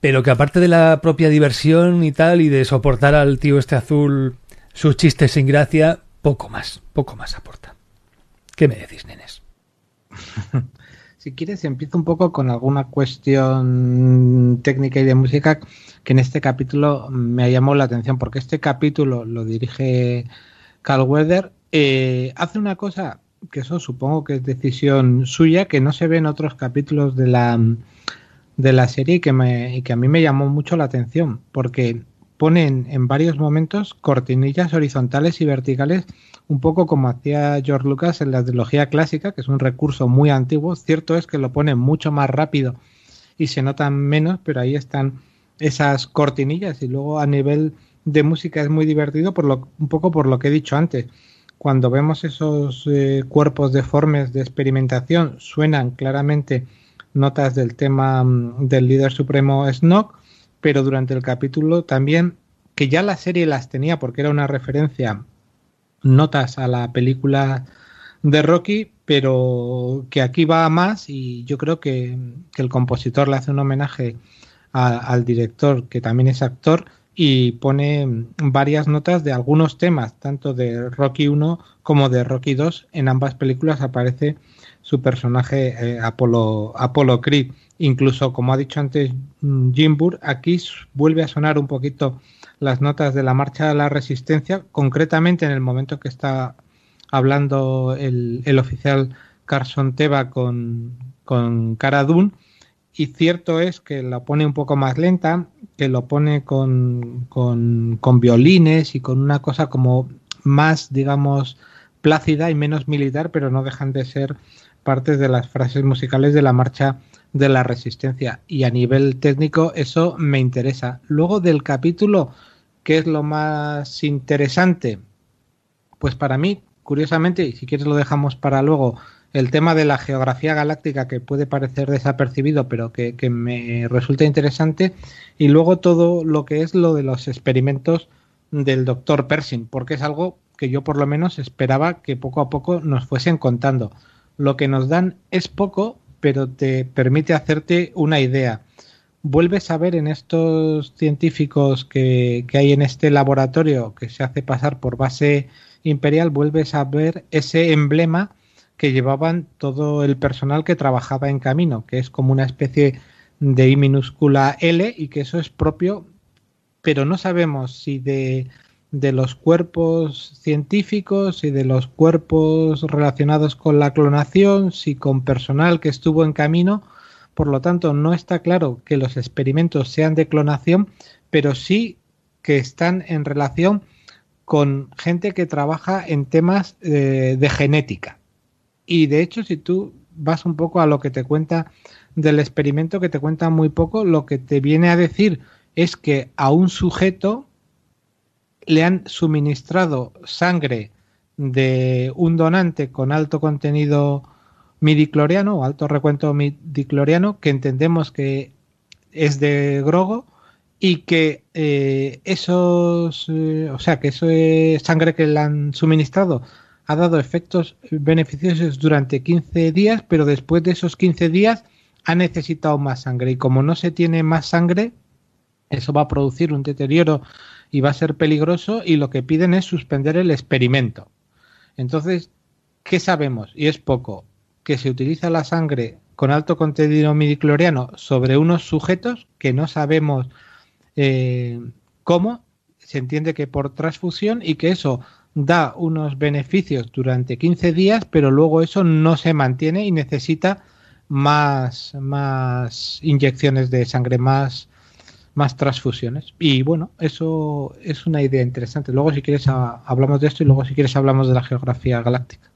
Pero que aparte de la propia diversión y tal y de soportar al tío este azul sus chistes sin gracia, poco más, poco más aporta. ¿Qué me decís, nenes? si quieres, empiezo un poco con alguna cuestión técnica y de música que en este capítulo me llamó la atención, porque este capítulo lo dirige Carl Weather. Eh, hace una cosa que eso supongo que es decisión suya, que no se ve en otros capítulos de la, de la serie y que, me, y que a mí me llamó mucho la atención, porque ponen en varios momentos cortinillas horizontales y verticales un poco como hacía George Lucas en la trilogía clásica, que es un recurso muy antiguo. Cierto es que lo pone mucho más rápido y se notan menos, pero ahí están esas cortinillas y luego a nivel de música es muy divertido por lo, un poco por lo que he dicho antes. Cuando vemos esos eh, cuerpos deformes de experimentación, suenan claramente notas del tema mm, del líder supremo Snoke, pero durante el capítulo también, que ya la serie las tenía porque era una referencia notas a la película de Rocky, pero que aquí va más y yo creo que, el compositor le hace un homenaje al director, que también es actor, y pone varias notas de algunos temas, tanto de Rocky 1 como de Rocky 2. En ambas películas aparece su personaje eh, Apolo, Creed. Incluso, como ha dicho antes Jim Burr, aquí vuelve a sonar un poquito las notas de la marcha de la resistencia, concretamente en el momento que está hablando el, oficial Carson Teva con, con Cara y cierto es que lo pone un poco más lenta, que lo pone con, con violines y con una cosa como más, digamos, plácida y menos militar, pero no dejan de ser partes de las frases musicales de la marcha de la resistencia. Y a nivel técnico eso me interesa. Luego del capítulo, ¿qué es lo más interesante? Pues para mí, curiosamente, y si quieres lo dejamos para luego, el tema de la geografía galáctica que puede parecer desapercibido, pero que, que, me resulta interesante, y luego todo lo que es lo de los experimentos del doctor Pershing, porque es algo que yo por lo menos esperaba que poco a poco nos fuesen contando. Lo que nos dan es poco, pero te permite hacerte una idea. Vuelves a ver en estos científicos que, hay en este laboratorio que se hace pasar por base imperial, vuelves a ver ese emblema que llevaban todo el personal que trabajaba en camino, que es como una especie de I minúscula L y que eso es propio, pero no sabemos si de, de los cuerpos científicos y de los cuerpos relacionados con la clonación, si con personal que estuvo en camino, por lo tanto no está claro que los experimentos sean de clonación, pero sí que están en relación con gente que trabaja en temas eh, de genética. Y de hecho, si tú vas un poco a lo que te cuenta del experimento, que te cuenta muy poco, lo que te viene a decir es que a un sujeto le han suministrado sangre de un donante con alto contenido midicloriano o alto recuento midicloriano, que entendemos que es de Grogo, y que eh, esos, eh, o sea, que eso es sangre que le han suministrado ha dado efectos beneficiosos durante 15 días, pero después de esos 15 días ha necesitado más sangre. Y como no se tiene más sangre, eso va a producir un deterioro y va a ser peligroso y lo que piden es suspender el experimento. Entonces, ¿qué sabemos? Y es poco, que se utiliza la sangre con alto contenido midicloriano sobre unos sujetos que no sabemos eh, cómo, se entiende que por transfusión y que eso da unos beneficios durante 15 días, pero luego eso no se mantiene y necesita más, más inyecciones de sangre, más, más transfusiones. Y bueno, eso es una idea interesante. Luego si quieres hablamos de esto y luego si quieres hablamos de la geografía galáctica.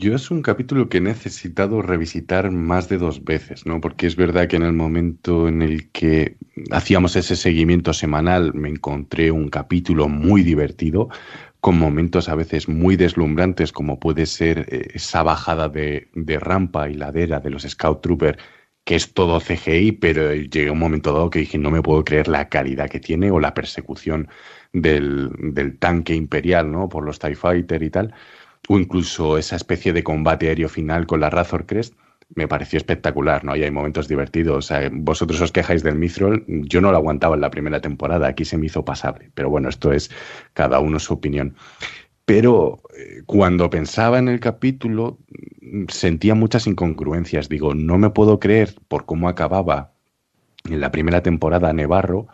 Yo es un capítulo que he necesitado revisitar más de dos veces, ¿no? Porque es verdad que en el momento en el que hacíamos ese seguimiento semanal me encontré un capítulo muy divertido, con momentos a veces muy deslumbrantes, como puede ser eh, esa bajada de, de rampa y ladera de los Scout Trooper, que es todo CGI, pero llegué un momento dado que dije, no me puedo creer la calidad que tiene o la persecución del, del tanque imperial, ¿no? Por los TIE Fighter y tal o incluso esa especie de combate aéreo final con la Razor Crest, me pareció espectacular, ¿no? Y hay momentos divertidos. vosotros os quejáis del Mithril, yo no lo aguantaba en la primera temporada, aquí se me hizo pasable. Pero bueno, esto es cada uno su opinión. Pero eh, cuando pensaba en el capítulo, sentía muchas incongruencias. Digo, no me puedo creer por cómo acababa en la primera temporada Nevarro,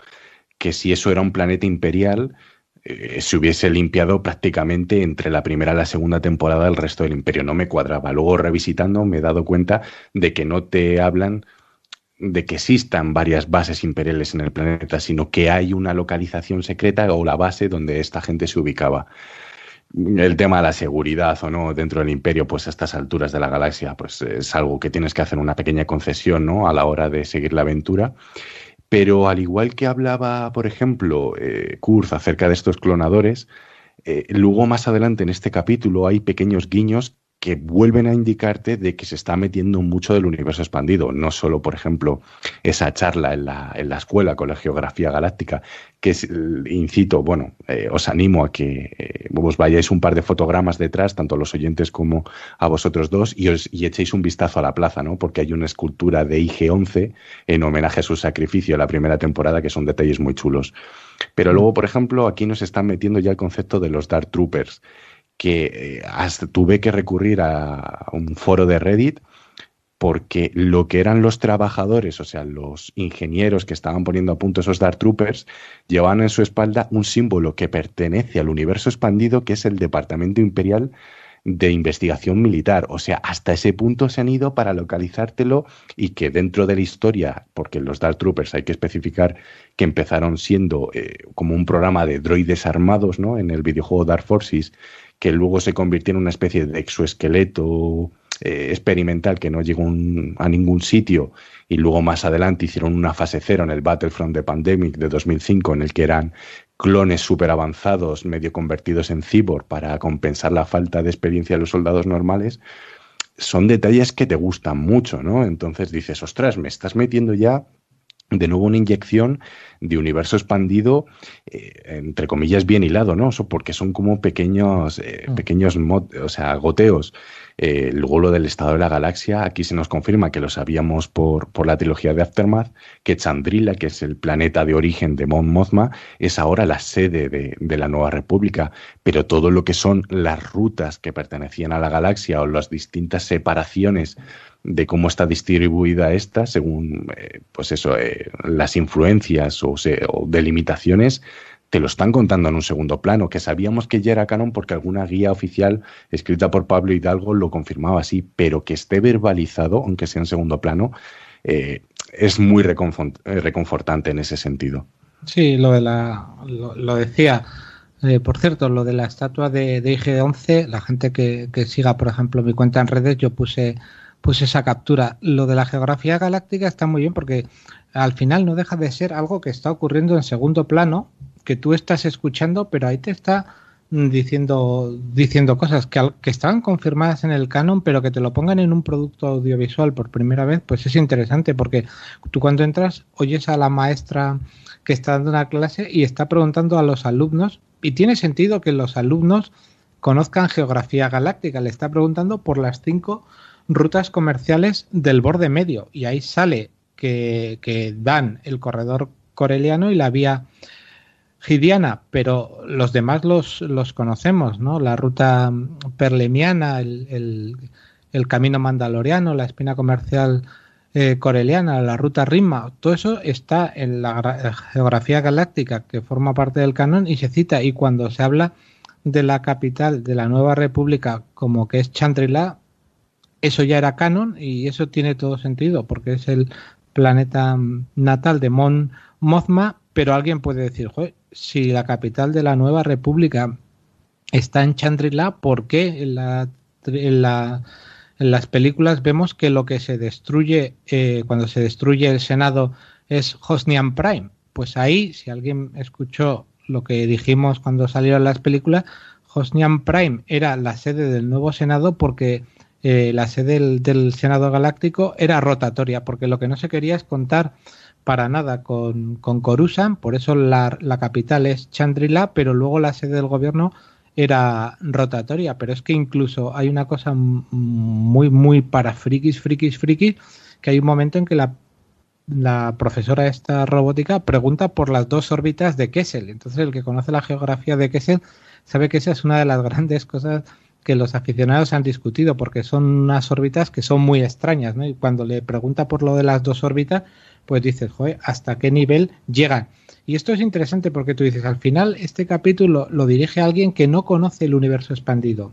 que si eso era un planeta imperial, eh, se hubiese limpiado prácticamente entre la primera y la segunda temporada del resto del imperio. No me cuadraba. Luego revisitando me he dado cuenta de que no te hablan de que existan varias bases imperiales en el planeta, sino que hay una localización secreta o la base donde esta gente se ubicaba. El tema de la seguridad o no dentro del imperio, pues a estas alturas de la galaxia, pues es algo que tienes que hacer una pequeña concesión, ¿no? A la hora de seguir la aventura. Pero al igual que hablaba, por ejemplo, eh, Kurz acerca de estos clonadores, eh, luego más adelante en este capítulo hay pequeños guiños que vuelven a indicarte de que se está metiendo mucho del universo expandido. No solo, por ejemplo, esa charla en la, en la escuela con la geografía galáctica, que es, incito, bueno, eh, os animo a que eh, os vayáis un par de fotogramas detrás, tanto los oyentes como a vosotros dos, y, os, y echéis un vistazo a la plaza, ¿no? Porque hay una escultura de IG-11 en homenaje a su sacrificio en la primera temporada, que son detalles muy chulos. Pero luego, por ejemplo, aquí nos están metiendo ya el concepto de los Dark Troopers que eh, tuve que recurrir a un foro de Reddit porque lo que eran los trabajadores, o sea, los ingenieros que estaban poniendo a punto esos Dark Troopers, llevaban en su espalda un símbolo que pertenece al universo expandido, que es el Departamento Imperial de investigación militar. O sea, hasta ese punto se han ido para localizártelo y que dentro de la historia, porque los Dark Troopers hay que especificar que empezaron siendo eh, como un programa de droides armados, ¿no? En el videojuego Dark Forces, que luego se convirtió en una especie de exoesqueleto eh, experimental que no llegó a ningún sitio y luego más adelante hicieron una fase cero en el Battlefront de Pandemic de 2005 en el que eran clones súper avanzados, medio convertidos en cyborg para compensar la falta de experiencia de los soldados normales, son detalles que te gustan mucho, ¿no? Entonces dices, ostras, me estás metiendo ya de nuevo una inyección de universo expandido, eh, entre comillas, bien hilado, ¿no? Porque son como pequeños, eh, mm. pequeños, o sea, goteos eh, luego lo del estado de la galaxia, aquí se nos confirma que lo sabíamos por, por la trilogía de Aftermath, que Chandrila, que es el planeta de origen de Mon Mothma, es ahora la sede de, de, la nueva república, pero todo lo que son las rutas que pertenecían a la galaxia o las distintas separaciones de cómo está distribuida esta, según eh, pues eso, eh, las influencias o, o delimitaciones, te lo están contando en un segundo plano, que sabíamos que ya era canon porque alguna guía oficial escrita por Pablo Hidalgo lo confirmaba así, pero que esté verbalizado, aunque sea en segundo plano, eh, es muy reconfortante en ese sentido. Sí, lo de la lo, decía. Por cierto, lo de la estatua de, de IG-11, la gente que, que, siga, por ejemplo, mi cuenta en redes, yo puse, puse esa captura. Lo de la geografía galáctica está muy bien porque al final no deja de ser algo que está ocurriendo en segundo plano que tú estás escuchando, pero ahí te está diciendo diciendo cosas que, que están confirmadas en el canon, pero que te lo pongan en un producto audiovisual por primera vez, pues es interesante porque tú cuando entras oyes a la maestra que está dando una clase y está preguntando a los alumnos y tiene sentido que los alumnos conozcan geografía galáctica, le está preguntando por las cinco rutas comerciales del borde medio y ahí sale que, que dan el corredor coreliano y la vía Gidiana, pero los demás los, los conocemos, ¿no? La ruta perlemiana, el, el, camino mandaloriano, la espina comercial eh, coreliana, la ruta Rimma, todo eso está en la geografía galáctica que forma parte del canon y se cita. Y cuando se habla de la capital de la nueva república como que es Chandrila, eso ya era canon y eso tiene todo sentido porque es el planeta natal de Mon Mothma, pero alguien puede decir, si la capital de la nueva república está en Chandrila, ¿por qué en, la, en, la, en las películas vemos que lo que se destruye eh, cuando se destruye el Senado es Hosnian Prime? Pues ahí, si alguien escuchó lo que dijimos cuando salieron las películas, Hosnian Prime era la sede del nuevo Senado porque eh, la sede del, Senado Galáctico era rotatoria, porque lo que no se quería es contar para nada con, con Coruscant, por eso la, la capital es Chandrila, pero luego la sede del gobierno era rotatoria, pero es que incluso hay una cosa muy, muy para frikis, frikis, frikis, que hay un momento en que la, la profesora esta robótica pregunta por las dos órbitas de Kessel. Entonces el que conoce la geografía de Kessel sabe que esa es una de las grandes cosas que los aficionados han discutido, porque son unas órbitas que son muy extrañas, ¿no? Y cuando le pregunta por lo de las dos órbitas, pues dices, joder, ¿hasta qué nivel llegan? Y esto es interesante porque tú dices, al final este capítulo lo dirige alguien que no conoce el universo expandido.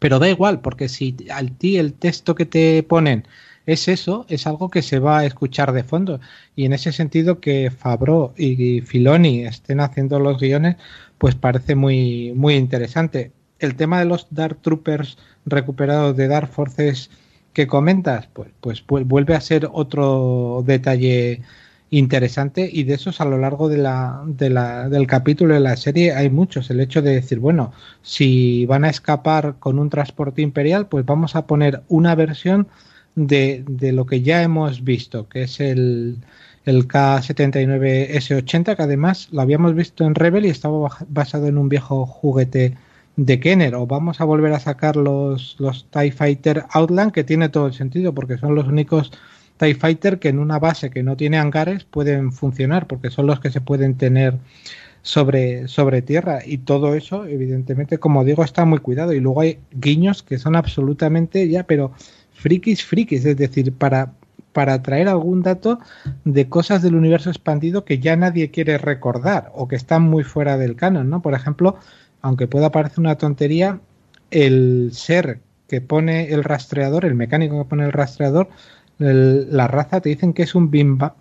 Pero da igual, porque si al ti el texto que te ponen es eso, es algo que se va a escuchar de fondo. Y en ese sentido que Fabro y Filoni estén haciendo los guiones, pues parece muy, muy interesante. El tema de los Dark Troopers recuperados de Dark Forces que comentas, pues, pues, vuelve a ser otro detalle interesante y de esos a lo largo de la, de la, del capítulo de la serie hay muchos. El hecho de decir, bueno, si van a escapar con un transporte imperial, pues vamos a poner una versión de, de lo que ya hemos visto, que es el, el K-79S80, que además lo habíamos visto en Rebel y estaba basado en un viejo juguete de Kenner o vamos a volver a sacar los, los TIE Fighter Outland que tiene todo el sentido porque son los únicos TIE Fighter que en una base que no tiene hangares pueden funcionar porque son los que se pueden tener sobre, sobre tierra y todo eso evidentemente como digo está muy cuidado. Y luego hay guiños que son absolutamente ya pero frikis frikis. Es decir para para traer algún dato de cosas del universo expandido que ya nadie quiere recordar o que están muy fuera del canon, ¿no? Por ejemplo, aunque pueda parecer una tontería, el ser que pone el rastreador, el mecánico que pone el rastreador, la raza te dicen que es un,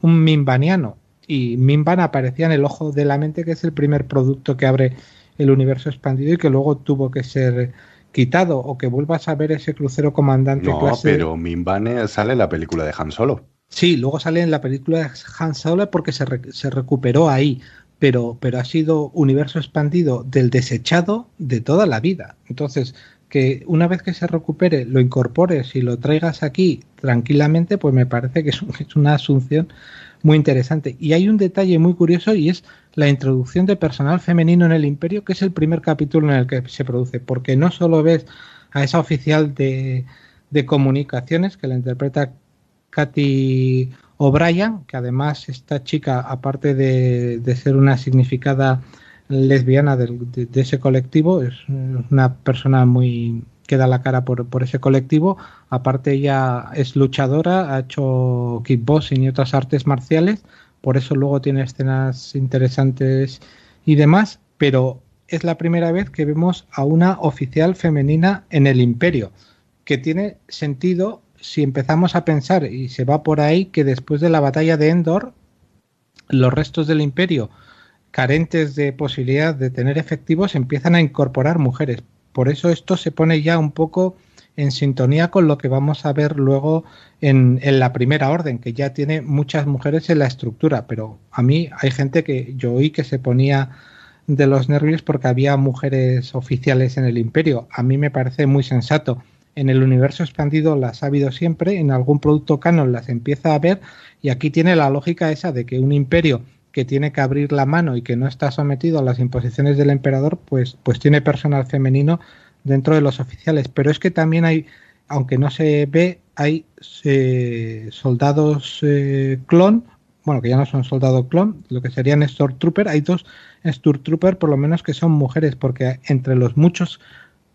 un Mimbaniano. Y Mimban aparecía en el ojo de la mente, que es el primer producto que abre el universo expandido y que luego tuvo que ser quitado o que vuelvas a ver ese crucero comandante no, pero Mimban sale en la película de Han Solo. Sí, luego sale en la película de Han Solo porque se, se recuperó ahí, pero, pero ha sido universo expandido del desechado de toda la vida. Entonces, que una vez que se recupere lo incorpores y lo traigas aquí tranquilamente, pues me parece que es, una asunción muy interesante. Y hay un detalle muy curioso y es la introducción de personal femenino en el imperio, que es el primer capítulo en el que se produce, porque no solo ves a esa oficial de, de comunicaciones que la interpreta Katy O'Brien, que además esta chica, aparte de, de ser una significada lesbiana de, ese colectivo, es una persona muy que da la cara por, ese colectivo. Aparte ella es luchadora, ha hecho kickboxing y otras artes marciales, por eso luego tiene escenas interesantes y demás, pero es la primera vez que vemos a una oficial femenina en el imperio, que tiene sentido si empezamos a pensar, y se va por ahí, que después de la batalla de Endor, los restos del imperio carentes de posibilidad de tener efectivos empiezan a incorporar mujeres. Por eso esto se pone ya un poco en sintonía con lo que vamos a ver luego en, la primera orden, que ya tiene muchas mujeres en la estructura, pero a mí hay gente que yo oí que se ponía de los nervios porque había mujeres oficiales en el imperio. A mí me parece muy sensato. En el universo expandido las ha habido siempre, en algún producto canon las empieza a ver y aquí tiene la lógica esa de que un imperio que tiene que abrir la mano y que no está sometido a las imposiciones del emperador, pues, pues tiene personal femenino dentro de los oficiales. Pero es que también hay, aunque no se ve, hay eh, soldados eh, clon, bueno, que ya no son soldados clon, lo que serían Stormtrooper, hay dos Stormtrooper por lo menos que son mujeres, porque entre los muchos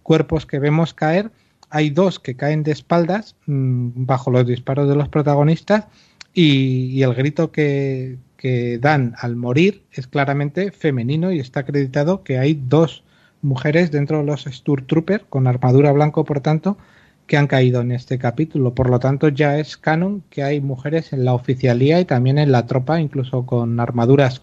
cuerpos que vemos caer, hay dos que caen de espaldas mm, bajo los disparos de los protagonistas y el grito que, dan al morir es claramente femenino y está acreditado que hay dos mujeres dentro de los Sturmtrooper con armadura blanco, por tanto, que han caído en este capítulo. Por lo tanto, ya es canon que hay mujeres en la oficialía y también en la tropa, incluso con armaduras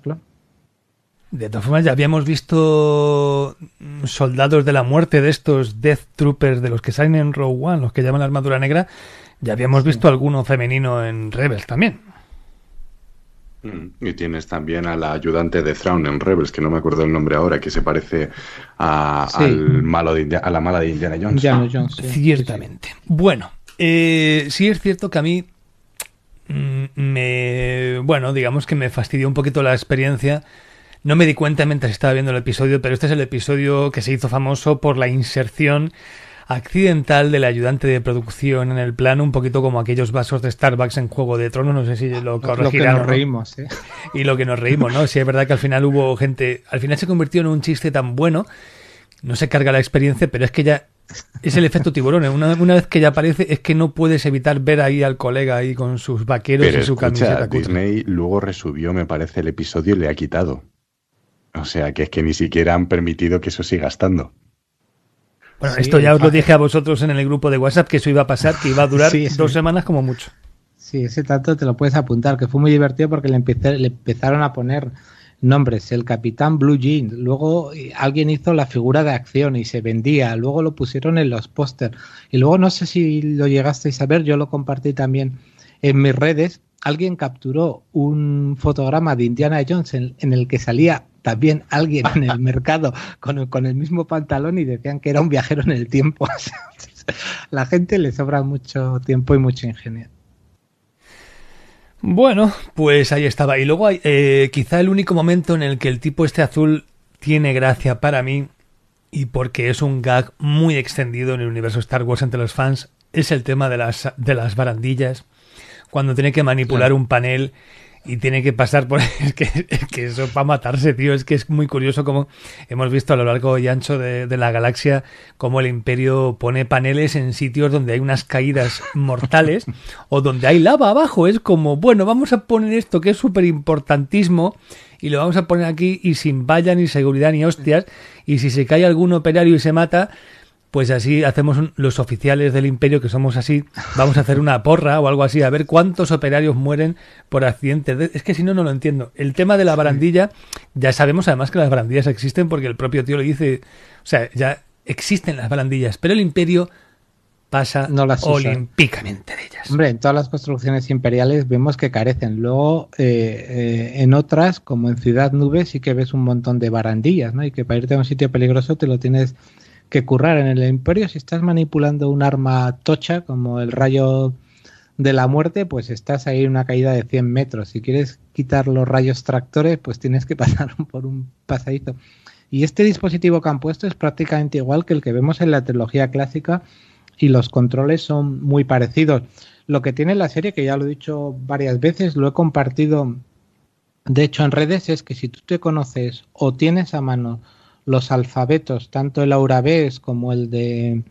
De todas formas, ya habíamos visto soldados de la muerte de estos Death Troopers, de los que salen en Row One, los que llaman la armadura negra. Ya habíamos visto alguno femenino en Rebels también. Mm. Y tienes también a la ayudante de Thrawn en Rebels, que no me acuerdo el nombre ahora, que se parece a, al malo de a la mala de Indiana Jones. Ciertamente. Bueno, eh, sí es cierto que a mí mm, me. Bueno, digamos que me fastidió un poquito la experiencia. No me di cuenta mientras estaba viendo el episodio, pero este es el episodio que se hizo famoso por la inserción accidental del ayudante de producción en el plano, un poquito como aquellos vasos de Starbucks en Juego de Tronos, no sé si lo corregirán. Lo que nos reímos, ¿eh? Y lo que nos reímos, ¿no? Si es verdad que al final hubo gente, al final se convirtió en un chiste tan bueno, no se carga la experiencia, pero es que ya es el efecto tiburón. ¿eh? Una, una, vez que ya aparece, es que no puedes evitar ver ahí al colega ahí con sus vaqueros y su camiseta. Disney luego resubió, me parece, el episodio y le ha quitado. O sea, que es que ni siquiera han permitido que eso siga estando. Bueno, esto ya os lo dije a vosotros en el grupo de WhatsApp que eso iba a pasar, que iba a durar dos semanas como mucho. Sí, ese tanto te lo puedes apuntar, que fue muy divertido porque le, le empezaron a poner nombres, el Capitán Blue Jean, luego eh, alguien hizo la figura de acción y se vendía, luego lo pusieron en los pósters y luego no sé si lo llegasteis a ver, yo lo compartí también en mis redes, alguien capturó un fotograma de Indiana Jones en el que salía también alguien en el mercado con, con el mismo pantalón y decían que era un viajero en el tiempo. La gente le sobra mucho tiempo y mucho ingenio. Bueno, pues ahí estaba. Y luego hay, eh, quizá el único momento en el que el tipo este azul tiene gracia para mí, y porque es un gag muy extendido en el universo Star Wars entre los fans, es el tema de las, de las barandillas. Cuando tiene que manipular un panel y tiene que pasar por... Es que, que eso para matarse, tío. Es que es muy curioso como hemos visto a lo largo y ancho de, la galaxia cómo el imperio pone paneles en sitios donde hay unas caídas mortales o donde hay lava abajo. Es como, bueno, vamos a poner esto que es súper importantísimo y lo vamos a poner aquí y sin valla ni seguridad ni hostias. Y si se cae algún operario y se mata pues así hacemos un- los oficiales del imperio que somos así, vamos a hacer una porra o algo así, a ver cuántos operarios mueren por accidentes. de- Es que si no, no lo entiendo. El tema de la barandilla, ya sabemos además que las barandillas existen porque el propio tío le dice, o sea, ya existen las barandillas, pero el imperio pasa No las olímpicamente de ellas. Hombre, en todas las construcciones imperiales vemos que carecen. Luego, eh, eh, en otras, como en Ciudad Nube, sí que ves un montón de barandillas, ¿no? Y que para irte a un sitio peligroso te lo tienes que currar. En el Imperio, si estás manipulando un arma tocha, como el rayo de la muerte, pues estás ahí en una caída de 100 metros. Si quieres quitar los rayos tractores, pues tienes que pasar por un pasadizo. Y este dispositivo que han puesto es prácticamente igual que el que vemos en la trilogía clásica y los controles son muy parecidos. Lo que tiene la serie, que ya lo he dicho varias veces, lo he compartido de hecho en redes, es que si tú te conoces o tienes a mano los alfabetos, tanto el aurabés como el de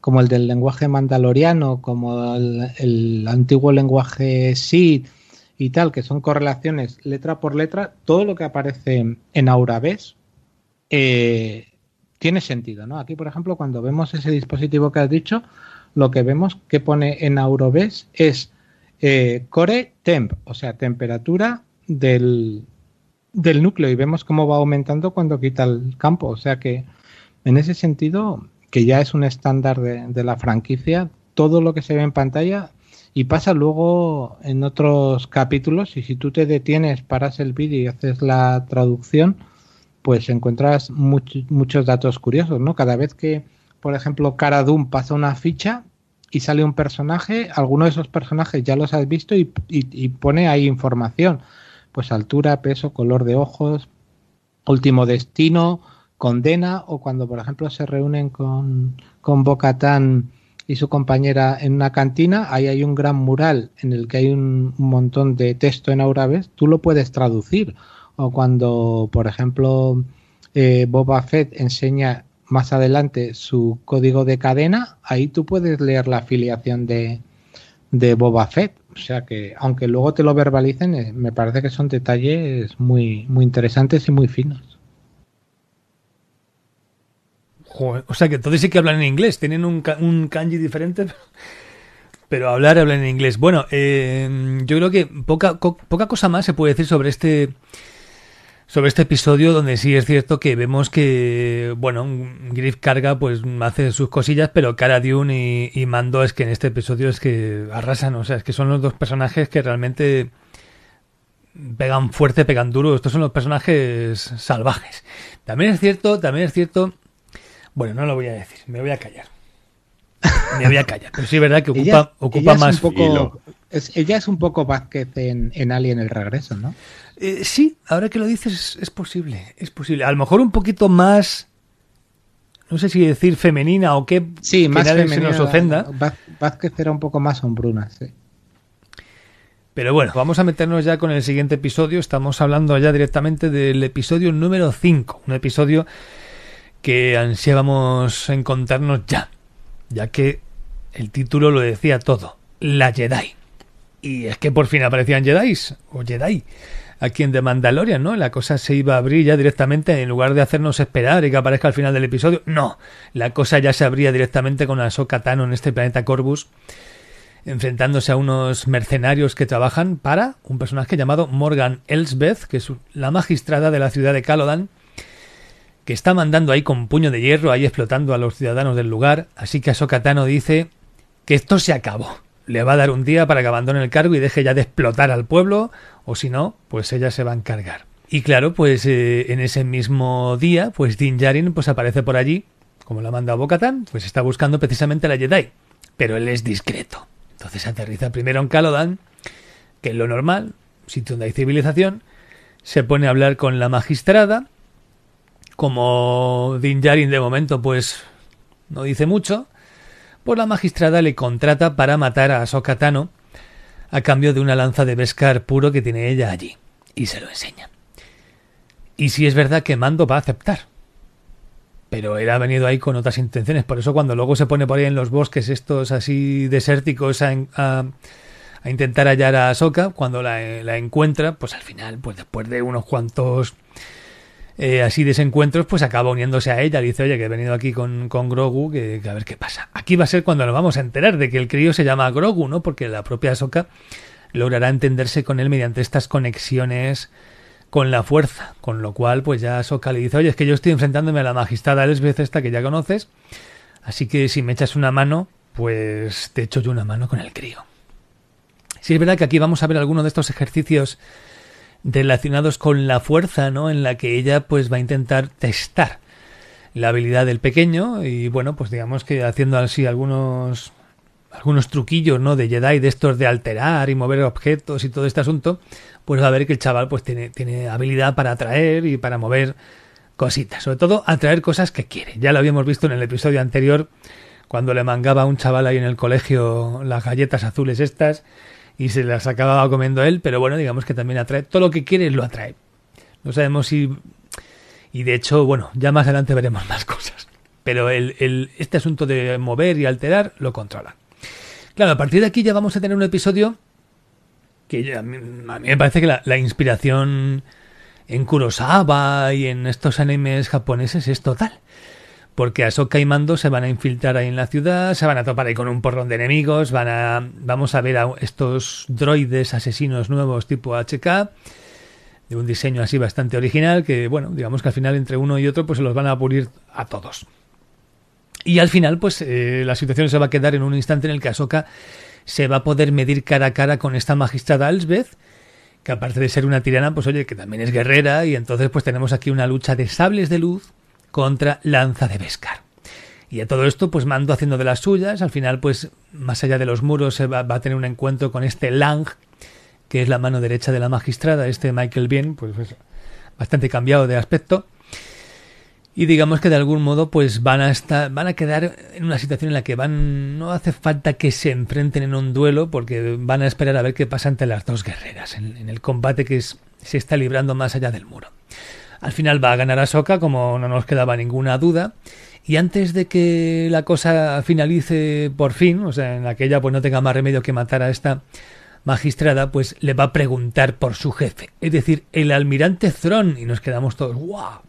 como el del lenguaje mandaloriano, como el, antiguo lenguaje Sid y tal, que son correlaciones letra por letra, todo lo que aparece en aurabés eh, tiene sentido, ¿no? Aquí, por ejemplo, cuando vemos ese dispositivo que has dicho, lo que vemos que pone en Aurobes es eh, core temp, o sea, temperatura del, del núcleo y vemos cómo va aumentando cuando quita el campo. O sea que en ese sentido, que ya es un estándar de, de la franquicia, todo lo que se ve en pantalla y pasa luego en otros capítulos y si tú te detienes, paras el vídeo y haces la traducción, pues encuentras much- muchos datos curiosos, ¿no? Cada vez que, por ejemplo, Cara Dune pasa una ficha y sale un personaje, alguno de esos personajes ya los has visto y- y pone ahí información. Pues altura, peso, color de ojos, último destino, condena, o cuando, por ejemplo, se reúnen con, con Bocatán y su compañera en una cantina, ahí hay un gran mural en el que hay un, un montón de texto en árabe, tú lo puedes traducir. O cuando, por ejemplo, eh, Boba Fett enseña más adelante su código de cadena, ahí tú puedes leer la afiliación de, de Boba Fett. O sea que, aunque luego te lo verbalicen, eh, me parece que son detalles muy, muy interesantes y muy finos. O sea que todos sí que hablan en inglés, tienen un, un kanji diferente, pero hablar hablan en inglés. Bueno, eh, yo creo que poca, poca cosa más se puede decir sobre este sobre este episodio donde sí es cierto que vemos que, bueno, Griff carga pues hace sus cosillas, pero Cara Dune y, y Mando es que en este episodio es que arrasan, o sea, es que son los dos personajes que realmente pegan fuerte, pegan duro, estos son los personajes salvajes. También es cierto, también es cierto, bueno, no lo voy a decir, me voy a callar. Me voy a callar, pero sí es verdad que ocupa, Ella- ocupa ella es más un poco, es- ella es un poco Vázquez en, en Alien el regreso, ¿no? Eh, sí, ahora que lo dices es, posible, es posible. A lo mejor un poquito más, no sé si decir femenina o qué, Sí, que más nadie femenina. se nos ofenda. Vázquez era un poco más hombruna, sí. Pero bueno, vamos a meternos ya con el siguiente episodio. Estamos hablando ya directamente del episodio número 5, un episodio que ansiábamos encontrarnos ya, ya que el título lo decía todo, la Jedi. Y es que por fin aparecían Jedis, o Jedi, aquí en The Mandalorian, ¿no? La cosa se iba a abrir ya directamente, en lugar de hacernos esperar y que aparezca al final del episodio, no, la cosa ya se abría directamente con Ahsoka Tano en este planeta Corvus, enfrentándose a unos mercenarios que trabajan para un personaje llamado Morgan Elsbeth, que es la magistrada de la ciudad de Calodan, que está mandando ahí con puño de hierro, ahí explotando a los ciudadanos del lugar, así que Ahsoka Tano dice que esto se acabó. Le va a dar un día para que abandone el cargo y deje ya de explotar al pueblo, o si no, pues ella se va a encargar. Y claro, pues eh, en ese mismo día, pues Din Djarin pues aparece por allí, como la manda Bo-Katan, pues está buscando precisamente a la Jedi, pero él es discreto. Entonces aterriza primero en Calodan, que es lo normal, sitio donde hay civilización, se pone a hablar con la magistrada, como Din Djarin de momento pues no dice mucho, pues la magistrada le contrata para matar a Ahsoka Tano a cambio de una lanza de Beskar puro que tiene ella allí, y se lo enseña. Y si es verdad que Mando va a aceptar, pero él ha venido ahí con otras intenciones, por eso cuando luego se pone por ahí en los bosques estos así desérticos a, a- a intentar hallar a Ahsoka, cuando la, la encuentra, pues al final, pues después de unos cuantos eh, así desencuentros, pues acaba uniéndose a ella. Dice, oye, que he venido aquí con, con Grogu, que, a ver qué pasa. Aquí va a ser cuando nos vamos a enterar de que el crío se llama Grogu, ¿no? Porque la propia Ahsoka logrará entenderse con él mediante estas conexiones con la fuerza. Con lo cual, pues ya Ahsoka le dice, oye, es que yo estoy enfrentándome a la magistrada Elsbeth esta que ya conoces. Así que si me echas una mano, pues te echo yo una mano con el crío. Sí, es verdad que aquí vamos a ver algunos de estos ejercicios relacionados con la fuerza, ¿no? En la que ella pues va a intentar testar la habilidad del pequeño y bueno, pues digamos que haciendo así algunos algunos truquillos, ¿no? De Jedi, de estos de alterar y mover objetos y todo este asunto, pues va a ver que el chaval pues tiene, tiene habilidad para atraer y para mover cositas, sobre todo atraer cosas que quiere. Ya lo habíamos visto en el episodio anterior cuando le mangaba a un chaval ahí en el colegio las galletas azules estas y se las acababa comiendo él, pero bueno, digamos que también atrae. Todo lo que quiere lo atrae. No sabemos si... Y de hecho, bueno, ya más adelante veremos más cosas. Pero el, el, este asunto de mover y alterar lo controla. Claro, a partir de aquí ya vamos a tener un episodio que a, mí, a me parece que la, la inspiración en Kurosawa y en estos animes japoneses es total porque Ahsoka y Mando se van a infiltrar ahí en la ciudad, se van a topar ahí con un porrón de enemigos, van a vamos a ver a estos droides asesinos nuevos tipo HK de un diseño así bastante original que bueno, digamos que al final entre uno y otro pues se los van a pulir a todos. Y al final pues eh, la situación se va a quedar en un instante en el que Ahsoka se va a poder medir cara a cara con esta magistrada Elsbeth que aparte de ser una tirana, pues oye, que también es guerrera, y entonces pues tenemos aquí una lucha de sables de luz contra Lanza de Beskar. Y a todo esto, pues Mando haciendo de las suyas. Al final, pues más allá de los muros, se va, a tener un encuentro con este Lang, que es la mano derecha de la magistrada, este Michael Bien, pues, pues bastante cambiado de aspecto. Y digamos que de algún modo, pues van a estar, van a quedar en una situación en la que van, no hace falta que se enfrenten en un duelo, porque van a esperar a ver qué pasa entre las dos guerreras, en, el combate que se está librando más allá del muro. Al final va a ganar a Soka, como no nos quedaba ninguna duda. Y antes de que la cosa finalice por fin, o sea, en aquella pues no tenga más remedio que matar a esta magistrada, pues le va a preguntar por su jefe, es decir, el almirante Thron, y nos quedamos todos, ¡guau!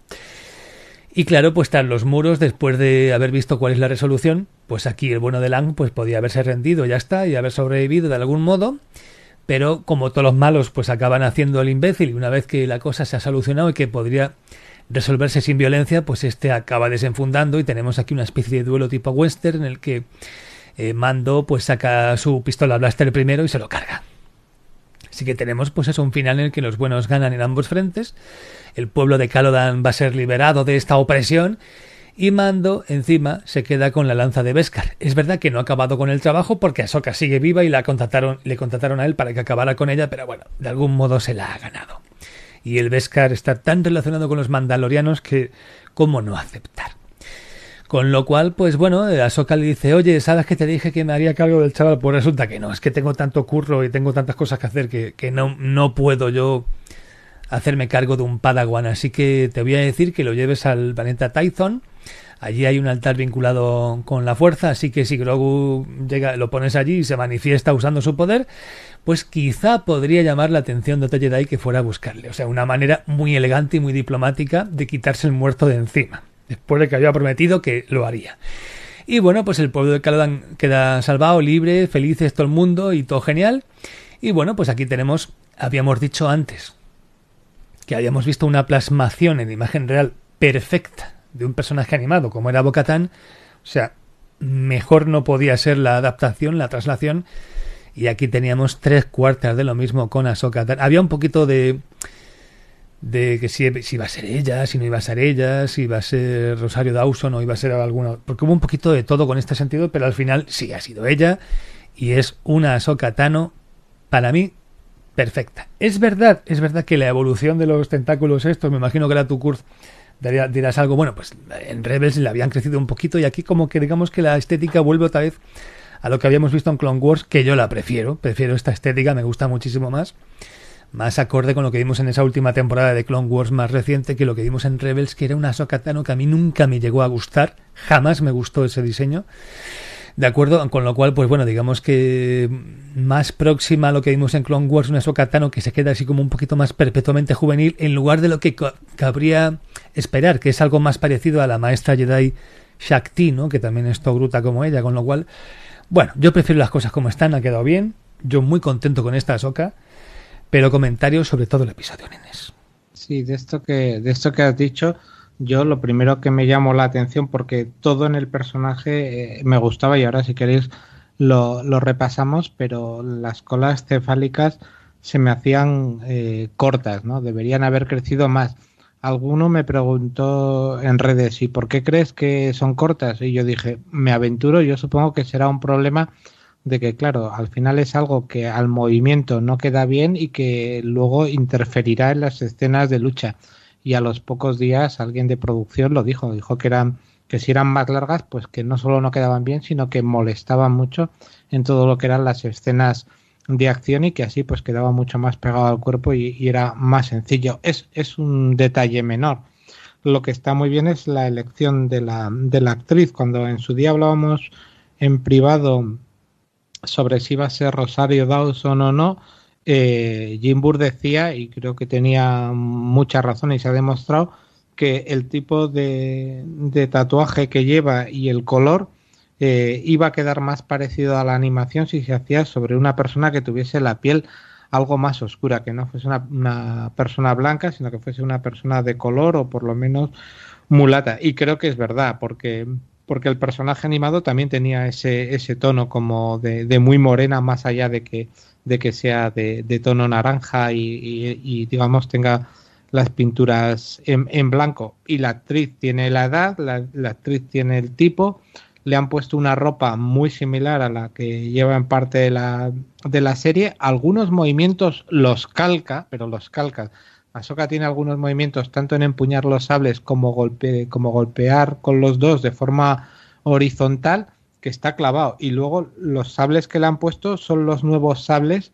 Y claro, pues tras los muros, después de haber visto cuál es la resolución, pues aquí el bueno de Lang pues podía haberse rendido, ya está, y haber sobrevivido de algún modo, pero como todos los malos pues acaban haciendo el imbécil y una vez que la cosa se ha solucionado y que podría resolverse sin violencia, pues este acaba desenfundando y tenemos aquí una especie de duelo tipo western en el que eh, Mando pues saca su pistola blaster primero y se lo carga. Así que tenemos pues eso, un final en el que los buenos ganan en ambos frentes, el pueblo de Calodan va a ser liberado de esta opresión y Mando encima se queda con la lanza de Beskar. Es verdad que no ha acabado con el trabajo porque Ahsoka sigue viva y la contrataron, le contrataron a él para que acabara con ella, pero bueno, de algún modo se la ha ganado. Y el Beskar está tan relacionado con los mandalorianos que cómo no aceptar. Con lo cual, pues bueno, Ahsoka le dice, oye, ¿sabes que te dije que me haría cargo del chaval? Pues resulta que no, es que tengo tanto curro y tengo tantas cosas que hacer que, que no, no puedo yo hacerme cargo de un Padawan. Así que te voy a decir que lo lleves al planeta Tython. Allí hay un altar vinculado con la fuerza, así que si Grogu llega, lo pones allí y se manifiesta usando su poder, pues quizá podría llamar la atención de otro Jedi que fuera a buscarle. O sea, una manera muy elegante y muy diplomática de quitarse el muerto de encima, después de que había prometido que lo haría. Y bueno, pues el pueblo de Calodan queda salvado, libre, felices todo el mundo y todo genial. Y bueno, pues aquí tenemos, habíamos dicho antes, que habíamos visto una plasmación en imagen real perfecta de un personaje animado como era Bocatán, o sea, mejor no podía ser la adaptación, la traslación, y aquí teníamos tres cuartas de lo mismo con Ahsoka. Había un poquito de de que si, iba a ser ella, si no iba a ser ella, si iba a ser Rosario Dawson o iba a ser alguno, porque hubo un poquito de todo con este sentido, pero al final sí ha sido ella y es una Ahsoka para mí perfecta. Es verdad, es verdad que la evolución de los tentáculos estos, me imagino que era tu dirás algo, bueno, pues en Rebels le habían crecido un poquito y aquí como que digamos que la estética vuelve otra vez a lo que habíamos visto en Clone Wars, que yo la prefiero, prefiero esta estética, me gusta muchísimo más, más acorde con lo que vimos en esa última temporada de Clone Wars más reciente que lo que vimos en Rebels, que era una Sokatano que a mí nunca me llegó a gustar, jamás me gustó ese diseño. De acuerdo, con lo cual, pues bueno, digamos que más próxima a lo que vimos en Clone Wars, una Sokatano que se queda así como un poquito más perpetuamente juvenil, en lugar de lo que cabría esperar, que es algo más parecido a la maestra Jedi Shakti, ¿no? Que también es Togruta como ella, con lo cual, bueno, yo prefiero las cosas como están, ha quedado bien, yo muy contento con esta Soka, pero comentarios sobre todo el episodio, nenes. Sí, de esto que, de esto que has dicho, yo lo primero que me llamó la atención, porque todo en el personaje eh, me gustaba y ahora si queréis lo, lo, repasamos, pero las colas cefálicas se me hacían eh, cortas, ¿no? Deberían haber crecido más. Alguno me preguntó en redes, ¿y por qué crees que son cortas? Y yo dije, me aventuro, yo supongo que será un problema de que, claro, al final es algo que al movimiento no queda bien y que luego interferirá en las escenas de lucha y a los pocos días alguien de producción lo dijo, dijo que eran que si eran más largas, pues que no solo no quedaban bien, sino que molestaban mucho en todo lo que eran las escenas de acción y que así pues quedaba mucho más pegado al cuerpo y, era más sencillo. Es, es un detalle menor. Lo que está muy bien es la elección de la, de la actriz. Cuando en su día hablábamos en privado sobre si iba a ser Rosario Dawson o no, eh, Jim Burr decía, y creo que tenía mucha razón y se ha demostrado, que el tipo de, tatuaje que lleva y el color eh, iba a quedar más parecido a la animación si se hacía sobre una persona que tuviese la piel algo más oscura, que no fuese una, una, persona blanca, sino que fuese una persona de color o por lo menos mulata. Y creo que es verdad, porque, porque el personaje animado también tenía ese, ese tono como de, de muy morena, más allá de que de que sea de, tono naranja y, digamos tenga las pinturas en, blanco. Y la actriz tiene la edad, la, actriz tiene el tipo, le han puesto una ropa muy similar a la que lleva en parte de la, de la serie, algunos movimientos los calca, pero los calca. Ahsoka tiene algunos movimientos tanto en empuñar los sables como, golpe, como golpear con los dos de forma horizontal que está clavado. Y luego los sables que le han puesto son los nuevos sables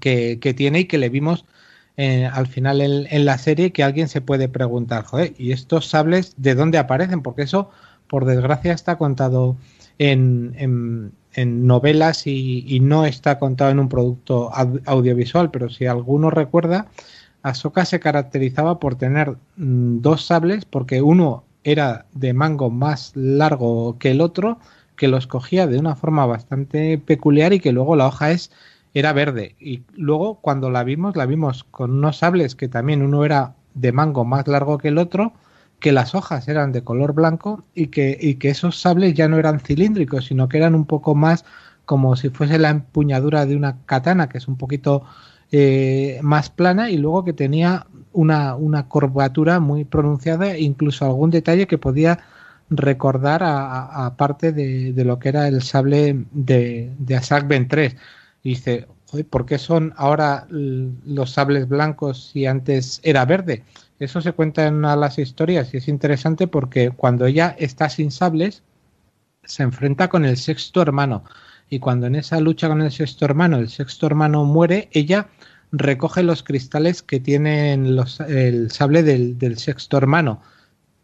que, tiene y que le vimos eh, al final en, la serie que alguien se puede preguntar, joder, ¿y estos sables de dónde aparecen? Porque eso, por desgracia, está contado en, en, novelas y, no está contado en un producto audiovisual, pero si alguno recuerda, Ahsoka se caracterizaba por tener mm, dos sables, porque uno era de mango más largo que el otro, que los cogía de una forma bastante peculiar y que luego la hoja es era verde. Y luego cuando la vimos la vimos con unos sables que también uno era de mango más largo que el otro que las hojas eran de color blanco y que, y que esos sables ya no eran cilíndricos sino que eran un poco más como si fuese la empuñadura de una katana que es un poquito eh, más plana y luego que tenía una, una curvatura muy pronunciada e incluso algún detalle que podía recordar a, parte de, lo que era el sable de, de Asak Ben 3. Y dice, ¿por qué son ahora los sables blancos si antes era verde? Eso se cuenta en las historias y es interesante porque cuando ella está sin sables, se enfrenta con el sexto hermano. Y cuando en esa lucha con el sexto hermano, el sexto hermano muere, ella recoge los cristales que tienen los, el sable del sexto hermano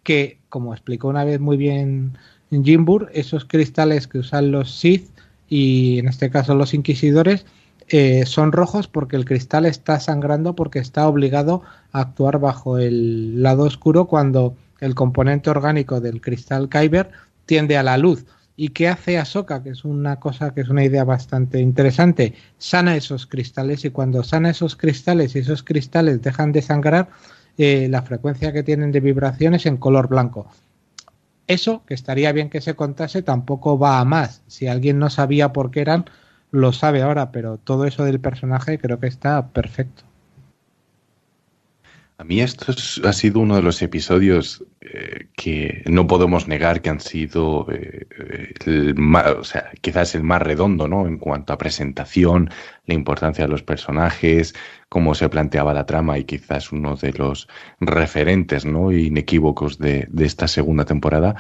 que, como explicó una vez muy bien Jimbur, esos cristales que usan los Sith y en este caso los inquisidores eh, son rojos porque el cristal está sangrando porque está obligado a actuar bajo el lado oscuro cuando el componente orgánico del cristal Kyber tiende a la luz. ¿Y qué hace Ahsoka? Que es una cosa que es una idea bastante interesante. Sana esos cristales y cuando sana esos cristales y esos cristales dejan de sangrar, eh, la frecuencia que tienen de vibraciones en color blanco. Eso, que estaría bien que se contase, tampoco va a más. Si alguien no sabía por qué eran, lo sabe ahora, pero todo eso del personaje creo que está perfecto. A mí esto ha sido uno de los episodios eh, que no podemos negar que han sido eh, el o sea, quizás el más redondo, ¿no? En cuanto a presentación, la importancia de los personajes, cómo se planteaba la trama y quizás uno de los referentes, ¿no? Inequívocos de, de esta segunda temporada.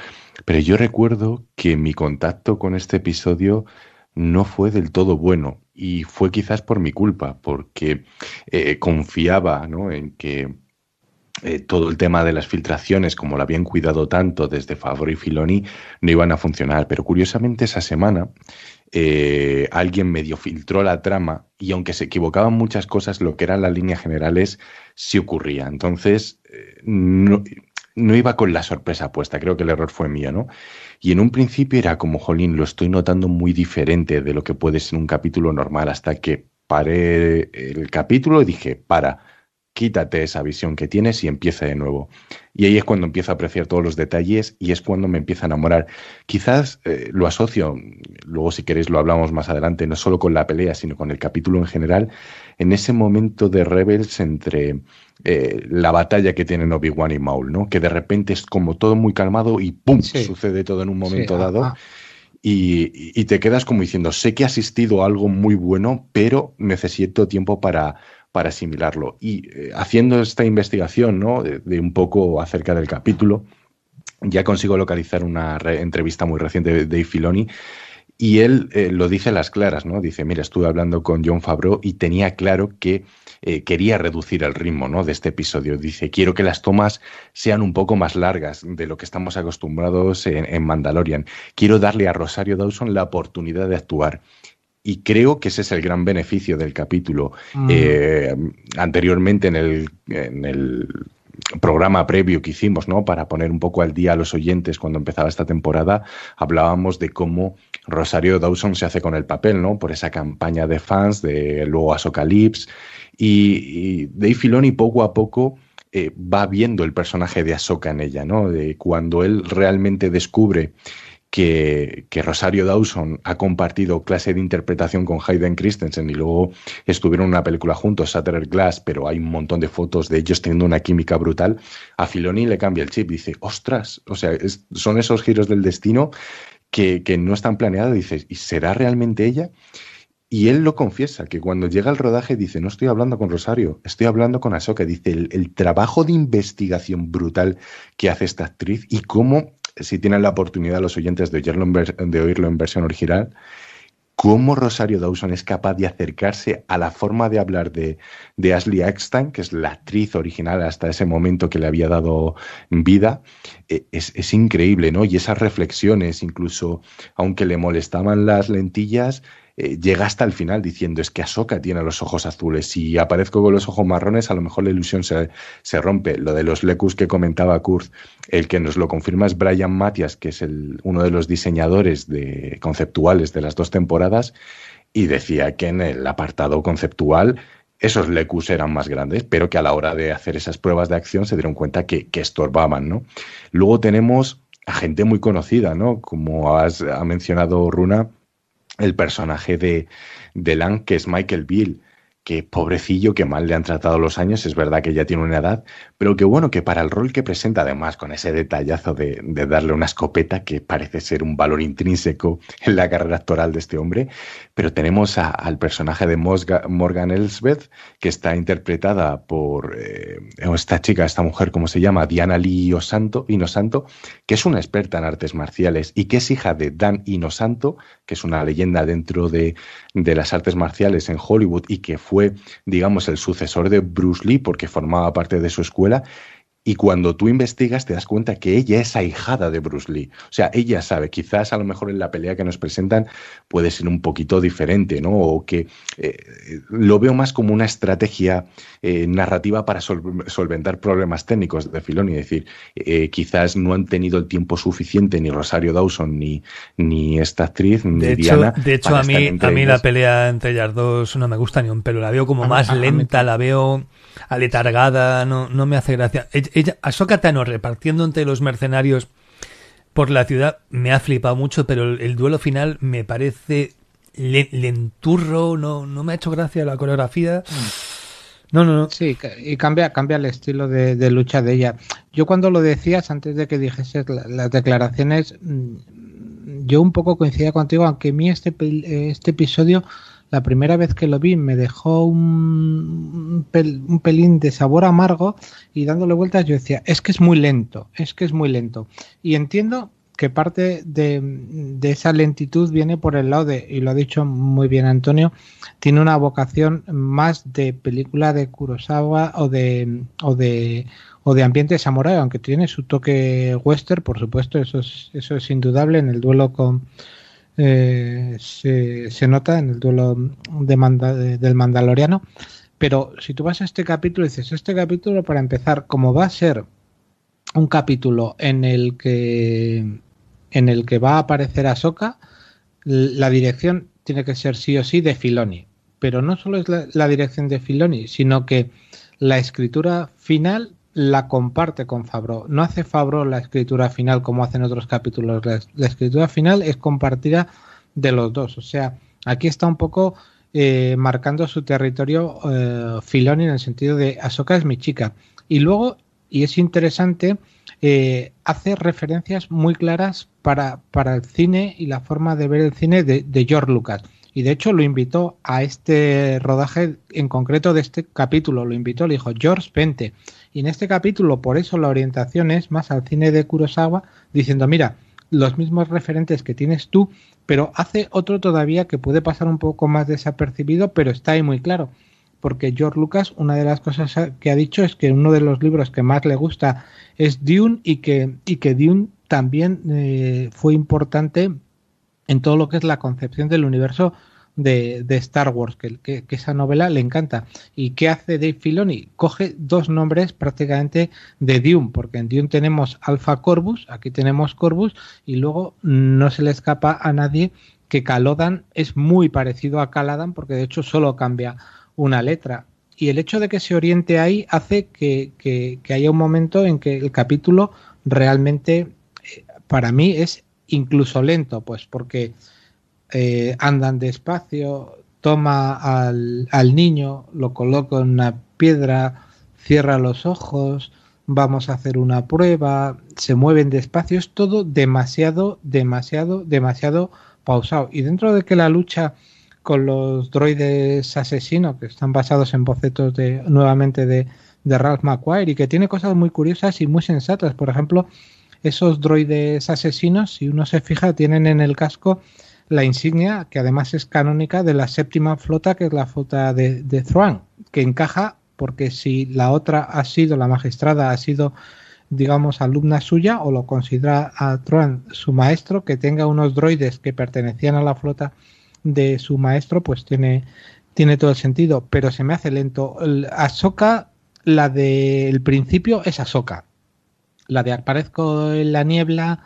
Pero yo recuerdo que mi contacto con este episodio no fue del todo bueno y fue quizás por mi culpa, porque eh, confiaba ¿no? en que eh, todo el tema de las filtraciones, como lo habían cuidado tanto desde Favor y Filoni, no iban a funcionar. Pero curiosamente esa semana eh, alguien medio filtró la trama y aunque se equivocaban muchas cosas, lo que eran las líneas generales sí ocurría. Entonces, eh, no, no, iba con la sorpresa puesta, creo que el error fue mío, ¿no? Y en un principio era como, jolín, lo estoy notando muy diferente de lo que puede ser un capítulo normal, hasta que paré el capítulo y dije, para quítate esa visión que tienes y empieza de nuevo. Y ahí es cuando empiezo a apreciar todos los detalles y es cuando me empieza a enamorar. Quizás eh, lo asocio, luego si queréis lo hablamos más adelante, no solo con la pelea, sino con el capítulo en general, en ese momento de Rebels entre eh, la batalla que tienen Obi-Wan y Maul, ¿no? Que de repente es como todo muy calmado y ¡pum! sucede todo en un momento dado. Y, te quedas como diciendo, sé que ha asistido a algo muy bueno, pero necesito tiempo para, para asimilarlo. Y eh, haciendo esta investigación ¿no? de, un poco acerca del capítulo, ya consigo localizar una entrevista muy reciente de Dave Filoni y él eh, lo dice a las claras, ¿no? Dice, mira, estuve hablando con John Favreau y tenía claro que eh, quería reducir el ritmo ¿no? de este episodio. Dice, quiero que las tomas sean un poco más largas de lo que estamos acostumbrados en, en Mandalorian. Quiero darle a Rosario Dawson la oportunidad de actuar. Y creo que ese es el gran beneficio del capítulo. Mm. Eh, anteriormente en el, en el programa previo que hicimos, ¿no? Para poner un poco al día a los oyentes cuando empezaba esta temporada, hablábamos de cómo Rosario Dawson se hace con el papel, ¿no? Por esa campaña de fans, de luego Asocalypse. Y, y Dave Filoni poco a poco eh, va viendo el personaje de Ahsoka en ella, ¿no? De cuando él realmente descubre que, Rosario Dawson ha compartido clase de interpretación con Hayden Christensen y luego estuvieron en una película juntos, Shattered Glass, pero hay un montón de fotos de ellos teniendo una química brutal. A Filoni le cambia el chip, dice, ostras, o sea, son esos giros del destino que, no están planeados. Dice, ¿y será realmente ella? Y él lo confiesa, que cuando llega al rodaje dice, no estoy hablando con Rosario, estoy hablando con Ahsoka. Dice, el, trabajo de investigación brutal que hace esta actriz y cómo si tienen la oportunidad los oyentes de en, de oírlo en versión original, cómo Rosario Dawson es capaz de acercarse a la forma de hablar de, Ashley Eckstein, que es la actriz original hasta ese momento que le había dado vida, e, es, es, increíble, ¿no? Y esas reflexiones, incluso aunque le molestaban las lentillas, eh, llega hasta el final diciendo es que Ahsoka tiene los ojos azules. Si aparezco con los ojos marrones, a lo mejor la ilusión se, se rompe. Lo de los lecus que comentaba Kurt, el que nos lo confirma es Brian Matias, que es el, uno de los diseñadores de, conceptuales de las dos temporadas, y decía que en el apartado conceptual esos lecus eran más grandes, pero que a la hora de hacer esas pruebas de acción se dieron cuenta que, que estorbaban, ¿no? Luego tenemos a gente muy conocida, ¿no? Como has, ha mencionado Runa, el personaje de, de que es Michael Bill, que pobrecillo, que mal le han tratado los años, es verdad que ya tiene una edad, pero que bueno, que para el rol que presenta además, con ese detallazo de, darle una escopeta, que parece ser un valor intrínseco en la carrera actoral de este hombre, pero tenemos al personaje de Morgan Elsbeth, que está interpretada por eh, esta chica, esta mujer, ¿cómo se llama? Diana Lee Inosanto, Inosanto, que es una experta en artes marciales y que es hija de Dan Inosanto, que es una leyenda dentro de, de las artes marciales en Hollywood y que fue, digamos, el sucesor de Bruce Lee porque formaba parte de su escuela y cuando tú investigas te das cuenta que ella es ahijada de Bruce Lee. O sea, ella sabe, quizás a lo mejor en la pelea que nos presentan puede ser un poquito diferente, ¿no? O que eh, lo veo más como una estrategia eh, narrativa para solventar problemas técnicos de Filoni. Es decir, eh, quizás no han tenido el tiempo suficiente ni Rosario Dawson ni, ni esta actriz, ni de Diana. Hecho, de hecho, a mí, a mí la pelea entre ellas dos no me gusta ni un pelo. La veo como más lenta, la veo aletargada, no, no me hace gracia. Ella, Ahsoka Tano repartiendo entre los mercenarios por la ciudad me ha flipado mucho, pero el, duelo final me parece lenturro, no, no me ha hecho gracia la coreografía. No, no, no. Sí, y cambia, cambia el estilo de, lucha de ella. Yo cuando lo decías, antes de que dijese las declaraciones, mm, yo un poco coincidía contigo, aunque a mí este, este episodio la primera vez que lo vi me dejó un, un, pelín de sabor amargo y dándole vueltas yo decía, es que es muy lento, es que es muy lento. Y entiendo que parte de, esa lentitud viene por el lado de, y lo ha dicho muy bien Antonio, tiene una vocación más de película de Kurosawa o de, o de, o de ambiente samurai, aunque tiene su toque western, por supuesto, eso es, eso es indudable. En el duelo con... Eh, se, nota en el duelo de del Mandaloriano, pero si tú vas a este capítulo y dices, este capítulo para empezar, como va a ser un capítulo en el que en el que va a aparecer Ahsoka, la dirección tiene que ser sí o sí de Filoni. Pero no solo es la, dirección de Filoni, sino que la escritura final la comparte con Fabro. No hace Fabro la escritura final como hacen otros capítulos. La, escritura final es compartida de los dos. O sea, aquí está un poco eh, marcando su territorio eh, Filoni en el sentido de Ahsoka es mi chica. Y luego y es interesante, eh, hace referencias muy claras para, para, el cine y la forma de ver el cine de, George Lucas. Y de hecho lo invitó a este rodaje en concreto de este capítulo, lo invitó, le dijo George Pente. Y en este capítulo, por eso la orientación es más al cine de Kurosawa, diciendo, mira, los mismos referentes que tienes tú, pero hace otro todavía que puede pasar un poco más desapercibido, pero está ahí muy claro porque George Lucas, una de las cosas que ha dicho es que uno de los libros que más le gusta es Dune y que, y que Dune también eh, fue importante en todo lo que es la concepción del universo de, Star Wars, que, esa novela le encanta. ¿Y qué hace Dave Filoni? Coge dos nombres prácticamente de Dune, porque en Dune tenemos Alpha Corvus, aquí tenemos Corvus, y luego no se le escapa a nadie que Calodan es muy parecido a Caladan, porque de hecho solo cambia una letra. Y el hecho de que se oriente ahí hace que, haya un momento en que el capítulo realmente, eh, para mí, es incluso lento, pues porque eh, andan despacio, toma al, al niño, lo coloca en una piedra, cierra los ojos, vamos a hacer una prueba, se mueven despacio, es todo demasiado, demasiado, demasiado pausado. Y dentro de que la lucha con los droides asesinos que están basados en bocetos de nuevamente de, de Ralph McQuire y que tiene cosas muy curiosas y muy sensatas. Por ejemplo, esos droides asesinos, si uno se fija, tienen en el casco la insignia, que además es canónica, de la séptima flota, que es la flota de, de Thrawn, que encaja porque si la otra ha sido, la magistrada ha sido, digamos, alumna suya o lo considera a Thrawn su maestro, que tenga unos droides que pertenecían a la flota de su maestro, pues tiene, tiene todo el sentido, pero se me hace lento. Ahsoka, la del principio es Ahsoka. La de aparezco en la niebla,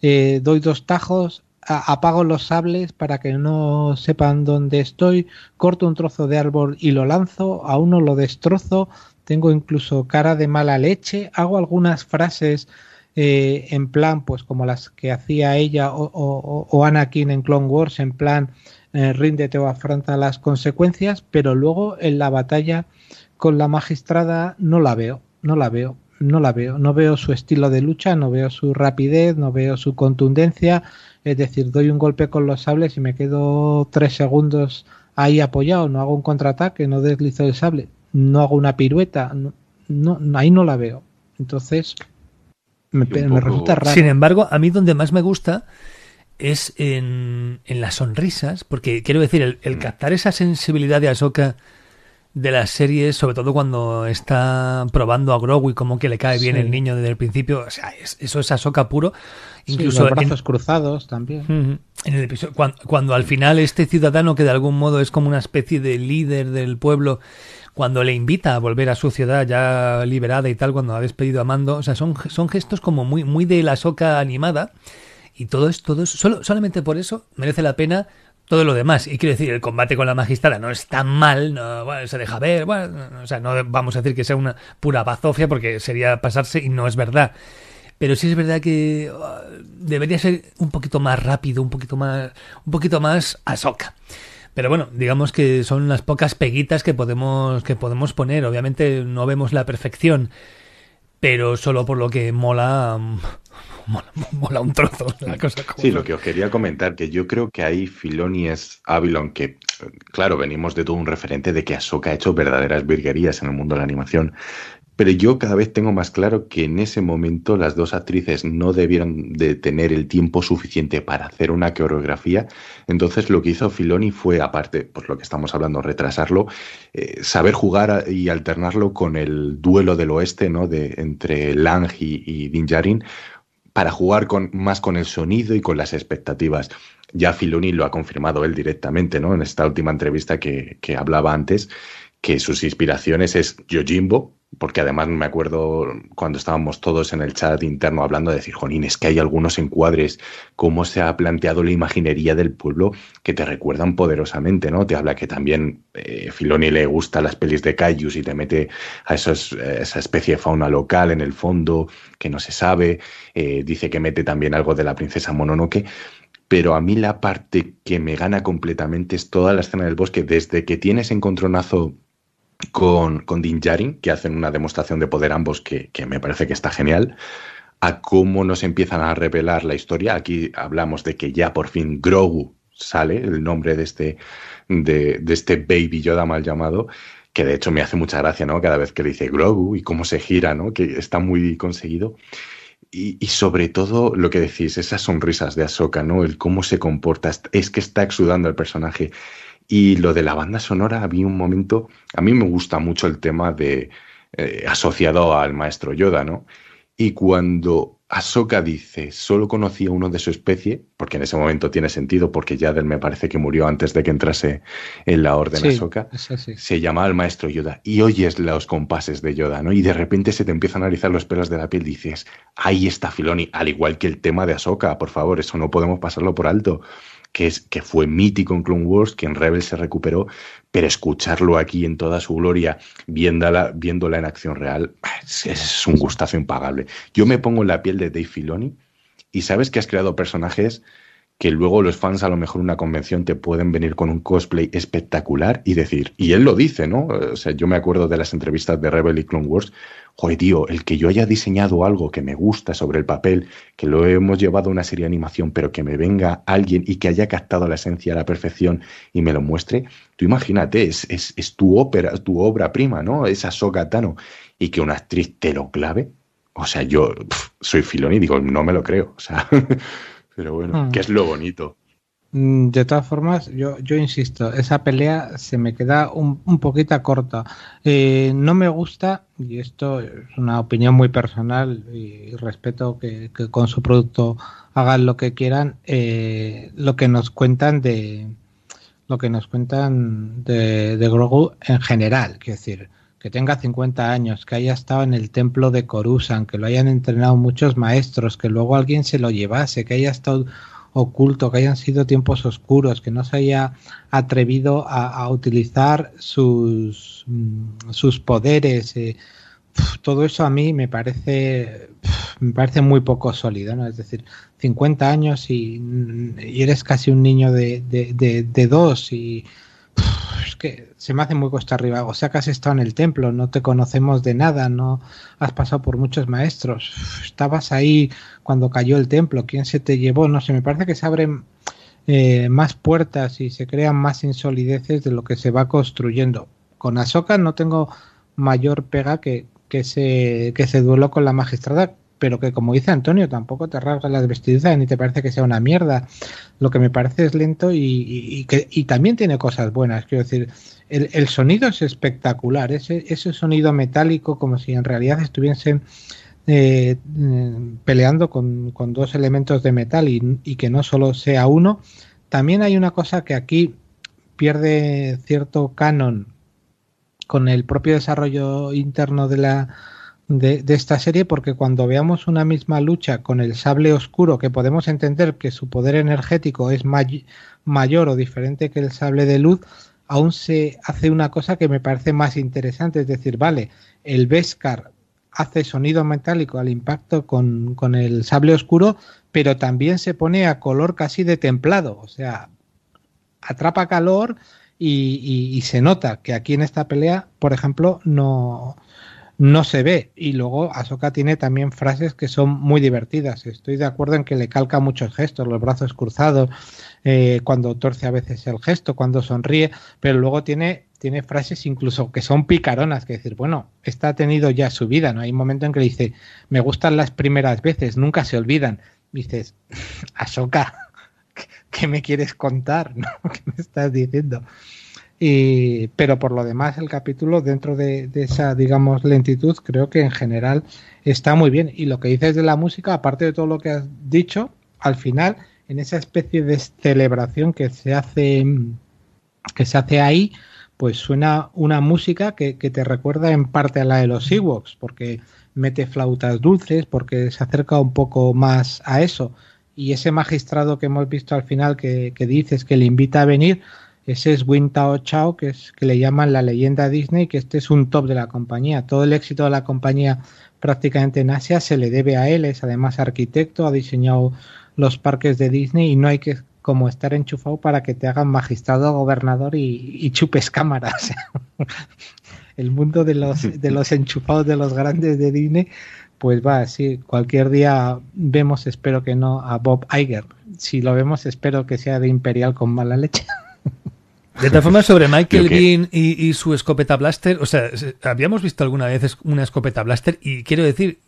eh, doy dos tajos, apago los sables para que no sepan dónde estoy, corto un trozo de árbol y lo lanzo, a uno lo destrozo, tengo incluso cara de mala leche, hago algunas frases eh, en plan, pues como las que hacía ella o, o, Anakin en Clone Wars, en plan, eh, ríndete o afronta las consecuencias, pero luego en la batalla con la magistrada no la veo, no la veo, no la veo, no veo su estilo de lucha, no veo su rapidez, no veo su contundencia, es decir, doy un golpe con los sables y me quedo tres segundos ahí apoyado, no hago un contraataque, no deslizo el sable, no hago una pirueta, no ahí no la veo. Entonces, me, resulta raro. Sin embargo, a mí donde más me gusta es en, en las sonrisas, porque quiero decir, el, mm. captar esa sensibilidad de Ahsoka de las series, sobre todo cuando está probando a Grogu y como que le cae bien el niño desde el principio, o sea, eso es Ahsoka puro. Incluso los brazos cruzados también. En el episodio, cuando, cuando, al final este ciudadano que de algún modo es como una especie de líder del pueblo cuando le invita a volver a su ciudad ya liberada y tal, cuando ha despedido a Mando, o sea, son, son gestos como muy, muy de la soca animada y todo es, todo solo, solamente por eso merece la pena todo lo demás. Y quiero decir, el combate con la magistrada no es tan mal, no, bueno, se deja ver, bueno, o sea, no vamos a decir que sea una pura bazofia porque sería pasarse y no es verdad. Pero sí es verdad que uh, debería ser un poquito más rápido, un poquito más, un poquito más a soca. Pero bueno, digamos que son las pocas peguitas que podemos, que podemos poner. Obviamente no vemos la perfección, pero solo por lo que mola, mola, un trozo la cosa. sí, lo que os quería comentar, que yo creo que ahí Filoni es Avilon, que claro, venimos de todo un referente de que Ahsoka ha hecho verdaderas virguerías en el mundo de la animación, Pero yo cada vez tengo más claro que en ese momento las dos actrices no debieron de tener el tiempo suficiente para hacer una coreografía. Entonces lo que hizo Filoni fue, aparte, pues lo que estamos hablando, retrasarlo, eh, saber jugar y alternarlo con el duelo del oeste, ¿no? De, entre Lang y, y Din para jugar con, más con el sonido y con las expectativas. Ya Filoni lo ha confirmado él directamente, ¿no? En esta última entrevista que, que hablaba antes, que sus inspiraciones es Yojimbo, porque además me acuerdo cuando estábamos todos en el chat interno hablando de decir, Jonín, es que hay algunos encuadres, cómo se ha planteado la imaginería del pueblo que te recuerdan poderosamente, ¿no? Te habla que también eh, Filoni le gusta las pelis de Kaijus y te mete a eh, esa especie de fauna local en el fondo que no se sabe, eh, dice que mete también algo de la princesa Mononoke, pero a mí la parte que me gana completamente es toda la escena del bosque, desde que tienes encontronazo con, con Din Djarin, que hacen una demostración de poder ambos que, que, me parece que está genial, a cómo nos empiezan a revelar la historia. Aquí hablamos de que ya por fin Grogu sale, el nombre de este, de, de este Baby Yoda mal llamado, que de hecho me hace mucha gracia, ¿no? Cada vez que dice Grogu y cómo se gira, ¿no? Que está muy conseguido. Y, y, sobre todo lo que decís, esas sonrisas de Ahsoka, ¿no? El cómo se comporta, es que está exudando el personaje. Y lo de la banda sonora, había un momento, a mí me gusta mucho el tema de eh, asociado al maestro Yoda, ¿no? Y cuando Ahsoka dice, solo conocía uno de su especie, porque en ese momento tiene sentido, porque Yaden me parece que murió antes de que entrase en la orden Sí, Ahsoka, sí. se llama al maestro Yoda y oyes los compases de Yoda, ¿no? Y de repente se te empiezan a erizar los pelos de la piel, dices, ahí está Filoni, al igual que el tema de Ahsoka, por favor, eso no podemos pasarlo por alto que, es, que fue mítico en Clone Wars, que en Rebels se recuperó, pero escucharlo aquí en toda su gloria, viéndola, viéndola en acción real, es, es, un gustazo impagable. Yo me pongo en la piel de Dave Filoni y sabes que has creado personajes que luego los fans a lo mejor una convención te pueden venir con un cosplay espectacular y decir, y él lo dice, ¿no? O sea, yo me acuerdo de las entrevistas de Rebel y Clone Wars, joder, tío, el que yo haya diseñado algo que me gusta sobre el papel, que lo hemos llevado a una serie de animación, pero que me venga alguien y que haya captado la esencia a la perfección y me lo muestre, tú imagínate, es, es, es tu ópera, tu obra prima, ¿no? Esa Ahsoka Tano, y que una actriz te lo clave. O sea, yo soy filón y digo, no me lo creo. O sea, pero bueno, Hmm. que es lo bonito. Mm, De todas formas, yo, yo insisto, esa pelea se me queda un, un poquito corta. Eh, no me gusta, y esto es una opinión muy personal y respeto que, que con su producto hagan lo que quieran, eh, lo que nos cuentan de lo que nos cuentan de, de Grogu en general, quiero decir, que tenga 50 años, que haya estado en el templo de Coruscant, que lo hayan entrenado muchos maestros, que luego alguien se lo llevase, que haya estado oculto, que hayan sido tiempos oscuros, que no se haya atrevido a, utilizar sus, mm, sus poderes. Eh, todo eso a mí me parece, me parece muy poco sólido, ¿no? Es decir, 50 años y, y eres casi un niño de, de, de, de dos y es que se me hace muy cuesta arriba. O sea que has estado en el templo, no te conocemos de nada, no has pasado por muchos maestros. Estabas ahí cuando cayó el templo, quién se te llevó, no sé, me parece que se abren eh, más puertas y se crean más insolideces de lo que se va construyendo. Con Ahsoka no tengo mayor pega que, que, ese, que ese duelo con la magistrada, pero que como dice Antonio, tampoco te rasga las vestiduras ni te parece que sea una mierda. Lo que me parece es lento y, que, y también tiene cosas buenas. Quiero decir, el, el sonido es espectacular, ese, ese, sonido metálico como si en realidad estuviesen eh, peleando con, con, dos elementos de metal y, y, que no solo sea uno. También hay una cosa que aquí pierde cierto canon con el propio desarrollo interno de la de, esta serie porque cuando veamos una misma lucha con el sable oscuro que podemos entender que su poder energético es may mayor o diferente que el sable de luz aún se hace una cosa que me parece más interesante. Es decir vale el Beskar hace sonido metálico al impacto con, con, el sable oscuro, pero también se pone a color casi de templado, o sea, atrapa calor y, y se nota que aquí en esta pelea, por ejemplo, no, no se ve. Y luego Ahsoka tiene también frases que son muy divertidas. Estoy de acuerdo en que le calca muchos gestos, los brazos cruzados, eh, cuando torce a veces el gesto, cuando sonríe, pero luego tiene, tiene frases incluso que son picaronas, que decir, bueno, esta ha tenido ya su vida, ¿no? Hay un momento en que le dice, me gustan las primeras veces, nunca se olvidan. dices, Ahsoka, ¿qué me quieres contar? ¿no? ¿Qué me estás diciendo? Y, pero por lo demás, el capítulo, dentro de, esa, digamos, lentitud, creo que en general está muy bien. Y lo que dices de la música, aparte de todo lo que has dicho, al final, en esa especie de celebración que se hace, que se hace ahí, pues suena una música que, que te recuerda en parte a la de los Ewoks, porque mete flautas dulces, porque se acerca un poco más a eso. Y ese magistrado que hemos visto al final que, que dices que le invita a venir, ese es Win Tao Chao, que, es, que le llaman la leyenda Disney, que este es un top de la compañía. Todo el éxito de la compañía prácticamente en Asia se le debe a él, es además arquitecto, ha diseñado los parques de Disney y no hay que como estar enchufado para que te hagan magistrado, gobernador y, chupes cámaras. el mundo de los, de los enchufados de los grandes de Disney, pues va, sí, cualquier día vemos, espero que no, a Bob Iger. Si lo vemos, espero que sea de Imperial con mala leche. De todas formas, sobre Michael Bean y, su escopeta blaster, o sea, habíamos visto alguna vez una escopeta blaster y quiero decir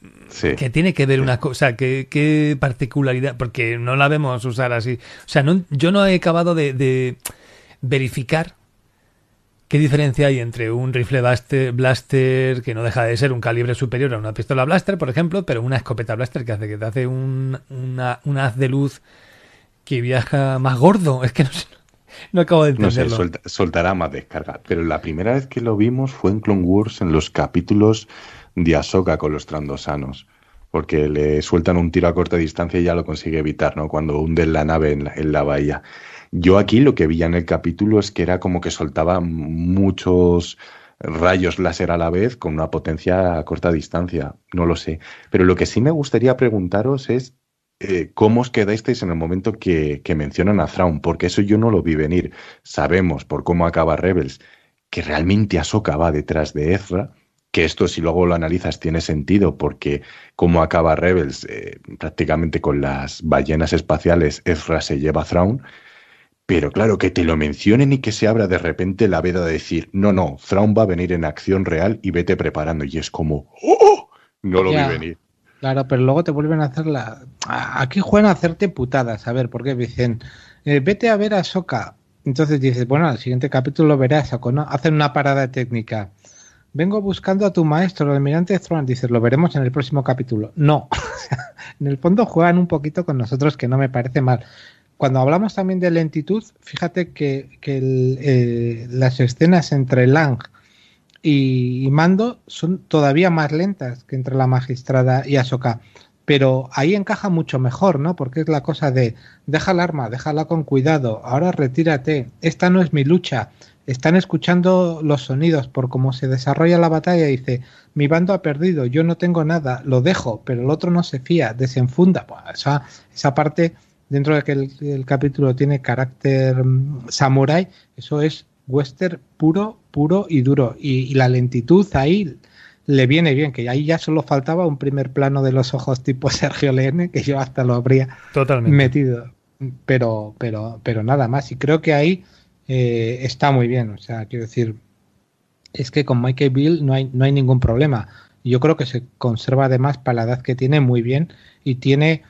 que tiene que ver una cosa, que qué particularidad, porque no la vemos usar así. O sea, no, yo no he acabado de, verificar qué diferencia hay entre un rifle blaster, blaster, que no deja de ser un calibre superior a una pistola blaster, por ejemplo, pero una escopeta blaster que hace que te hace un, una, un haz de luz que viaja más gordo. Es que no sé. No acabo de entenderlo. No sé, soltará más descarga. Pero la primera vez que lo vimos fue en Clone Wars en los capítulos de Ahsoka con los trandosanos. Porque le sueltan un tiro a corta distancia y ya lo consigue evitar, ¿no? Cuando hunden la nave en la, bahía. Yo aquí lo que vi en el capítulo es que era como que soltaba muchos rayos láser a la vez con una potencia a corta distancia. No lo sé. Pero lo que sí me gustaría preguntaros es eh, cómo os quedasteis en el momento que, mencionan a Thrawn, porque eso yo no lo vi venir. Sabemos por cómo acaba Rebels que realmente Ahsoka va detrás de Ezra, que esto si luego lo analizas tiene sentido porque cómo acaba Rebels eh, prácticamente con las ballenas espaciales, Ezra se lleva a Thrawn, pero claro, que te lo mencionen y que se abra de repente la veda de decir, no, no, Thrawn va a venir en acción real y vete preparando. Y es como, ¡oh! No lo vi venir. Claro, pero luego te vuelven a hacer la. Aquí juegan a hacerte putadas. A ver, ¿por qué dicen? Eh, vete a ver a Soka. Entonces dices, bueno, al siguiente capítulo verás a ¿no? Hacen una parada técnica. Vengo buscando a tu maestro, el almirante Thrawn. Dices, lo veremos en el próximo capítulo. No. en el fondo juegan un poquito con nosotros, que no me parece mal. Cuando hablamos también de lentitud, fíjate que, eh, las escenas entre Lang y, Mando son todavía más lentas que entre la magistrada y Ahsoka. Pero ahí encaja mucho mejor, ¿no? Porque es la cosa de deja el arma, déjala con cuidado, ahora retírate, esta no es mi lucha. Están escuchando los sonidos por cómo se desarrolla la batalla. Dice, mi bando ha perdido, yo no tengo nada, lo dejo, pero el otro no se fía, desenfunda. esa, esa parte, dentro de que el, el capítulo tiene carácter mm, samurai, eso es western puro, puro y duro. Y, la lentitud ahí le viene bien, que ahí ya solo faltaba un primer plano de los ojos tipo Sergio Leone, que yo hasta lo habría metido. Pero, pero, pero nada más. Y creo que ahí eh, está muy bien. O sea, quiero decir, es que con Michael Bill no hay, no hay ningún problema. Yo creo que se conserva además para la edad que tiene muy bien y tiene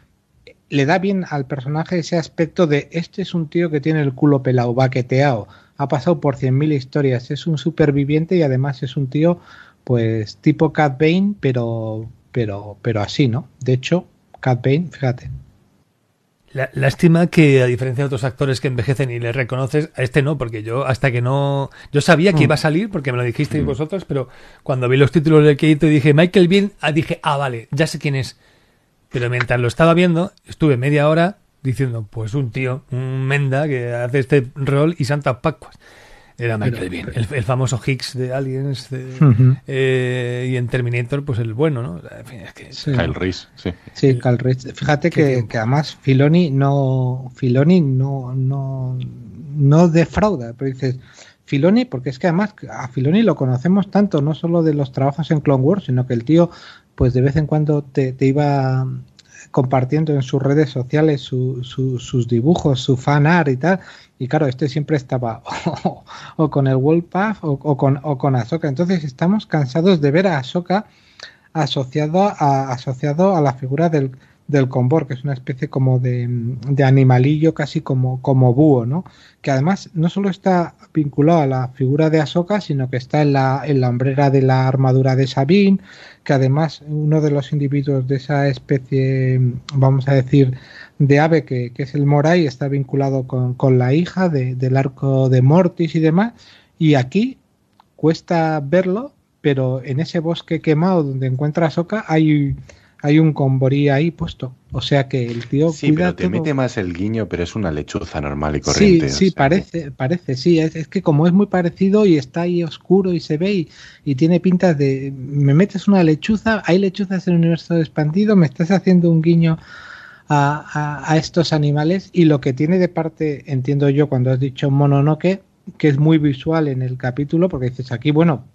le da bien al personaje ese aspecto de este es un tío que tiene el culo pelado, baqueteado, ha pasado por 100.000 historias, es un superviviente y además es un tío pues tipo Cat Bane, pero, pero, pero así, ¿no? De hecho, Cat Bane, fíjate. lástima que a diferencia de otros actores que envejecen y le reconoces, a este no, porque yo hasta que no... Yo sabía que mm. iba a salir porque me lo dijisteis mm. vosotros, pero cuando vi los títulos del crédito y dije Michael Bean, ah, dije, ah, vale, ya sé quién es. Pero mientras lo estaba viendo, estuve media hora diciendo, pues un tío, un Menda que hace este rol y Santa Pascuas. Era Michael Bean, el, famoso Higgs de Aliens eh, y en Terminator, pues el bueno, ¿no? En fin, es que, Kyle Reese, sí. Sí, Kyle Reese. Fíjate que, que, además Filoni no, Filoni no, no, no defrauda, pero dices, Filoni, porque es que además a Filoni lo conocemos tanto, no solo de los trabajos en Clone Wars, sino que el tío, pues de vez en cuando te, iba compartiendo en sus redes sociales sus dibujos, su fan art y tal. Y claro, este siempre estaba o, con el Wolfpath o, o, con, o con Ahsoka. Entonces estamos cansados de ver a Ahsoka asociado a, asociado a la figura del, del combor, que es una especie como de, de, animalillo casi como, como búho, ¿no? Que además no solo está vinculado a la figura de Ahsoka, sino que está en la, en la hombrera de la armadura de Sabine, que además uno de los individuos de esa especie, vamos a decir, de ave que, que es el Morai, está vinculado con, con la hija de, del arco de Mortis y demás, y aquí cuesta verlo, pero en ese bosque quemado donde encuentra Ahsoka hay hay un comborí ahí puesto. O sea que el tío. Sí, pero te mete más el guiño, pero es una lechuza normal y corriente. Sí, sí, parece, parece, sí. Es, que como es muy parecido y está ahí oscuro y se ve y, tiene pintas de. Me metes una lechuza, hay lechuzas en el universo expandido, me estás haciendo un guiño. A, a, estos animales y lo que tiene de parte, entiendo yo, cuando has dicho Mononoke, que es muy visual en el capítulo, porque dices aquí, bueno,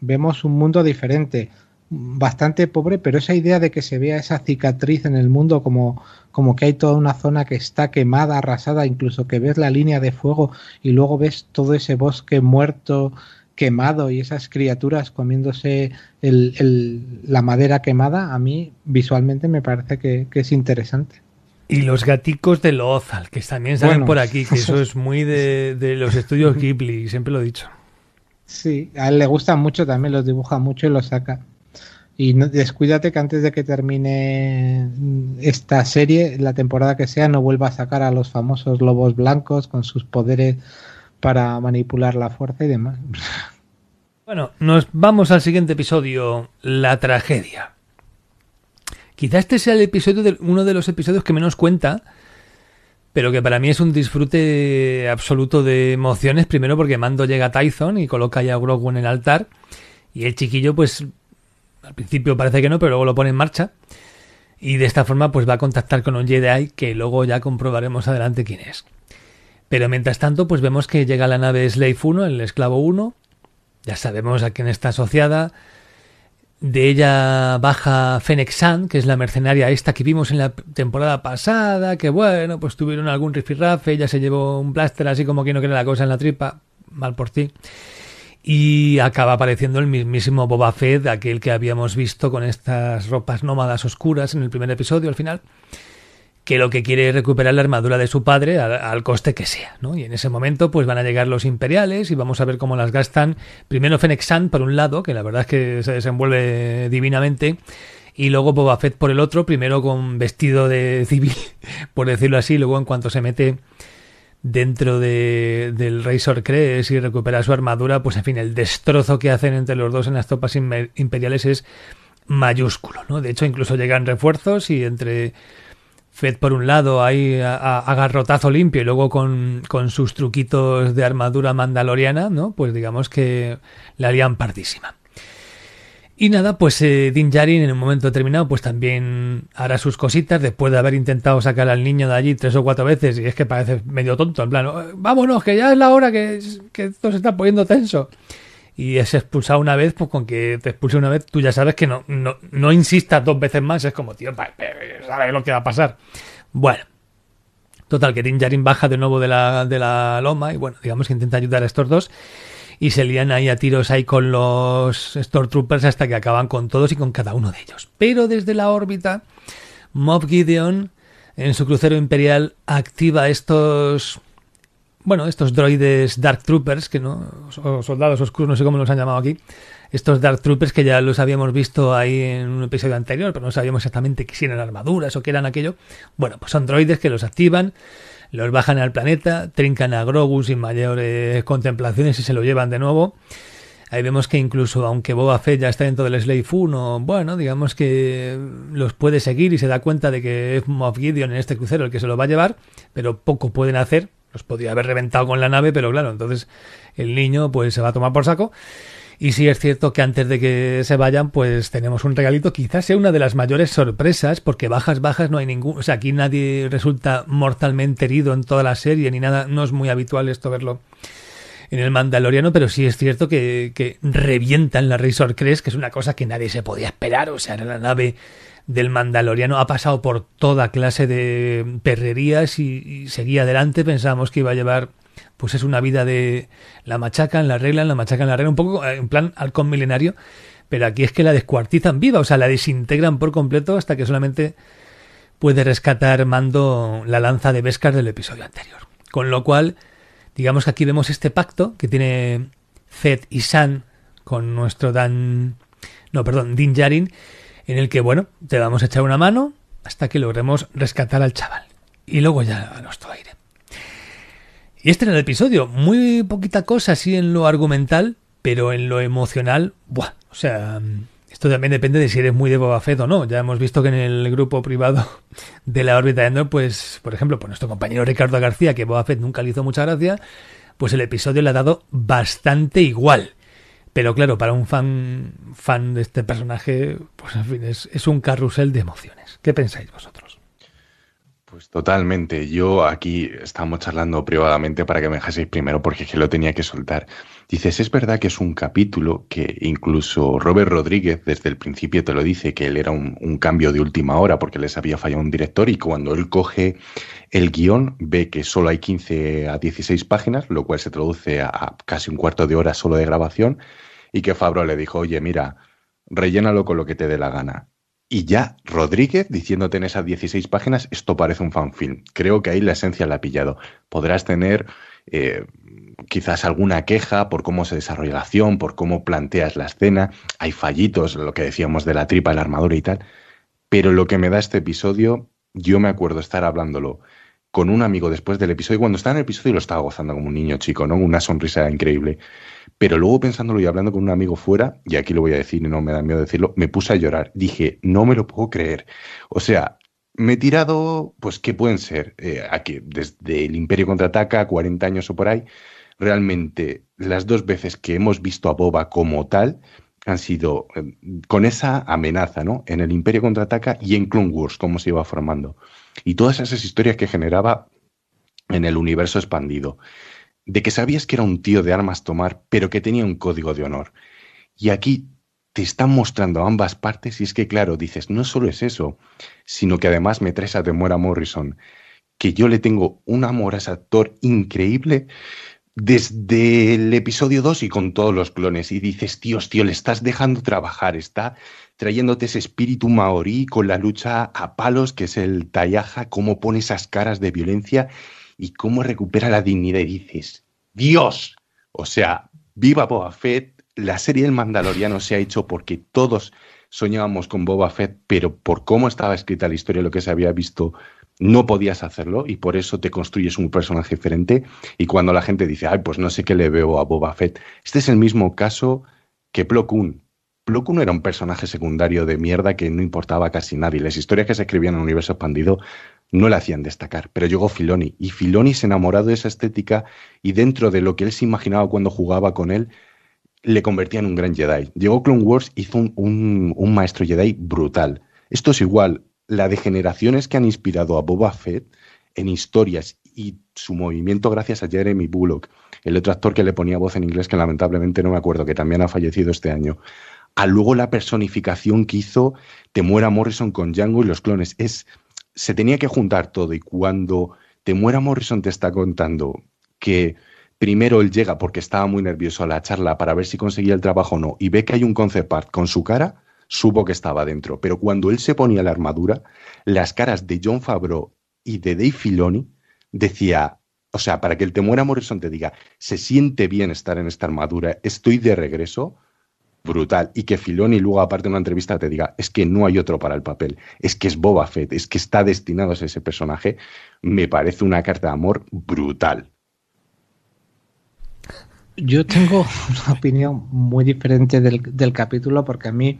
vemos un mundo diferente bastante pobre, pero esa idea de que se vea esa cicatriz en el mundo como, como que hay toda una zona que está quemada, arrasada, incluso que ves la línea de fuego y luego ves todo ese bosque muerto, quemado y esas criaturas comiéndose el, la madera quemada, a mí visualmente me parece que, es interesante. Y los gaticos de Lozal, que también salen por aquí, que eso es muy de, de los estudios Ghibli, siempre lo he dicho. Sí, a él le gustan mucho, también los dibuja mucho y los saca. Y descuídate que antes de que termine esta serie, la temporada que sea, no vuelva a sacar a los famosos lobos blancos con sus poderes para manipular la fuerza y demás. Bueno, nos vamos al siguiente episodio, la tragedia. Quizá este sea el episodio de, uno de los episodios que menos cuenta, pero que para mí es un disfrute absoluto de emociones. Primero porque Mando llega a Tython y coloca ya a Grogu en el altar. Y el chiquillo, pues al principio parece que no, pero luego lo pone en marcha. Y de esta forma pues va a contactar con un Jedi que luego ya comprobaremos adelante quién es. Pero mientras tanto pues vemos que llega la nave Slave 1, el esclavo 1. Ya sabemos a quién está asociada. De ella baja Fennec Sand, que es la mercenaria esta que vimos en la temporada pasada, que bueno, pues tuvieron algún rifirrafe, ella se llevó un blaster así como que no quiere la cosa en la tripa, mal por ti y acaba apareciendo el mismísimo Boba Fett, aquel que habíamos visto con estas ropas nómadas oscuras en el primer episodio al final, que lo que quiere es recuperar la armadura de su padre al, coste que sea, ¿no? Y en ese momento pues van a llegar los imperiales y vamos a ver cómo las gastan primero Fennec por un lado, que la verdad es que se desenvuelve divinamente, y luego Boba Fett por el otro, primero con vestido de civil, por decirlo así, luego en cuanto se mete dentro de, del Razor Crest y recupera su armadura, pues en fin, el destrozo que hacen entre los dos en las tropas imperiales es mayúsculo, ¿no? De hecho, incluso llegan refuerzos y entre Fed por un lado hay agarrotazo limpio y luego con, con, sus truquitos de armadura mandaloriana, ¿no? Pues digamos que la harían partísima. Y nada, pues eh, Din Djarin en un momento determinado pues también hará sus cositas después de haber intentado sacar al niño de allí tres o cuatro veces y es que parece medio tonto, en plan, oh, vámonos, que ya es la hora que, que esto se está poniendo tenso. Y es expulsado una vez, pues con que te expulse una vez, tú ya sabes que no, no, no insistas dos veces más, es como, tío, sabes lo que va a pasar. Bueno, total, que Din Djarin baja de nuevo de la, de la loma y bueno, digamos que intenta ayudar a estos dos y se lían ahí a tiros ahí con los Stormtroopers hasta que acaban con todos y con cada uno de ellos. Pero desde la órbita, Moff Gideon en su crucero imperial activa estos bueno, estos droides Dark Troopers, que no, o soldados oscuros, no sé cómo los han llamado aquí, estos Dark Troopers que ya los habíamos visto ahí en un episodio anterior, pero no sabíamos exactamente si eran armaduras o qué eran aquello. Bueno, pues son droides que los activan, los bajan al planeta, trincan a Grogu sin mayores contemplaciones y se lo llevan de nuevo. Ahí vemos que incluso aunque Boba Fett ya está dentro del Slave 1, bueno, digamos que los puede seguir y se da cuenta de que es Moff Gideon en este crucero el que se lo va a llevar, pero poco pueden hacer. Los podía haber reventado con la nave, pero claro, entonces el niño pues se va a tomar por saco. Y sí es cierto que antes de que se vayan, pues tenemos un regalito. Quizás sea una de las mayores sorpresas, porque bajas, bajas no hay ningún. O sea, aquí nadie resulta mortalmente herido en toda la serie, ni nada. No es muy habitual esto verlo en el Mandaloriano, pero sí es cierto que, que revientan la Razor Crest, que es una cosa que nadie se podía esperar. O sea, era la nave del Mandaloriano ha pasado por toda clase de perrerías y, seguía adelante. Pensábamos que iba a llevar, pues es una vida de la machacan, la arreglan, la machacan, la arreglan, un poco en plan halcón milenario. Pero aquí es que la descuartizan viva, o sea, la desintegran por completo hasta que solamente puede rescatar Mando la lanza de Beskar del episodio anterior. Con lo cual, digamos que aquí vemos este pacto que tiene Zed y San con nuestro Dan. No, perdón, Din Djarin, en el que, bueno, te vamos a echar una mano hasta que logremos rescatar al chaval. Y luego ya a nuestro aire. Y este era el episodio. Muy poquita cosa así en lo argumental, pero en lo emocional, ¡buah! O sea, esto también depende de si eres muy de Boba Fett o no. Ya hemos visto que en el grupo privado de la órbita de Endor, pues, por ejemplo, por nuestro compañero Ricardo García, que Boba Fett nunca le hizo mucha gracia, pues el episodio le ha dado bastante igual. Pero claro, para un fan, fan de este personaje, pues en fin, es, es un carrusel de emociones. ¿Qué pensáis vosotros? Pues totalmente. Yo aquí estábamos charlando privadamente para que me dejaseis primero porque es que lo tenía que soltar. Dices, es verdad que es un capítulo que incluso Robert Rodríguez desde el principio te lo dice, que él era un, cambio de última hora porque les había fallado un director y cuando él coge el guion ve que solo hay 15 a 16 páginas, lo cual se traduce a casi un cuarto de hora solo de grabación y que Fabro le dijo, oye, mira, rellénalo con lo que te dé la gana. Y ya Rodríguez diciéndote en esas 16 páginas, esto parece un fanfilm. Creo que ahí la esencia la ha pillado. Podrás tener eh, quizás alguna queja por cómo se desarrolla la acción, por cómo planteas la escena. Hay fallitos, lo que decíamos de la tripa, la armadura y tal. Pero lo que me da este episodio, yo me acuerdo estar hablándolo con un amigo después del episodio. Cuando estaba en el episodio lo estaba gozando como un niño chico, ¿no? Una sonrisa increíble. Pero luego pensándolo y hablando con un amigo fuera, y aquí lo voy a decir y no me da miedo decirlo, me puse a llorar. Dije, no me lo puedo creer. O sea, me he tirado, pues, ¿qué pueden ser? Eh, desde el Imperio contraataca, 40 años o por ahí. Realmente, las dos veces que hemos visto a Boba como tal han sido eh, con esa amenaza, ¿no? En el Imperio contraataca y en Clone Wars, cómo se iba formando y todas esas historias que generaba en el universo expandido, de que sabías que era un tío de armas tomar, pero que tenía un código de honor. Y aquí te están mostrando ambas partes y es que, claro, dices, no solo es eso, sino que además me traes a Demora Morrison, que yo le tengo un amor a ese actor increíble desde el episodio 2 y con todos los clones. Y dices, tío, tío, le estás dejando trabajar, está trayéndote ese espíritu maorí con la lucha a palos, que es el Tayaja, cómo pone esas caras de violencia y cómo recupera la dignidad. Y dices, Dios, o sea, viva Boba Fett. La serie del Mandaloriano se ha hecho porque todos soñábamos con Boba Fett, pero por cómo estaba escrita la historia, lo que se había visto, no podías hacerlo y por eso te construyes un personaje diferente. Y cuando la gente dice, ay, pues no sé qué le veo a Boba Fett, este es el mismo caso que Plo Koon. Plo era un personaje secundario de mierda que no importaba a casi nadie. Las historias que se escribían en el universo expandido no le hacían destacar, pero llegó Filoni y Filoni se enamoró de esa estética y dentro de lo que él se imaginaba cuando jugaba con él, le convertía en un gran Jedi. Llegó Clone Wars, hizo un, un maestro Jedi brutal. Esto es igual, la de generaciones que han inspirado a Boba Fett en historias y su movimiento gracias a Jeremy Bullock, el otro actor que le ponía voz en inglés que lamentablemente no me acuerdo, que también ha fallecido este año a luego la personificación que hizo Temuera Morrison con Django y los clones. Es, se tenía que juntar todo y cuando Temuera Morrison te está contando que primero él llega porque estaba muy nervioso a la charla para ver si conseguía el trabajo o no y ve que hay un concept art con su cara, supo que estaba dentro. Pero cuando él se ponía la armadura, las caras de John Favreau y de Dave Filoni decía, o sea, para que el Temuera Morrison te diga, se siente bien estar en esta armadura, estoy de regreso, brutal. Y que Filoni luego, aparte de una entrevista, te diga, es que no hay otro para el papel, es que es Boba Fett, es que está destinado a ese personaje, me parece una carta de amor brutal. Yo tengo una opinión muy diferente del, del capítulo, porque a mí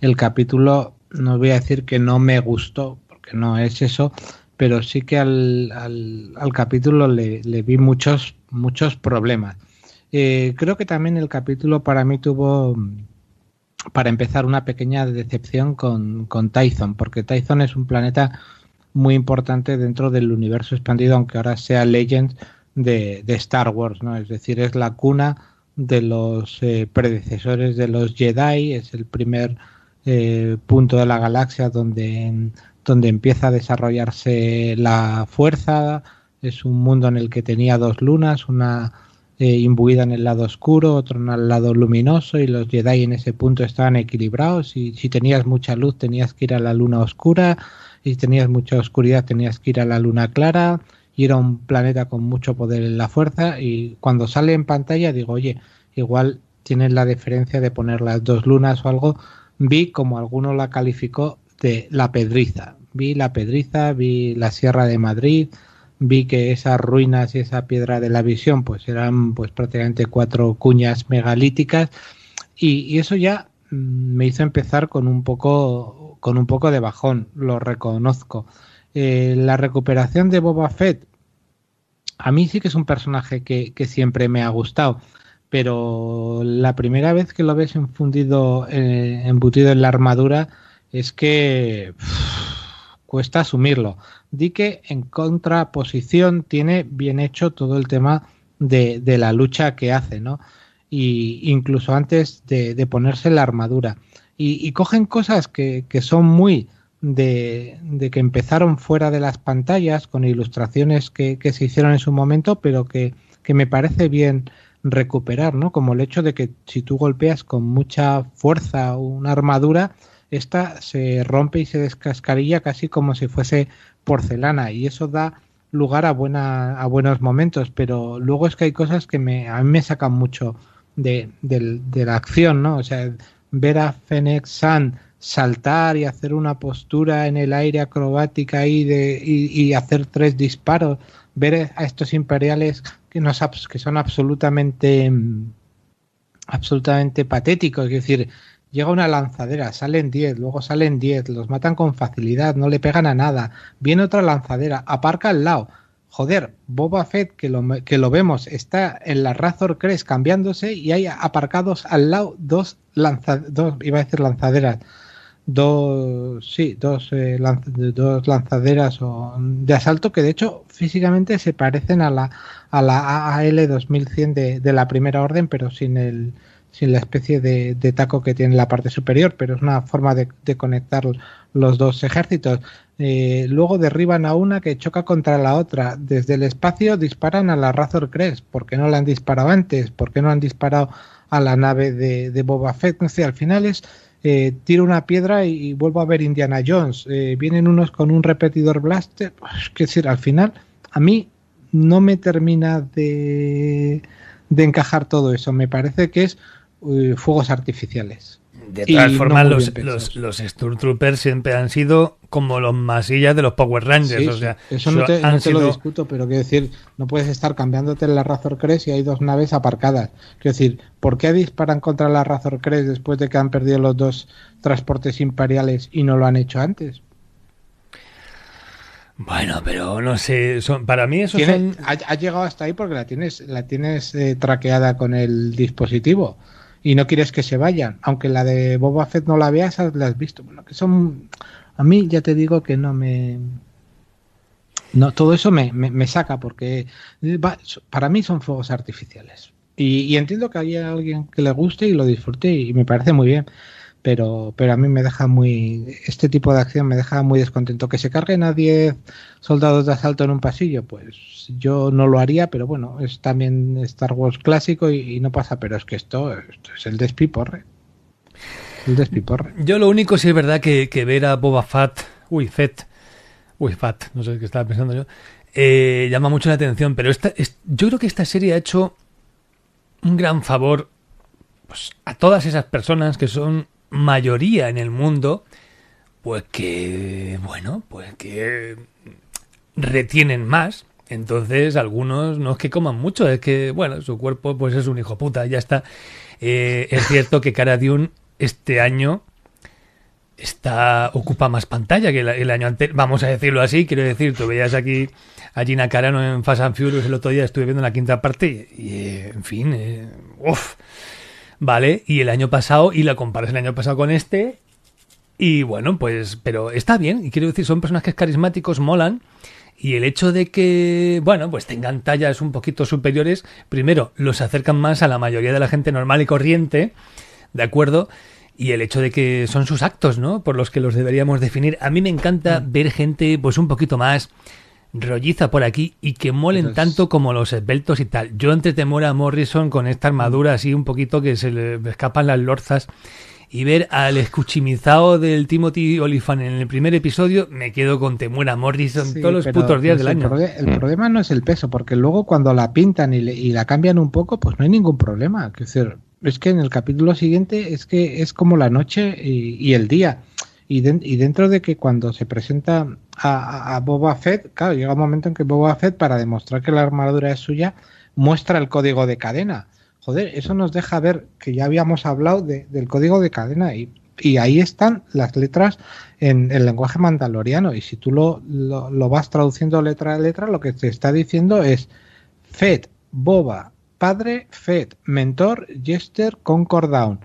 el capítulo, no voy a decir que no me gustó, porque no es eso, pero sí que al, al, al capítulo le, le vi muchos, muchos problemas. Eh, creo que también el capítulo para mí tuvo, para empezar, una pequeña decepción con, con Tython, porque Tython es un planeta muy importante dentro del universo expandido, aunque ahora sea Legends, de, Star Wars, ¿no? Es decir, es la cuna de los eh, predecesores de los Jedi, es el primer eh, punto de la galaxia donde, donde empieza a desarrollarse la fuerza, es un mundo en el que tenía dos lunas, una eh, imbuida en el lado oscuro, otro en el lado luminoso y los Jedi en ese punto estaban equilibrados. Y si tenías mucha luz tenías que ir a la luna oscura y si tenías mucha oscuridad tenías que ir a la luna clara y era un planeta con mucho poder en la fuerza. Y cuando sale en pantalla digo, oye, igual tienen la diferencia de poner las dos lunas o algo, vi como alguno la calificó de la pedriza, vi la pedriza, vi la Sierra de Madrid, vi que esas ruinas y esa piedra de la visión pues eran pues prácticamente cuatro cuñas megalíticas. Y, eso ya mm, me hizo empezar con un poco con un poco de bajón lo reconozco. Eh, la recuperación de Boba Fett a mí sí que es un personaje que, siempre me ha gustado pero la primera vez que lo ves infundido eh, embutido en la armadura es que cuesta asumirlo di que en contraposición tiene bien hecho todo el tema de, la lucha que hace, ¿no? Y incluso antes de, ponerse la armadura. Y, cogen cosas que, son muy de, que empezaron fuera de las pantallas, con ilustraciones que, se hicieron en su momento, pero que, que me parece bien recuperar, ¿no? Como el hecho de que si tú golpeas con mucha fuerza una armadura, esta se rompe y se descascarilla casi como si fuese porcelana y eso da lugar a, buena, a buenos momentos, pero luego es que hay cosas que me, a mí me sacan mucho de, la acción, ¿no? O sea, ver a Fennec San saltar y hacer una postura en el aire acrobática ahí de, y, hacer tres disparos, ver a estos imperiales que, que son absolutamente absolutamente patéticos, es decir, llega una lanzadera, salen 10, luego salen 10, los matan con facilidad, no le pegan a nada. Viene otra lanzadera, aparca al lado. Joder, Boba Fett, que lo, que lo vemos, está en la Razor Crest cambiándose y hay aparcados al lado dos, dos iba a decir lanzaderas, dos, sí, dos, eh, dos lanzaderas de asalto que de hecho físicamente se parecen a la, a la AL 2100 de, de la primera orden, pero sin el, sin la especie de, taco que tiene la parte superior, pero es una forma de, conectar los dos ejércitos. Eh, luego derriban a una que choca contra la otra. Desde el espacio disparan a la Razor Crest. ¿Por qué no la han disparado antes? ¿Por qué no han disparado a la nave de, Boba Fett? No sé, al final es eh, tiro una piedra y, vuelvo a ver Indiana Jones. Eh, vienen unos con un repetidor blaster. Pues, que decir, al final, a mí no me termina de, de encajar todo eso. Me parece que es eh, fuegos artificiales. De todas formas, los, los, los, Stormtroopers siempre han sido como los masillas de los Power Rangers. o sea, eso no te, no te lo discuto, pero quiero decir, no puedes estar cambiándote la Razor Crest y hay dos naves aparcadas. Quiero decir, ¿por qué disparan contra la Razor Crest después de que han perdido los dos transportes imperiales y no lo han hecho antes? Bueno, pero no sé, son, para mí eso son... ha, llegado hasta ahí porque la tienes, la tienes eh, traqueada con el dispositivo y no quieres que se vayan. Aunque la de Boba Fett no la veas, la has visto. Bueno, que son. A mí ya te digo que no me. No, todo eso me, me, saca porque para mí son fuegos artificiales. Y, y, entiendo que haya alguien que le guste y lo disfrute y me parece muy bien pero, pero a mí me deja muy, este tipo de acción me deja muy descontento. Que se carguen a 10 soldados de asalto en un pasillo, pues yo no lo haría, pero bueno, es también Star Wars clásico y, no pasa, pero es que esto, es el despiporre. El despiporre. Yo lo único sí es verdad que, ver a Boba Fett, uy, Fett, uy, Fat, no sé qué estaba pensando yo, eh, llama mucho la atención, pero esta, yo creo que esta serie ha hecho un gran favor pues, a todas esas personas que son mayoría en el mundo, pues que, bueno, pues que retienen más. Entonces, algunos no es que coman mucho, es que, bueno, su cuerpo pues es un hijo puta, ya está. Eh, es cierto que Cara Dune este año está ocupa más pantalla que el, año anterior, vamos a decirlo así, quiero decir, tú veías aquí a Gina Carano en Fast and Furious el otro día, estuve viendo la quinta parte y, en fin, eh, uff ¿vale? Y el año pasado, y la comparas el año pasado con este, y bueno, pues, pero está bien, y quiero decir, son personajes carismáticos, molan, Y el hecho de que, bueno, pues tengan tallas un poquito superiores, primero, los acercan más a la mayoría de la gente normal y corriente, ¿de acuerdo? Y el hecho de que son sus actos, ¿no? Por los que los deberíamos definir. A mí me encanta Mm. ver gente, pues un poquito más rolliza por aquí y que molen Entonces- tanto como los esbeltos y tal. Yo antes de muera a Morrison con esta armadura así un poquito que se le escapan las lorzas y ver al escuchimizado del Timothy Olyphant en el primer episodio, me quedo con Temuera Morrison Sí, todos los pero putos días pues del el año. El Mm. problema no es el peso, porque luego cuando la pintan y, le- y la cambian un poco, pues no hay ningún problema. Es decir, es que en el capítulo siguiente es que es como la noche y, y el día. Y, den- y dentro de que cuando se presenta a, a- a Boba Fett, claro, llega un momento en que Boba Fett, para demostrar que la armadura es suya, muestra el código de cadena. Joder, eso nos deja ver que ya habíamos hablado de- del código de cadena y, y ahí están las letras en el lenguaje mandaloriano. Y si tú lo, lo, lo vas traduciendo letra a letra, lo que te está diciendo es Fett, Boba, padre, Fett, mentor, Jester, Concord Down.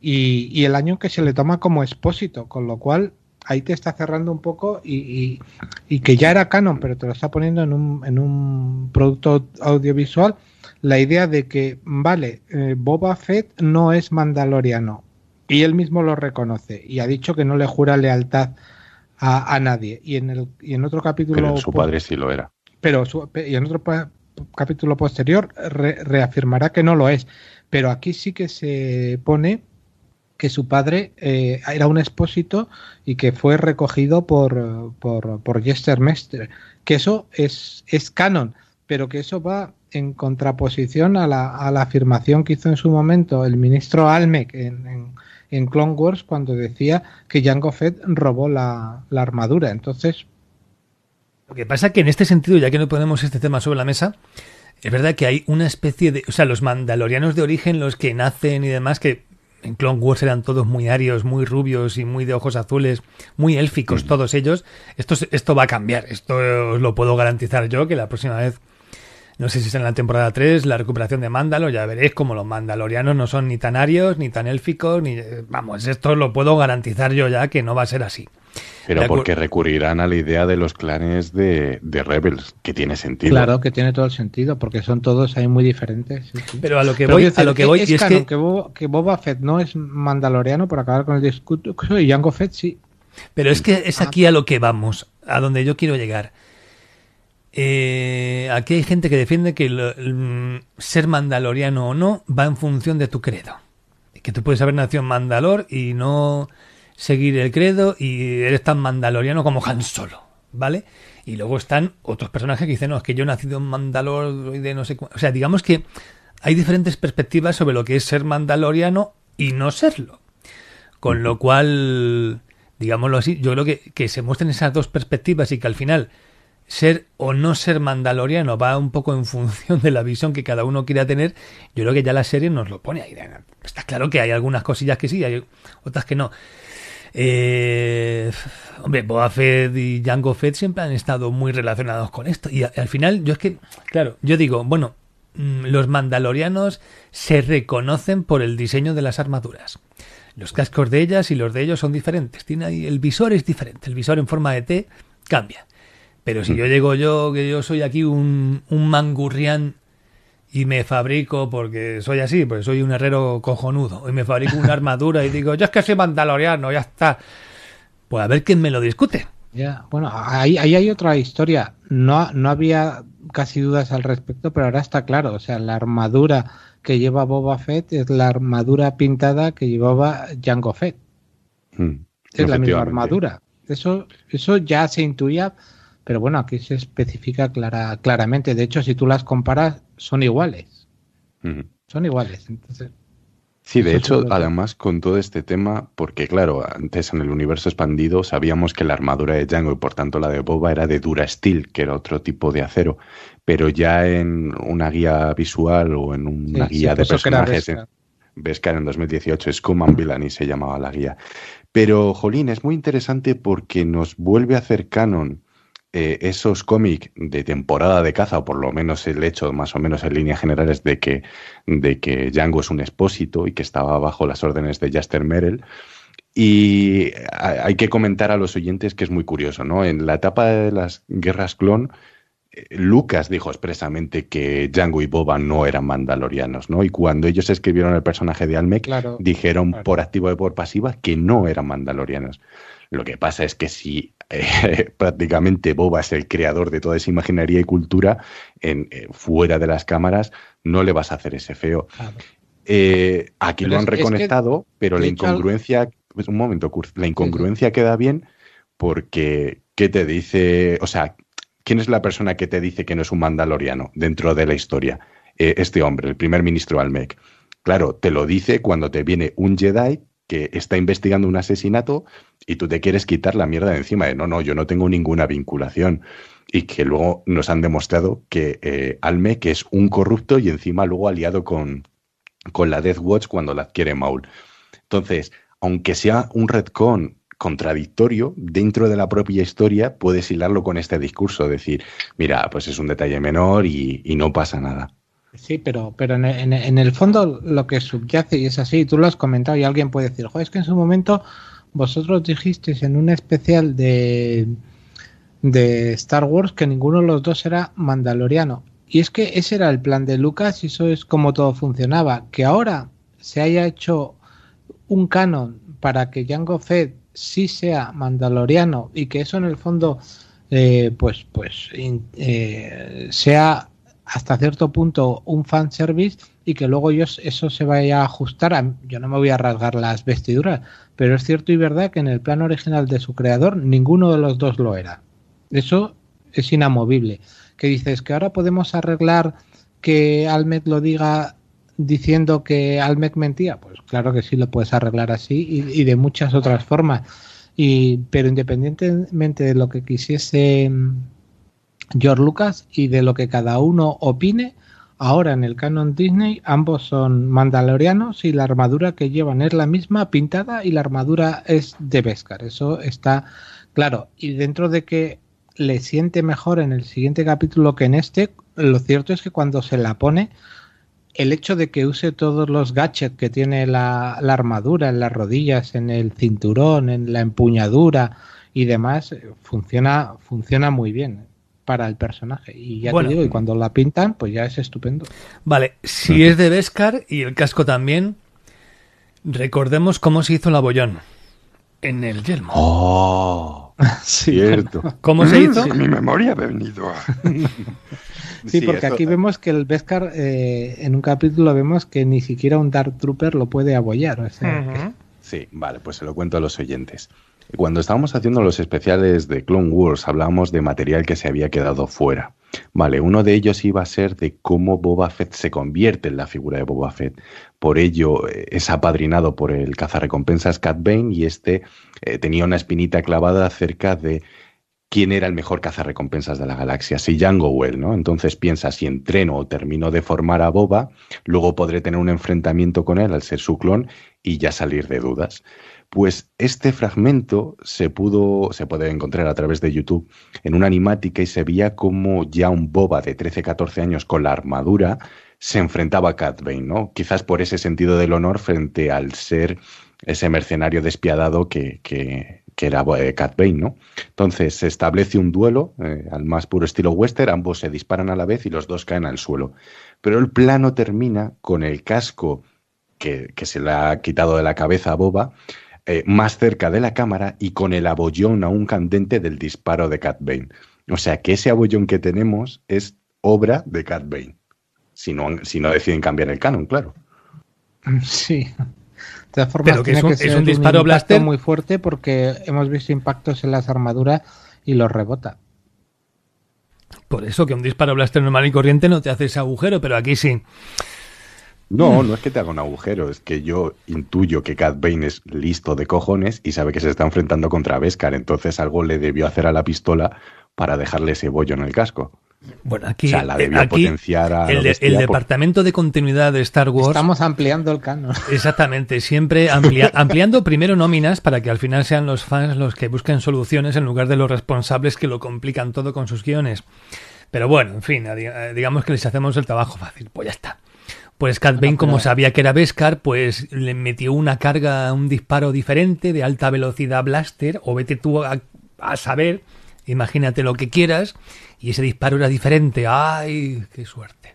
Y, y el año que se le toma como expósito, con lo cual ahí te está cerrando un poco y, y- y que ya era canon, pero te lo está poniendo en un, en un producto audiovisual, la idea de que, vale, eh, Boba Fett no es mandaloriano. Y él mismo lo reconoce y ha dicho que no le jura lealtad a, a nadie. Y en, el, y en otro capítulo... Pero su padre sí lo era. Pero su- y en otro capítulo posterior re- reafirmará que no lo es. Pero aquí sí que se pone que su padre eh, era un expósito y que fue recogido por, por, por Jester Mestre. Que eso es, es canon, pero que eso va en contraposición a la, a la afirmación que hizo en su momento el ministro Almec en, en, en Clone Wars cuando decía que Jango Fett robó la, la armadura. Entonces, Lo que pasa que en este sentido, ya que no ponemos este tema sobre la mesa, es verdad que hay una especie de... O sea, los mandalorianos de origen, los que nacen y demás, que en Clone Wars eran todos muy arios, muy rubios y muy de ojos azules, muy élficos todos ellos. Esto, se- esto va a cambiar, esto os lo puedo garantizar yo, que la próxima vez, no sé si es en la temporada 3, la recuperación de Mándalo, ya veréis como los mandalorianos no son ni tan arios, ni tan élficos, ni... Vamos, esto lo puedo garantizar yo ya que no va a ser así. Pero porque recurrirán a la idea de los clanes de, de Rebels, que tiene sentido. Claro que tiene todo el sentido, porque son todos ahí muy diferentes. sí, sí. Pero a lo que Pero voy, decir, a lo que voy, es y es canon que... Boba, que Boba Fett no es mandaloriano, por acabar con el discurso, y Jango Fett sí. Pero es que es aquí a lo que vamos, a donde yo quiero llegar. Eh, aquí hay gente que defiende que el, ser mandaloriano o no va en función de tu credo. Que tú puedes haber nacido en Mandalor y no seguir el credo y eres tan mandaloriano como Han Solo, ¿vale? Y luego están otros personajes que dicen, no, es que yo he nacido en Mandalor y de no sé cuánto. O sea, digamos que hay diferentes perspectivas sobre lo que es ser mandaloriano y no serlo. Con lo cual, digámoslo así, yo creo que, que se muestren esas dos perspectivas y que al final ser o no ser mandaloriano va un poco en función de la visión que cada uno quiera tener, yo creo que ya la serie nos lo pone ahí. Está claro que hay algunas cosillas que sí, hay otras que no. Eh, hombre, Boba Fett y Jango Fett siempre han estado muy relacionados con esto. Y al final, yo es que, claro, yo digo, bueno, mm, los mandalorianos se reconocen por el diseño de las armaduras. Los cascos de ellas y los de ellos son diferentes. El visor es diferente. El visor en forma de T cambia. Pero si yo llego yo, que yo soy aquí un, un mangurrián y me fabrico, porque soy así, pues soy un herrero cojonudo, y me fabrico una armadura y digo, yo es que soy mandaloriano, ya está. Pues a ver quién me lo discute. Ya, bueno, ahí, ahí hay otra historia. No, no había casi dudas al respecto, pero ahora está claro. O sea, la armadura que lleva Boba Fett es la armadura pintada que llevaba Jango Fett. Mm, Es la misma armadura. Eso, eso ya se intuía, pero bueno, aquí se especifica clara, claramente. De hecho, si tú las comparas, son iguales. Son iguales. Entonces, Sí, de hecho, además con todo este tema, porque claro, antes en el universo expandido sabíamos que la armadura de Django y por tanto la de Boba era de Dura Steel, que era otro tipo de acero, pero ya en una guía visual o en una sí, guía de personajes, Beskar en 2018, Scum and Villainy se llamaba la guía. Pero, Jolín, es muy interesante porque nos vuelve a hacer canon eh, esos cómics de temporada de caza, o por lo menos el hecho, más o menos en líneas generales, de que, de que Django es un expósito y que estaba bajo las órdenes de Jaster Merrill. Y hay que comentar a los oyentes que es muy curioso, ¿no? En la etapa de las guerras clon, eh, Lucas dijo expresamente que Django y Boba no eran mandalorianos, ¿no? Y cuando ellos escribieron el personaje de Almec, dijeron por activo y por pasiva que no eran mandalorianos. Lo que pasa es que si eh, prácticamente Boba es el creador de toda esa imaginería y cultura, en, eh, fuera de las cámaras no le vas a hacer ese feo. aquí lo han reconectado, pero la incongruencia pues, un momento, la incongruencia queda bien porque, ¿qué te dice? O sea, ¿quién es la persona que te dice que no es un mandaloriano dentro de la historia? Eh, este hombre, el primer ministro Almec. Claro, te lo dice cuando te viene un Jedi que está investigando un asesinato y tú te quieres quitar la mierda de encima de no, no, yo no tengo ninguna vinculación. Y que luego nos han demostrado que eh, Almec es un corrupto y encima luego aliado con, con la Death Watch cuando la adquiere Maul. Entonces, aunque sea un retcon contradictorio dentro de la propia historia, puedes hilarlo con este discurso, decir, mira, pues es un detalle menor y, no pasa nada. Sí, pero, pero en, el fondo lo que subyace, y es así, tú lo has comentado y alguien puede decir, es que en su momento vosotros dijisteis en un especial de, de Star Wars que ninguno de los dos era mandaloriano. Y es que ese era el plan de Lucas y eso es como todo funcionaba. Que ahora se haya hecho un canon para que Jango Fett sí sea mandaloriano y que eso en el fondo eh, pues pues eh, sea hasta cierto punto un fanservice y que luego yo, eso se vaya a ajustar yo no me voy a rasgar las vestiduras pero es cierto y verdad que en el plan original de su creador ninguno de los dos lo era eso es inamovible que dices que ahora podemos arreglar que Almet lo diga diciendo que Almec mentía, pues claro que sí lo puedes arreglar así y, de muchas otras formas. Y, pero independientemente de lo que quisiese mm, George Lucas y de lo que cada uno opine, ahora en el canon Disney ambos son mandalorianos y la armadura que llevan es la misma pintada y la armadura es de Beskar. Eso está claro. Y dentro de que le siente mejor en el siguiente capítulo que en este, lo cierto es que cuando se la pone el hecho de que use todos los gadgets que tiene la, armadura en las rodillas, en el cinturón, en la empuñadura y demás, eh, funciona, funciona muy bien para el personaje. Y ya te digo, y cuando la pintan, pues ya es estupendo. Vale, si es de Beskar y el casco también, recordemos cómo se hizo el abollón en el yelmo. ¡Oh! Cierto. ¿Cómo se hizo? mi memoria ha venido. Sí, porque aquí vemos que el Beskar, eh, en un capítulo vemos que ni siquiera un Dark Trooper lo puede abollar. Sí, vale, pues se lo cuento a los oyentes. Cuando estábamos haciendo los especiales de Clone Wars, hablábamos de material que se había quedado fuera. Vale, uno de ellos iba a ser de cómo Boba Fett se convierte en la figura de Boba Fett. Por ello, eh, es apadrinado por el cazarrecompensas Cat Bane y este eh, tenía una espinita clavada acerca de quién era el mejor cazarrecompensas de la galaxia, si Jango él, ¿no? Entonces piensa, si entreno o termino de formar a Boba, luego podré tener un enfrentamiento con él al ser su clon y ya salir de dudas. Pues este fragmento se pudo, se puede encontrar a través de YouTube en una animática y se veía como ya un Boba de 13-14 años con la armadura se enfrentaba a Cat Bane, ¿no? Quizás por ese sentido del honor frente al ser ese mercenario despiadado que, que, era eh, Cat Bane, ¿no? Entonces se establece un duelo eh, al más puro estilo western, ambos se disparan a la vez y los dos caen al suelo. Pero el plano termina con el casco que, se le ha quitado de la cabeza a Boba, eh, más cerca de la cámara y con el abollón aún candente del disparo de Cat Bane. O sea que ese abollón que tenemos es obra de Cat Bane. Si no, si no deciden cambiar el canon, claro. Sí. De todas formas, que es un, disparo blaster muy fuerte porque hemos visto impactos en las armaduras y los rebota. Por eso que un disparo blaster normal y corriente no te hace ese agujero, pero aquí sí. No, no es que te haga un agujero, es que yo intuyo que Cat Bane es listo de cojones y sabe que se está enfrentando contra Beskar, entonces algo le debió hacer a la pistola para dejarle ese bollo en el casco. Bueno, aquí, el, departamento de continuidad de Star Wars. Estamos ampliando el canon. Exactamente, siempre ampliando primero nóminas para que al final sean los fans los que busquen soluciones en lugar de los responsables que lo complican todo con sus guiones. Pero bueno, en fin, digamos que les hacemos el trabajo fácil. Pues ya está. Pues Cat Bane, como sabía que era Beskar, pues le metió una carga, un disparo diferente de alta velocidad blaster, o vete tú a, a saber, imagínate lo que quieras, y ese disparo era diferente. ¡Ay, qué suerte!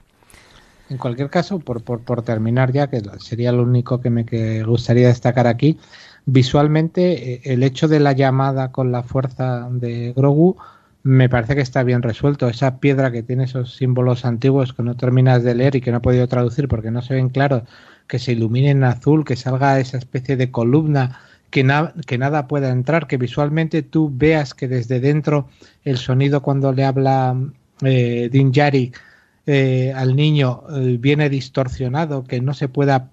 En cualquier caso, por, por, por terminar ya, que sería lo único que me que gustaría destacar aquí, visualmente eh, el hecho de la llamada con la fuerza de Grogu me parece que está bien resuelto. Esa piedra que tiene esos símbolos antiguos que no terminas de leer y que no he podido traducir porque no se ven claros, que se ilumine en azul, que salga esa especie de columna, que, que nada pueda entrar, que visualmente tú veas que desde dentro el sonido cuando le habla eh, Din Djarin eh, al niño eh, viene distorsionado, que no se pueda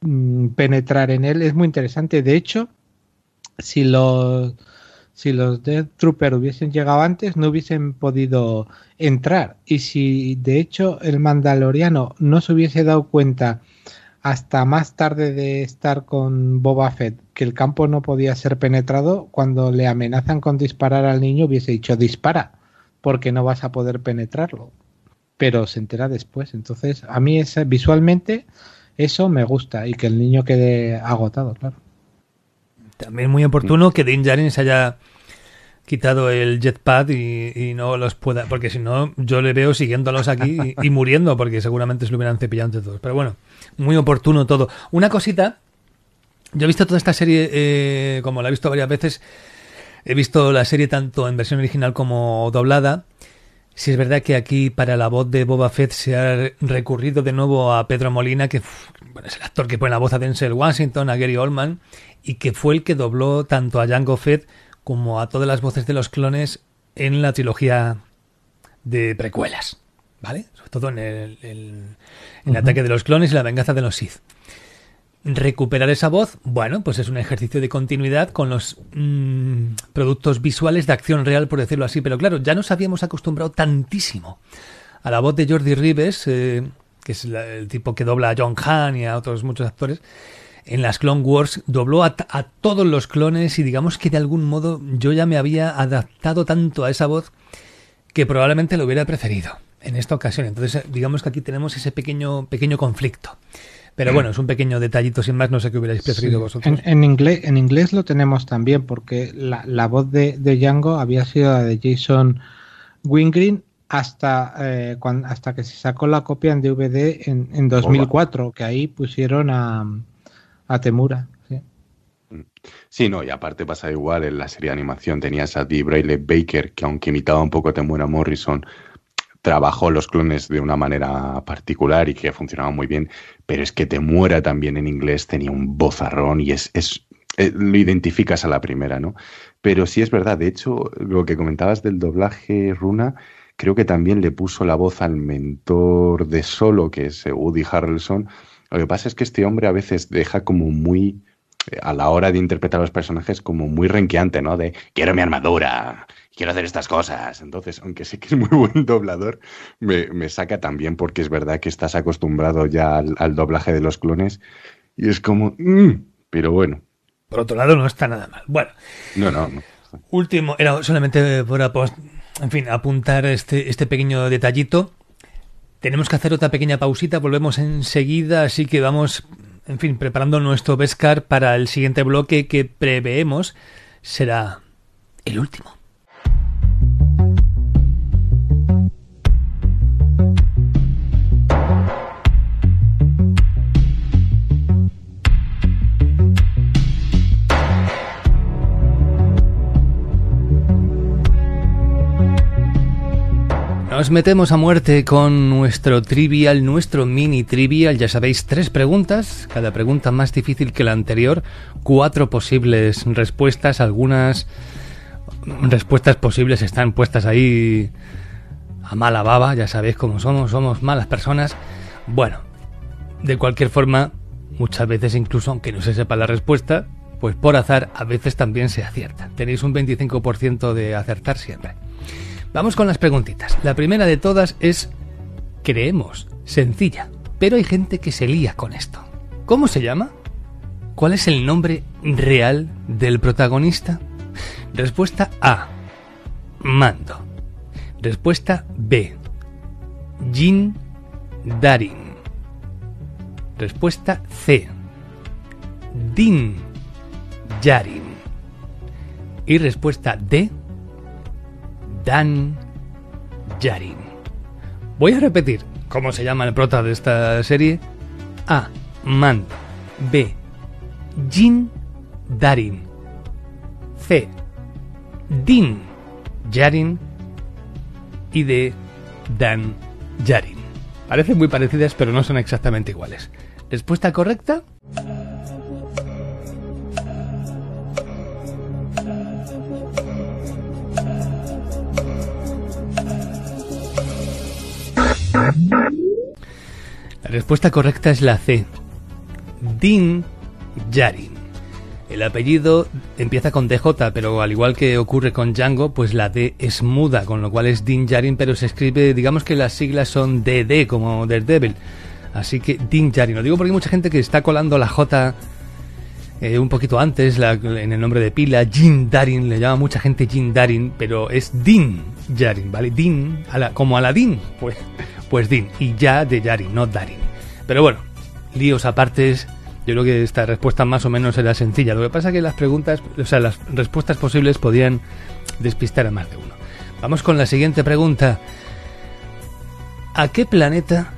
mm, penetrar en él, es muy interesante. De hecho, si los si los Death Trooper hubiesen llegado antes, no hubiesen podido entrar. Y si de hecho el Mandaloriano no se hubiese dado cuenta hasta más tarde de estar con Boba Fett que el campo no podía ser penetrado, cuando le amenazan con disparar al niño hubiese dicho dispara, porque no vas a poder penetrarlo. Pero se entera después. Entonces, a mí esa, visualmente eso me gusta y que el niño quede agotado, claro. También muy oportuno que Din Djarin se haya quitado el jetpad y, no los pueda, porque si no, yo le veo siguiéndolos aquí y, muriendo, porque seguramente se lo hubieran cepillado entre todos. Pero bueno, muy oportuno todo. Una cosita, yo he visto toda esta serie, eh, como la he visto varias veces, he visto la serie tanto en versión original como doblada. Si es verdad que aquí para la voz de Boba Fett se ha recurrido de nuevo a Pedro Molina, que bueno, es el actor que pone la voz a Denzel Washington, a Gary Oldman, y que fue el que dobló tanto a Jango Fett como a todas las voces de los clones en la trilogía de precuelas, ¿vale? Sobre todo en el, el, ataque de los clones y la venganza de los Sith. Recuperar esa voz, bueno, pues es un ejercicio de continuidad con los mm, productos visuales de acción real, por decirlo así. Pero claro, ya nos habíamos acostumbrado tantísimo a la voz de Jordi Ribes, eh, que es el tipo que dobla a John Hahn y a otros muchos actores, en las Clone Wars dobló a, todos los clones y digamos que de algún modo yo ya me había adaptado tanto a esa voz que probablemente lo hubiera preferido en esta ocasión. Entonces digamos que aquí tenemos ese pequeño, pequeño conflicto. Pero bueno, es un pequeño detallito sin más, no sé qué hubierais preferido vosotros. En, inglés, en inglés lo tenemos también, porque la, voz de, de, Django había sido la de Jason Wingreen hasta, eh, hasta que se sacó la copia en DVD en, en 2004, que ahí pusieron a, a Temura. Sí. Sí, no, y aparte pasa igual en la serie de animación. Tenías a Dee Braille Baker, que aunque imitaba un poco a Temura Morrison, trabajó los clones de una manera particular y que funcionaba muy bien, pero es que Temura también en inglés tenía un bozarrón y es, es eh, lo identificas a la primera, ¿no? Pero sí es verdad, de hecho, lo que comentabas del doblaje Runa, creo que también le puso la voz al mentor de Solo, que es Woody Harrelson, lo que pasa es que este hombre a veces deja como muy, a la hora de interpretar a los personajes, como muy renqueante, ¿no? De quiero mi armadura, quiero hacer estas cosas. Entonces, aunque sé que es muy buen doblador, me, saca también porque es verdad que estás acostumbrado ya al, doblaje de los clones y es como, mm", pero bueno. Por otro lado, no está nada mal. Bueno. No, no. no. Último, era solamente por, en fin, apuntar este, este pequeño detallito. Tenemos que hacer otra pequeña pausita, volvemos enseguida, así que vamos, en fin, preparando nuestro Beskar para el siguiente bloque que preveemos será el último. Nos metemos a muerte con nuestro trivial, nuestro mini trivial. Ya sabéis, tres preguntas, cada pregunta más difícil que la anterior, cuatro posibles respuestas, algunas respuestas posibles están puestas ahí a mala baba, ya sabéis cómo somos, somos malas personas. Bueno, de cualquier forma, muchas veces incluso aunque no se sepa la respuesta, pues por azar a veces también se acierta. Tenéis un 25% de acertar siempre. Vamos con las preguntitas. La primera de todas es, creemos, sencilla, pero hay gente que se lía con esto. ¿Cómo se llama? ¿Cuál es el nombre real del protagonista? Respuesta A. Mando. Respuesta B. Jin Darin. Respuesta C. Din Yarin. Y respuesta D. Dan Yarin. Voy a repetir cómo se llama el prota de esta serie. A. Mando. B. Jin Darin. C. Din Yarin. Y D. Dan Yarin. Parecen muy parecidas, pero no son exactamente iguales. Respuesta correcta. La respuesta correcta es la C. Din Yarin. El apellido empieza con DJ, pero al igual que ocurre con Django, pues la D es muda, con lo cual es Din Yarin, pero se escribe, digamos que las siglas son DD, como Daredevil. Así que Din Yarin. Lo digo porque hay mucha gente que está colando la J eh, un poquito antes, en el nombre de pila, Jin Darin, le llama mucha gente Jin Darin, pero es Din Yarin, ¿vale? Din, como Aladín, pues, pues Din, y ya de Yarin, no Darin. Pero bueno, líos apartes, yo creo que esta respuesta más o menos era sencilla. Lo que pasa es que las preguntas, o sea, las respuestas posibles podían despistar a más de uno. Vamos con la siguiente pregunta. ¿A qué planeta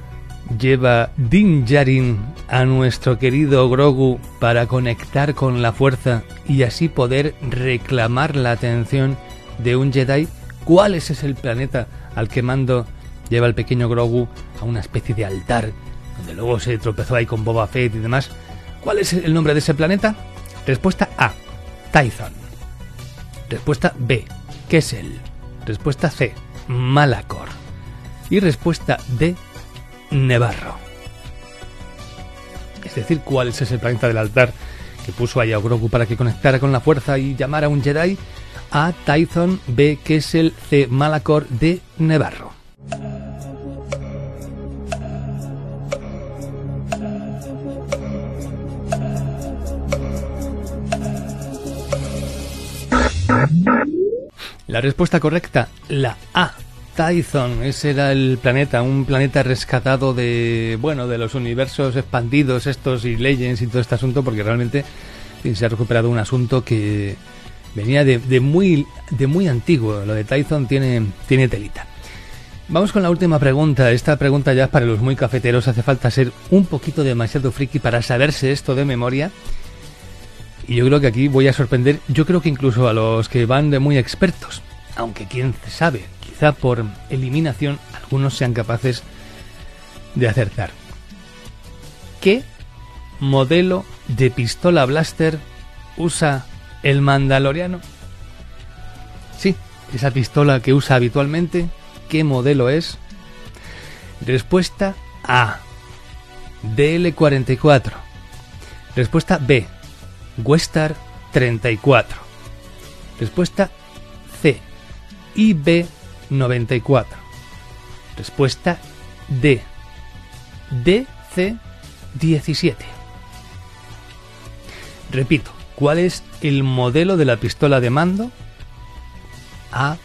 lleva Din Djarin a nuestro querido Grogu para conectar con la fuerza y así poder reclamar la atención de un Jedi? ¿Cuál es ese el planeta al que Mando lleva al pequeño Grogu a una especie de altar donde luego se tropezó ahí con Boba Fett y demás? ¿Cuál es el nombre de ese planeta? Respuesta A. Tython. Respuesta B. Kessel. Respuesta C. Malacor. Y respuesta D. Nevarro. Es decir, ¿cuál es ese planeta del altar que puso ahí a Grogu para que conectara con la fuerza y llamara a un Jedi? A. Tython. B. Kessel. C. Malacor. D. Nevarro. La respuesta correcta, la A. Tython, ese era el planeta, un planeta rescatado de, bueno, de los universos expandidos estos y Legends y todo este asunto, porque realmente se ha recuperado un asunto que venía de, de muy, de muy antiguo. Lo de Tython tiene, tiene telita. Vamos con la última pregunta. Esta pregunta ya es para los muy cafeteros. Hace falta ser un poquito demasiado friki para saberse esto de memoria. Y yo creo que aquí voy a sorprender, yo creo que incluso a los que van de muy expertos. Aunque quién sabe, quizá por eliminación algunos sean capaces de acertar. ¿Qué modelo de pistola blaster usa el mandaloriano? Sí, esa pistola que usa habitualmente, ¿qué modelo es? Respuesta A. DL44. Respuesta B. Westar 34. Respuesta C. IB94. Respuesta D. DC17. Repito, ¿cuál es el modelo de la pistola de mando? A.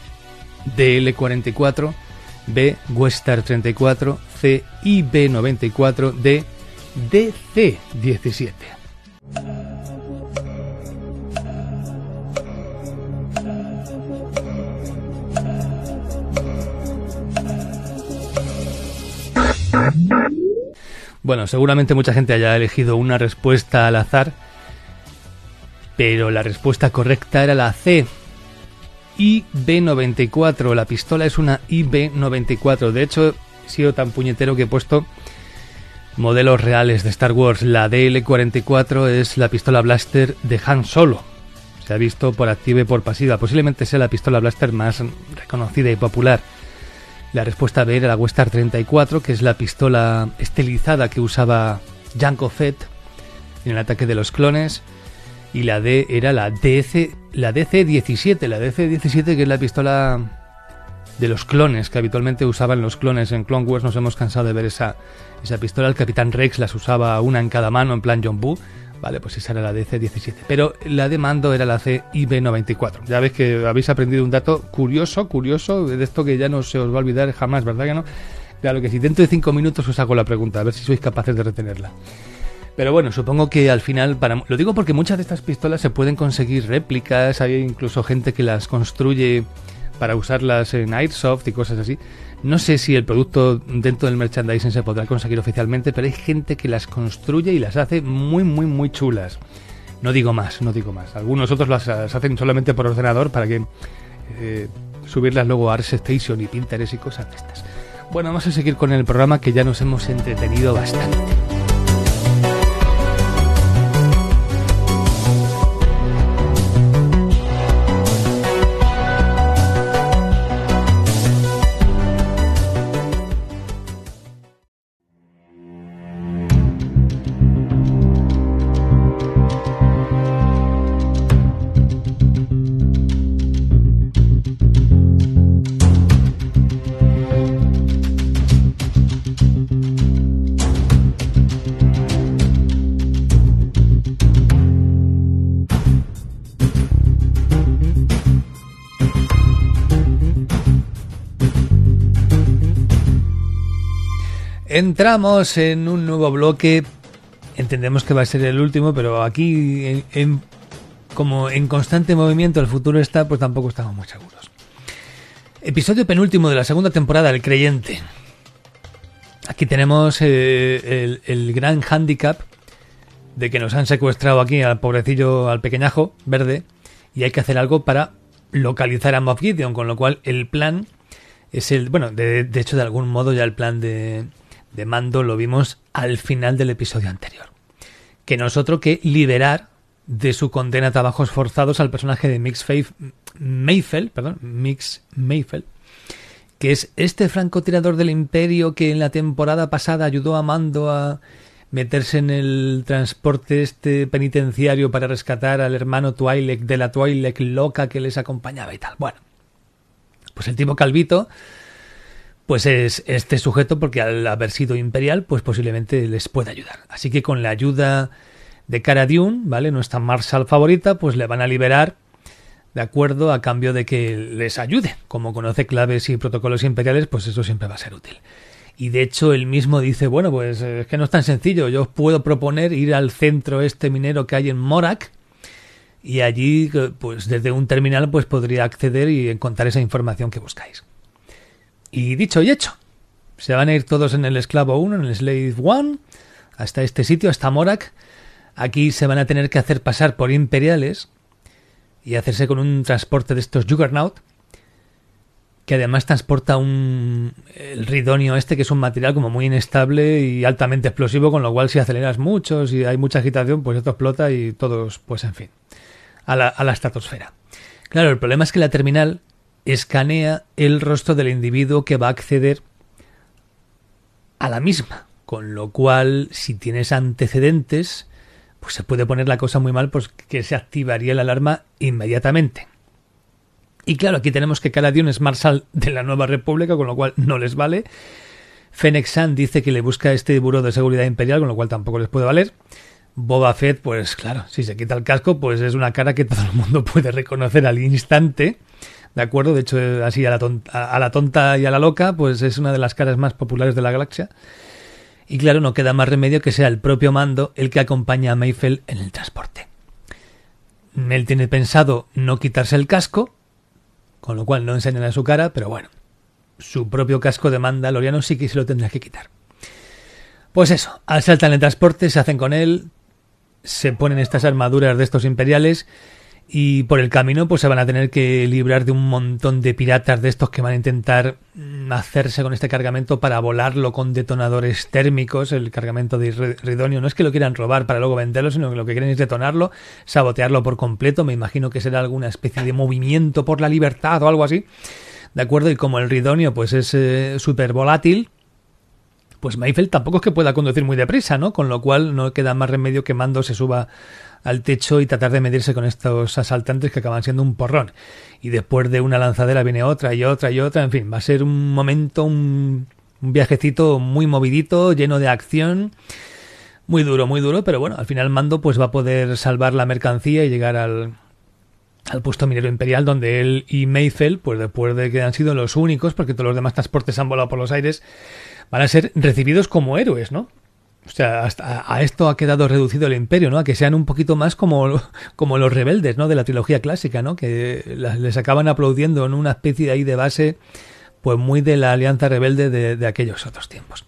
DL44. B. Westar 34. C. IB94. D. DC17. Bueno, seguramente mucha gente haya elegido una respuesta al azar, pero la respuesta correcta era la C. IB94, la pistola es una IB94. De hecho, he sido tan puñetero que he puesto modelos reales de Star Wars. La DL44 es la pistola blaster de Han Solo. Se ha visto por activa y por pasiva. Posiblemente sea la pistola blaster más reconocida y popular. La respuesta B era la Westar 34, que es la pistola estilizada que usaba Janko Fett en el ataque de los clones. Y la D era la DC, la DC-17, la DC-17 que es la pistola de los clones que habitualmente usaban los clones en Clone Wars. Nos hemos cansado de ver esa, esa pistola. El Capitán Rex las usaba una en cada mano en plan John Boo. Vale, pues esa era la DC-17. Pero la de mando era la CIB-94. Ya veis que habéis aprendido un dato curioso, curioso, de esto que ya no se os va a olvidar jamás, ¿verdad que no? Claro que si dentro de cinco minutos os hago la pregunta, a ver si sois capaces de retenerla. Pero bueno, supongo que al final, lo digo porque muchas de estas pistolas se pueden conseguir réplicas, hay incluso gente que las construye para usarlas en Airsoft y cosas así. No sé si el producto dentro del merchandising se podrá conseguir oficialmente, pero hay gente que las construye y las hace muy, muy, muy chulas. No digo más, no digo más. Algunos otros las, hacen solamente por ordenador para que eh, subirlas luego a ArtStation y Pinterest y cosas de estas. Bueno, vamos a seguir con el programa que ya nos hemos entretenido bastante. Entramos en un nuevo bloque. Entendemos que va a ser el último, pero aquí, en, como en constante movimiento el futuro está, pues tampoco estamos muy seguros. Episodio penúltimo de la segunda temporada, El Creyente. Aquí tenemos eh, el, gran handicap de que nos han secuestrado aquí al pobrecillo, al pequeñajo verde, y hay que hacer algo para localizar a Moff Gideon, con lo cual el plan es el, bueno, de hecho de algún modo ya el plan de, de mando lo vimos al final del episodio anterior. Que nosotros que liberar de su condena a trabajos forzados al personaje de Mix Faith, perdón, Mix Mayfell, que es este francotirador del imperio que en la temporada pasada ayudó a Mando a meterse en el transporte este penitenciario para rescatar al hermano Twi'lek de la Twi'lek loca que les acompañaba y tal. Bueno, pues el tipo calvito pues es este sujeto porque al haber sido imperial, pues posiblemente les pueda ayudar. Así que con la ayuda de Cara Dune, ¿vale? Nuestra Marshal favorita, pues le van a liberar, ¿de acuerdo? A cambio de que les ayude. Como conoce claves y protocolos imperiales, pues eso siempre va a ser útil. Y de hecho él mismo dice, bueno, pues eh, es que no es tan sencillo, yo os puedo proponer ir al centro este minero que hay en Morak, y allí, pues desde un terminal, pues podría acceder y encontrar esa información que buscáis. Y dicho y hecho, se van a ir todos en el esclavo 1, en el Slave 1, hasta este sitio, hasta Morak. Aquí se van a tener que hacer pasar por imperiales y hacerse con un transporte de estos Juggernaut, que además transporta un el ridonio este que es un material como muy inestable y altamente explosivo, con lo cual si aceleras mucho, si hay mucha agitación, pues esto explota y todos, pues en fin, a la, a la estratosfera. Claro, el problema es que la terminal escanea el rostro del individuo que va a acceder a la misma. Con lo cual, si tienes antecedentes, pues se puede poner la cosa muy mal, pues que se activaría la alarma inmediatamente. Y claro, aquí tenemos que Caladion es Marshal de la Nueva República, con lo cual no les vale. Fennec dice que le busca este Buró de Seguridad Imperial, con lo cual tampoco les puede valer. Boba Fett, pues claro, si se quita el casco, pues es una cara que todo el mundo puede reconocer al instante. ¿De acuerdo? De hecho, así a la, tonta, a la tonta y a la loca, pues es una de las caras más populares de la galaxia. Y claro, no queda más remedio que sea el propio mando el que acompaña a Mayfell en el transporte. Él tiene pensado no quitarse el casco, con lo cual no a su cara, pero bueno, su propio casco de Mandaloriano sí que se lo tendrá que quitar. Pues eso, asaltan el transporte, se hacen con él, se ponen estas armaduras de estos imperiales y por el camino pues se van a tener que librar de un montón de piratas de estos que van a intentar mm, hacerse con este cargamento para volarlo con detonadores térmicos, el cargamento de Ridonio. No es que lo quieran robar para luego venderlo, sino que lo que quieren es detonarlo, sabotearlo por completo. Me imagino que será alguna especie de movimiento por la libertad o algo así. ¿De acuerdo? Y como el Ridonio pues es eh, súper volátil, pues Mayfeld tampoco es que pueda conducir muy deprisa, ¿no? Con lo cual no queda más remedio que Mando se suba al techo y tratar de medirse con estos asaltantes que acaban siendo un porrón. Y después de una lanzadera viene otra y otra y otra. En fin, va a ser un momento, un, viajecito muy movidito, lleno de acción. Muy duro, muy duro, pero bueno, al final Mando pues va a poder salvar la mercancía y llegar al, al puesto minero imperial donde él y Mayfell, pues después de que han sido los únicos, porque todos los demás transportes han volado por los aires, van a ser recibidos como héroes, ¿no? O sea, hasta a esto ha quedado reducido el imperio, ¿no? A que sean un poquito más como, como los rebeldes, ¿no? De la trilogía clásica, ¿no? Que les acaban aplaudiendo en una especie ahí de base, pues muy de la alianza rebelde de, de aquellos otros tiempos.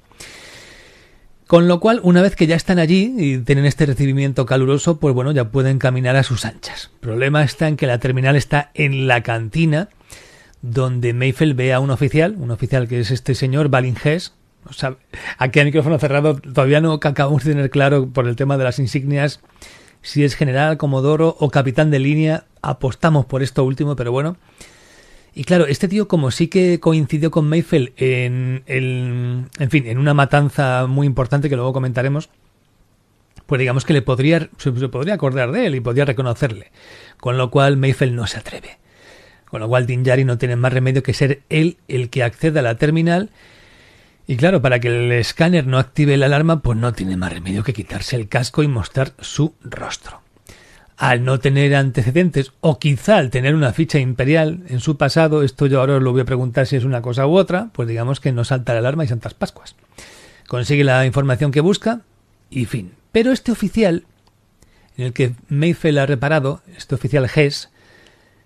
Con lo cual, una vez que ya están allí y tienen este recibimiento caluroso, pues bueno, ya pueden caminar a sus anchas. El problema está en que la terminal está en la cantina, donde Mayfield ve a un oficial, un oficial que es este señor Balingés, aquí a micrófono cerrado todavía no acabamos de tener claro por el tema de las insignias si es general, comodoro o capitán de línea. Apostamos por esto último, pero bueno. Y claro, este tío como sí que coincidió con Mayfield en, en fin, en una matanza muy importante que luego comentaremos, pues digamos que le podría, se, podría acordar de él y podría reconocerle. Con lo cual Mayfield no se atreve. Con lo cual Dinjari no tiene más remedio que ser él el que acceda a la terminal y claro, para que el escáner no active la alarma, pues no tiene más remedio que quitarse el casco y mostrar su rostro. Al no tener antecedentes, o quizá al tener una ficha imperial en su pasado, esto yo ahora os lo voy a preguntar si es una cosa u otra, pues digamos que no salta la alarma y Santas Pascuas. Consigue la información que busca y fin. Pero este oficial, en el que Mayfield ha reparado, este oficial Hess,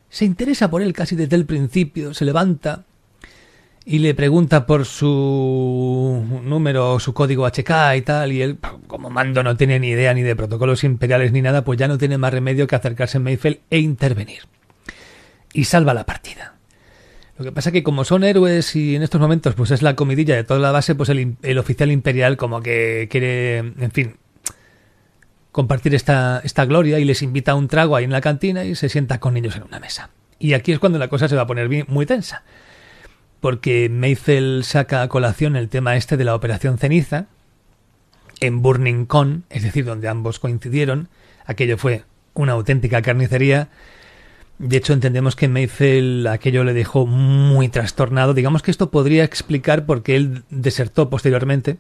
se interesa por él casi desde el principio, se levanta, y le pregunta por su número, su código HK y tal, y él, como mando, no tiene ni idea ni de protocolos imperiales ni nada, pues ya no tiene más remedio que acercarse a Mayfield e intervenir. Y salva la partida. Lo que pasa es que como son héroes y en estos momentos pues es la comidilla de toda la base, pues el, el oficial imperial como que quiere, en fin, compartir esta, esta gloria y les invita a un trago ahí en la cantina y se sienta con ellos en una mesa. Y aquí es cuando la cosa se va a poner muy tensa porque Maisel saca a colación el tema este de la Operación Ceniza en Burning Con, es decir, donde ambos coincidieron. Aquello fue una auténtica carnicería. De hecho, entendemos que Mayfield aquello le dejó muy trastornado. Digamos que esto podría explicar por qué él desertó posteriormente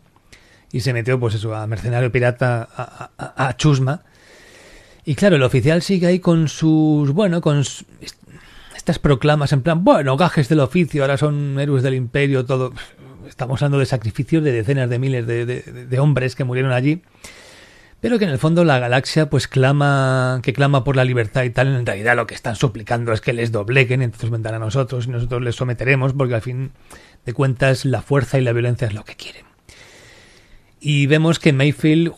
y se metió, pues eso, a mercenario pirata, a, a Chusma. Y claro, el oficial sigue ahí con sus, bueno, con estas proclamas en plan, bueno, gajes del oficio, ahora son héroes del imperio, todo. Estamos hablando de sacrificios de decenas de miles de, de, de hombres que murieron allí pero que en el fondo la galaxia pues clama que clama por la libertad y tal en realidad lo que están suplicando es que les dobleguen entonces vendrán a nosotros y nosotros les someteremos porque al fin de cuentas la fuerza y la violencia es lo que quieren y vemos que Mayfield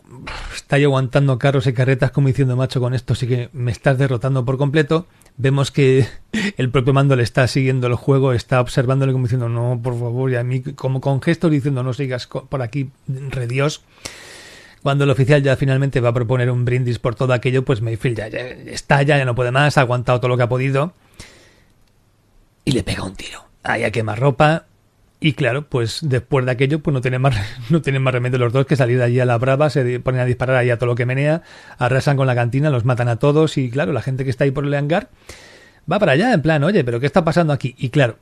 está ahí aguantando carros y carretas como diciendo macho con esto sí que me estás derrotando por completo vemos que el propio mando le está siguiendo el juego, está observándole como diciendo, no, por favor, y a mí como con gestos diciendo, no sigas por aquí, redios. Cuando el oficial ya finalmente va a proponer un brindis por todo aquello, pues Mayfield ya, está, ya, ya no puede más, ha aguantado todo lo que ha podido y le pega un tiro. Ahí a quemar ropa, y claro, pues después de aquello, pues no tienen más, no tienen más remedio los dos que salir de allí a la brava, se ponen a disparar ahí a todo lo que menea, arrasan con la cantina, los matan a todos y claro, la gente que está ahí por el hangar va para allá en plan, oye, pero ¿qué está pasando aquí? Y claro,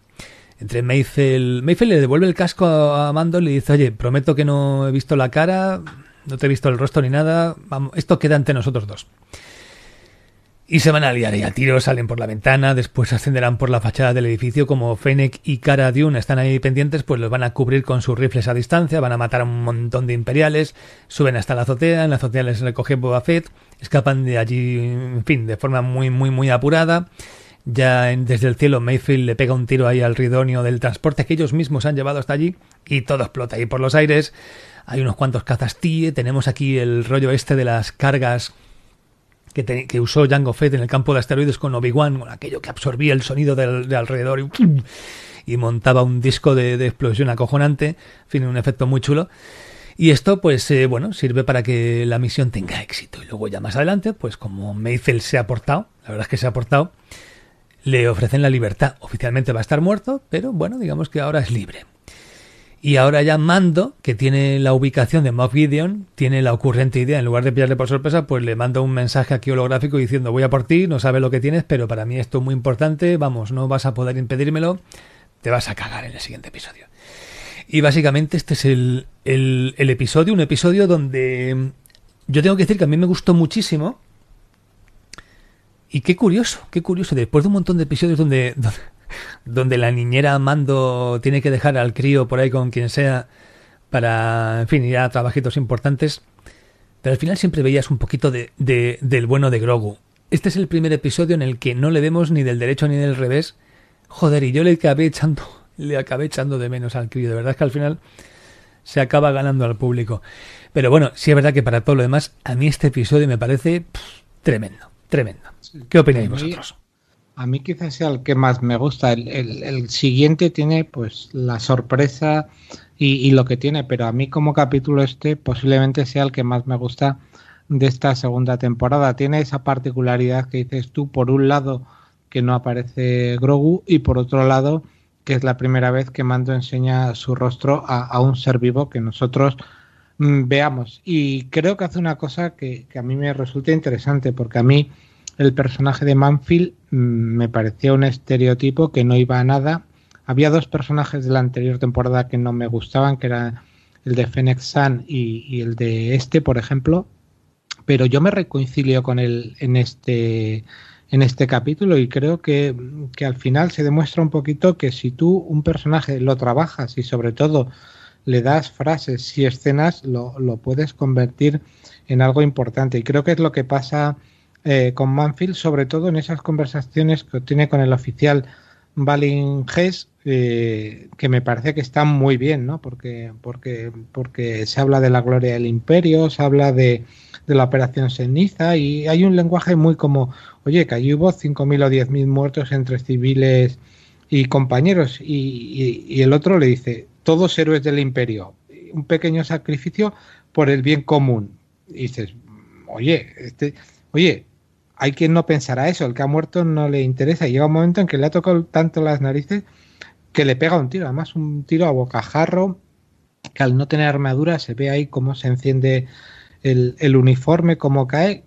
entre Mayfield, Mayfield le devuelve el casco a Mando y le dice, oye, prometo que no he visto la cara, no te he visto el rostro ni nada, vamos, esto queda entre nosotros dos. Y se van a liar y a tiros, salen por la ventana, después ascenderán por la fachada del edificio, como Fennec y Cara Dune están ahí pendientes, pues los van a cubrir con sus rifles a distancia, van a matar a un montón de imperiales, suben hasta la azotea, en la azotea les recoge Boba Fett, escapan de allí, en fin, de forma muy, muy, muy apurada. Ya desde el cielo Mayfield le pega un tiro ahí al ridonio del transporte que ellos mismos han llevado hasta allí y todo explota ahí por los aires. Hay unos cuantos cazas TIE, tenemos aquí el rollo este de las cargas que, usó Jango Fett en el campo de asteroides con Obi-Wan, con aquello que absorbía el sonido de alrededor y, y, montaba un disco de, de, explosión acojonante, en fin, un efecto muy chulo. Y esto, pues, eh, bueno, sirve para que la misión tenga éxito. Y luego ya más adelante, pues como Mayfield se ha portado, la verdad es que se ha portado, le ofrecen la libertad. Oficialmente va a estar muerto, pero bueno, digamos que ahora es libre. Y ahora ya Mando, que tiene la ubicación de Moff Gideon, tiene la ocurrente idea, en lugar de pillarle por sorpresa, pues le manda un mensaje aquí holográfico diciendo voy a por ti, no sabes lo que tienes, pero para mí esto es muy importante, vamos, no vas a poder impedírmelo, te vas a cagar en el siguiente episodio. Y básicamente este es el, el, episodio, un episodio donde yo tengo que decir que a mí me gustó muchísimo. Y qué curioso, qué curioso, después de un montón de episodios donde donde la niñera Mando tiene que dejar al crío por ahí con quien sea para, en fin, ir a trabajitos importantes. Pero al final siempre veías un poquito de, de, del bueno de Grogu. Este es el primer episodio en el que no le vemos ni del derecho ni del revés. Joder, y yo le acabé echando, le acabé echando de menos al crío. De verdad es que al final se acaba ganando al público. Pero bueno, sí es verdad que para todo lo demás, a mí este episodio me parece tremendo, tremendo. ¿Qué opináis vosotros? A mí quizás sea el que más me gusta. El, siguiente tiene pues la sorpresa y, lo que tiene, pero a mí como capítulo este posiblemente sea el que más me gusta de esta segunda temporada. Tiene esa particularidad que dices tú, por un lado que no aparece Grogu y por otro lado que es la primera vez que Mando enseña su rostro a, un ser vivo que nosotros mm, veamos. Y creo que hace una cosa que, a mí me resulta interesante, porque a mí el personaje de Manfield mm, me parecía un estereotipo que no iba a nada. Había dos personajes de la anterior temporada que no me gustaban, que era el de Fennec Sun y, el de este, por ejemplo. Pero yo me reconcilio con él en este en este capítulo y creo que, al final se demuestra un poquito que si tú un personaje lo trabajas y sobre todo le das frases y escenas, lo, lo puedes convertir en algo importante. Y creo que es lo que pasa eh, con Manfield, sobre todo en esas conversaciones que tiene con el oficial Balin eh, que me parece que están muy bien, ¿no? Porque, porque, porque se habla de la gloria del imperio, se habla de, de la operación Ceniza y hay un lenguaje muy como, oye, que allí hubo 5.000 o 10.000 muertos entre civiles y compañeros y, y, el otro le dice, todos héroes del imperio, un pequeño sacrificio por el bien común. Y dices, oye, este, oye, hay quien no pensará eso, el que ha muerto no le interesa. Y llega un momento en que le ha tocado tanto las narices que le pega un tiro, además un tiro a bocajarro, que al no tener armadura se ve ahí cómo se enciende el, uniforme como cae.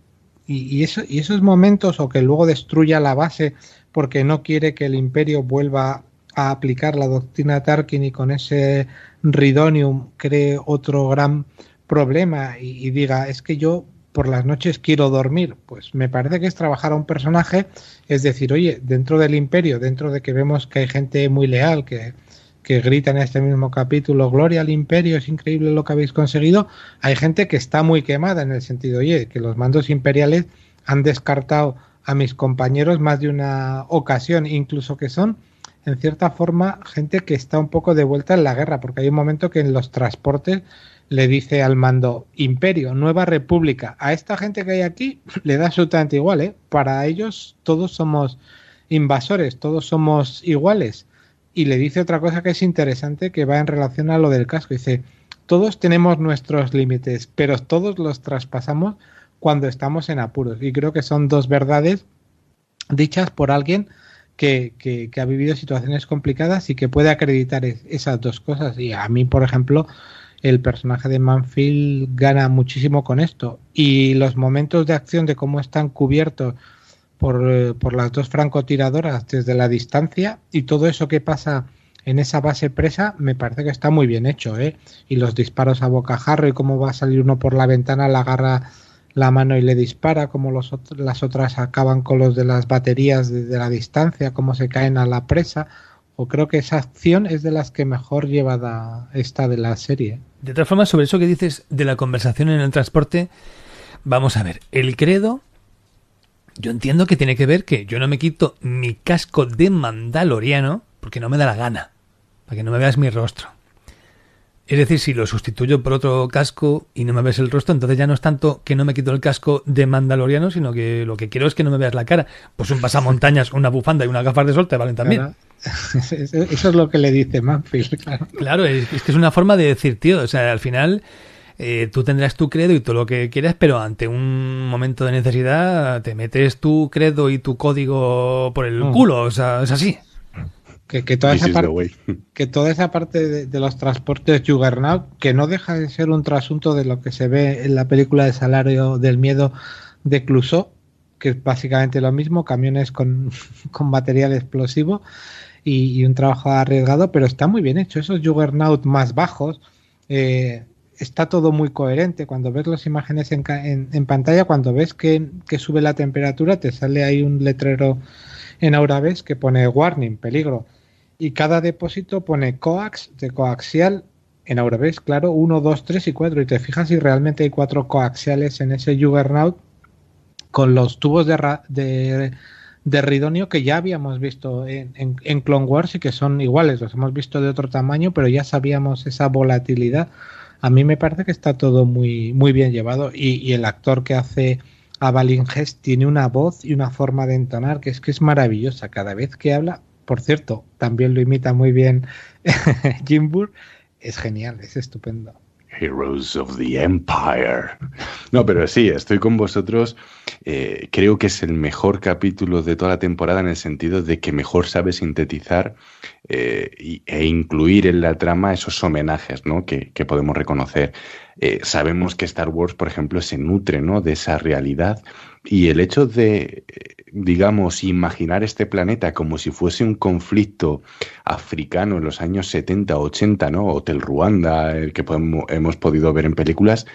Y, eso, y esos momentos o que luego destruya la base porque no quiere que el imperio vuelva a aplicar la doctrina Tarkin y con ese Ridonium cree otro gran problema y, diga es que yo por las noches quiero dormir, pues me parece que es trabajar a un personaje, es decir, oye, dentro del imperio, dentro de que vemos que hay gente muy leal, que, que grita en este mismo capítulo, Gloria al imperio, es increíble lo que habéis conseguido, hay gente que está muy quemada en el sentido, oye, que los mandos imperiales han descartado a mis compañeros más de una ocasión, incluso que son, en cierta forma, gente que está un poco de vuelta en la guerra, porque hay un momento que en los transportes le dice al mando Imperio, Nueva República. A esta gente que hay aquí le da absolutamente igual, ¿eh? Para ellos todos somos invasores, todos somos iguales y le dice otra cosa que es interesante que va en relación a lo del casco. Dice, todos tenemos nuestros límites, pero todos los traspasamos cuando estamos en apuros. Y creo que son dos verdades dichas por alguien que, que, ha vivido situaciones complicadas y que puede acreditar esas dos cosas. Y a mí, por ejemplo, el personaje de Manfield gana muchísimo con esto. Y los momentos de acción de cómo están cubiertos eh, por, las dos francotiradoras desde la distancia y todo eso que pasa en esa base presa me parece que está muy bien hecho, ¿eh? Y los disparos a bocajarro y cómo va a salir uno por la ventana, le agarra la mano y le dispara, como los las otras acaban con los de las baterías desde la distancia, cómo se caen a la presa. O creo que esa acción es de las que mejor llevada esta de la serie. De otra forma, sobre eso que dices de la conversación en el transporte, vamos a ver, el credo yo entiendo que tiene que ver que yo no me quito mi casco de mandaloriano porque no me da la gana, para que no me veas mi rostro. Es decir, si lo sustituyo por otro casco y no me ves el rostro, entonces ya no es tanto que no me quito el casco de mandaloriano, sino que lo que quiero es que no me veas la cara. Pues un pasamontañas, una bufanda y una gafas de sol te valen también. Eso es lo que le dice Manfield, claro. Claro, es, es que es una forma de decir, tío, o sea, al final eh, tú tendrás tu credo y todo lo que quieras, pero ante un momento de necesidad te metes tu credo y tu código por el mm. culo, o sea, es así. Que, toda, esa que toda esa parte de, los transportes Juggernaut, que no deja de ser un trasunto de lo que se ve en la película de Salario del Miedo de Clouseau, que es básicamente lo mismo, camiones con, material explosivo y, y, un trabajo arriesgado, pero está muy bien hecho. Esos Juggernaut más bajos, eh, está todo muy coherente. Cuando ves las imágenes en, en, pantalla, cuando ves que, sube la temperatura, te sale ahí un letrero en Auraves que pone warning, peligro. Y cada depósito pone coax de coaxial en Aurebase, claro, 1, 2, 3 y 4. Y te fijas si realmente hay cuatro coaxiales en ese Juggernaut con los tubos de, de, de Ridonio que ya habíamos visto en, en, Clone Wars y que son iguales. Los hemos visto de otro tamaño, pero ya sabíamos esa volatilidad. A mí me parece que está todo muy, muy bien llevado y, el actor que hace a Balin tiene una voz y una forma de entonar que es que es maravillosa. Cada vez que habla, por cierto, también lo imita muy bien Jim Burr, es genial, es estupendo. Heroes of the Empire. No, pero sí, estoy con vosotros. Eh, creo que es el mejor capítulo de toda la temporada en el sentido de que mejor sabe sintetizar eh, e incluir en la trama esos homenajes ¿no? que, que podemos reconocer. Eh, sabemos que Star Wars, por ejemplo, se nutre ¿no? de esa realidad y el hecho de, digamos, imaginar este planeta como si fuese un conflicto africano en los años 70 o 80, ¿no? Hotel Ruanda, el que podemos, hemos podido ver en películas,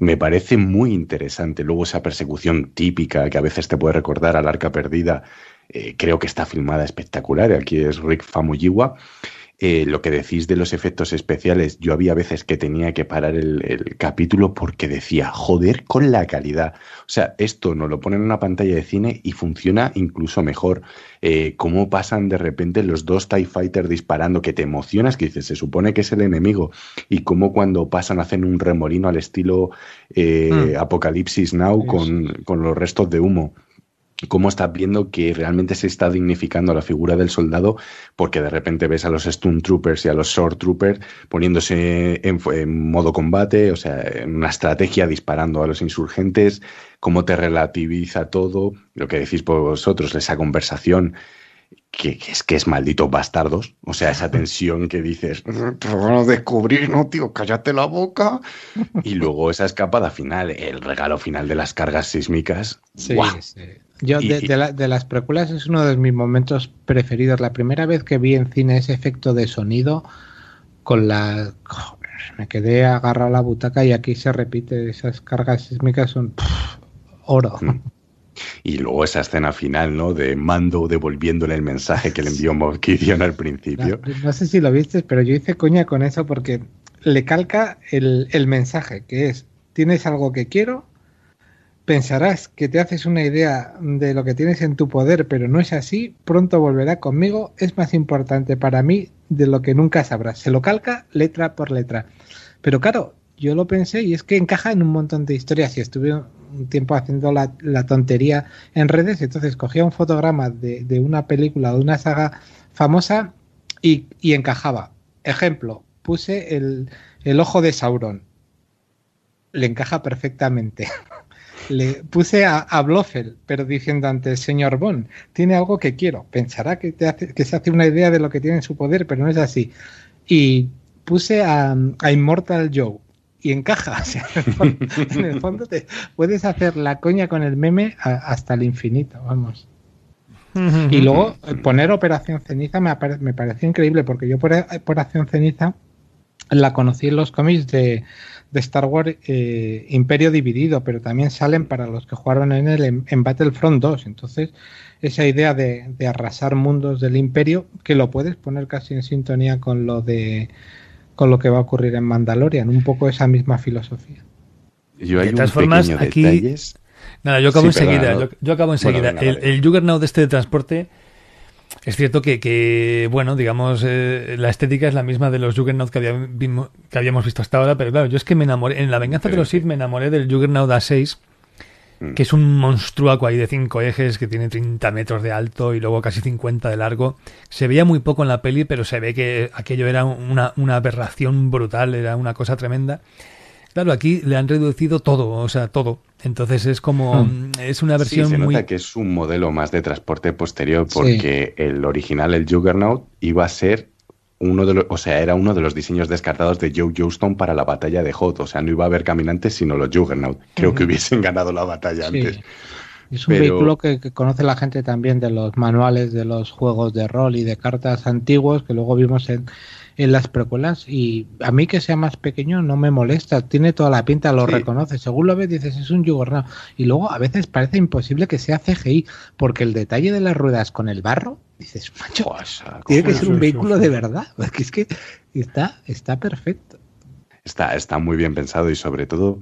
me parece muy interesante. Luego esa persecución típica que a veces te puede recordar al Arca Perdida, eh, creo que está filmada espectacular. Aquí es Rick Famuyiwa. Eh, lo que decís de los efectos especiales, yo había veces que tenía que parar el, capítulo porque decía, joder, con la calidad. O sea, esto nos lo ponen en una pantalla de cine y funciona incluso mejor. Eh, cómo pasan de repente los dos TIE Fighter disparando, que te emocionas, que dices, se supone que es el enemigo, y cómo cuando pasan hacen un remolino al estilo eh, mm. Apocalipsis Now con, con los restos de humo cómo estás viendo que realmente se está dignificando la figura del soldado porque de repente ves a los Stun Troopers y a los Short Troopers poniéndose en, modo combate, o sea, en una estrategia disparando a los insurgentes, cómo te relativiza todo, lo que decís por vosotros, esa conversación que, es que es malditos bastardos, o sea, esa tensión que dices, te van a descubrir, no, tío, cállate la boca. Y luego esa escapada final, el regalo final de las cargas sísmicas. Sí, sí. Yo, de, las precuelas es uno de mis momentos preferidos. La primera vez que vi en cine ese efecto de sonido con la. me quedé agarrado a la butaca y aquí se repite. Esas cargas sísmicas son oro. Mm. Y luego esa escena final, ¿no? De Mando devolviéndole el mensaje que le envió Moff al principio. No, sé si lo viste, pero yo hice coña con eso porque le calca el, el mensaje, que es: tienes algo que quiero, Pensarás que te haces una idea de lo que tienes en tu poder, pero no es así. Pronto volverá conmigo. Es más importante para mí de lo que nunca sabrás. Se lo calca letra por letra. Pero claro, yo lo pensé y es que encaja en un montón de historias y estuve un tiempo haciendo la, tontería en redes, entonces cogía un fotograma de, una película o de una saga famosa y, encajaba. Ejemplo, puse el, el ojo de Sauron. Le encaja perfectamente. le puse a, a Blofeld, pero diciendo antes, señor Bond, tiene algo que quiero. Pensará que, te hace, que se hace una idea de lo que tiene en su poder, pero no es así. Y puse a, a Immortal Joe y encaja. en, el fondo, te puedes hacer la coña con el meme hasta el infinito, vamos. Y luego poner Operación Ceniza me, me pareció increíble porque yo por Operación Ceniza la conocí en los cómics de, de Star Wars eh, Imperio Dividido, pero también salen para los que jugaron en él en, Battlefront 2. Entonces, esa idea de, arrasar mundos del Imperio, que lo puedes poner casi en sintonía con lo de con lo que va a ocurrir en Mandalorian, un poco esa misma filosofía. Yo hay de todas formas, aquí... Nada, yo acabo enseguida. Yo, acabo enseguida. el, el Juggernaut de este de transporte es cierto que, bueno, digamos, eh, la estética es la misma de los Juggernaut que, que, habíamos visto hasta ahora, pero claro, yo es que me enamoré, en La venganza de los Sith me enamoré del Juggernaut A6, mm. que es un monstruo ahí de cinco ejes que tiene 30 metros de alto y luego casi 50 de largo. Se veía muy poco en la peli, pero se ve que aquello era una, una aberración brutal, era una cosa tremenda. Claro, aquí le han reducido todo, o sea, todo. Entonces es como, hmm. es una versión sí, se muy... nota que es un modelo más de transporte posterior porque el original, el Juggernaut, iba a ser uno de los, o sea, era uno de los diseños descartados de Joe Johnston para la batalla de Hoth. O sea, no iba a haber caminantes sino los Juggernaut. Creo que hubiesen ganado la batalla antes. Es un vehículo que, conoce la gente también de los manuales de los juegos de rol y de cartas antiguos que luego vimos en, en las precuelas y a mí que sea más pequeño no me molesta, tiene toda la pinta, lo reconoce, según lo ves dices es un Juggernaut y luego a veces parece imposible que sea CGI porque el detalle de las ruedas con el barro, dices, macho, tiene que ser un vehículo de verdad, porque es que está, está perfecto. está, está muy bien pensado y sobre todo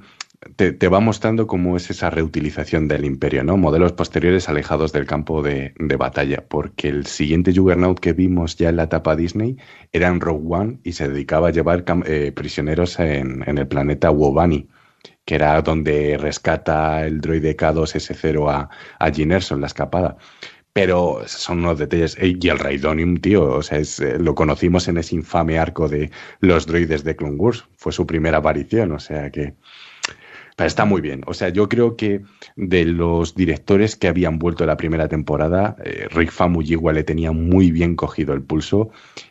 te, va mostrando cómo es esa reutilización del imperio, ¿no? Modelos posteriores alejados del campo de, batalla, porque el siguiente Juggernaut que vimos ya en la etapa Disney era en Rogue One y se dedicaba a llevar eh, prisioneros en, el planeta Wobani, que era donde rescata el droide K2S0 a, a Erso en la escapada. Pero son unos detalles. Y el Raidonium, tío, o sea, eh, lo conocimos en ese infame arco de los droides de Clone Wars. Fue su primera aparición, o sea que pero está muy bien. O sea, yo creo que de los directores que habían vuelto la primera temporada, eh, Rick Famuyiwa le tenía muy bien cogido el pulso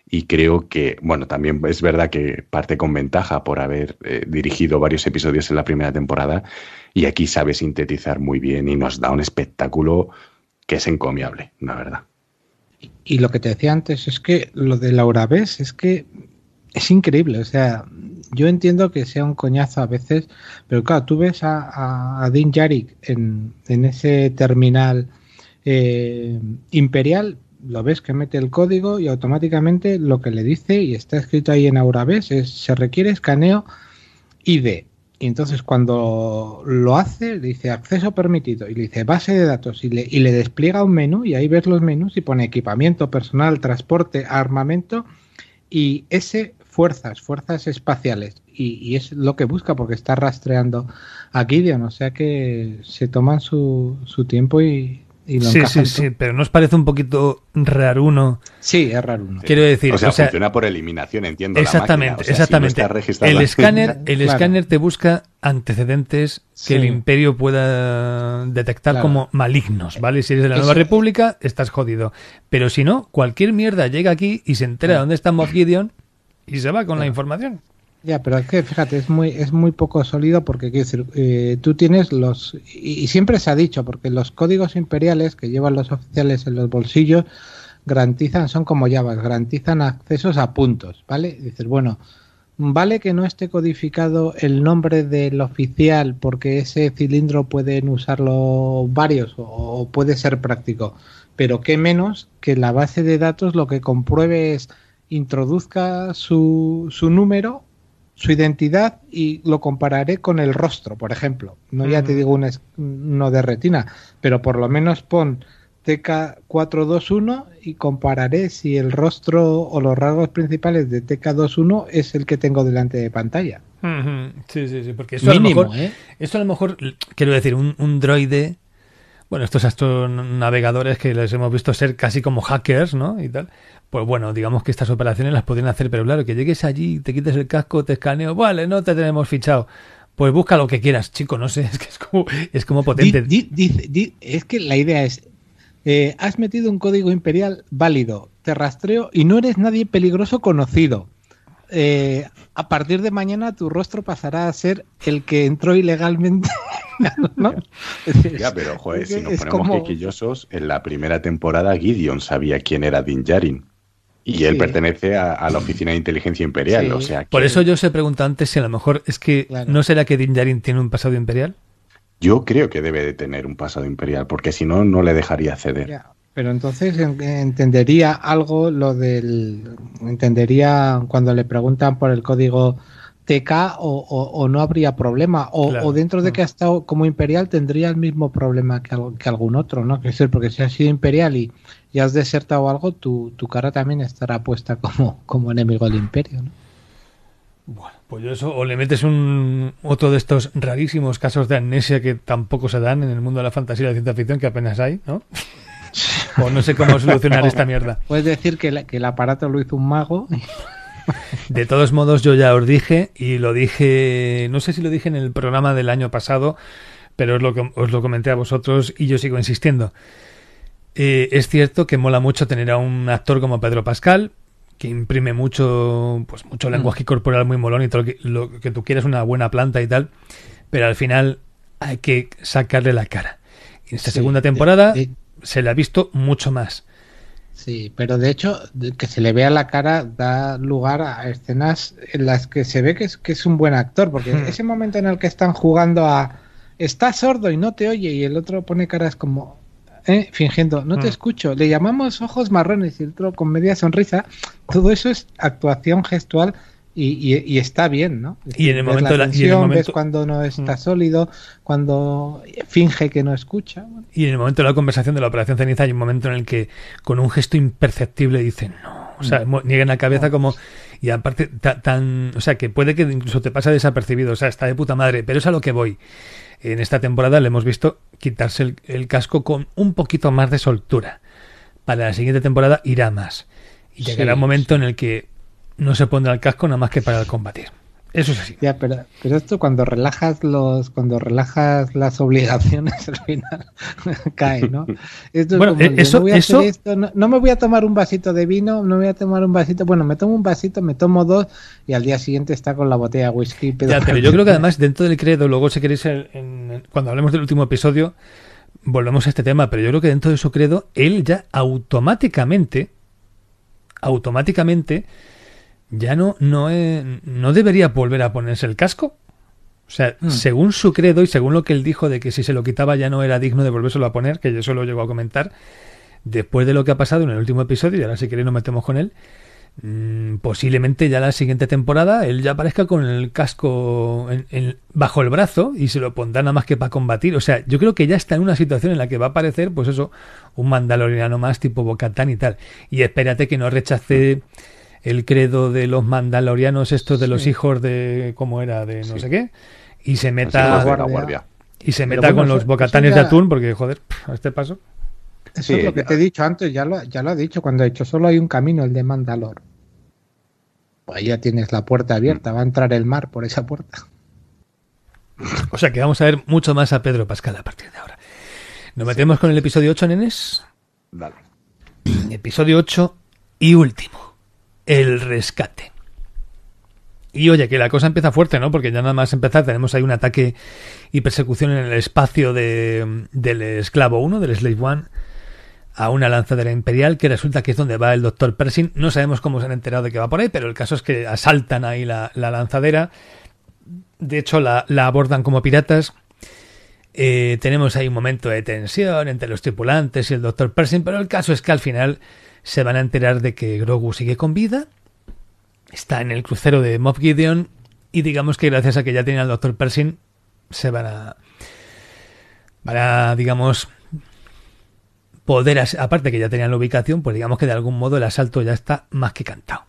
y creo que, bueno, también es verdad que parte con ventaja por haber eh, dirigido varios episodios en la primera temporada y aquí sabe sintetizar muy bien y nos da un espectáculo que es encomiable, la verdad. Y lo que te decía antes es que lo de Laura Bess es que es increíble, o sea, yo entiendo que sea un coñazo a veces, pero claro, tú ves a, a, Dean Yarik en, ese terminal eh, imperial, lo ves que mete el código y automáticamente lo que le dice, y está escrito ahí en Aurabes, es se requiere escaneo ID. Y entonces cuando lo hace, dice acceso permitido y le dice base de datos y le, y le despliega un menú y ahí ves los menús y pone equipamiento, personal, transporte, armamento y ese fuerzas, fuerzas espaciales. Y, es lo que busca porque está rastreando a Gideon. O sea que se toman su, su tiempo y, y lo Sí, sí, sí, pero ¿nos parece un poquito raruno? Sí, es raruno. Quiero decir, o sea, funciona por eliminación, entiendo. Exactamente, la exactamente. el escáner, el escáner te busca antecedentes que el imperio pueda detectar como malignos, ¿vale? Si eres de la Nueva República, estás jodido. Pero si no, cualquier mierda llega aquí y se entera de dónde está Moff Gideon y se va con la información. Ya, pero es que fíjate, es muy, es muy poco sólido porque quiero decir, eh, tú tienes los, y, siempre se ha dicho, porque los códigos imperiales que llevan los oficiales en los bolsillos garantizan, son como llaves, garantizan accesos a puntos, ¿vale? dices, bueno, vale que no esté codificado el nombre del oficial porque ese cilindro pueden usarlo varios o puede ser práctico, pero qué menos que la base de datos lo que compruebe es introduzca su, su número, su identidad y lo compararé con el rostro, por ejemplo. No ya te digo un no de retina, pero por lo menos pon TK421 y compararé si el rostro o los rasgos principales de TK21 es el que tengo delante de pantalla. Sí, sí, sí, porque eso a lo mejor, ¿eh? a lo mejor, quiero decir, un, un droide bueno, estos navegadores que les hemos visto ser casi como hackers, ¿no? Y tal. Pues bueno, digamos que estas operaciones las podrían hacer, pero claro, que llegues allí, te quites el casco, te escaneo, vale, no te tenemos fichado. Pues busca lo que quieras, chico, no sé, es que es como, es como potente. es que la idea es, eh, has metido un código imperial válido, te rastreo y no eres nadie peligroso conocido. Eh, a partir de mañana tu rostro pasará a ser el que entró ilegalmente. ¿no? ya, pero joder, si nos ponemos como... quequillosos, en la primera temporada Gideon sabía quién era Din Djarin. Y él pertenece a, la Oficina de Inteligencia Imperial, o sea Por eso yo se pregunta antes si a lo mejor es que ¿no será que Din Djarin tiene un pasado imperial? Yo creo que debe de tener un pasado imperial, porque si no, no le dejaría ceder. Pero entonces entendería algo lo del. Entendería cuando le preguntan por el código TK o, no habría problema. O, dentro de que ha estado como imperial tendría el mismo problema que, que algún otro, ¿no? Que es porque si has sido imperial y, ya has desertado algo, tu, tu cara también estará puesta como, como enemigo del imperio, ¿no? Bueno, pues eso, o le metes un otro de estos rarísimos casos de amnesia que tampoco se dan en el mundo de la fantasía y la ciencia ficción, que apenas hay, ¿no? o no sé cómo solucionar esta mierda. Puedes decir que, el aparato lo hizo un mago. De todos modos, yo ya os dije, y lo dije, no sé si lo dije en el programa del año pasado, pero os lo, os lo comenté a vosotros y yo sigo insistiendo. Eh, es cierto que mola mucho tener a un actor como Pedro Pascal, que imprime mucho, pues mucho mm. lenguaje corporal muy molón y todo lo que, tú quieras, una buena planta y tal, pero al final hay que sacarle la cara. En esta segunda temporada se le ha visto mucho más. Sí, pero de hecho, que se le vea la cara da lugar a escenas en las que se ve que es, que es un buen actor, porque hmm. ese momento en el que están jugando a está sordo y no te oye y el otro pone caras como eh, fingiendo, no te hmm. escucho, le llamamos ojos marrones y el otro con media sonrisa, todo eso es actuación gestual y, y, está bien, ¿no? Y en el momento, la la- y en el tensión, momento- ves cuando no está sólido, cuando finge que no escucha. bueno. Y en el momento de la conversación de la Operación Ceniza hay un momento en el que con un gesto imperceptible dicen no. O sea, mo- niegan la cabeza como... Y aparte, ta- tan... O sea, que puede que incluso te pasa desapercibido. O sea, está de puta madre. Pero es a lo que voy. En esta temporada le hemos visto quitarse el, el casco con un poquito más de soltura. Para la siguiente temporada irá más. Y llegará Sí, un momento en el que no se pondrá el casco nada más que para combatir. Eso es así. Ya, pero, pero esto cuando relajas los, cuando relajas las obligaciones al final cae, ¿no? Esto es Bueno, como de, eso- no voy a hacer eso- esto, no, no me voy a tomar un vasito de vino, no voy a tomar un vasito, bueno, me tomo un vasito, me tomo dos y al día siguiente está con la botella de whisky. Ya, pero yo creo que además dentro del credo, luego si queréis, en- en- cuando hablemos del último episodio, volvemos a este tema, pero yo creo que dentro de su credo, él ya automáticamente, automáticamente, ya no, no, no debería volver a ponerse el casco. O sea, Mm. según su credo y según lo que él dijo de que si se lo quitaba ya no era digno de volvérselo a poner, que yo eso lo llego a comentar, después de lo que ha pasado en el último episodio, y ahora si queréis nos metemos con él, mm, posiblemente ya la siguiente temporada él ya aparezca con el casco en- en- bajo el brazo y se lo pondrá nada más que para combatir. O sea, yo creo que ya está en una situación en la que va a aparecer, pues eso, un mandaloriano más tipo Bocatán y tal. Y espérate que no rechace el credo de los mandalorianos, estos de los Sí. hijos de, ¿cómo era? De no Sí. sé qué. Y se meta, la guardia. guardia. y se meta bueno, con los bocatanes de atún, porque joder, a este paso. Eso Sí, es lo que ya. te he dicho antes, ya lo, ya lo ha dicho cuando ha dicho solo hay un camino, el de Mandalor. Pues ahí ya tienes la puerta abierta, va a entrar el mar por esa puerta. O sea que vamos a ver mucho más a Pedro Pascal a partir de ahora. Nos metemos con el episodio 8, nenes. Dale. Episodio 8 y último. El rescate. Y oye, que la cosa empieza fuerte, ¿no? Porque ya nada más empezar tenemos ahí un ataque y persecución en el espacio de, del esclavo 1, del Slave 1, a una lanzadera imperial que resulta que es donde va el doctor Pershing. No sabemos cómo se han enterado de que va por ahí, pero el caso es que asaltan ahí la, la lanzadera. De hecho, la, la abordan como piratas. Eh, tenemos ahí un momento de tensión entre los tripulantes y el doctor Pershing, pero el caso es que al final se van a enterar de que Grogu sigue con vida, está en el crucero de Moff Gideon y digamos que gracias a que ya tienen al doctor Pershing se van a van a digamos poder aparte que ya tenían la ubicación pues digamos que de algún modo el asalto ya está más que cantado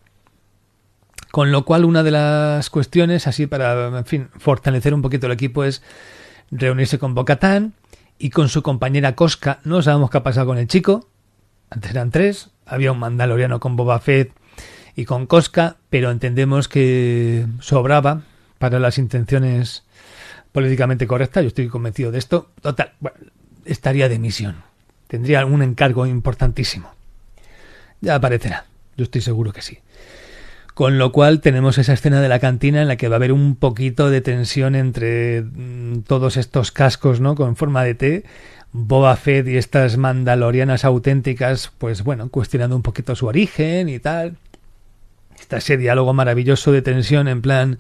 con lo cual una de las cuestiones así para en fin fortalecer un poquito el equipo es reunirse con Bocatán y con su compañera Cosca. No sabemos qué ha pasado con el chico. Antes eran tres. Había un mandaloriano con Boba Fett y con Cosca, pero entendemos que sobraba para las intenciones políticamente correctas. Yo estoy convencido de esto. Total, estaría de misión. Tendría algún encargo importantísimo. Ya aparecerá. Yo estoy seguro que sí. Con lo cual tenemos esa escena de la cantina en la que va a haber un poquito de tensión entre mm, todos estos cascos, ¿no? Con forma de T, Boba Fett y estas mandalorianas auténticas, pues bueno, cuestionando un poquito su origen y tal. Está ese diálogo maravilloso de tensión en plan...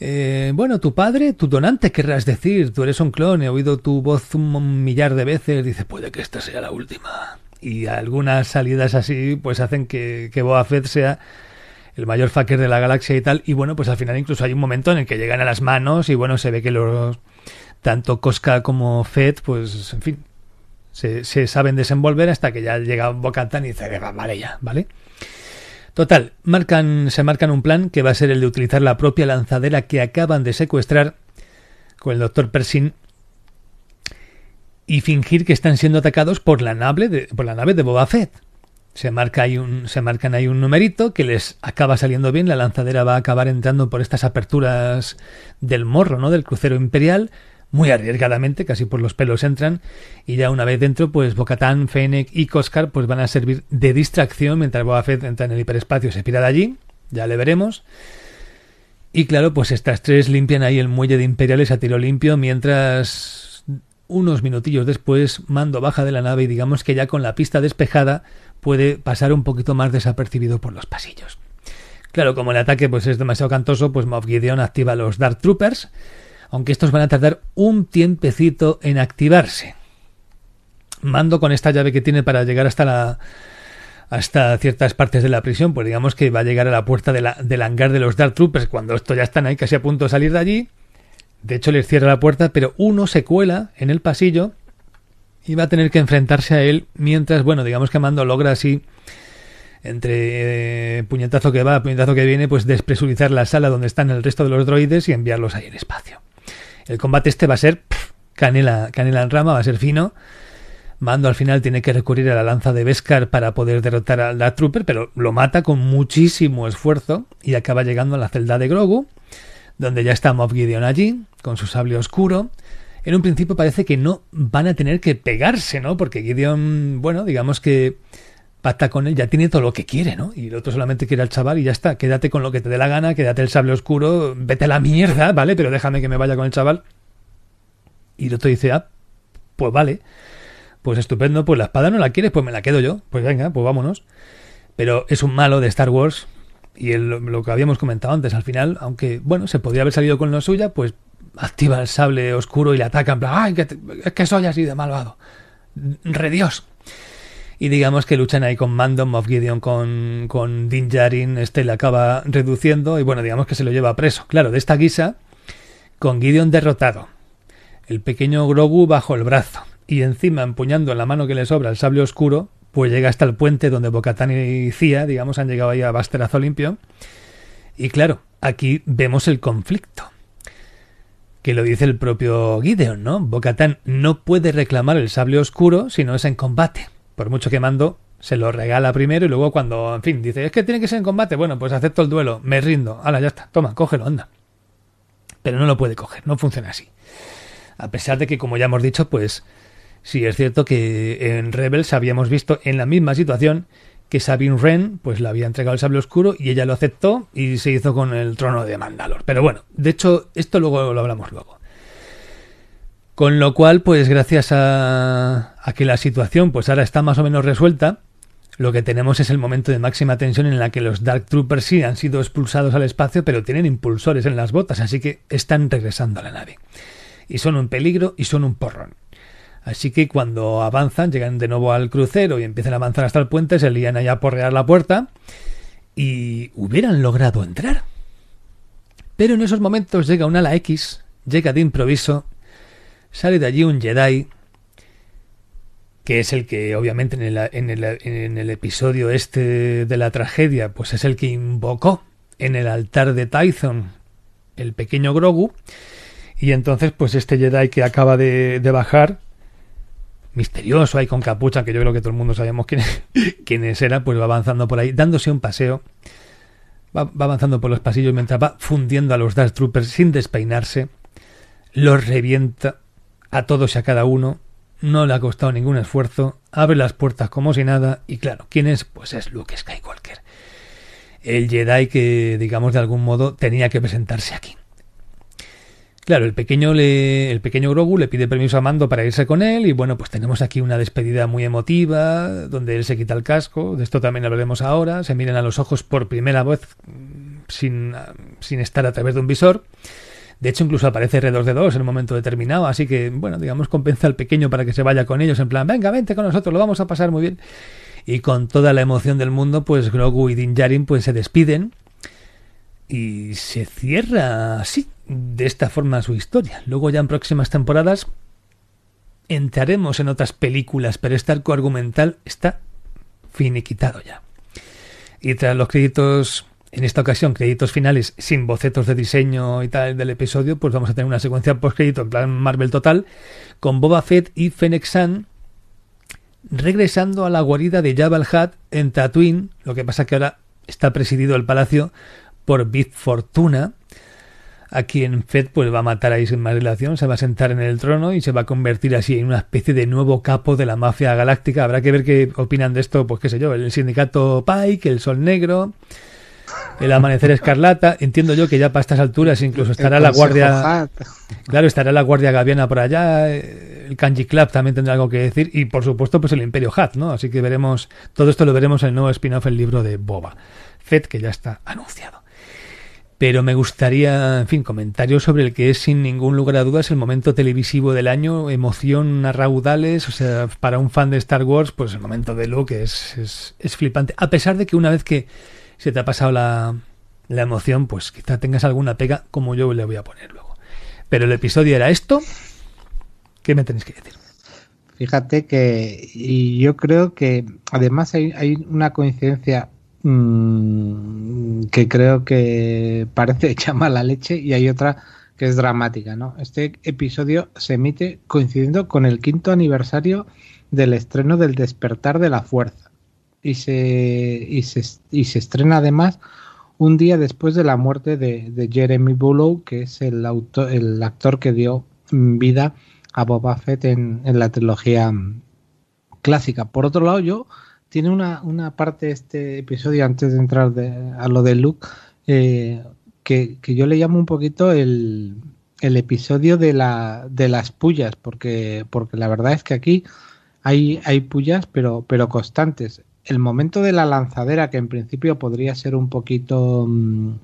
eh, bueno, tu padre, tu donante, querrás decir, tú eres un clon, he oído tu voz un millar de veces, dice, puede que esta sea la última. Y algunas salidas así, pues hacen que, que Boba Fett sea el mayor fucker de la galaxia y tal. Y bueno, pues al final incluso hay un momento en el que llegan a las manos y bueno, se ve que los tanto Cosca como Fett, pues en fin, se, saben desenvolver hasta que ya llega Bocatan y dice, "Venga, vale ya, ¿vale? Total, marcan, se marcan un plan que va a ser el de utilizar la propia lanzadera que acaban de secuestrar con el doctor Pershing y fingir que están siendo atacados por la nave de, por la nave de Boba Fett. Se, marca ahí un, se marcan ahí un numerito que les acaba saliendo bien. La lanzadera va a acabar entrando por estas aperturas del morro, ¿no? Del crucero imperial. Muy arriesgadamente, casi por los pelos entran. Y ya una vez dentro, pues Bocatán, Fennec y Coscar pues van a servir de distracción mientras Boba entra en el hiperespacio y se pira de allí. Ya le veremos. Y claro, pues estas tres limpian ahí el muelle de Imperiales a tiro limpio mientras unos minutillos después Mando baja de la nave y digamos que ya con la pista despejada puede pasar un poquito más desapercibido por los pasillos. Claro, como el ataque pues es demasiado cantoso, pues Moff Gideon activa los Dark Troopers, aunque estos van a tardar un tiempecito en activarse. Mando con esta llave que tiene para llegar hasta la hasta ciertas partes de la prisión, pues digamos que va a llegar a la puerta del hangar de los Dark Troopers cuando estos ya están ahí casi a punto de salir de allí. De hecho, les cierra la puerta, pero uno se cuela en el pasillo y va a tener que enfrentarse a él mientras, bueno, digamos que Mando logra así entre eh, puñetazo que va, puñetazo que viene, pues despresurizar la sala donde están el resto de los droides y enviarlos ahí en espacio. El combate este va a ser canela, canela en rama, va a ser fino. Mando al final tiene que recurrir a la lanza de Beskar para poder derrotar a la Trooper, pero lo mata con muchísimo esfuerzo y acaba llegando a la celda de Grogu, donde ya está Moff Gideon allí, con su sable oscuro. En un principio parece que no van a tener que pegarse, ¿no? Porque Gideon, bueno, digamos que pacta con él, ya tiene todo lo que quiere, ¿no? Y el otro solamente quiere al chaval y ya está, quédate con lo que te dé la gana, quédate el sable oscuro, vete a la mierda, ¿vale? Pero déjame que me vaya con el chaval. Y el otro dice, ah, pues vale, pues estupendo, pues la espada no la quieres, pues me la quedo yo, pues venga, pues vámonos. Pero es un malo de Star Wars y lo que habíamos comentado antes, al final, aunque, bueno, se podría haber salido con lo suya, pues activa el sable oscuro y le ataca en plan, ¡ay, que, que soy así de malvado! ¡Redios! Y digamos que luchan ahí con Mando, Moff Gideon con, con Din Djarin, este le acaba reduciendo y bueno, digamos que se lo lleva preso. Claro, de esta guisa, con Gideon derrotado, el pequeño Grogu bajo el brazo y encima empuñando en la mano que le sobra el sable oscuro, pues llega hasta el puente donde Bocatán y Cía, digamos, han llegado ahí a basterazo limpio. Y claro, aquí vemos el conflicto. Que lo dice el propio Gideon, ¿no? Bocatán no puede reclamar el sable oscuro si no es en combate por mucho que mando, se lo regala primero y luego cuando, en fin, dice, es que tiene que ser en combate, bueno, pues acepto el duelo, me rindo, hala, ya está, toma, cógelo, anda. Pero no lo puede coger, no funciona así. A pesar de que, como ya hemos dicho, pues sí es cierto que en Rebels habíamos visto en la misma situación que Sabine Wren pues le había entregado el sable oscuro y ella lo aceptó y se hizo con el trono de Mandalor. Pero bueno, de hecho, esto luego lo hablamos luego. Con lo cual, pues gracias a, que la situación pues ahora está más o menos resuelta, lo que tenemos es el momento de máxima tensión en la que los Dark Troopers sí han sido expulsados al espacio, pero tienen impulsores en las botas, así que están regresando a la nave. Y son un peligro y son un porrón. Así que cuando avanzan, llegan de nuevo al crucero y empiezan a avanzar hasta el puente, se lían allá a porrear la puerta y hubieran logrado entrar. Pero en esos momentos llega un ala X, llega de improviso sale de allí un Jedi, que es el que obviamente en el, en el, en el episodio este de la tragedia, pues es el que invocó en el altar de Tython el pequeño Grogu. Y entonces, pues este Jedi que acaba de, de bajar, misterioso ahí con capucha, que yo creo que todo el mundo sabemos quién, quiénes era, pues va avanzando por ahí, dándose un paseo. Va, va, avanzando por los pasillos mientras va fundiendo a los Dark Troopers sin despeinarse. Los revienta a todos y a cada uno, no le ha costado ningún esfuerzo, abre las puertas como si nada y claro, ¿quién es? Pues es Luke Skywalker. El Jedi que, digamos, de algún modo tenía que presentarse aquí. Claro, el pequeño, le, el pequeño Grogu le pide permiso a Mando para irse con él y bueno, pues tenemos aquí una despedida muy emotiva donde él se quita el casco, de esto también hablaremos ahora, se miran a los ojos por primera vez sin, sin estar a través de un visor de hecho, incluso aparece R2D2 en un momento determinado, así que, bueno, digamos, compensa al pequeño para que se vaya con ellos, en plan, venga, vente con nosotros, lo vamos a pasar muy bien. Y con toda la emoción del mundo, pues Grogu y Din Djarin pues se despiden y se cierra así, de esta forma su historia. Luego ya en próximas temporadas entraremos en otras películas, pero este arco argumental está finiquitado ya. Y tras los créditos en esta ocasión créditos finales sin bocetos de diseño y tal del episodio, pues vamos a tener una secuencia post crédito en plan Marvel total con Boba Fett y Fennec San regresando a la guarida de Jabba el Hutt en Tatooine, lo que pasa que ahora está presidido el palacio por Big Fortuna, a quien Fett pues va a matar ahí sin más relación, se va a sentar en el trono y se va a convertir así en una especie de nuevo capo de la mafia galáctica. Habrá que ver qué opinan de esto, pues qué sé yo, el sindicato Pike, el Sol Negro, el amanecer escarlata. Entiendo yo que ya para estas alturas incluso estará la guardia. Claro, estará la guardia gaviana por allá. Eh, el Kanji Club también tendrá algo que decir. Y por supuesto, pues el Imperio Hat, ¿no? Así que veremos. Todo esto lo veremos en el nuevo spin-off, el libro de Boba Fett, que ya está anunciado. pero me gustaría, en fin, comentarios sobre el que es sin ningún lugar a dudas el momento televisivo del año, emoción a raudales, o sea, para un fan de Star Wars, pues el momento de Luke es, es, es flipante, a pesar de que una vez que se te ha pasado la, la emoción, pues quizá tengas alguna pega como yo le voy a poner luego. Pero el episodio era esto, ¿qué me tenéis que decir? Fíjate que y yo creo que además hay, una coincidencia mmm, que creo que parece hecha mala leche y hay otra que es dramática, ¿no? Este episodio se emite coincidiendo con el quinto aniversario del estreno del Despertar de la Fuerza y se, y se, y se estrena además un día después de la muerte de, Jeremy Bullough, que es el, autor, el actor que dio vida a Boba Fett en, en la trilogía clásica. Por otro lado, yo tiene una, una parte este episodio, antes de entrar de, a lo de Luke, eh, que, que, yo le llamo un poquito el, el episodio de, la, de las pullas, porque, porque la verdad es que aquí hay, hay pullas, pero, pero constantes. El momento de la lanzadera, que en principio podría ser un poquito... Um,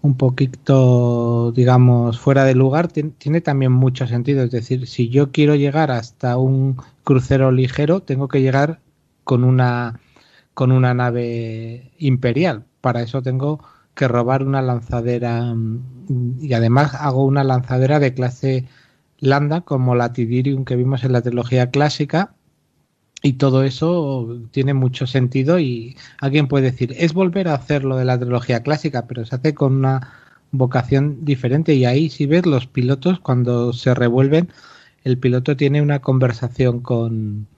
un poquito, digamos, fuera de lugar, tiene también mucho sentido. Es decir, si yo quiero llegar hasta un crucero ligero, tengo que llegar con una, con una nave imperial. Para eso tengo que robar una lanzadera y además hago una lanzadera de clase Lambda como la Tidirium que vimos en la trilogía clásica y todo eso tiene mucho sentido y alguien puede decir, es volver a hacer lo de la trilogía clásica, pero se hace con una vocación diferente. Y ahí si ves los pilotos cuando se revuelven, el piloto tiene una conversación con,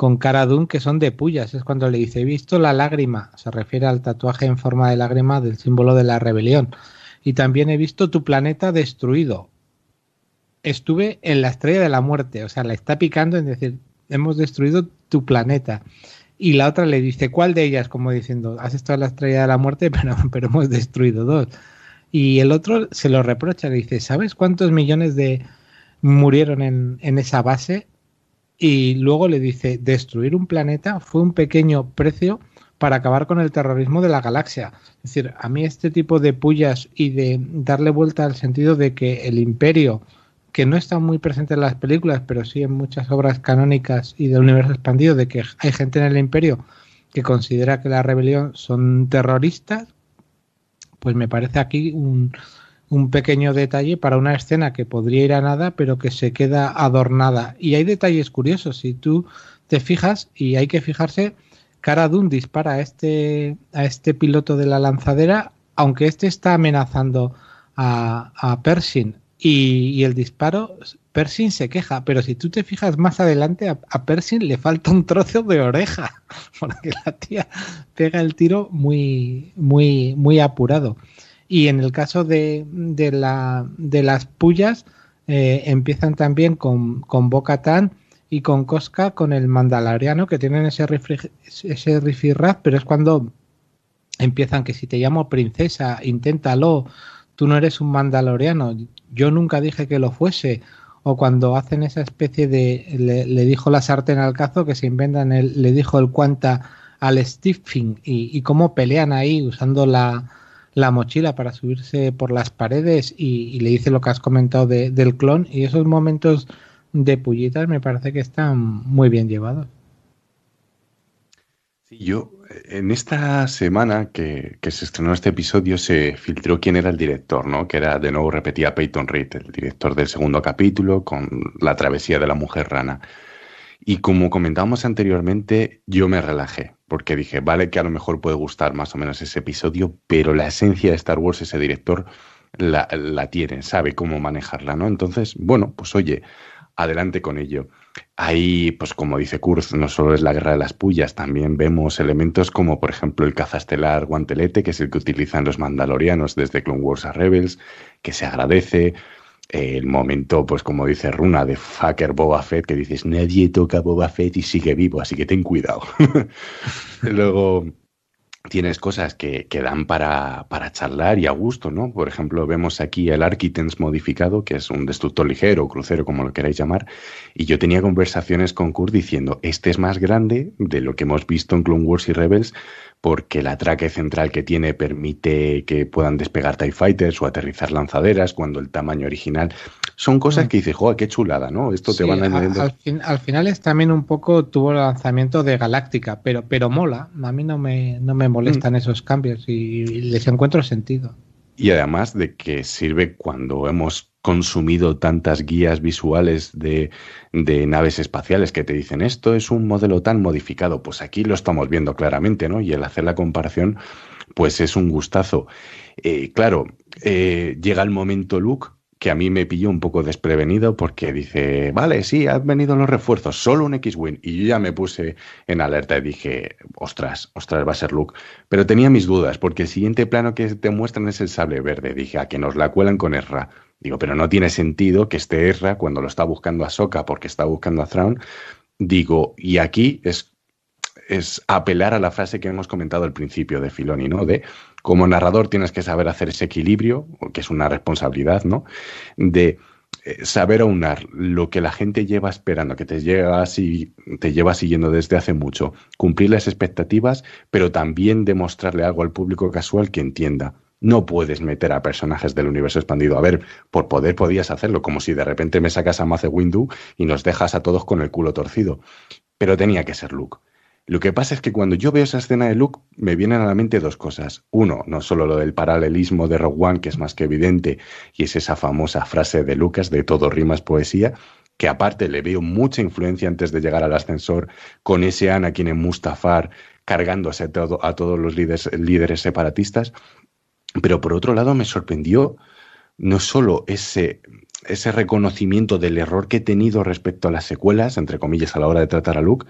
con Cara que son de pullas, es cuando le dice, he visto la lágrima, se refiere al tatuaje en forma de lágrima del símbolo de la rebelión, y también he visto tu planeta destruido. Estuve en la estrella de la muerte, o sea, la está picando en decir, hemos destruido tu planeta. Y la otra le dice, ¿cuál de ellas? Como diciendo, has estado la estrella de la muerte, pero, pero hemos destruido dos. Y el otro se lo reprocha, le dice, ¿sabes cuántos millones de murieron en, en esa base? Y luego le dice, destruir un planeta fue un pequeño precio para acabar con el terrorismo de la galaxia. Es decir, a mí este tipo de pullas y de darle vuelta al sentido de que el imperio que no está muy presente en las películas, pero sí en muchas obras canónicas y del universo expandido, de que hay gente en el imperio que considera que la rebelión son terroristas, pues me parece aquí un, un pequeño detalle para una escena que podría ir a nada, pero que se queda adornada. Y hay detalles curiosos, si tú te fijas, y hay que fijarse, Cara Dune dispara a este, a este piloto de la lanzadera, aunque este está amenazando a, a Pershing y, y, el disparo, Pershing se queja, pero si tú te fijas más adelante, a, a, Pershing le falta un trozo de oreja, porque la tía pega el tiro muy, muy, muy apurado. Y en el caso de, de, la, de las pullas, eh, empiezan también con, con Tan y con Cosca, con el Mandaloriano, que tienen ese, ese rifirraf, pero es cuando empiezan que si te llamo princesa, inténtalo, tú no eres un mandaloriano, yo nunca dije que lo fuese, o cuando hacen esa especie de, le, le dijo la sartén al cazo que se inventan, el, le dijo el cuanta al Stephen y, cómo pelean ahí usando la, la, mochila para subirse por las paredes y, y le dice lo que has comentado de, del clon y esos momentos de pullitas me parece que están muy bien llevados. Sí, yo en esta semana que, que, se estrenó este episodio se filtró quién era el director, ¿no? Que era, de nuevo repetía Peyton Reed, el director del segundo capítulo con la travesía de la mujer rana. Y como comentábamos anteriormente, yo me relajé, porque dije, vale que a lo mejor puede gustar más o menos ese episodio, pero la esencia de Star Wars, ese director, la, la tiene, sabe cómo manejarla, ¿no? Entonces, bueno, pues oye, adelante con ello. Ahí, pues como dice Kurz, no solo es la guerra de las pullas, también vemos elementos como, por ejemplo, el cazastelar guantelete, que es el que utilizan los mandalorianos desde Clone Wars a Rebels, que se agradece. El momento, pues como dice Runa, de fucker Boba Fett, que dices, nadie toca Boba Fett y sigue vivo, así que ten cuidado. Luego, tienes cosas que, que dan para, para, charlar y a gusto, ¿no? Por ejemplo, vemos aquí el Architens modificado, que es un destructor ligero, crucero, como lo queráis llamar, y yo tenía conversaciones con Kurt diciendo, este es más grande de lo que hemos visto en Clone Wars y Rebels, porque el atraque central que tiene permite que puedan despegar TIE Fighters o aterrizar lanzaderas, cuando el tamaño original son cosas mm. que dices, joder, qué chulada, ¿no? Esto te van añadiendo. Al, al, final es también un poco tuvo el lanzamiento de Galáctica, pero, pero mola. A mí no me, no me molestan mm. esos cambios y, les encuentro sentido. Y además de que sirve cuando hemos consumido tantas guías visuales de, de, naves espaciales que te dicen esto es un modelo tan modificado, pues aquí lo estamos viendo claramente, ¿no? Y el hacer la comparación, pues es un gustazo. Eh, claro, eh, llega el momento Luke que a mí me pilló un poco desprevenido porque dice, vale, sí, han venido los refuerzos, solo un X-Wing. Y yo ya me puse en alerta y dije, ostras, ostras, va a ser Luke. Pero tenía mis dudas porque el siguiente plano que te muestran es el sable verde. Dije, a que nos la cuelan con Ezra. Digo, pero no tiene sentido que esté Ezra cuando lo está buscando a Soka porque está buscando a Thrawn. Digo, y aquí es, es apelar a la frase que hemos comentado al principio de Filoni, ¿no? De como narrador tienes que saber hacer ese equilibrio, que es una responsabilidad, ¿no? De eh, saber aunar lo que la gente lleva esperando, que te lleva, te lleva siguiendo desde hace mucho, cumplir las expectativas, pero también demostrarle algo al público casual que entienda. No puedes meter a personajes del universo expandido. A ver, por poder podías hacerlo, como si de repente me sacas a Mace Windu y nos dejas a todos con el culo torcido. Pero tenía que ser Luke. Lo que pasa es que cuando yo veo esa escena de Luke, me vienen a la mente dos cosas. Uno, no solo lo del paralelismo de Rogue One, que es más que evidente, y es esa famosa frase de Lucas de todo rimas poesía, que aparte le veo mucha influencia antes de llegar al ascensor con ese Anakin en Mustafar cargándose a, a todos los líderes, líderes separatistas. Pero por otro lado me sorprendió no solo ese, ese reconocimiento del error que he tenido respecto a las secuelas, entre comillas, a la hora de tratar a Luke,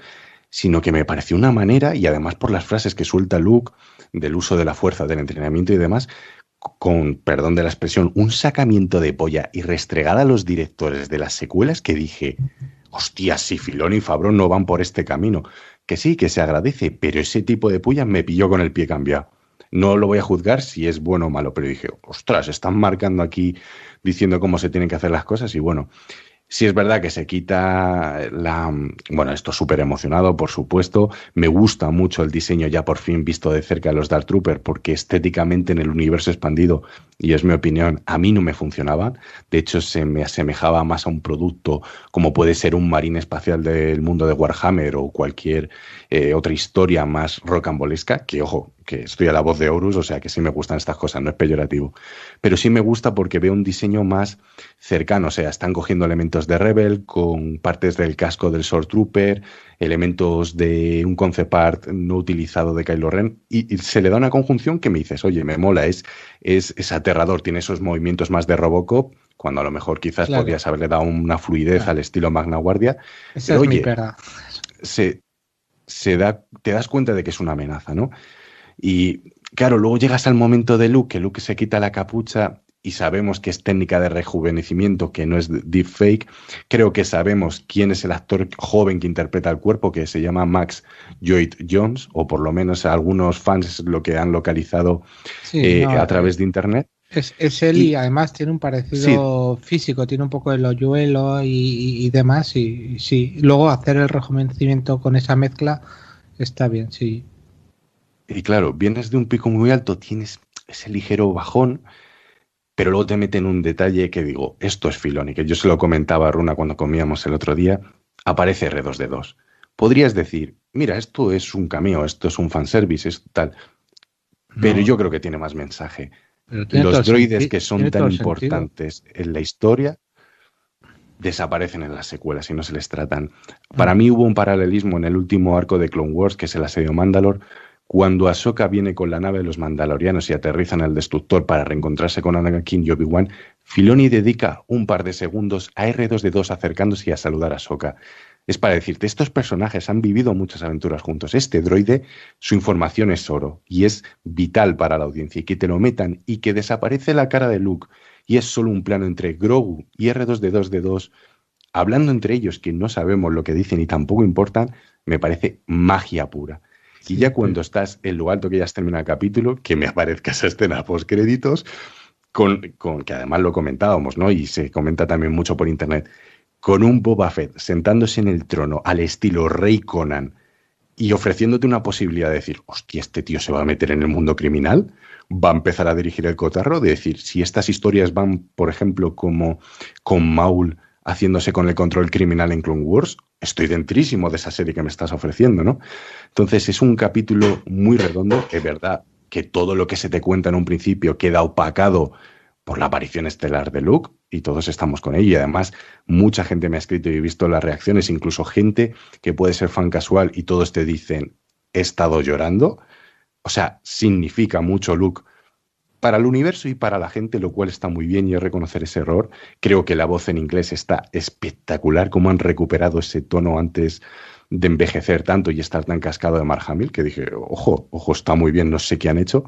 sino que me pareció una manera, y además por las frases que suelta Luke, del uso de la fuerza, del entrenamiento y demás, con, perdón de la expresión, un sacamiento de polla y restregada a los directores de las secuelas que dije, hostia, si Filón y Fabro no van por este camino. Que sí, que se agradece, pero ese tipo de puya me pilló con el pie cambiado. No lo voy a juzgar si es bueno o malo, pero dije, ostras, están marcando aquí diciendo cómo se tienen que hacer las cosas y bueno, Sí es verdad que se quita la... Bueno, esto súper emocionado, por supuesto. Me gusta mucho el diseño ya por fin visto de cerca de los Dark Trooper, porque estéticamente en el universo expandido, y es mi opinión, a mí no me funcionaban. De hecho, se me asemejaba más a un producto como puede ser un marín espacial del mundo de Warhammer o cualquier eh, otra historia más rocambolesca, que ojo, que estoy a la voz de Horus, o sea que sí me gustan estas cosas, no es peyorativo. Pero sí me gusta porque veo un diseño más cercano, o sea, están cogiendo elementos de Rebel con partes del casco del Sword Trooper, elementos de un concept art no utilizado de Kylo Ren, y, se le da una conjunción que me dices, oye, me mola, es, es, aterrador, tiene esos movimientos más de Robocop, cuando a lo mejor quizás podrías haberle dado una fluidez al estilo Magna Guardia. Esa es oye, Se, se da, te das cuenta de que es una amenaza, ¿no? Y claro, luego llegas al momento de Luke, que Luke se quita la capucha y sabemos que es técnica de rejuvenecimiento, que no es deepfake. Creo que sabemos quién es el actor joven que interpreta el cuerpo, que se llama Max Lloyd Jones, o por lo menos algunos fans lo que han localizado eh, a través de internet. Es, es él y, además tiene un parecido físico, tiene un poco de hoyuelo y, y, demás. Y, sí, luego hacer el rejuvenecimiento con esa mezcla está bien, sí. Y claro, vienes de un pico muy alto, tienes ese ligero bajón, pero luego te meten un detalle que digo, esto es Filoni, que yo se lo comentaba a Runa cuando comíamos el otro día, aparece R2D2. Podrías decir, mira, esto es un cameo, esto es un fanservice, es tal. Pero yo creo que tiene más mensaje. Los droides que son tan importantes en la historia desaparecen en las secuelas y no se les tratan. Para mí hubo un paralelismo en el último arco de Clone Wars, que es el asedio Mandalor, cuando Ahsoka viene con la nave de los Mandalorianos y aterriza en el destructor para reencontrarse con Anakin y Obi-Wan, Filoni dedica un par de segundos a R2D2 acercándose y a saludar a Ahsoka. Es para decirte, estos personajes han vivido muchas aventuras juntos. Este droide, su información es oro y es vital para la audiencia. Y que te lo metan y que desaparece la cara de Luke y es solo un plano entre Grogu y R2D2D2, hablando entre ellos que no sabemos lo que dicen y tampoco importan, me parece magia pura. Y ya cuando estás en lo alto que ya has terminado el capítulo, que me aparezca esa escena post créditos, con, con, que además lo comentábamos, ¿no? Y se comenta también mucho por internet, con un Boba Fett sentándose en el trono al estilo Rey Conan y ofreciéndote una posibilidad de decir, hostia, este tío se va a meter en el mundo criminal, va a empezar a dirigir el cotarro, de decir, si estas historias van, por ejemplo, como con Maul haciéndose con el control criminal en Clone Wars, estoy dentrísimo de esa serie que me estás ofreciendo, ¿no? Entonces es un capítulo muy redondo, es verdad que todo lo que se te cuenta en un principio queda opacado por la aparición estelar de Luke y todos estamos con ella. Y además, mucha gente me ha escrito y he visto las reacciones, incluso gente que puede ser fan casual y todos te dicen, he estado llorando. O sea, significa mucho Luke para el universo y para la gente, lo cual está muy bien y es reconocer ese error. Creo que la voz en inglés está espectacular, como han recuperado ese tono antes de envejecer tanto y estar tan cascado de Mark Hamill, que dije, ojo, ojo, está muy bien, no sé qué han hecho.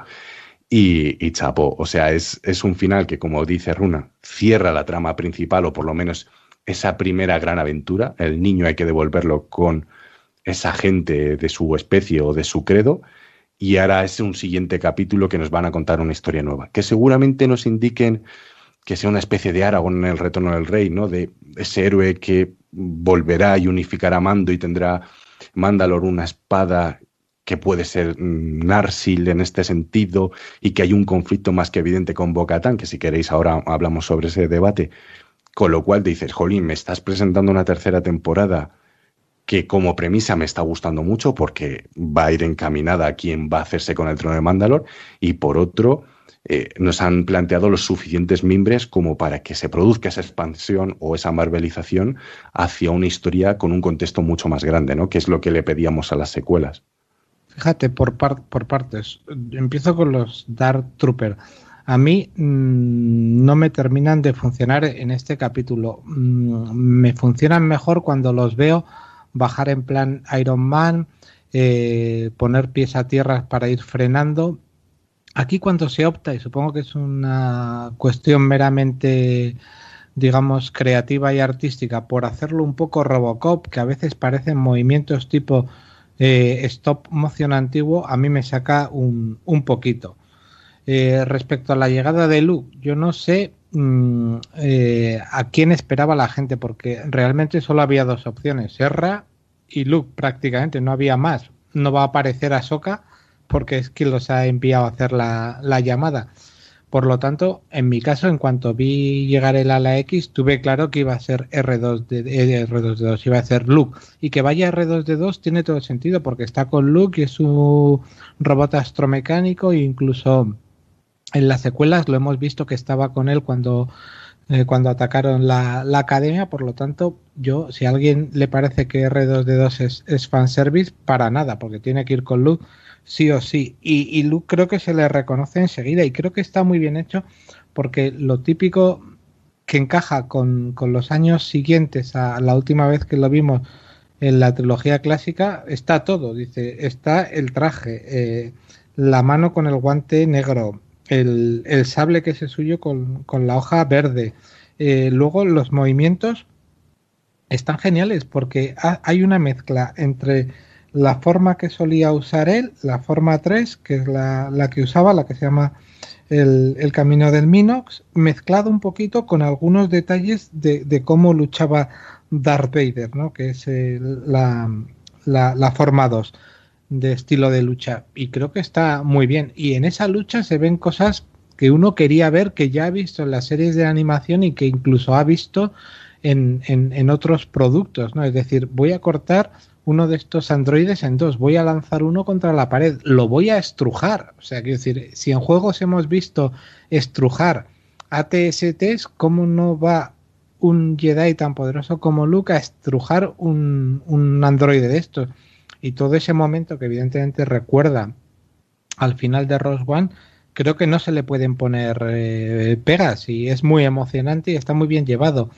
Y, chapo, o sea, es, es un final que, como dice Runa, cierra la trama principal, o por lo menos esa primera gran aventura. El niño hay que devolverlo con esa gente de su especie o de su credo y ahora es un siguiente capítulo que nos van a contar una historia nueva, que seguramente nos indiquen que sea una especie de Aragorn en el retorno del rey, ¿no? De ese héroe que volverá y unificará Mando y tendrá Mandalor una espada que puede ser mm, Narsil en este sentido y que hay un conflicto más que evidente con Bocatán, que si queréis ahora hablamos sobre ese debate, con lo cual dices, Jolín, me estás presentando una tercera temporada que como premisa me está gustando mucho porque va a ir encaminada a quién va a hacerse con el trono de Mandalor y por otro eh, nos han planteado los suficientes mimbres como para que se produzca esa expansión o esa marvelización hacia una historia con un contexto mucho más grande, ¿no? Que es lo que le pedíamos a las secuelas. Fíjate, por, por partes. Empiezo con los Dark Trooper. A mí mmm, no me terminan de funcionar en este capítulo. Mm, me funcionan mejor cuando los veo bajar en plan Iron Man, eh, poner pies a tierra para ir frenando. Aquí cuando se opta, y supongo que es una cuestión meramente, digamos, creativa y artística, por hacerlo un poco Robocop, que a veces parecen movimientos tipo eh, stop motion antiguo, a mí me saca un, un poquito. Eh, respecto a la llegada de Luke, yo no sé Mm, eh, a quién esperaba la gente, porque realmente solo había dos opciones, Serra y Luke prácticamente, no había más. No va a aparecer Ahsoka porque es quien los ha enviado a hacer la, la llamada. Por lo tanto, en mi caso, en cuanto vi llegar el ala X, tuve claro que iba a ser R2 de, eh, R2D2, iba a ser Luke. Y que vaya R2D2 tiene todo sentido porque está con Luke y es un robot astromecánico e incluso en las secuelas lo hemos visto que estaba con él cuando, eh, cuando atacaron la, la, academia, por lo tanto, yo, si a alguien le parece que R2D2 es, es fanservice, para nada, porque tiene que ir con Luke sí o sí. Y, y Luke creo que se le reconoce enseguida y creo que está muy bien hecho porque lo típico que encaja con, con los años siguientes a la última vez que lo vimos en la trilogía clásica, está todo, dice, está el traje, eh, la mano con el guante negro, el, el sable que es el suyo con, con la hoja verde. Eh, luego los movimientos están geniales porque ha, hay una mezcla entre la forma que solía usar él, la forma 3, que es la, la que usaba, la que se llama el, el, camino del Minox, mezclado un poquito con algunos detalles de, de cómo luchaba Darth Vader, ¿no? que es la, la, la forma 2 de estilo de lucha y creo que está muy bien y en esa lucha se ven cosas que uno quería ver que ya ha visto en las series de animación y que incluso ha visto en, en, en otros productos, ¿no? Es decir, voy a cortar uno de estos androides en dos, voy a lanzar uno contra la pared, lo voy a estrujar. O sea, quiero decir, si en juegos hemos visto estrujar ATSTs, ¿cómo no va un Jedi tan poderoso como Luke a estrujar un, un androide de estos? y todo ese momento que evidentemente recuerda al final de Rose One, creo que no se le pueden poner eh, pegas y es muy emocionante y está muy bien llevado.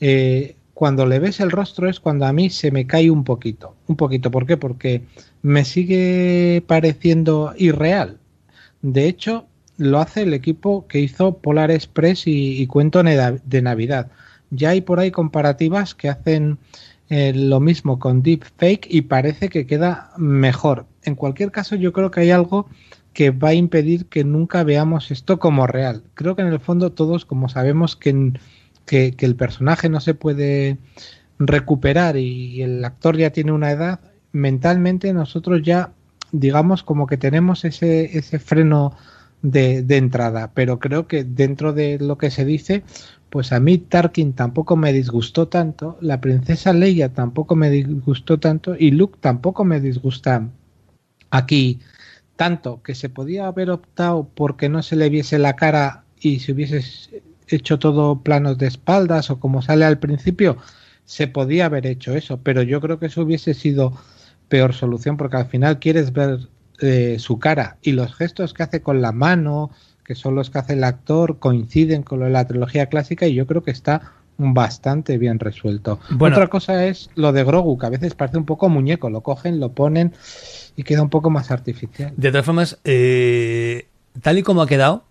Eh, cuando le ves el rostro es cuando a mí se me cae un poquito, un poquito. ¿Por qué? Porque me sigue pareciendo irreal. De hecho, lo hace el equipo que hizo Polar Express y, Cuento de Navidad. Ya hay por ahí comparativas que hacen eh, lo mismo con Deepfake y parece que queda mejor. en cualquier caso, yo creo que hay algo que va a impedir que nunca veamos esto como real. Creo que en el fondo todos, como sabemos que, que, el personaje no se puede recuperar y el actor ya tiene una edad, mentalmente nosotros ya, digamos, como que tenemos ese, ese freno de, de, entrada. Pero creo que dentro de lo que se dice, pues a mí Tarkin tampoco me disgustó tanto, la princesa Leia tampoco me disgustó tanto y Luke tampoco me disgusta aquí tanto que se podía haber optado porque no se le viese la cara y se hubiese hecho todo planos de espaldas o como sale al principio, se podía haber hecho eso, pero yo creo que eso hubiese sido peor solución porque al final quieres ver eh, su cara y los gestos que hace con la mano, que son los que hace el actor, coinciden con lo de la trilogía clásica y yo creo que está bastante bien resuelto. Otra cosa es lo de Grogu, que a veces parece un poco muñeco, lo cogen, lo ponen y queda un poco más artificial. De todas formas, eh, tal y como ha quedado,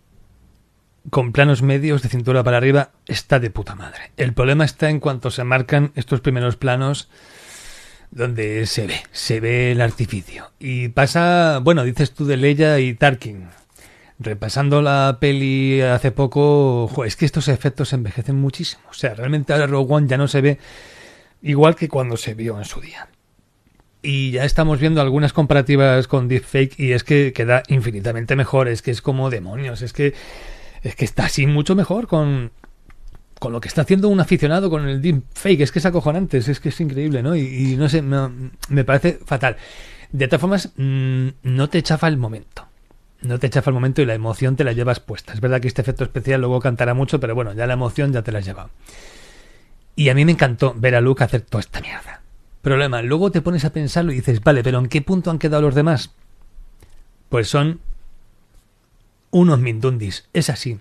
con planos medios de cintura para arriba, está de puta madre. El problema está en cuanto se marcan estos primeros planos donde se ve, se ve el artificio. Y pasa, bueno, dices tú de Leia y Tarkin. Repasando la peli hace poco, es que estos efectos envejecen muchísimo. O sea, realmente ahora Rogue One ya no se ve igual que cuando se vio en su día. Y ya estamos viendo algunas comparativas con Deepfake y es que queda infinitamente mejor, es que es como demonios, es que es que está así mucho mejor con con lo que está haciendo un aficionado con el Deepfake, es que es acojonante, es que es increíble, ¿no? Y, no sé, me, parece fatal. De todas formas, mm, no te chafa el momento. No te chafa el momento y la emoción te la llevas puesta. Es verdad que este efecto especial luego cantará mucho, pero bueno, ya la emoción ya te la has llevado. Y a mí me encantó ver a Luke hacer toda esta mierda. Problema, luego te pones a pensarlo y dices, vale, pero ¿en qué punto han quedado los demás? Pues son unos mindundis, es así.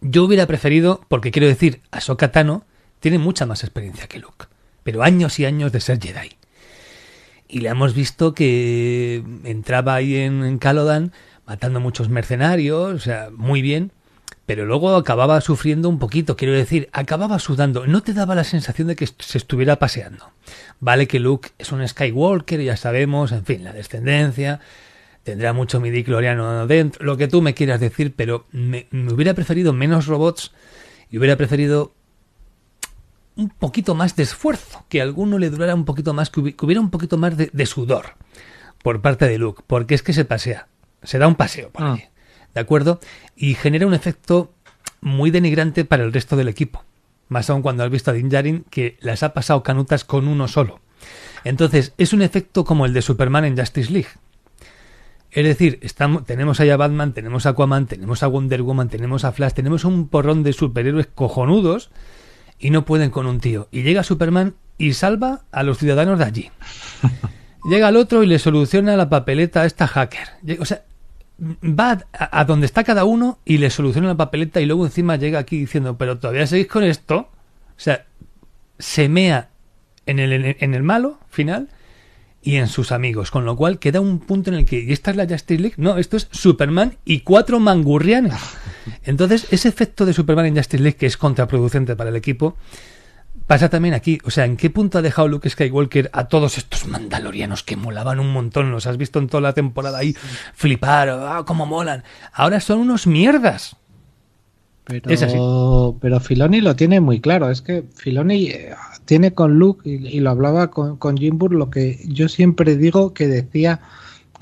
Yo hubiera preferido, porque quiero decir, Ahsoka Tano tiene mucha más experiencia que Luke, pero años y años de ser Jedi. Y le hemos visto que entraba ahí en, en Calodan matando muchos mercenarios, o sea, muy bien, pero luego acababa sufriendo un poquito, quiero decir, acababa sudando, no te daba la sensación de que se estuviera paseando. Vale que Luke es un Skywalker, ya sabemos, en fin, la descendencia, tendrá mucho midichloriano dentro, lo que tú me quieras decir, pero me, hubiera preferido menos robots y hubiera preferido un poquito más de esfuerzo, que a alguno le durara un poquito más, que hubiera un poquito más de, sudor por parte de Luke, porque es que se pasea, se da un paseo por ah. ¿de acuerdo? Y genera un efecto muy denigrante para el resto del equipo. Más aún cuando has visto a Din Djarin que las ha pasado canutas con uno solo. Entonces, es un efecto como el de Superman en Justice League. Es decir, estamos, tenemos ahí a Batman, tenemos a Aquaman, tenemos a Wonder Woman, tenemos a Flash, tenemos un porrón de superhéroes cojonudos y no pueden con un tío. Y llega Superman y salva a los ciudadanos de allí. Llega el otro y le soluciona la papeleta a esta hacker. O sea, va a, donde está cada uno y le soluciona la papeleta y luego encima llega aquí diciendo, pero todavía seguís con esto. O sea, se mea en el, en el malo final y en sus amigos, con lo cual queda un punto en el que, ¿y esta es la Justice League? No, esto es Superman y cuatro mangurrianes. Entonces, ese efecto de Superman en Justice League, que es contraproducente para el equipo, pasa también aquí. O sea, ¿en qué punto ha dejado Luke Skywalker a todos estos mandalorianos que molaban un montón? Los has visto en toda la temporada ahí flipar, ah, cómo molan. Ahora son unos mierdas. Pero, es así. pero Filoni lo tiene muy claro. Es que Filoni eh, tiene con Luke, y, lo hablaba con, con Jim lo que yo siempre digo que decía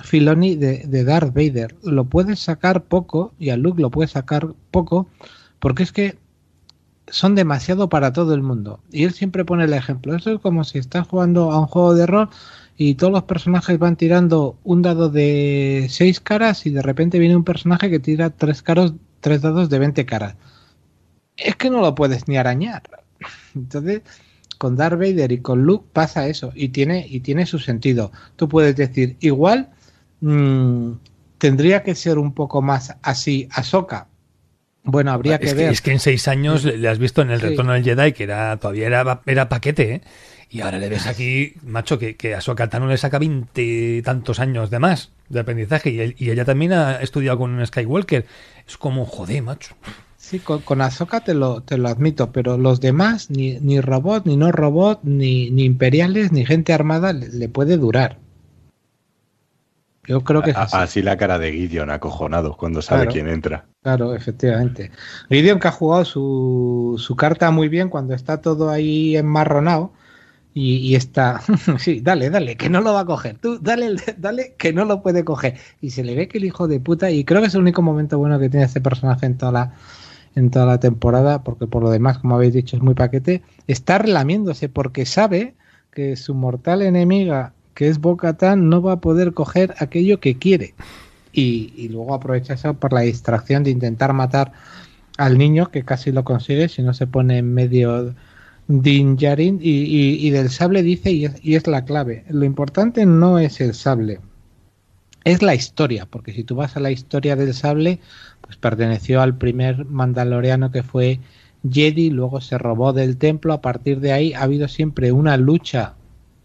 Filoni de, de Darth Vader. Lo puedes sacar poco, y a Luke lo puedes sacar poco, porque es que son demasiado para todo el mundo. Y él siempre pone el ejemplo. Eso es como si estás jugando a un juego de rol y todos los personajes van tirando un dado de seis caras y de repente viene un personaje que tira tres, caros, tres dados de 20 caras. Es que no lo puedes ni arañar. Entonces, con Darth Vader y con Luke pasa eso y tiene, y tiene su sentido. Tú puedes decir, igual mmm, tendría que ser un poco más así Ahsoka bueno, habría que ver. es que en seis años le, has visto en el retorno del Jedi que era todavía era, era paquete, ¿eh? Y ahora le ves aquí, macho, que, que a su Tano le saca veinte tantos años de más de aprendizaje y, ella también ha estudiado con un Skywalker. Es como, joder, macho. Sí, con, con Ahsoka te lo, te lo admito, pero los demás, ni, ni robot, ni no robot, ni, ni imperiales, ni gente armada, le puede durar. Yo creo que es así. Así la cara de Gideon acojonado cuando sabe Claro. quién entra. Claro, efectivamente. Gideon que ha jugado su, su carta muy bien cuando está todo ahí enmarronado y, y está, sí, dale, dale, que no lo va a coger. Tú, dale, dale, que no lo puede coger. Y se le ve que el hijo de puta, y creo que es el único momento bueno que tiene este personaje en toda la, en toda la temporada, porque por lo demás, como habéis dicho, es muy paquete, está relamiéndose porque sabe que su mortal enemiga, que es Bo-Katan, no va a poder coger aquello que quiere. Y, y luego aprovecha eso por la distracción de intentar matar al niño, que casi lo consigue si no se pone en medio Din y, y- y del sable dice, y es, y es la clave, lo importante no es el sable, es la historia, porque si tú vas a la historia del sable, pues perteneció al primer mandaloriano que fue Jedi, luego se robó del templo, a partir de ahí ha habido siempre una lucha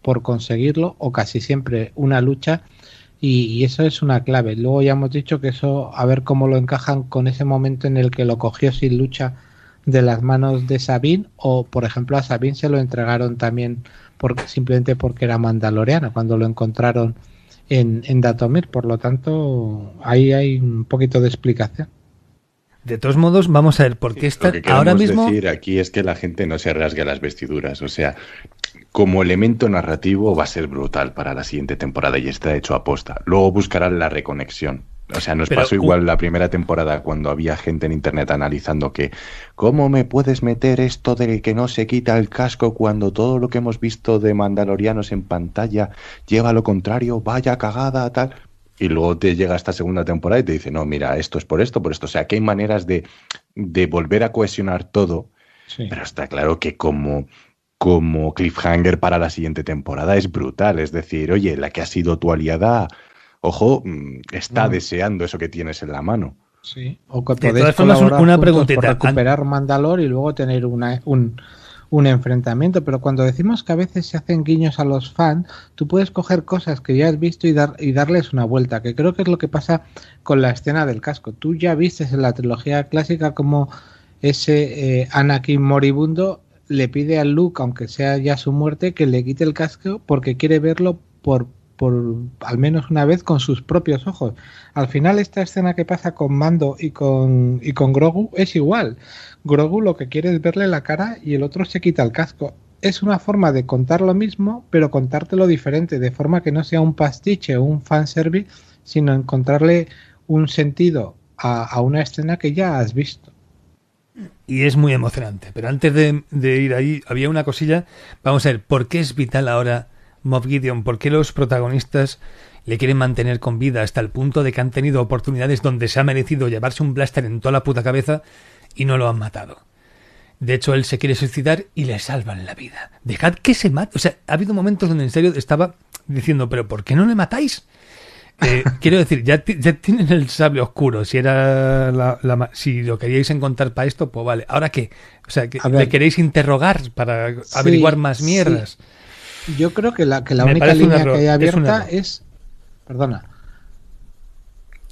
por conseguirlo, o casi siempre una lucha, y, y eso es una clave. Luego ya hemos dicho que eso, a ver cómo lo encajan con ese momento en el que lo cogió sin lucha de las manos de Sabine, o por ejemplo a Sabine se lo entregaron también porque, simplemente porque era mandaloriano, cuando lo encontraron en, en Datomir. Por lo tanto, ahí hay un poquito de explicación. De todos modos, vamos a ver, porque esta, Lo que queremos ahora mismo... decir aquí es que la gente no se rasgue las vestiduras. O sea, como elemento narrativo va a ser brutal para la siguiente temporada y está hecho a posta. Luego buscarán la reconexión. O sea, nos Pero pasó igual la primera temporada cuando había gente en internet analizando que ¿cómo me puedes meter esto de que no se quita el casco cuando todo lo que hemos visto de Mandalorianos en pantalla lleva a lo contrario, vaya cagada, tal? Y luego te llega esta segunda temporada y te dice, no, mira, esto es por esto, por esto. O sea, que hay maneras de, de volver a cohesionar todo, pero está claro que como, como cliffhanger para la siguiente temporada es brutal. Es decir, oye, la que ha sido tu aliada, ojo, mm, está Mm. deseando eso que tienes en la mano. Sí. O que De podéis todas formas, una preguntita. recuperar Mandalor y luego tener una, un, un enfrentamiento. Pero cuando decimos que a veces se hacen guiños a los fans, tú puedes coger cosas que ya has visto y, dar, y darles una vuelta, que creo que es lo que pasa con la escena del casco. Tú ya vistes en la trilogía clásica como ese eh, Anakin moribundo le pide a Luke, aunque sea ya su muerte, que le quite el casco porque quiere verlo por, por al menos una vez con sus propios ojos. Al final esta escena que pasa con Mando y con, y con Grogu es igual. Grogu lo que quiere es verle la cara y el otro se quita el casco. Es una forma de contar lo mismo, pero contártelo diferente, de forma que no sea un pastiche o un fanservice, sino encontrarle un sentido a, a una escena que ya has visto. Y es muy emocionante. Pero antes de, de ir ahí, había una cosilla. Vamos a ver, ¿por qué es vital ahora Moff Gideon? ¿Por qué los protagonistas le quieren mantener con vida hasta el punto de que han tenido oportunidades donde se ha merecido llevarse un blaster en toda la puta cabeza y no lo han matado? De hecho, él se quiere suicidar y le salvan la vida. Dejad que se mate. O sea, ha habido momentos donde en serio estaba diciendo, pero ¿por qué no le matáis? Eh, quiero decir, ya, ti- ya tienen el sable oscuro. Si era la, la si lo queríais encontrar para esto, pues vale. ¿Ahora qué? O sea, que ver. le queréis interrogar para averiguar más sí. Yo creo que la, que la Me única línea error, que hay abierta es... Perdona.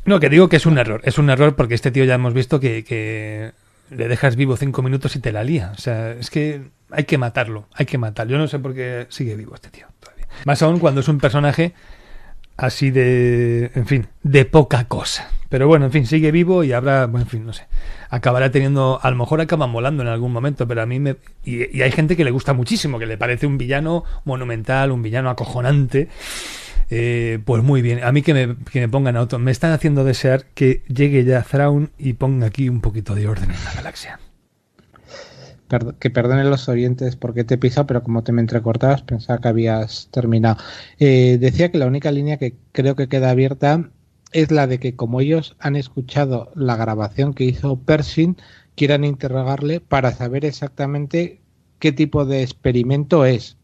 No, que digo que es un error. Es un error porque este tío ya hemos visto que, que le dejas vivo cinco minutos y te la lía. O sea, es que hay que matarlo. Hay que matarlo. Yo no sé por qué sigue vivo este tío todavía. Más aún cuando es un personaje así de, en fin, de poca cosa. Pero bueno, en fin, sigue vivo y habrá, bueno, en fin, no sé. Acabará teniendo, a lo mejor acaba molando en algún momento, pero a mí me... Y, hay gente que le gusta muchísimo, que le parece un villano monumental, un villano acojonante. Eh, pues muy bien, a mí que me, que me pongan auto. Me están haciendo desear que llegue ya Thrawn y ponga aquí un poquito de orden en la galaxia. Que perdonen los oyentes porque te he pisado, pero como te me entrecortabas pensaba que habías terminado. Eh, decía que la única línea que creo que queda abierta es la de que como ellos han escuchado la grabación que hizo Pershing, quieran interrogarle para saber exactamente qué tipo de experimento es.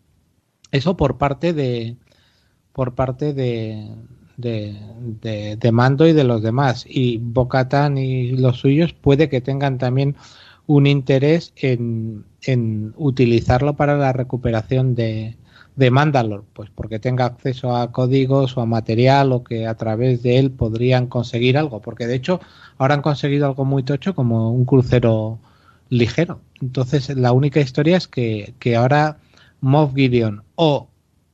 Eso por parte de por parte de, de, de- Mando y de los demás. Y Bocatan y los suyos puede que tengan también un interés en, en utilizarlo para la recuperación de, de pues porque tenga acceso a códigos o a material o que a través de él podrían conseguir algo, porque de hecho ahora han conseguido algo muy tocho como un crucero ligero. Entonces la única historia es que, que ahora Moff Gideon o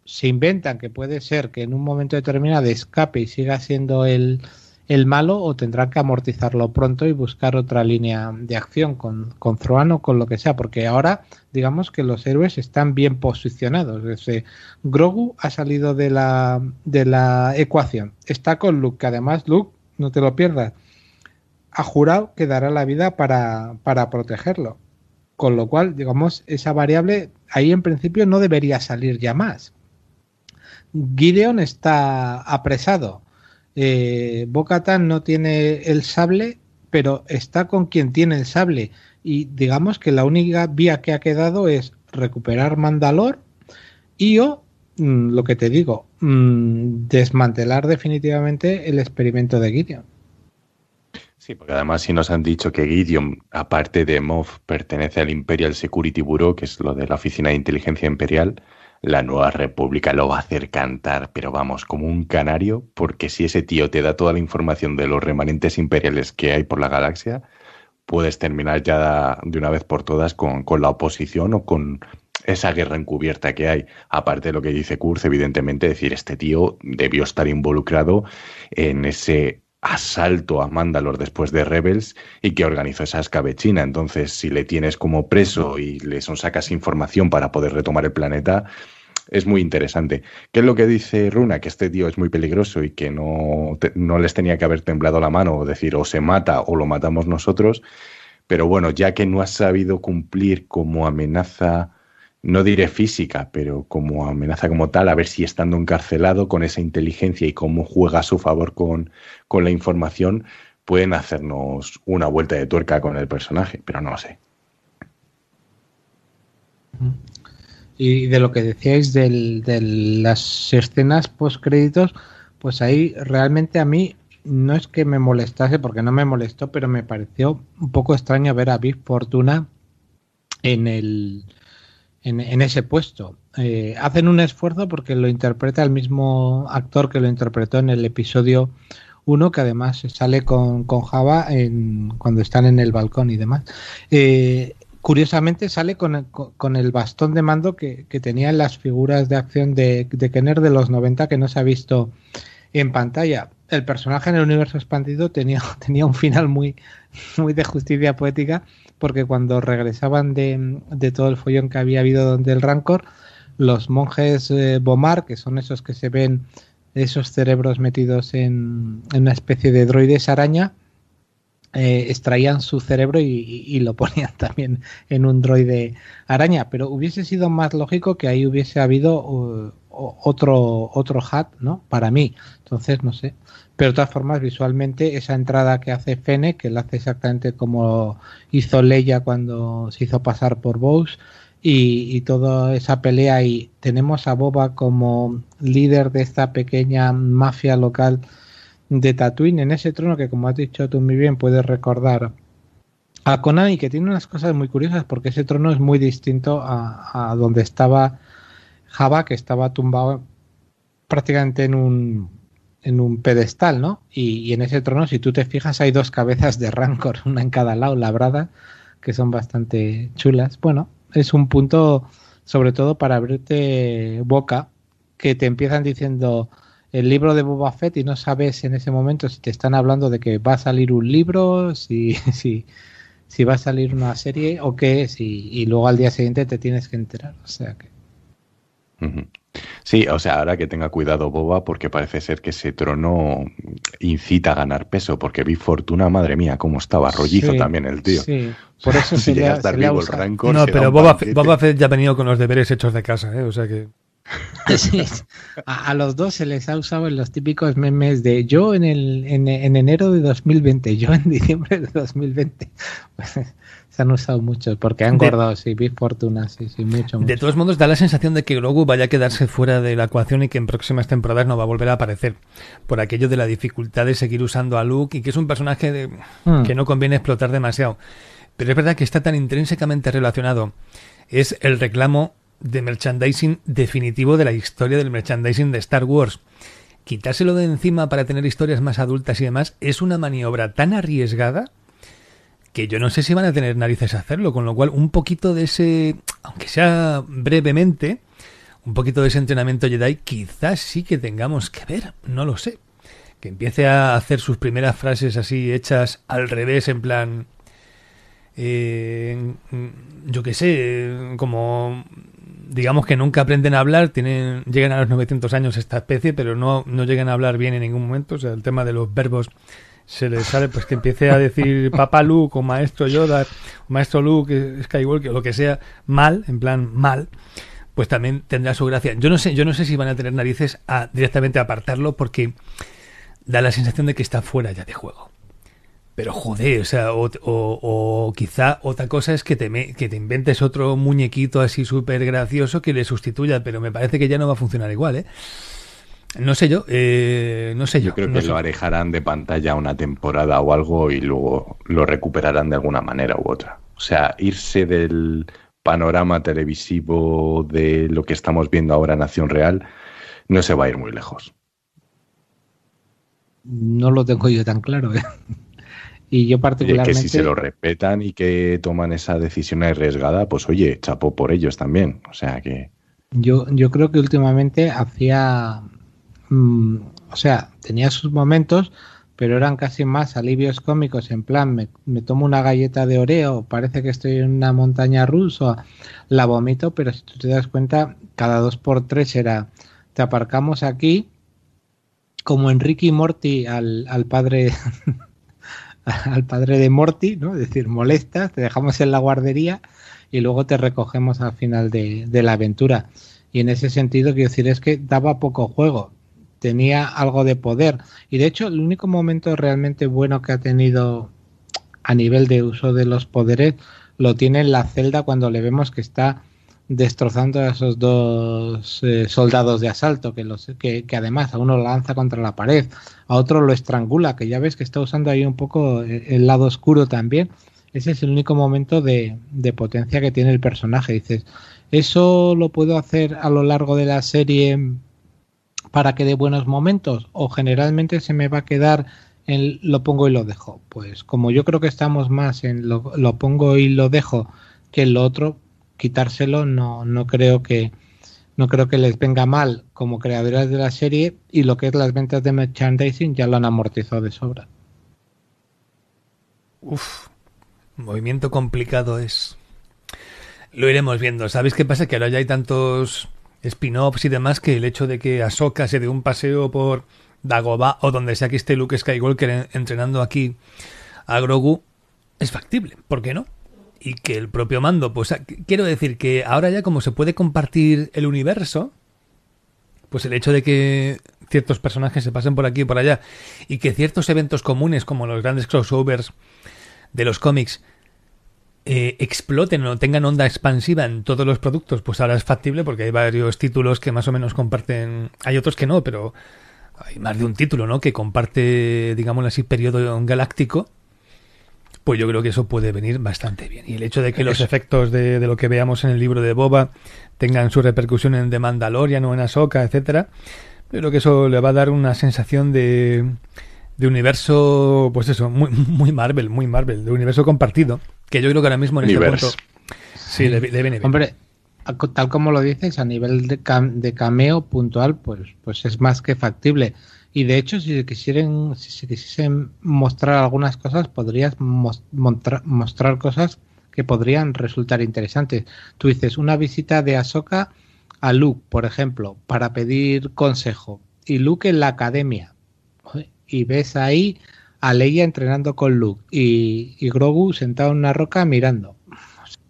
se inventan que puede ser que en un momento determinado escape y siga siendo el, el malo o tendrán que amortizarlo pronto y buscar otra línea de acción con, con o con lo que sea, porque ahora digamos que los héroes están bien posicionados. Ese Grogu ha salido de la, de la ecuación, está con Luke, que además Luke, no te lo pierdas, ha jurado que dará la vida para, para protegerlo. Con lo cual, digamos, esa variable ahí en principio no debería salir ya más. Gideon está apresado eh, Bocatan no tiene el sable, pero está con quien tiene el sable. Y digamos que la única vía que ha quedado es recuperar Mandalor y o, mm, lo que te digo, mm, desmantelar definitivamente el experimento de Gideon. Sí, porque además si nos han dicho que Gideon, aparte de MOF, pertenece al Imperial Security Bureau, que es lo de la Oficina de Inteligencia Imperial, la nueva república lo va a hacer cantar, pero vamos, como un canario, porque si ese tío te da toda la información de los remanentes imperiales que hay por la galaxia, puedes terminar ya de una vez por todas con, la oposición o con esa guerra encubierta que hay. Aparte de lo que dice Kurz, evidentemente, decir, este tío debió estar involucrado en ese asalto a Mandalor después de Rebels y que organizó esa escabechina. Entonces, si le tienes como preso y le son sacas información para poder retomar el planeta, es muy interesante. ¿Qué es lo que dice Runa? Que este tío es muy peligroso y que no, no les tenía que haber temblado la mano o decir o se mata o lo matamos nosotros. Pero bueno, ya que no ha sabido cumplir como amenaza no diré física, pero como amenaza como tal, a ver si estando encarcelado con esa inteligencia y cómo juega a su favor con, con la información, pueden hacernos una vuelta de tuerca con el personaje, pero no lo sé. Y de lo que decíais de las escenas post créditos, pues ahí realmente a mí no es que me molestase, porque no me molestó, pero me pareció un poco extraño ver a Big Fortuna en el, en, ese puesto. Eh, hacen un esfuerzo porque lo interpreta el mismo actor que lo interpretó en el episodio 1, que además sale con, con Java en, cuando están en el balcón y demás. Eh, curiosamente sale con, con, el bastón de mando que, que tenían las figuras de acción de, de Kenner de los 90 que no se ha visto en pantalla. El personaje en el universo expandido tenía, tenía un final muy, muy de justicia poética porque cuando regresaban de, todo el follón que había habido donde el Rancor, los monjes eh, Bomar, que son esos que se ven, esos cerebros metidos en, una especie de droides araña, eh, extraían su cerebro y, lo ponían también en un droide araña. Pero hubiese sido más lógico que ahí hubiese habido uh, otro, otro hat, ¿no? Para mí. Entonces, no sé. Pero de todas formas, visualmente, esa entrada que hace Fene, que la hace exactamente como hizo Leia cuando se hizo pasar por Bose, y, toda esa pelea, y tenemos a Boba como líder de esta pequeña mafia local de Tatooine en ese trono que, como has dicho tú muy bien, puedes recordar a Conan y que tiene unas cosas muy curiosas porque ese trono es muy distinto a, a donde estaba Java, que estaba tumbado prácticamente en un en un pedestal, ¿no? Y, en ese trono, si tú te fijas, hay dos cabezas de Rancor, una en cada lado, labrada, que son bastante chulas. Bueno, es un punto, sobre todo para abrirte boca, que te empiezan diciendo el libro de Boba Fett y no sabes en ese momento si te están hablando de que va a salir un libro, si, si, si va a salir una serie o qué, si, y luego al día siguiente te tienes que enterar. O sea que. Sí, o sea, ahora que tenga cuidado Boba, porque parece ser que ese trono incita a ganar peso, porque vi Fortuna, madre mía, cómo estaba, rollizo también el tío. Sí, por eso si llega a estar vivo el rancor. No, pero Boba, Boba, Fett ya ha venido con los deberes hechos de casa, ¿eh? o sea que. Sí, a, los dos se les ha usado en los típicos memes de yo en, el, en, en enero de 2020, yo en diciembre de 2020. se han usado muchos porque han guardado, sí, Big Fortuna, sí, sí, mucho, De todos modos, da la sensación de que Grogu vaya a quedarse fuera de la ecuación y que en próximas temporadas no va a volver a aparecer. Por aquello de la dificultad de seguir usando a Luke y que es un personaje hmm. que no conviene explotar demasiado. Pero es verdad que está tan intrínsecamente relacionado. Es el reclamo de merchandising definitivo de la historia del merchandising de Star Wars. Quitárselo de encima para tener historias más adultas y demás es una maniobra tan arriesgada que yo no sé si van a tener narices a hacerlo, con lo cual un poquito de ese, aunque sea brevemente, un poquito de ese entrenamiento Jedi, quizás sí que tengamos que ver, no lo sé. Que empiece a hacer sus primeras frases así hechas al revés, en plan... Eh, yo qué sé, como digamos que nunca aprenden a hablar, tienen, llegan a los 900 años esta especie, pero no, no llegan a hablar bien en ningún momento. O sea, el tema de los verbos se les sale, pues que empiece a decir papá Luke o maestro Yoda, o maestro Luke, Skywalker, o lo que sea, mal, en plan mal, pues también tendrá su gracia. Yo no sé, yo no sé si van a tener narices a directamente apartarlo porque da la sensación de que está fuera ya de juego. Pero joder, o sea, o, quizá otra cosa es que te, que te inventes otro muñequito así súper gracioso que le sustituya, pero me parece que ya no va a funcionar igual, ¿eh? No sé yo, eh, no sé yo. Yo creo que lo alejarán de pantalla una temporada o algo y luego lo recuperarán de alguna manera u otra. O sea, irse del panorama televisivo de lo que estamos viendo ahora en Acción Real no se va a ir muy lejos. No lo tengo yo tan claro. ¿eh? Y yo particularmente... que si se lo respetan y que toman esa decisión arriesgada, pues oye, chapó por ellos también. O sea que... Yo, yo creo que últimamente hacía... Mm, o sea, tenía sus momentos, pero eran casi más alivios cómicos, en plan, me, me, tomo una galleta de Oreo, parece que estoy en una montaña rusa, la vomito, pero si tú te das cuenta, cada dos por tres era, te aparcamos aquí, como Enrique y Morty al, al padre al padre de Morty, ¿no? Es decir, molestas, te dejamos en la guardería y luego te recogemos al final de, la aventura. Y en ese sentido, quiero decir, es que daba poco juego, tenía algo de poder. Y de hecho, el único momento realmente bueno que ha tenido a nivel de uso de los poderes lo tiene en la celda cuando le vemos que está destrozando a esos dos eh, soldados de asalto que, los, que, además a uno lo lanza contra la pared, a otro lo estrangula, que ya ves que está usando ahí un poco eh, el lado oscuro también. Ese es el único momento de, de potencia que tiene el personaje. Dices, ¿eso lo puedo hacer a lo largo de la serie para que dé buenos momentos? ¿O generalmente se me va a quedar en lo pongo y lo dejo? Pues como yo creo que estamos más en lo, pongo y lo dejo que en lo otro, quitárselo no, no creo que no creo que les venga mal como creadores de la serie y lo que es las ventas de merchandising ya lo han amortizado de sobra. Uf, movimiento complicado es. Lo iremos viendo. ¿Sabéis qué pasa? Que ahora ya hay tantos spin-offs y demás que el hecho de que Ahsoka se dé un paseo por Dagobah o donde sea que esté Luke Skywalker entrenando aquí a Grogu es factible. ¿Por qué no? y que el propio mando, pues quiero decir que ahora ya como se puede compartir el universo, pues el hecho de que ciertos personajes se pasen por aquí y por allá y que ciertos eventos comunes como los grandes crossovers de los cómics eh, exploten o tengan onda expansiva en todos los productos, pues ahora es factible porque hay varios títulos que más o menos comparten, hay otros que no, pero hay más de un título, ¿no? Que comparte, digamos así, periodo galáctico pues yo creo que eso puede venir bastante bien. Y el hecho de que los efectos de, lo que veamos en el libro de Boba tengan su repercusión en The Mandalorian o en Ahsoka, etcétera, yo creo que eso le va a dar una sensación de, de universo, pues eso, muy, muy Marvel, muy Marvel, de universo compartido, que yo creo que ahora mismo en este punto... Sí, le, viene bien. Hombre, tal como lo dices, a nivel de, de cameo puntual, pues, pues es más que factible. Y de hecho, si quisieran, si se quisiesen mostrar algunas cosas, podrías mostrar cosas que podrían resultar interesantes. Tú dices una visita de Ahsoka a Luke, por ejemplo, para pedir consejo, y Luke en la academia, y ves ahí a Leia entrenando con Luke y, y Grogu sentado en una roca mirando.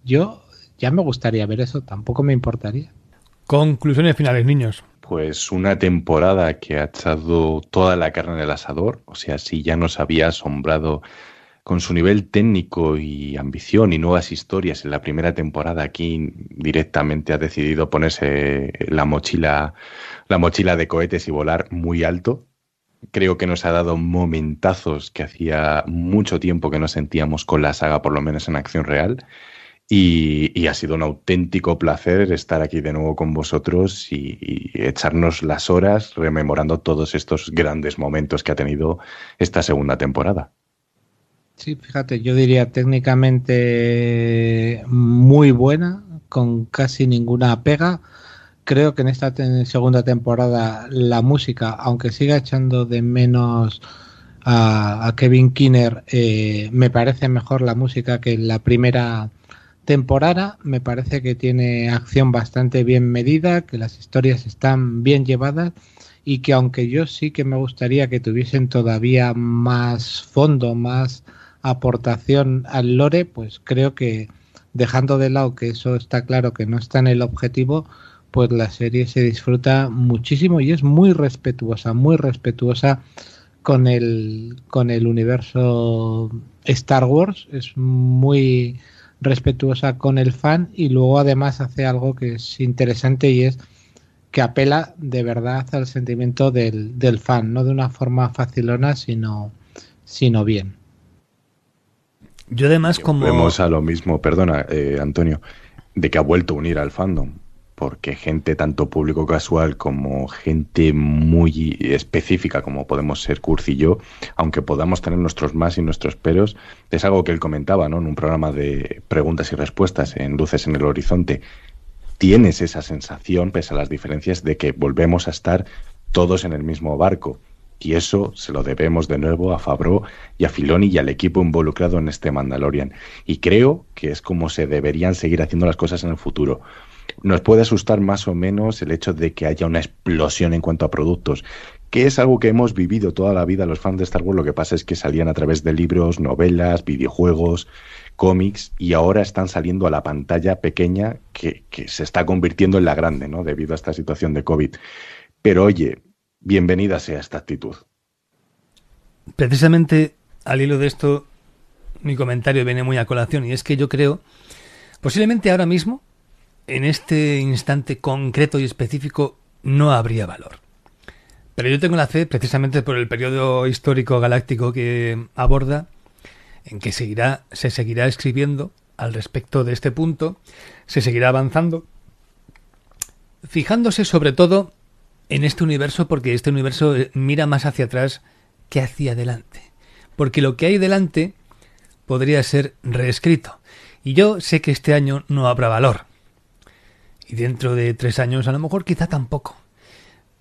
Yo ya me gustaría ver eso, tampoco me importaría. Conclusiones finales, niños pues una temporada que ha echado toda la carne en el asador, o sea, si ya nos había asombrado con su nivel técnico y ambición y nuevas historias en la primera temporada, aquí directamente ha decidido ponerse la mochila, la mochila de cohetes y volar muy alto. Creo que nos ha dado momentazos que hacía mucho tiempo que no sentíamos con la saga, por lo menos en acción real. Y, ha sido un auténtico placer estar aquí de nuevo con vosotros y, echarnos las horas rememorando todos estos grandes momentos que ha tenido esta segunda temporada. Sí, fíjate, yo diría técnicamente muy buena, con casi ninguna pega. Creo que en esta segunda temporada la música, aunque siga echando de menos a, Kevin Kinner, eh, me parece mejor la música que la primera temporada. Me parece que tiene acción bastante bien medida, que las historias están bien llevadas y que aunque yo sí que me gustaría que tuviesen todavía más fondo, más aportación al lore, pues creo que dejando de lado que eso está claro que no está en el objetivo, pues la serie se disfruta muchísimo y es muy respetuosa, muy respetuosa con el con el universo Star Wars, es muy respetuosa con el fan y luego además hace algo que es interesante y es que apela de verdad al sentimiento del, del fan, no de una forma facilona, sino, sino bien. Yo además como... Vemos a lo mismo, perdona, eh, Antonio, de que ha vuelto a unir al fandom, porque gente, tanto público casual como gente muy específica como podemos ser Curzi y yo, aunque podamos tener nuestros más y nuestros peros, es algo que él comentaba, ¿no? En un programa de preguntas y respuestas en Luces en el Horizonte, tienes esa sensación, pese a las diferencias, de que volvemos a estar todos en el mismo barco. Y eso se lo debemos de nuevo a Fabro y a Filoni y al equipo involucrado en este Mandalorian. Y creo que es como se deberían seguir haciendo las cosas en el futuro. Nos puede asustar más o menos el hecho de que haya una explosión en cuanto a productos, que es algo que hemos vivido toda la vida los fans de Star Wars. Lo que pasa es que salían a través de libros, novelas, videojuegos, cómics y ahora están saliendo a la pantalla pequeña que, se está convirtiendo en la grande, ¿no? Debido a esta situación de COVID. Pero oye, bienvenida sea esta actitud. Precisamente al hilo de esto, mi comentario viene muy a colación y es que yo creo, posiblemente ahora mismo, en este instante concreto y específico, no habría valor. Pero yo tengo la fe, precisamente por el periodo histórico galáctico que aborda, en que seguirá, se seguirá escribiendo al respecto de este punto, se seguirá avanzando, fijándose sobre todo en este universo porque este universo eh, mira más hacia atrás que hacia adelante. Porque lo que hay delante podría ser reescrito. Y yo sé que este año no habrá valor. Y dentro de tres años a lo mejor quizá tampoco.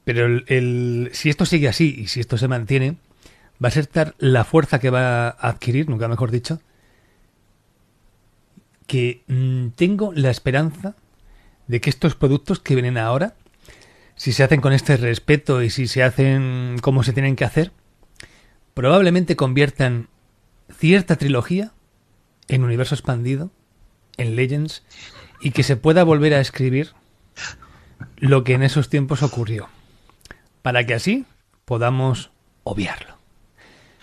Pero el, si esto sigue así y si esto se mantiene, va a ser tal la fuerza que va a adquirir, nunca mejor dicho, que mm, tengo la esperanza de que estos productos que vienen ahora si se hacen con este respeto y si se hacen como se tienen que hacer, probablemente conviertan cierta trilogía en universo expandido, en Legends, y que se pueda volver a escribir lo que en esos tiempos ocurrió, para que así podamos obviarlo.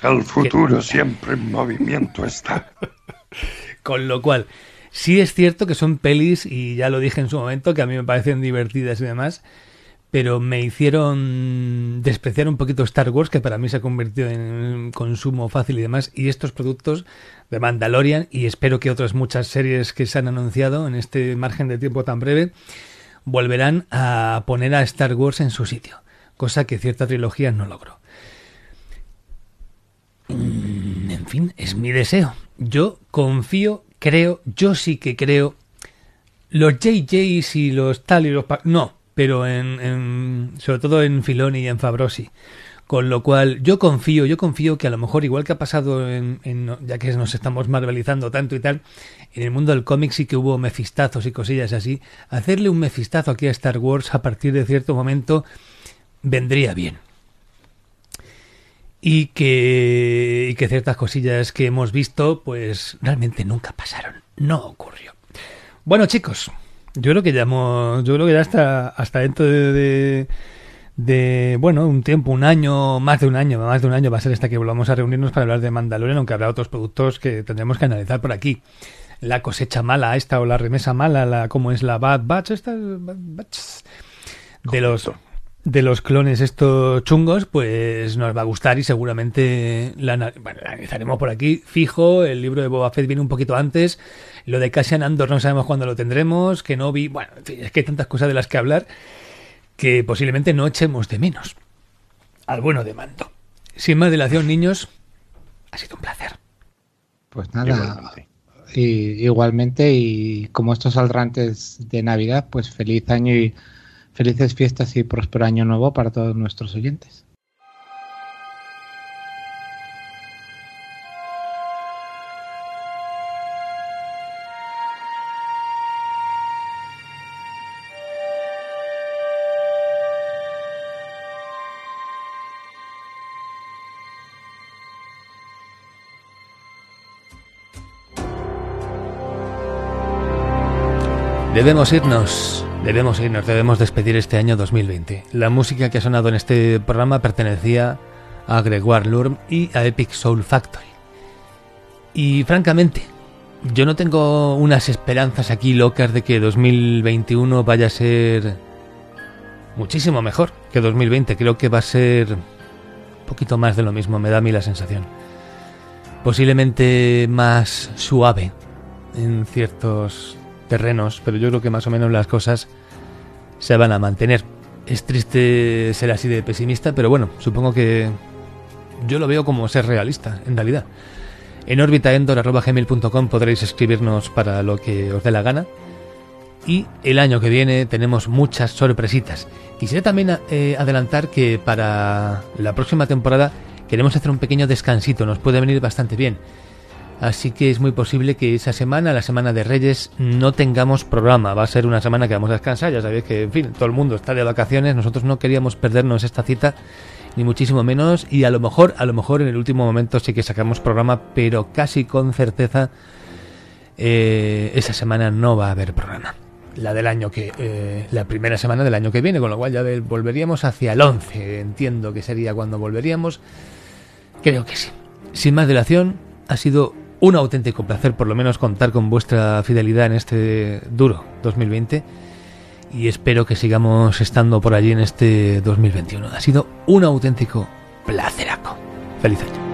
El futuro siempre en movimiento está. Con lo cual, sí es cierto que son pelis, y ya lo dije en su momento, que a mí me parecen divertidas y demás, pero me hicieron despreciar un poquito Star Wars, que para mí se ha convertido en consumo fácil y demás, y estos productos de Mandalorian, y espero que otras muchas series que se han anunciado en este margen de tiempo tan breve, volverán a poner a Star Wars en su sitio, cosa que cierta trilogía no logró. Mm, en fin, es mi deseo. Yo confío, creo, yo sí que creo. Los JJs y los tal y los... No, pero en, sobre todo en Filoni y en Fabrosi. Con lo cual, yo confío, yo confío que a lo mejor, igual que ha pasado en, ya que nos estamos marvelizando tanto y tal, en el mundo del cómic sí que hubo mefistazos y cosillas así. Hacerle un mefistazo aquí a Star Wars a partir de cierto momento vendría bien. Y que, y que ciertas cosillas que hemos visto, pues realmente nunca pasaron. No ocurrió. Bueno, chicos, yo creo que ya yo creo que ya hasta, hasta dentro de, de, bueno, un tiempo, un año, más de un año, más de un año va a ser hasta que volvamos a reunirnos para hablar de Mandalorian, aunque habrá otros productos que tendremos que analizar por aquí. La cosecha mala esta o la remesa mala, la cómo es la Bad Batch, esta, de los de los clones estos chungos, pues nos va a gustar y seguramente la, bueno, la analizaremos por aquí. Fijo, el libro de Boba Fett viene un poquito antes. Lo de Cassian Andor no sabemos cuándo lo tendremos. Que no vi. Bueno, es que hay tantas cosas de las que hablar que posiblemente no echemos de menos. Al bueno de mando. Sin más dilación, niños, ha sido un placer. Pues nada. Igualmente. Y, igualmente, y como estos saldrá antes de Navidad, pues feliz año y felices fiestas y próspero año nuevo para todos nuestros oyentes. Debemos irnos, debemos irnos, debemos despedir este año 2020. La música que ha sonado en este programa pertenecía a Gregoire Lurm y a Epic Soul Factory. Y francamente, yo no tengo unas esperanzas aquí locas de que 2021 vaya a ser muchísimo mejor que 2020. Creo que va a ser un poquito más de lo mismo, me da a mí la sensación. Posiblemente más suave en ciertos terrenos, pero yo creo que más o menos las cosas se van a mantener. Es triste ser así de pesimista, pero bueno, supongo que yo lo veo como ser realista, en realidad. En orbitaendor.gmail.com podréis escribirnos para lo que os dé la gana. Y el año que viene tenemos muchas sorpresitas. Quisiera también eh, adelantar que para la próxima temporada queremos hacer un pequeño descansito, nos puede venir bastante bien. Así que es muy posible que esa semana, la semana de Reyes, no tengamos programa. Va a ser una semana que vamos a descansar. Ya sabéis que, en fin, todo el mundo está de vacaciones. Nosotros no queríamos perdernos esta cita, ni muchísimo menos. Y a lo mejor, a lo mejor en el último momento sí que sacamos programa, pero casi con certeza eh, esa semana no va a haber programa. La del año que, eh, la primera semana del año que viene, con lo cual ya volveríamos hacia el 11. Entiendo que sería cuando volveríamos. Creo que sí. Sin más dilación, ha sido un auténtico placer por lo menos contar con vuestra fidelidad en este duro 2020 y espero que sigamos estando por allí en este 2021. Ha sido un auténtico placeraco. Feliz año.